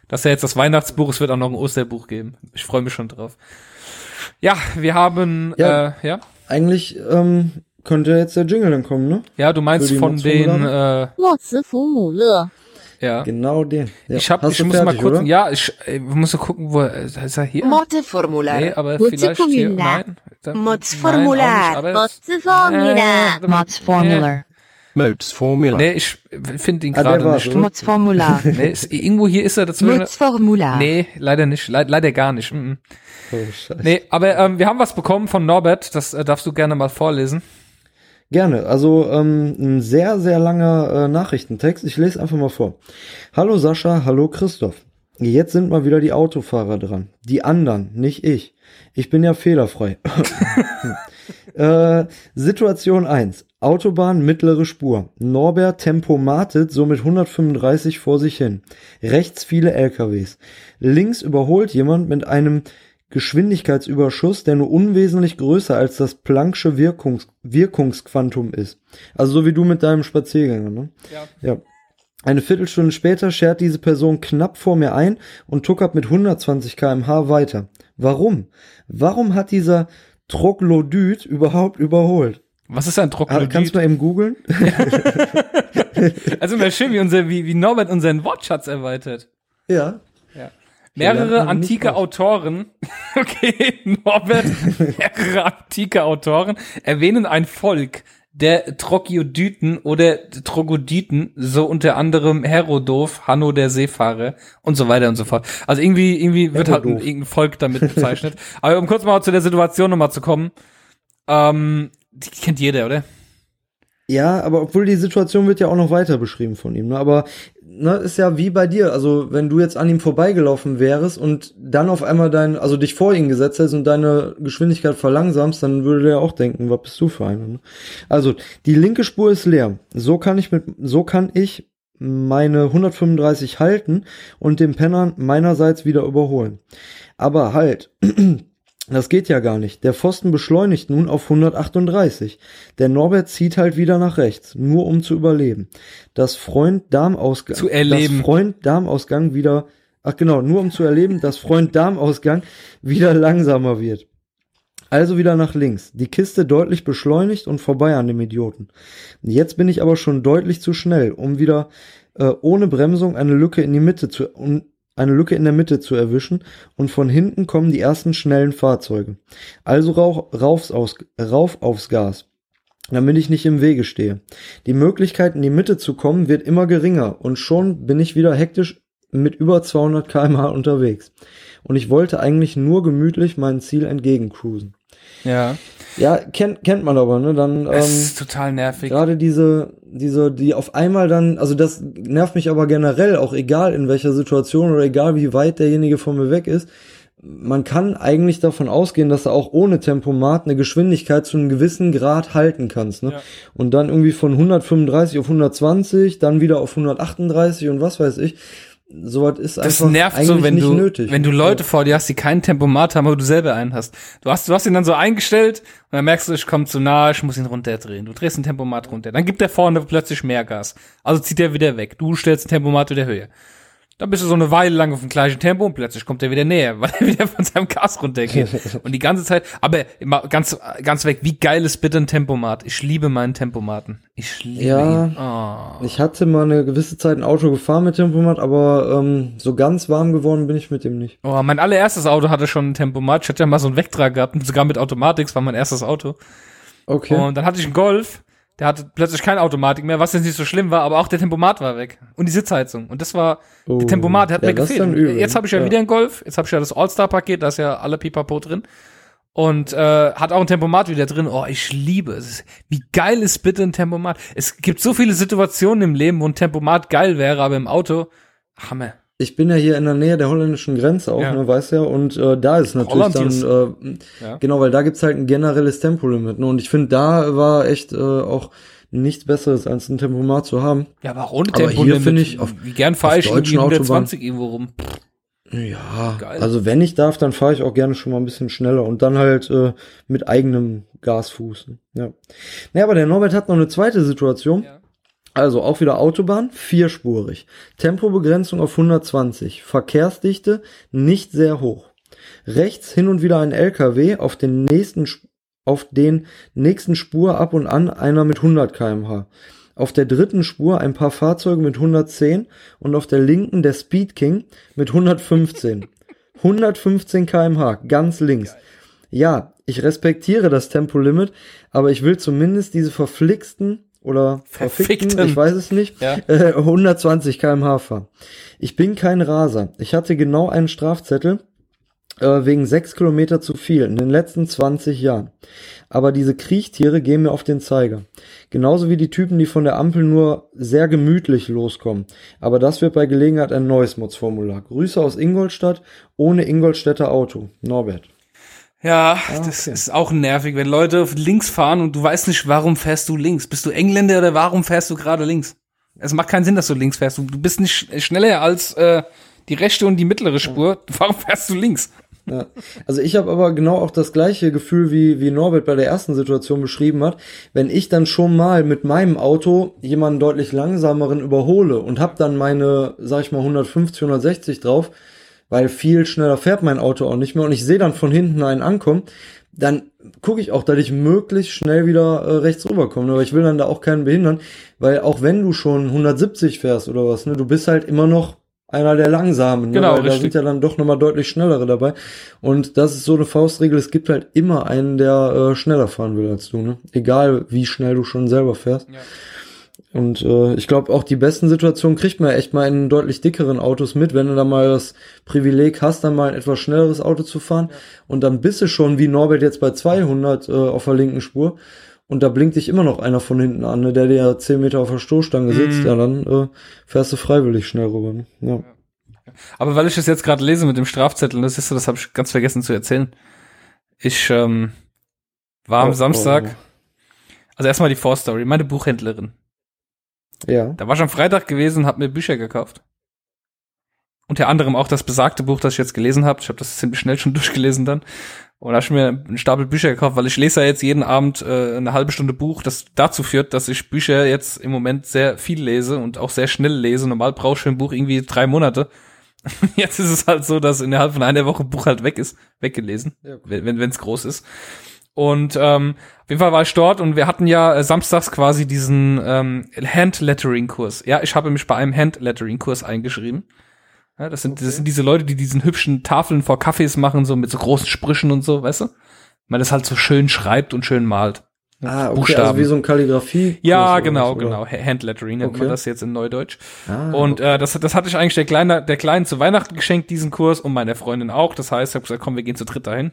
Das ist ja jetzt das Weihnachtsbuch, es wird auch noch ein Osterbuch geben. Ich freue mich schon drauf. Ja, wir haben, ja. Äh, ja eigentlich ähm, könnte jetzt der Jingle dann kommen, ne? Ja, du meinst von den äh, ja. Genau den. Ja. Ich hab, Hast ich muss fertig, mal gucken. Oder? Ja, ich, ich muss mal gucken, wo ist er hier? Mods-Formular. Nee, aber vielleicht hier. Nein. Mods-Formular. Mods-Formular. Mods-Formular. Mods Formular. Nee, ich finde ihn ah, gerade nicht. Mods Formular. nee, ist, irgendwo hier ist er dazu. Mods Formular. Nee, leider nicht. Le leider gar nicht. Mm -mm. Oh, Scheiße. Nee, aber ähm, wir haben was bekommen von Norbert, das äh, darfst du gerne mal vorlesen. Gerne. Also ähm, ein sehr, sehr langer äh, Nachrichtentext. Ich lese einfach mal vor. Hallo Sascha, hallo Christoph. Jetzt sind mal wieder die Autofahrer dran. Die anderen, nicht ich. Ich bin ja fehlerfrei. äh, Situation 1. Autobahn mittlere Spur. Norbert tempomatet somit 135 vor sich hin. Rechts viele LKWs. Links überholt jemand mit einem Geschwindigkeitsüberschuss, der nur unwesentlich größer als das Planck'sche Wirkungs Wirkungsquantum ist. Also so wie du mit deinem Spaziergänger, ne? Ja. ja. Eine Viertelstunde später schert diese Person knapp vor mir ein und tuckert mit 120 kmh weiter. Warum? Warum hat dieser Troglodyt überhaupt überholt? Was ist ein Troglodyt? Kannst du mal eben googeln? also wäre schön, wie, unser, wie, wie Norbert unseren Wortschatz erweitert. Ja. Mehrere antike Autoren, okay, Norbert, mehrere antike Autoren erwähnen ein Volk, der Troglodyten oder Trogodyten, so unter anderem Herodot, Hanno der Seefahrer und so weiter und so fort. Also irgendwie, irgendwie wird halt ein, irgendein Volk damit bezeichnet. Aber um kurz mal zu der Situation nochmal zu kommen, ähm, die kennt jeder, oder? Ja, aber obwohl die Situation wird ja auch noch weiter beschrieben von ihm, ne? Aber ne, ist ja wie bei dir. Also, wenn du jetzt an ihm vorbeigelaufen wärst und dann auf einmal dein, also dich vor ihn gesetzt hättest und deine Geschwindigkeit verlangsamst, dann würde der auch denken, was bist du für einer? Ne? Also, die linke Spur ist leer. So kann ich mit, so kann ich meine 135 halten und den Penner meinerseits wieder überholen. Aber halt, Das geht ja gar nicht. Der Pfosten beschleunigt nun auf 138. Der Norbert zieht halt wieder nach rechts, nur um zu überleben. Das Freund-Darm-Ausgang. Zu erleben. Das Freund-Darm-Ausgang wieder, ach genau, nur um zu erleben, dass Freund-Darm-Ausgang wieder langsamer wird. Also wieder nach links. Die Kiste deutlich beschleunigt und vorbei an dem Idioten. Jetzt bin ich aber schon deutlich zu schnell, um wieder äh, ohne Bremsung eine Lücke in die Mitte zu, um, eine Lücke in der Mitte zu erwischen und von hinten kommen die ersten schnellen Fahrzeuge. Also rauf, aus, rauf aufs Gas, damit ich nicht im Wege stehe. Die Möglichkeit in die Mitte zu kommen wird immer geringer und schon bin ich wieder hektisch mit über 200 kmh unterwegs. Und ich wollte eigentlich nur gemütlich meinem Ziel entgegencruisen. Ja. Ja, kennt, kennt man aber, ne? Dann, ähm, ist total nervig. Gerade diese, diese, die auf einmal dann, also das nervt mich aber generell, auch egal in welcher Situation oder egal wie weit derjenige von mir weg ist. Man kann eigentlich davon ausgehen, dass du auch ohne Tempomat eine Geschwindigkeit zu einem gewissen Grad halten kannst, ne? Ja. Und dann irgendwie von 135 auf 120, dann wieder auf 138 und was weiß ich sowas ist das einfach nervt eigentlich so, wenn nicht du, nötig. Wenn du Leute vor dir hast, die keinen Tempomat haben, aber du selber einen hast. Du hast, du hast ihn dann so eingestellt und dann merkst du, ich komme zu nah, ich muss ihn runterdrehen. Du drehst den Tempomat runter. Dann gibt der vorne plötzlich mehr Gas. Also zieht er wieder weg. Du stellst den Tempomat wieder höher. Dann bist du so eine Weile lang auf dem gleichen Tempo und plötzlich kommt er wieder näher, weil er wieder von seinem Gas runtergeht. und die ganze Zeit, aber immer ganz, ganz weg, wie geil ist bitte ein Tempomat? Ich liebe meinen Tempomaten. Ich liebe ja, ihn. Oh. Ich hatte mal eine gewisse Zeit ein Auto gefahren mit Tempomat, aber ähm, so ganz warm geworden bin ich mit dem nicht. Oh, mein allererstes Auto hatte schon ein Tempomat. Ich hatte ja mal so einen Vectra gehabt, sogar mit Automatik, war mein erstes Auto. Okay. Und dann hatte ich einen Golf der hatte plötzlich keine Automatik mehr, was jetzt nicht so schlimm war, aber auch der Tempomat war weg. Und die Sitzheizung. Und das war, oh, der Tempomat der hat ja, mir gefehlt. Jetzt habe ich ja, ja, wieder einen Golf, jetzt habe ich ja das All-Star-Paket, da ist ja alle Pipapo drin. Und äh, hat auch ein Tempomat wieder drin. Oh, ich liebe es. Wie geil ist bitte ein Tempomat? Es gibt so viele Situationen im Leben, wo ein Tempomat geil wäre, aber im Auto, Hammer ich bin ja hier in der Nähe der holländischen Grenze auch, ja. ne, weißt ja, und äh, da ist natürlich Holland dann, äh, ja. genau, weil da gibt's halt ein generelles Tempolimit, ne, und ich finde, da war echt äh, auch nichts Besseres als ein Tempomat zu haben. Ja, aber ohne Tempolimit, finde ich, auf, wie gern fahre ich mit 120 irgendwo rum. Ja, Geil. also wenn ich darf, dann fahre ich auch gerne schon mal ein bisschen schneller und dann halt äh, mit eigenem Gasfuß. Ne? Ja. Naja, aber der Norbert hat noch eine zweite Situation. Ja. Also auch wieder Autobahn, vierspurig. Tempobegrenzung auf 120. Verkehrsdichte nicht sehr hoch. Rechts hin und wieder ein LKW, auf den nächsten, auf den nächsten Spur ab und an einer mit 100 kmh. Auf der dritten Spur ein paar Fahrzeuge mit 110 und auf der linken der Speed King mit 115. 115 kmh, ganz links. Ja, ich respektiere das Tempolimit, aber ich will zumindest diese verflixten oder verfickten, Verfickten. ich weiß es nicht, ja. äh, 120 kmh fahren. Ich bin kein Raser. Ich hatte genau einen Strafzettel äh, wegen sechs Kilometer zu viel in den letzten 20 Jahren. Aber diese Kriechtiere gehen mir auf den Zeiger. Genauso wie die Typen, die von der Ampel nur sehr gemütlich loskommen. Aber das wird bei Gelegenheit ein neues Mods-Formular. Grüße aus Ingolstadt, ohne Ingolstädter Auto. Norbert. Ja, ah, okay. das ist auch nervig, wenn Leute links fahren und du weißt nicht, warum fährst du links. Bist du Engländer oder warum fährst du gerade links? Es macht keinen Sinn, dass du links fährst. Du, du bist nicht schneller als äh, die rechte und die mittlere Spur. Warum fährst du links? Ja. Also ich habe aber genau auch das gleiche Gefühl, wie, wie Norbert bei der ersten Situation beschrieben hat. Wenn ich dann schon mal mit meinem Auto jemanden deutlich langsameren überhole und habe dann meine, sag ich mal, 150, 160 drauf, weil viel schneller fährt mein Auto auch nicht mehr und ich sehe dann von hinten einen ankommen, dann gucke ich auch, dass ich möglichst schnell wieder äh, rechts rüberkomme. Aber ich will dann da auch keinen behindern, weil auch wenn du schon 170 fährst oder was, ne, du bist halt immer noch einer der langsamen. Ne? Genau, Weil da sind ja dann doch nochmal deutlich schnellere dabei. Und das ist so eine Faustregel, es gibt halt immer einen, der äh, schneller fahren will als du, ne? Egal wie schnell du schon selber fährst. Ja. Und äh, ich glaube, auch die besten Situationen kriegt man echt mal in deutlich dickeren Autos mit, wenn du da mal das Privileg hast, dann mal ein etwas schnelleres Auto zu fahren. Ja. Und dann bist du schon, wie Norbert jetzt bei 200 äh, auf der linken Spur. Und da blinkt dich immer noch einer von hinten an, ne, der dir ja 10 Meter auf der Stoßstange sitzt. Mhm. Ja, dann äh, fährst du freiwillig schnell rüber. Ne? Ja. Aber weil ich das jetzt gerade lese mit dem Strafzettel, das ist so, das habe ich ganz vergessen zu erzählen. Ich ähm, war am oh, Samstag, oh. also erstmal die Vorstory, meine Buchhändlerin. Ja. Da war schon Freitag gewesen, hab mir Bücher gekauft. Unter anderem auch das besagte Buch, das ich jetzt gelesen habe. Ich habe das ziemlich schnell schon durchgelesen dann. Und da habe ich mir einen Stapel Bücher gekauft, weil ich lese ja jetzt jeden Abend äh, eine halbe Stunde Buch, das dazu führt, dass ich Bücher jetzt im Moment sehr viel lese und auch sehr schnell lese. Normal brauche ich für ein Buch irgendwie drei Monate. Jetzt ist es halt so, dass innerhalb von einer Woche ein Buch halt weg ist, weggelesen, ja, wenn es groß ist. Und ähm, auf jeden Fall war ich dort und wir hatten ja äh, samstags quasi diesen ähm, Hand-Lettering-Kurs. Ja, ich habe mich bei einem Hand-Lettering-Kurs eingeschrieben. Ja, das, sind, okay. das sind diese Leute, die diesen hübschen Tafeln vor Kaffees machen, so mit so großen Sprüchen und so, weißt du? Man das halt so schön schreibt und schön malt. Ah, okay, Buchstaben. also wie so ein Kalligrafie. Ja, genau, was, genau. Handlettering nennt okay. man das jetzt in Neudeutsch. Ah, und äh, das, das hatte ich eigentlich der Kleine, der Kleinen zu Weihnachten geschenkt, diesen Kurs, und meine Freundin auch. Das heißt, ich habe gesagt, komm, wir gehen zu dritt dahin.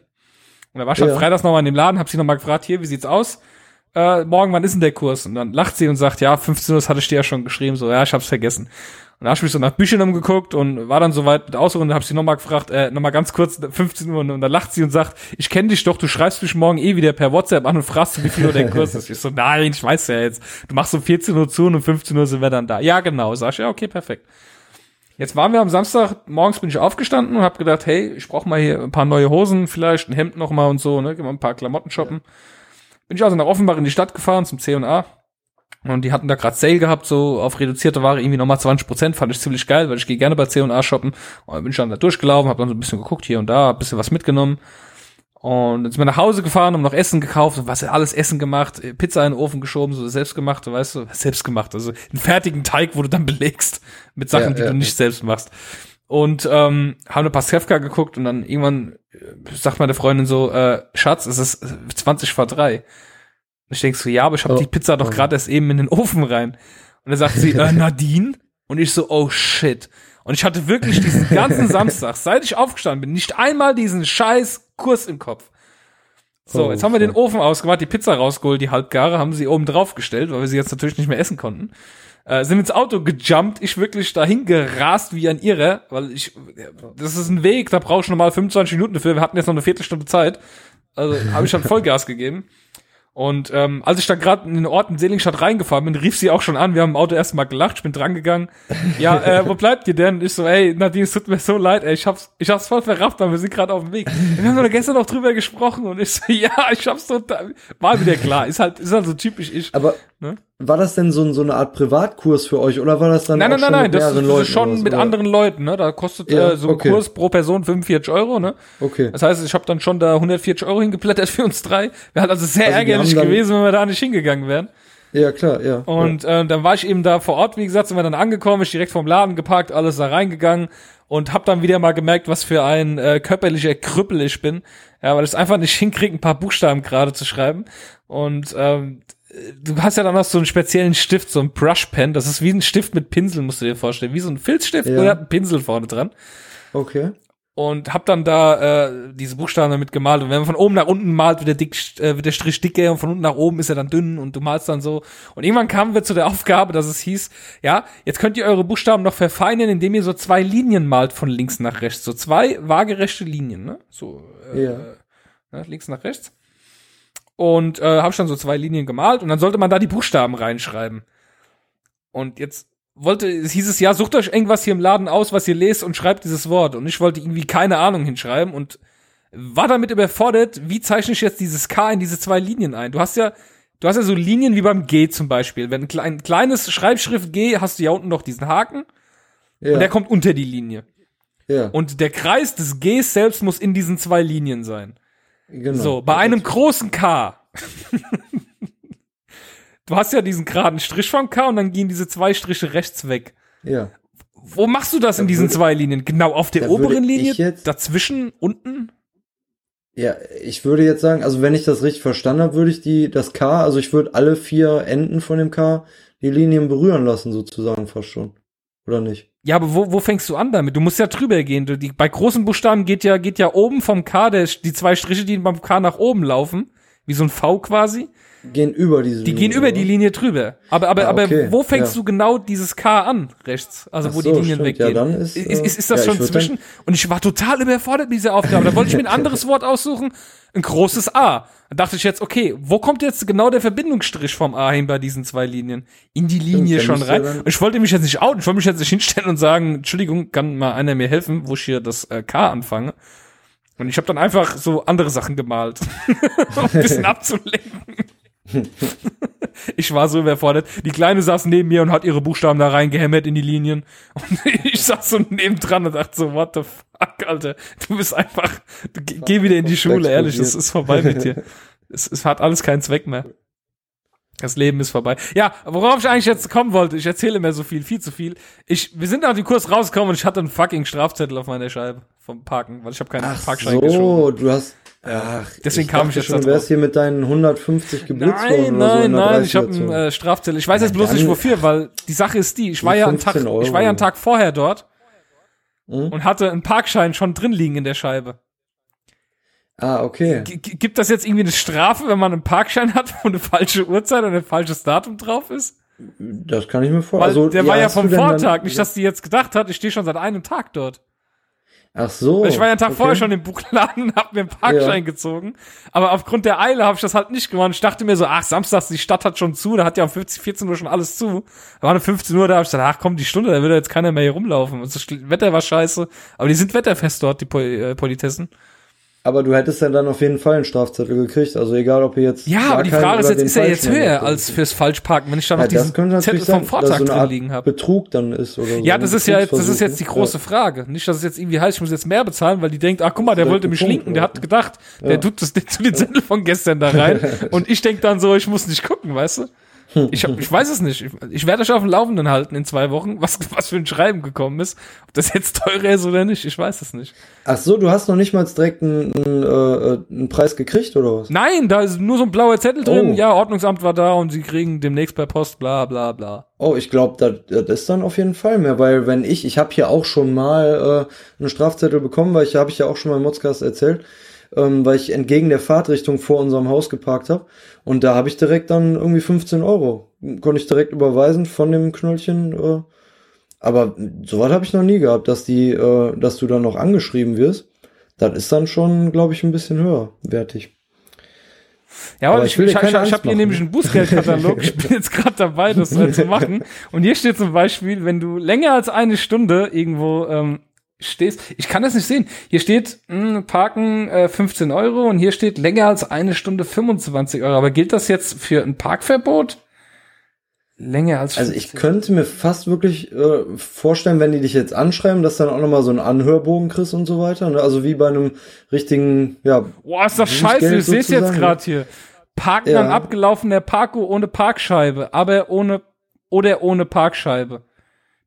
Und da war ich ja. freitags nochmal in dem Laden, hab sie nochmal gefragt, hier, wie sieht's aus? Äh, morgen, wann ist denn der Kurs? Und dann lacht sie und sagt, ja, 15 Uhr, das hatte ich dir ja schon geschrieben, so, ja, ich hab's vergessen. Und da hab ich mich so nach Büchern umgeguckt und war dann soweit mit Ausruhen und hab sie nochmal gefragt, äh, nochmal ganz kurz, 15 Uhr, und, und dann lacht sie und sagt, ich kenne dich doch, du schreibst mich morgen eh wieder per WhatsApp an und fragst, wie viel Uhr der Kurs ist. Ich so, nein, ich weiß ja jetzt. Du machst um 14 Uhr zu und um 15 Uhr sind wir dann da. Ja, genau. Sag ich, ja, okay, perfekt. Jetzt waren wir am Samstag, morgens bin ich aufgestanden und habe gedacht, hey, ich brauche mal hier ein paar neue Hosen, vielleicht ein Hemd noch mal und so, ne, gehen wir ein paar Klamotten shoppen. Ja. Bin ich also nach Offenbach in die Stadt gefahren zum C&A und die hatten da gerade Sale gehabt, so auf reduzierte Ware irgendwie nochmal 20 Prozent, fand ich ziemlich geil, weil ich gehe gerne bei C&A shoppen. Und bin ich dann da durchgelaufen, habe dann so ein bisschen geguckt hier und da, ein bisschen was mitgenommen. Und dann sind wir nach Hause gefahren, haben noch Essen gekauft und was alles Essen gemacht, äh, Pizza in den Ofen geschoben, so selbstgemacht, weißt du, selbstgemacht, also einen fertigen Teig, wo du dann belegst mit Sachen, ja, die ja. du nicht selbst machst. Und ähm, haben eine Pastewka geguckt und dann irgendwann äh, sagt meine Freundin so, äh, Schatz, es ist 20 vor drei. Und ich denk so, ja, aber ich habe oh, die Pizza doch oh. gerade erst eben in den Ofen rein. Und dann sagt sie, äh, Nadine? Und ich so, oh shit. Und ich hatte wirklich diesen ganzen Samstag, seit ich aufgestanden bin, nicht einmal diesen scheiß Kurs im Kopf. So, oh, jetzt haben wir den Ofen ausgemacht, die Pizza rausgeholt, die halbgare, haben sie oben drauf gestellt, weil wir sie jetzt natürlich nicht mehr essen konnten. Äh, sind ins Auto gejumpt, ich wirklich dahin gerast wie ein Irrer, weil ich, das ist ein Weg, da brauche ich normal 25 Minuten dafür, wir hatten jetzt noch eine Viertelstunde Zeit. Also habe ich dann Vollgas gegeben. Und ähm, als ich dann gerade in den Ort in Seligenstadt reingefahren bin, rief sie auch schon an. Wir haben im Auto erstmal gelacht, ich bin drangegangen. Ja, äh, wo bleibt ihr denn? Ich so, ey, Nadine, es tut mir so leid, ey, ich hab's, ich hab's voll verrafft, aber wir sind gerade auf dem Weg. Wir haben doch gestern noch drüber gesprochen und ich so, ja, ich hab's so, war wieder klar. Ist halt, ist halt so typisch ich. Aber ne? War das denn so, so eine Art Privatkurs für euch oder war das dann nein, auch nein, schon nein, mit nein, das, das ist schon mit oder? anderen Leuten, ne? Da kostet ja, äh, so ein okay. Kurs pro Person 45 Euro, ne? Okay. Das heißt, ich habe dann schon da 140 Euro hingeplättert für uns drei. Wäre halt also sehr also ärgerlich gewesen, wenn wir da nicht hingegangen wären. Ja, klar, ja. Und ja. Äh, dann war ich eben da vor Ort, wie gesagt, sind wir dann angekommen, ich direkt vom Laden geparkt, alles da reingegangen und hab dann wieder mal gemerkt, was für ein äh, körperlicher Krüppel ich bin. Ja, weil ich es einfach nicht hinkriege, ein paar Buchstaben gerade zu schreiben. Und ähm, du hast ja dann noch so einen speziellen Stift, so ein Brushpen. Das ist wie ein Stift mit Pinsel, musst du dir vorstellen. Wie so ein Filzstift, ja. oder hat einen Pinsel vorne dran. Okay. Und hab dann da äh, diese Buchstaben damit gemalt. Und wenn man von oben nach unten malt, wird der, dick, äh, wird der Strich dicker und von unten nach oben ist er dann dünn und du malst dann so. Und irgendwann kamen wir zu der Aufgabe, dass es hieß, ja, jetzt könnt ihr eure Buchstaben noch verfeinern, indem ihr so zwei Linien malt von links nach rechts. So zwei waagerechte Linien, ne? So äh, ja. ne, links nach rechts und äh, habe schon so zwei Linien gemalt und dann sollte man da die Buchstaben reinschreiben. Und jetzt wollte, es hieß es ja, sucht euch irgendwas hier im Laden aus, was ihr lest und schreibt dieses Wort. Und ich wollte irgendwie keine Ahnung hinschreiben und war damit überfordert, wie zeichne ich jetzt dieses K in diese zwei Linien ein? Du hast ja, du hast ja so Linien wie beim G zum Beispiel. Wenn ein, klein, kleines Schreibschrift G, hast du ja unten noch diesen Haken ja. und der kommt unter die Linie. Ja. Und der Kreis des Gs selbst muss in diesen zwei Linien sein. Genau. So, bei einem großen K. du hast ja diesen geraden Strich vom K und dann gehen diese zwei Striche rechts weg. Ja. Wo machst du das da in diesen würde, zwei Linien? Genau auf der oberen Linie? Jetzt, dazwischen? Unten? Ja, ich würde jetzt sagen, also wenn ich das richtig verstanden habe, würde ich die, das K, also ich würde alle vier Enden von dem K die Linien berühren lassen, sozusagen fast schon. Oder nicht? Ja, aber wo, wo fängst du an damit? Du musst ja drüber gehen. Du, die, bei großen Buchstaben geht ja, geht ja oben vom K, der, die zwei Striche, die beim K nach oben laufen, wie so ein V quasi. Gehen über diese Die Linie, gehen über oder? die Linie drüber. Aber, aber, ah, okay. aber wo fängst ja. du genau dieses K an, rechts? Also Ach wo so, die Linien stimmt. weggehen. Ja, ist, ist, ist, ist das ja, schon zwischen? Und ich war total überfordert mit dieser Aufgabe. Da wollte ich mir ein anderes Wort aussuchen. Ein großes A. Da dachte ich jetzt, okay, wo kommt jetzt genau der Verbindungsstrich vom A hin bei diesen zwei Linien? In die Linie Stimmt, schon rein. Und ich wollte mich jetzt nicht outen, ich wollte mich jetzt nicht hinstellen und sagen, Entschuldigung, kann mal einer mir helfen, wo ich hier das äh, K anfange? Und ich habe dann einfach so andere Sachen gemalt, um ein bisschen abzulenken. ich war so überfordert. Die Kleine saß neben mir und hat ihre Buchstaben da reingehämmert in die Linien. Und ich saß so nebendran und dachte so, what the fuck, Alter. Du bist einfach, du, geh wieder in die Schule, ehrlich, das ist vorbei mit dir. Es, es hat alles keinen Zweck mehr. Das Leben ist vorbei. Ja, worauf ich eigentlich jetzt kommen wollte, ich erzähle mir so viel, viel zu viel. Ich, wir sind nach dem Kurs rausgekommen und ich hatte einen fucking Strafzettel auf meiner Scheibe vom Parken, weil ich habe keinen Ach Parkschein so, geschoben. du hast Ach, Deswegen ich kam ich jetzt schon, du wärst hier mit deinen 150 geblitzt nein, Nein, so nein, ich habe einen äh, Strafzettel. Ich weiß jetzt bloß nicht wofür, weil die Sache ist die, ich war ja einen Tag, Euro. ich war ja einen Tag vorher dort hm? und hatte einen Parkschein schon drin liegen in der Scheibe. Ah, okay. G gibt das jetzt irgendwie eine Strafe, wenn man einen Parkschein hat, wo eine falsche Uhrzeit und ein falsches Datum drauf ist? Das kann ich mir vorstellen. Also, der war ja vom Vortag, nicht, dass die jetzt gedacht hat, ich stehe schon seit einem Tag dort. Ach so. Ich war ja einen Tag okay. vorher schon im Buchladen und hab mir einen Parkschein ja. gezogen. Aber aufgrund der Eile habe ich das halt nicht gemacht. Ich dachte mir so, ach, samstags, die Stadt hat schon zu, da hat ja um 50, 14 Uhr schon alles zu. Da war eine 15 Uhr, da habe ich gesagt, ach komm, die Stunde, da würde jetzt keiner mehr hier rumlaufen. das Wetter war scheiße. Aber die sind wetterfest dort, die Pol äh, Politessen. Aber du hättest ja dann auf jeden Fall einen Strafzettel gekriegt. Also egal, ob ihr jetzt. Ja, aber die Frage ist jetzt, ist er jetzt höher als fürs Falschparken, wenn ich da noch ja, diesen Zettel vom Vortag so drin liegen habe? Betrug dann ist oder so. Ja, das ist ja jetzt, das ist jetzt die große ja. Frage. Nicht, dass es jetzt irgendwie heißt, ich muss jetzt mehr bezahlen, weil die denkt, ach guck mal, der wollte mich Punkt, linken, der hat gedacht, ja. der tut das zu den Zettel von gestern da rein. und ich denk dann so, ich muss nicht gucken, weißt du? Ich, hab, ich weiß es nicht. Ich, ich werde euch auf dem Laufenden halten in zwei Wochen, was, was für ein Schreiben gekommen ist. Ob das jetzt teurer ist oder nicht, ich weiß es nicht. Ach so, du hast noch nicht mal direkt einen, einen, äh, einen Preis gekriegt oder was? Nein, da ist nur so ein blauer Zettel drin. Oh. Ja, Ordnungsamt war da und sie kriegen demnächst per Post, bla bla bla. Oh, ich glaube, das, das ist dann auf jeden Fall mehr, weil wenn ich, ich habe hier auch schon mal äh, einen Strafzettel bekommen, weil ich habe ich ja auch schon mal im Modscast erzählt ähm, weil ich entgegen der Fahrtrichtung vor unserem Haus geparkt habe. Und da habe ich direkt dann irgendwie 15 Euro. Konnte ich direkt überweisen von dem Knöllchen. Äh. Aber sowas habe ich noch nie gehabt, dass die, äh, dass du dann noch angeschrieben wirst. Das ist dann schon, glaube ich, ein bisschen höher wertig. Ja, aber ich, ich, ich, ich, ich habe hier nämlich einen Bußgeldkatalog. ich bin jetzt gerade dabei, das äh, zu machen. Und hier steht zum Beispiel, wenn du länger als eine Stunde irgendwo ähm, stehst. Ich kann das nicht sehen. Hier steht mh, hm, Parken äh, 15 Euro und hier steht länger als eine Stunde 25 Euro. Aber gilt das jetzt für ein Parkverbot? Länger als 15. Also ich könnte mir fast wirklich äh, vorstellen, wenn die dich jetzt anschreiben, dass dann auch nochmal so ein Anhörbogen kriegst und so weiter. Ne? Also wie bei einem richtigen, ja. Boah, ist das scheiße, ich sehe jetzt gerade hier. Parken ja. an abgelaufener Parko ohne Parkscheibe, aber ohne oder ohne Parkscheibe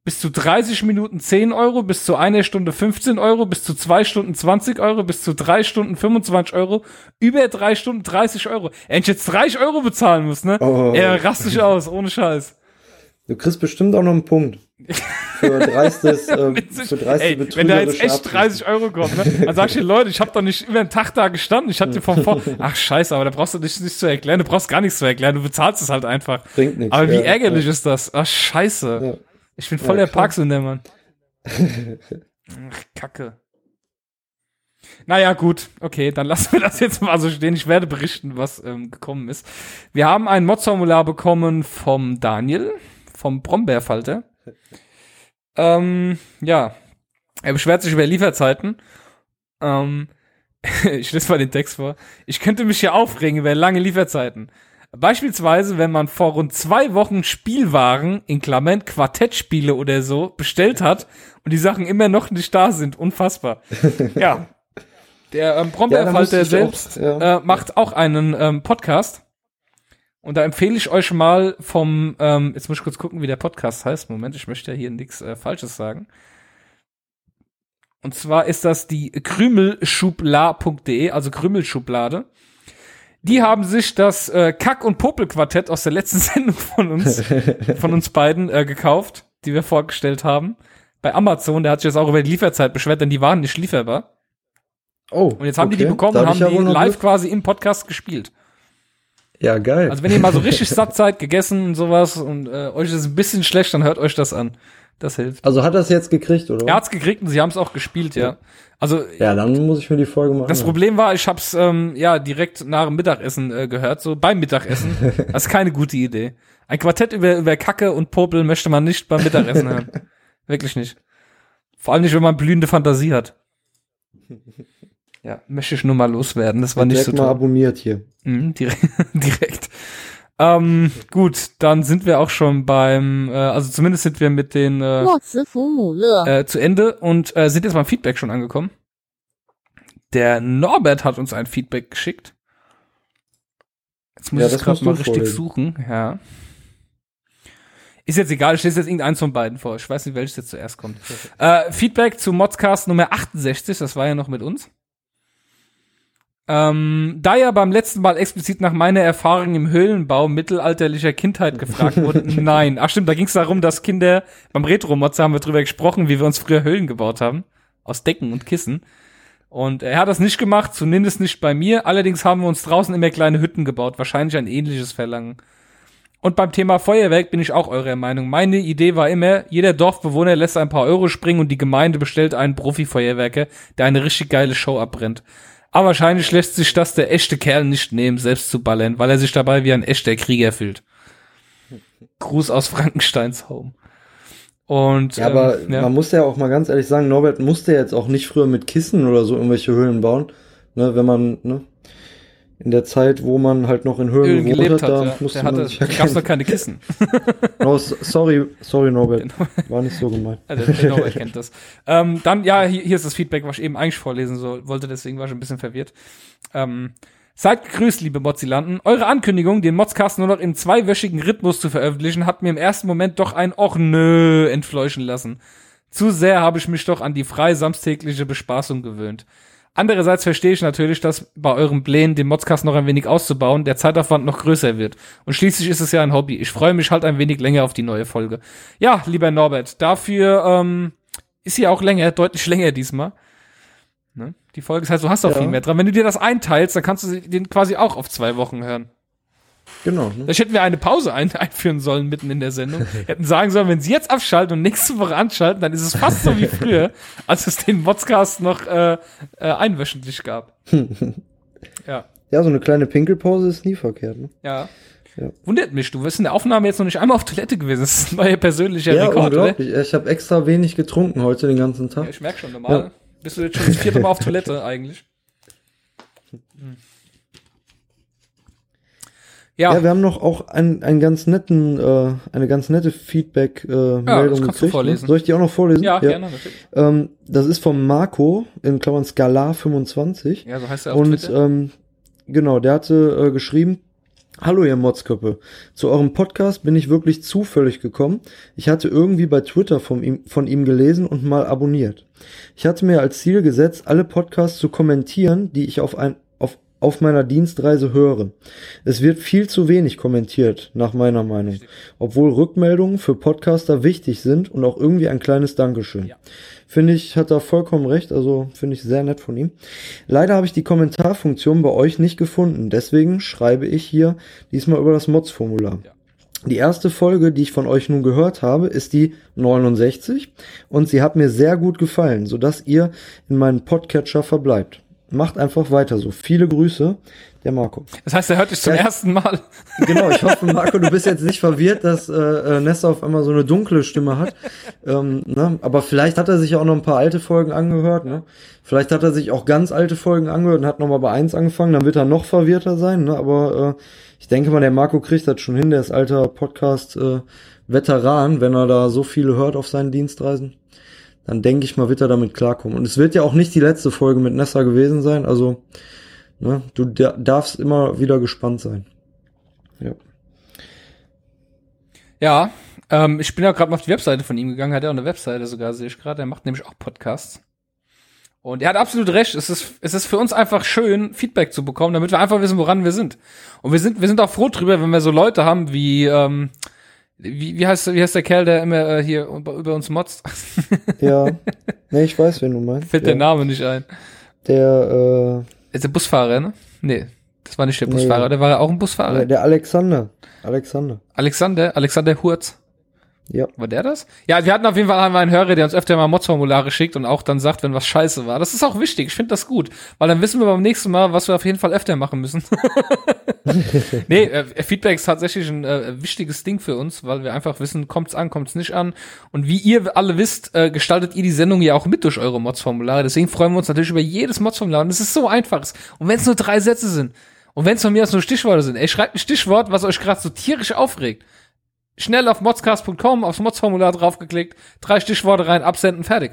bis zu 30 Minuten 10 Euro, bis zu einer Stunde 15 Euro, bis zu zwei Stunden 20 Euro, bis zu drei Stunden 25 Euro, über drei Stunden 30 Euro. Wenn ich jetzt 30 Euro bezahlen muss, ne? Oh. Er rast dich aus, ohne Scheiß. Du kriegst bestimmt auch noch einen Punkt. Für dreistes, äh, für dreiste Ey, Wenn da jetzt echt 30 Euro kommt, ne? Dann sag ich dir, Leute, ich habe doch nicht über einen Tag da gestanden. Ich hatte dir vom Vor Ach scheiße, aber da brauchst du dich nicht zu erklären. Du brauchst gar nichts zu erklären. Du bezahlst es halt einfach. Bringt nichts. Aber wie ja, ärgerlich ja. ist das? Ach scheiße. Ja. Ich bin voll ja, der Parksünder, Mann. Ach, Kacke. Naja, gut, okay, dann lassen wir das jetzt mal so stehen. Ich werde berichten, was ähm, gekommen ist. Wir haben ein Mods-Formular bekommen vom Daniel, vom Brombeerfalter. ähm, ja, er beschwert sich über Lieferzeiten. Ähm, ich lese mal den Text vor. Ich könnte mich hier aufregen über lange Lieferzeiten. Beispielsweise, wenn man vor rund zwei Wochen Spielwaren, in Klammern Quartettspiele oder so, bestellt hat und die Sachen immer noch nicht da sind. Unfassbar. ja. Der ähm, Brombeerfalter ja, selbst auch, ja. äh, macht auch einen ähm, Podcast. Und da empfehle ich euch mal vom, ähm, jetzt muss ich kurz gucken, wie der Podcast heißt. Moment, ich möchte ja hier nichts äh, Falsches sagen. Und zwar ist das die krümelschubla.de, also Krümelschublade. Die haben sich das äh, Kack- und Popelquartett aus der letzten Sendung von uns, von uns beiden äh, gekauft, die wir vorgestellt haben. Bei Amazon, der hat sich jetzt auch über die Lieferzeit beschwert, denn die waren nicht lieferbar. Oh. Und jetzt haben okay. die die bekommen und haben die live Glück? quasi im Podcast gespielt. Ja, geil. Also wenn ihr mal so richtig satt seid, gegessen und sowas und äh, euch ist ein bisschen schlecht, dann hört euch das an. Das hilft. Also hat er es jetzt gekriegt, oder? Er hat's gekriegt und sie haben es auch gespielt, ja. Also ja, dann muss ich mir die Folge machen. Das Problem war, ich hab's ähm, ja direkt nach dem Mittagessen äh, gehört, so beim Mittagessen. das ist keine gute Idee. Ein Quartett über über Kacke und Popel möchte man nicht beim Mittagessen hören. Wirklich nicht. Vor allem nicht, wenn man blühende Fantasie hat. Ja, möchte ich nur mal loswerden. Das war nicht so toll. mal abonniert hier. Mhm, direkt. direkt. Ähm, gut, dann sind wir auch schon beim, äh, also zumindest sind wir mit den äh, äh, zu Ende und äh, sind jetzt beim Feedback schon angekommen. Der Norbert hat uns ein Feedback geschickt. Jetzt muss ja, ich gerade mal richtig vorlesen. suchen, ja. Ist jetzt egal, ich lese jetzt irgendeins von beiden vor. Ich weiß nicht, welches jetzt zuerst kommt. äh, Feedback zu Modscast Nummer 68, das war ja noch mit uns. Ähm, da ja beim letzten Mal explizit nach meiner Erfahrung im Höhlenbau mittelalterlicher Kindheit gefragt wurde, nein. Ach stimmt, da ging es darum, dass Kinder, beim Retro-Mods haben wir drüber gesprochen, wie wir uns früher Höhlen gebaut haben. Aus Decken und Kissen. Und er hat das nicht gemacht, zumindest nicht bei mir. Allerdings haben wir uns draußen immer kleine Hütten gebaut. Wahrscheinlich ein ähnliches Verlangen. Und beim Thema Feuerwerk bin ich auch eurer Meinung. Meine Idee war immer, jeder Dorfbewohner lässt ein paar Euro springen und die Gemeinde bestellt einen Profi-Feuerwerker, der eine richtig geile Show abbrennt. Aber wahrscheinlich lässt sich das der echte Kerl nicht nehmen, selbst zu ballern, weil er sich dabei wie ein echter Krieger fühlt. Gruß aus Frankensteins Home. Und, ja, aber ähm, ja. man muss ja auch mal ganz ehrlich sagen, Norbert musste jetzt auch nicht früher mit Kissen oder so irgendwelche Höhlen bauen. Ne, wenn man, ne, in der Zeit, wo man halt noch in Höhlen gewohnt hat, da ja. musste der man sich ja gab's noch keine Kissen. oh, sorry, sorry Norbert, war nicht so gemeint. Also, der Norbert kennt das. Ähm, dann, ja, hier, hier ist das Feedback, was ich eben eigentlich vorlesen soll, wollte, deswegen war ich ein bisschen verwirrt. Ähm, Seid gegrüßt, liebe Mozilanten. Eure Ankündigung, den Modscast nur noch in zweiwöchigen Rhythmus zu veröffentlichen, hat mir im ersten Moment doch ein Och nö entfleuchen lassen. Zu sehr habe ich mich doch an die frei samstägliche Bespaßung gewöhnt. Andererseits verstehe ich natürlich, dass bei eurem Plänen, den Modcast noch ein wenig auszubauen, der Zeitaufwand noch größer wird. Und schließlich ist es ja ein Hobby. Ich freue mich halt ein wenig länger auf die neue Folge. Ja, lieber Norbert, dafür ähm, ist sie auch länger, deutlich länger diesmal. Ne? Die Folge ist halt, du hast auch ja. viel mehr dran. Wenn du dir das einteilst, dann kannst du den quasi auch auf zwei Wochen hören. Genau. Ne? Vielleicht hätten wir eine Pause ein einführen sollen mitten in der Sendung. hätten sagen sollen, wenn sie jetzt abschalten und nächste Woche anschalten, dann ist es fast so wie früher, als es den Modscast noch äh, äh, einwöchentlich gab. ja. Ja, so eine kleine Pinkelpause ist nie verkehrt. Ne? Ja. Ja. Wundert mich, du bist in der Aufnahme jetzt noch nicht einmal auf Toilette gewesen. Das ist ein neuer persönlicher ja, Rekord, unglaublich. Oder? Ich habe extra wenig getrunken heute den ganzen Tag. Ja, ich merk schon, normal. Ja. Bist du jetzt schon das vierte Mal auf Toilette eigentlich? Ja. ja, wir haben noch auch einen, einen ganz netten, äh, eine ganz nette Feedback-Meldung äh, ja, gekriegt. Ne? Soll ich die auch noch vorlesen? Ja, ja. gerne, natürlich. Ähm, das ist vom Marco, in Klammern Skalar25. Ja, so heißt er auf Und ähm, genau, der hatte äh, geschrieben, Hallo ihr Modsköppe. Zu eurem Podcast bin ich wirklich zufällig gekommen. Ich hatte irgendwie bei Twitter von ihm, von ihm gelesen und mal abonniert. Ich hatte mir als Ziel gesetzt, alle Podcasts zu kommentieren, die ich auf ein, auf meiner Dienstreise höre. Es wird viel zu wenig kommentiert, nach meiner Meinung. Obwohl Rückmeldungen für Podcaster wichtig sind und auch irgendwie ein kleines Dankeschön. Ja. Finde ich, hat er vollkommen recht, also finde ich sehr nett von ihm. Leider habe ich die Kommentarfunktion bei euch nicht gefunden, deswegen schreibe ich hier diesmal über das Mods-Formular. Ja. Die erste Folge, die ich von euch nun gehört habe, ist die 69 und sie hat mir sehr gut gefallen, sodass ihr in meinen Podcatcher verbleibt. Macht einfach weiter so. Viele Grüße, der Marco. Das heißt, er hört dich zum ja, ersten Mal. Genau, ich hoffe, Marco, du bist jetzt nicht verwirrt, dass äh, äh, Nessa auf einmal so eine dunkle Stimme hat. ähm, ne? Aber vielleicht hat er sich auch noch ein paar alte Folgen angehört. Ne? Vielleicht hat er sich auch ganz alte Folgen angehört und hat nochmal bei eins angefangen. Dann wird er noch verwirrter sein. Ne? Aber äh, ich denke mal, der Marco kriegt das schon hin. Der ist alter Podcast-Veteran, äh, wenn er da so viele hört auf seinen Dienstreisen dann denke ich mal, wird er damit klarkommen. Und es wird ja auch nicht die letzte Folge mit Nessa gewesen sein, also ne, du darfst immer wieder gespannt sein. Ja. Ja, ähm, ich bin ja gerade mal auf die Webseite von ihm gegangen, hat er auch eine Webseite sogar, sehe ich gerade. Er macht nämlich auch Podcasts. Und er hat absolut recht. Es ist, es ist für uns einfach schön, Feedback zu bekommen, damit wir einfach wissen, woran wir sind. Und wir sind, wir sind auch froh drüber, wenn wir so Leute haben wie, ähm, wie, wie, heißt, wie heißt der Kerl, der immer äh, hier über uns motzt? ja. Nee, ich weiß, wen du meinst. Fällt ja. der Name nicht ein. Der, äh. Ist der Busfahrer, ne? Nee, das war nicht der Busfahrer, nee. der war ja auch ein Busfahrer. Der, der Alexander. Alexander. Alexander, Alexander Hurz. Ja. War der das? Ja, wir hatten auf jeden Fall einmal einen Hörer, der uns öfter mal Mods-Formulare schickt und auch dann sagt, wenn was scheiße war. Das ist auch wichtig. Ich finde das gut. Weil dann wissen wir beim nächsten Mal, was wir auf jeden Fall öfter machen müssen. nee, äh, Feedback ist tatsächlich ein äh, wichtiges Ding für uns, weil wir einfach wissen, kommt's an, kommt's nicht an. Und wie ihr alle wisst, äh, gestaltet ihr die Sendung ja auch mit durch eure Mods-Formulare. Deswegen freuen wir uns natürlich über jedes Mods-Formular. Und es ist so einfach. Und wenn es nur drei Sätze sind. Und wenn es von mir aus nur Stichworte sind. Ey, schreibt ein Stichwort, was euch gerade so tierisch aufregt schnell auf modscast.com, aufs Mods-Formular draufgeklickt, drei Stichworte rein, absenden, fertig.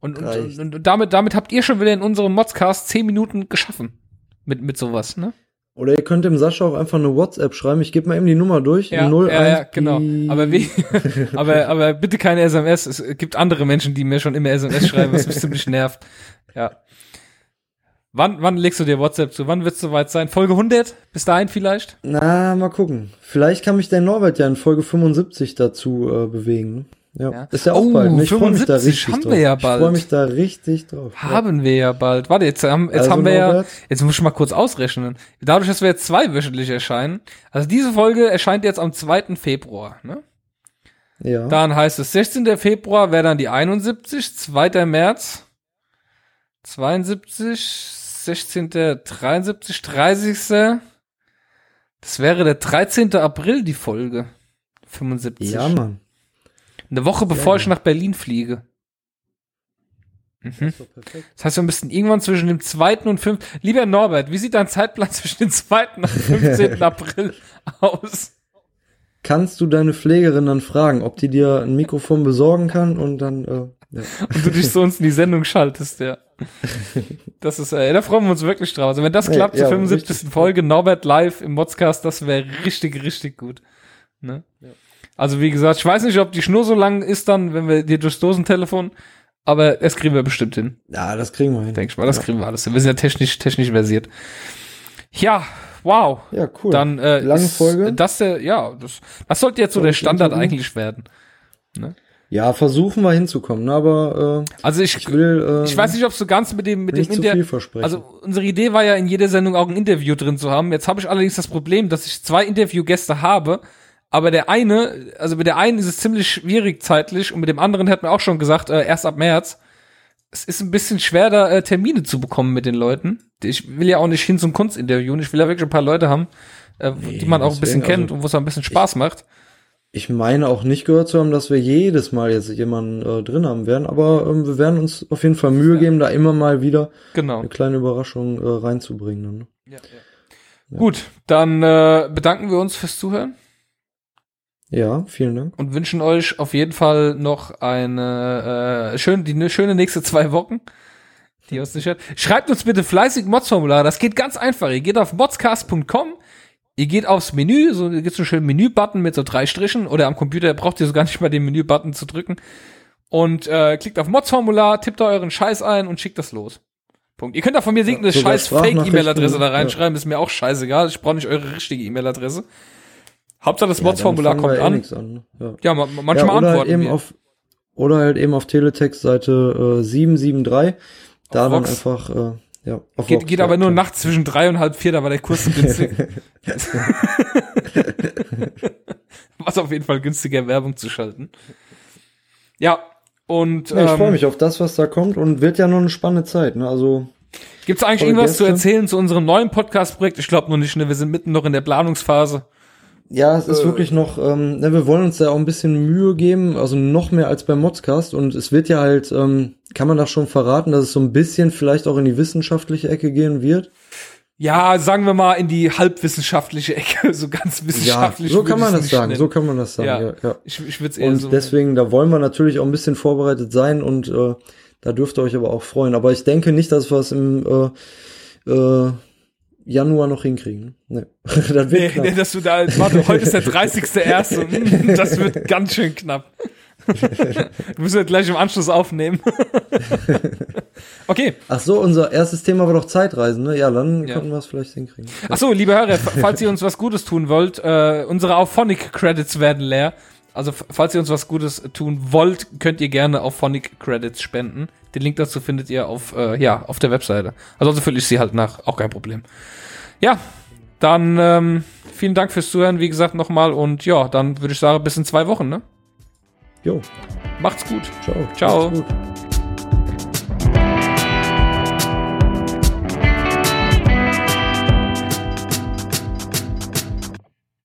Und, und, und, und, damit, damit habt ihr schon wieder in unserem Modscast zehn Minuten geschaffen. Mit, mit sowas, ne? Oder ihr könnt dem Sascha auch einfach eine WhatsApp schreiben. Ich gebe mal eben die Nummer durch. Ja, 01 ja, ja genau. Aber, wie, aber, aber bitte keine SMS. Es gibt andere Menschen, die mir schon immer SMS schreiben, was mich ziemlich nervt. Ja. Wann, wann legst du dir WhatsApp zu? Wann wird es soweit sein? Folge 100? Bis dahin vielleicht? Na, mal gucken. Vielleicht kann mich der Norbert ja in Folge 75 dazu äh, bewegen. Ja. ja. Ist ja auch oh, bald. Ne? Ich freue mich da richtig haben drauf. Wir ja bald. Ich freue mich da richtig drauf. Haben ja. wir ja bald. Warte, jetzt haben, jetzt also haben wir Norbert? ja, jetzt muss ich mal kurz ausrechnen. Dadurch, dass wir jetzt zweiwöchentlich erscheinen. Also diese Folge erscheint jetzt am 2. Februar, ne? Ja. Dann heißt es 16. Februar wäre dann die 71, 2. März 72, 16., 73, 30. Das wäre der 13. April, die Folge. 75. Ja, Mann. Eine Woche bevor ja, ich nach Berlin fliege. Mhm. Das heißt, wir müssten irgendwann zwischen dem 2. und 5. Lieber Norbert, wie sieht dein Zeitplan zwischen dem 2. und 15. April aus? Kannst du deine Pflegerin dann fragen, ob die dir ein Mikrofon besorgen kann und dann äh, ja. Und du dich so uns in die Sendung schaltest, ja. Das ist, äh, da freuen wir uns wirklich drauf. Also wenn das klappt, ja, zur 75. Richtig. Folge Norbert live im Modscast, das wäre richtig, richtig gut. Ne? Ja. Also wie gesagt, ich weiß nicht, ob die Schnur so lang ist dann, wenn wir dir durchs Dosentelefon, aber das kriegen wir bestimmt hin. Ja, das kriegen wir hin. Denk ich mal, das ja. kriegen wir alles hin. Wir sind ja technisch, technisch versiert. Ja, wow. Ja, cool. Dann äh, lange Folge. Das der, ja, das, das sollte jetzt so der Standard eigentlich werden. Ne? Ja, versuchen wir hinzukommen, ne? aber äh, also ich, ich will äh, ich weiß nicht, ob du ganz mit dem mit dem Inter also unsere Idee war ja in jeder Sendung auch ein Interview drin zu haben. Jetzt habe ich allerdings das Problem, dass ich zwei Interviewgäste habe, aber der eine, also mit der einen ist es ziemlich schwierig zeitlich und mit dem anderen hat mir auch schon gesagt, äh, erst ab März. Es ist ein bisschen schwer, da äh, Termine zu bekommen mit den Leuten. Ich will ja auch nicht hin zum Kunstinterview und ich will ja wirklich ein paar Leute haben, äh, nee, die man auch ein bisschen kennt also, und wo es ein bisschen Spaß ich, macht. Ich meine auch nicht gehört zu haben, dass wir jedes Mal jetzt jemanden äh, drin haben werden, aber ähm, wir werden uns auf jeden Fall Mühe geben, da immer mal wieder genau. eine kleine Überraschung äh, reinzubringen. Ne? Ja, ja. Ja. Gut, dann äh, bedanken wir uns fürs Zuhören. Ja, vielen Dank. Und wünschen euch auf jeden Fall noch eine äh, schön, die ne, schöne nächste zwei Wochen. Die uns nicht hört. Schreibt uns bitte fleißig Mods-Formulare. Das geht ganz einfach. Ihr geht auf modscast.com, Ihr geht aufs Menü, so gibt's so einen schönen Menü-Button mit so drei Strichen oder am Computer braucht ihr so gar nicht mal den Menü-Button zu drücken und äh, klickt auf Mods-Formular, tippt da euren Scheiß ein und schickt das los. Punkt. Ihr könnt auch von mir irgendeine ja, scheiß Fake-E-Mail-Adresse da reinschreiben, ja. ist mir auch scheißegal. Ich brauche nicht eure richtige E-Mail-Adresse. Hauptsache das ja, Mods-Formular kommt eh an. an ne? ja. ja, manchmal ja, oder antworten halt eben wir. Auf, oder halt eben auf Teletext Seite äh, 773. Da auf dann Vox. einfach äh, ja, geht, geht aber nur nachts zwischen drei und halb vier, da war der Kurs günstig. Was auf jeden Fall günstiger Werbung zu schalten. Ja, und ja, ich ähm, freue mich auf das, was da kommt und wird ja noch eine spannende Zeit. Ne? Also Gibt es eigentlich irgendwas Gäste? zu erzählen zu unserem neuen Podcast-Projekt? Ich glaube noch nicht, ne? Wir sind mitten noch in der Planungsphase. Ja, es ist äh. wirklich noch, ähm, ne, wir wollen uns da auch ein bisschen Mühe geben, also noch mehr als beim Modscast und es wird ja halt, ähm, kann man das schon verraten, dass es so ein bisschen vielleicht auch in die wissenschaftliche Ecke gehen wird? Ja, sagen wir mal in die halbwissenschaftliche Ecke, so ganz wissenschaftlich. Ja, so kann man das sagen, nennen. so kann man das sagen, ja. ja, ja. Ich, ich würde eher Und so deswegen, da wollen wir natürlich auch ein bisschen vorbereitet sein und äh, da dürft ihr euch aber auch freuen. Aber ich denke nicht, dass wir es im äh, äh, Januar noch hinkriegen. Nee. das wird nee, nee, dass du da, warte, heute ist der 30.01. das wird ganz schön knapp. musst ja gleich im Anschluss aufnehmen. okay. Ach so, unser erstes Thema war doch Zeitreisen, ne? Ja, dann ja. konnten wir es vielleicht hinkriegen. Ach so, liebe Hörer, falls ihr uns was Gutes tun wollt, äh, unsere Auphonic Credits werden leer. Also, falls ihr uns was Gutes tun wollt, könnt ihr gerne auf Phonic Credits spenden. Den Link dazu findet ihr auf, äh, ja, auf der Webseite. Also, also fülle ich sie halt nach, auch kein Problem. Ja, dann ähm, vielen Dank fürs Zuhören, wie gesagt, nochmal. Und ja, dann würde ich sagen, bis in zwei Wochen, ne? Jo. Macht's gut. Ciao. Ciao.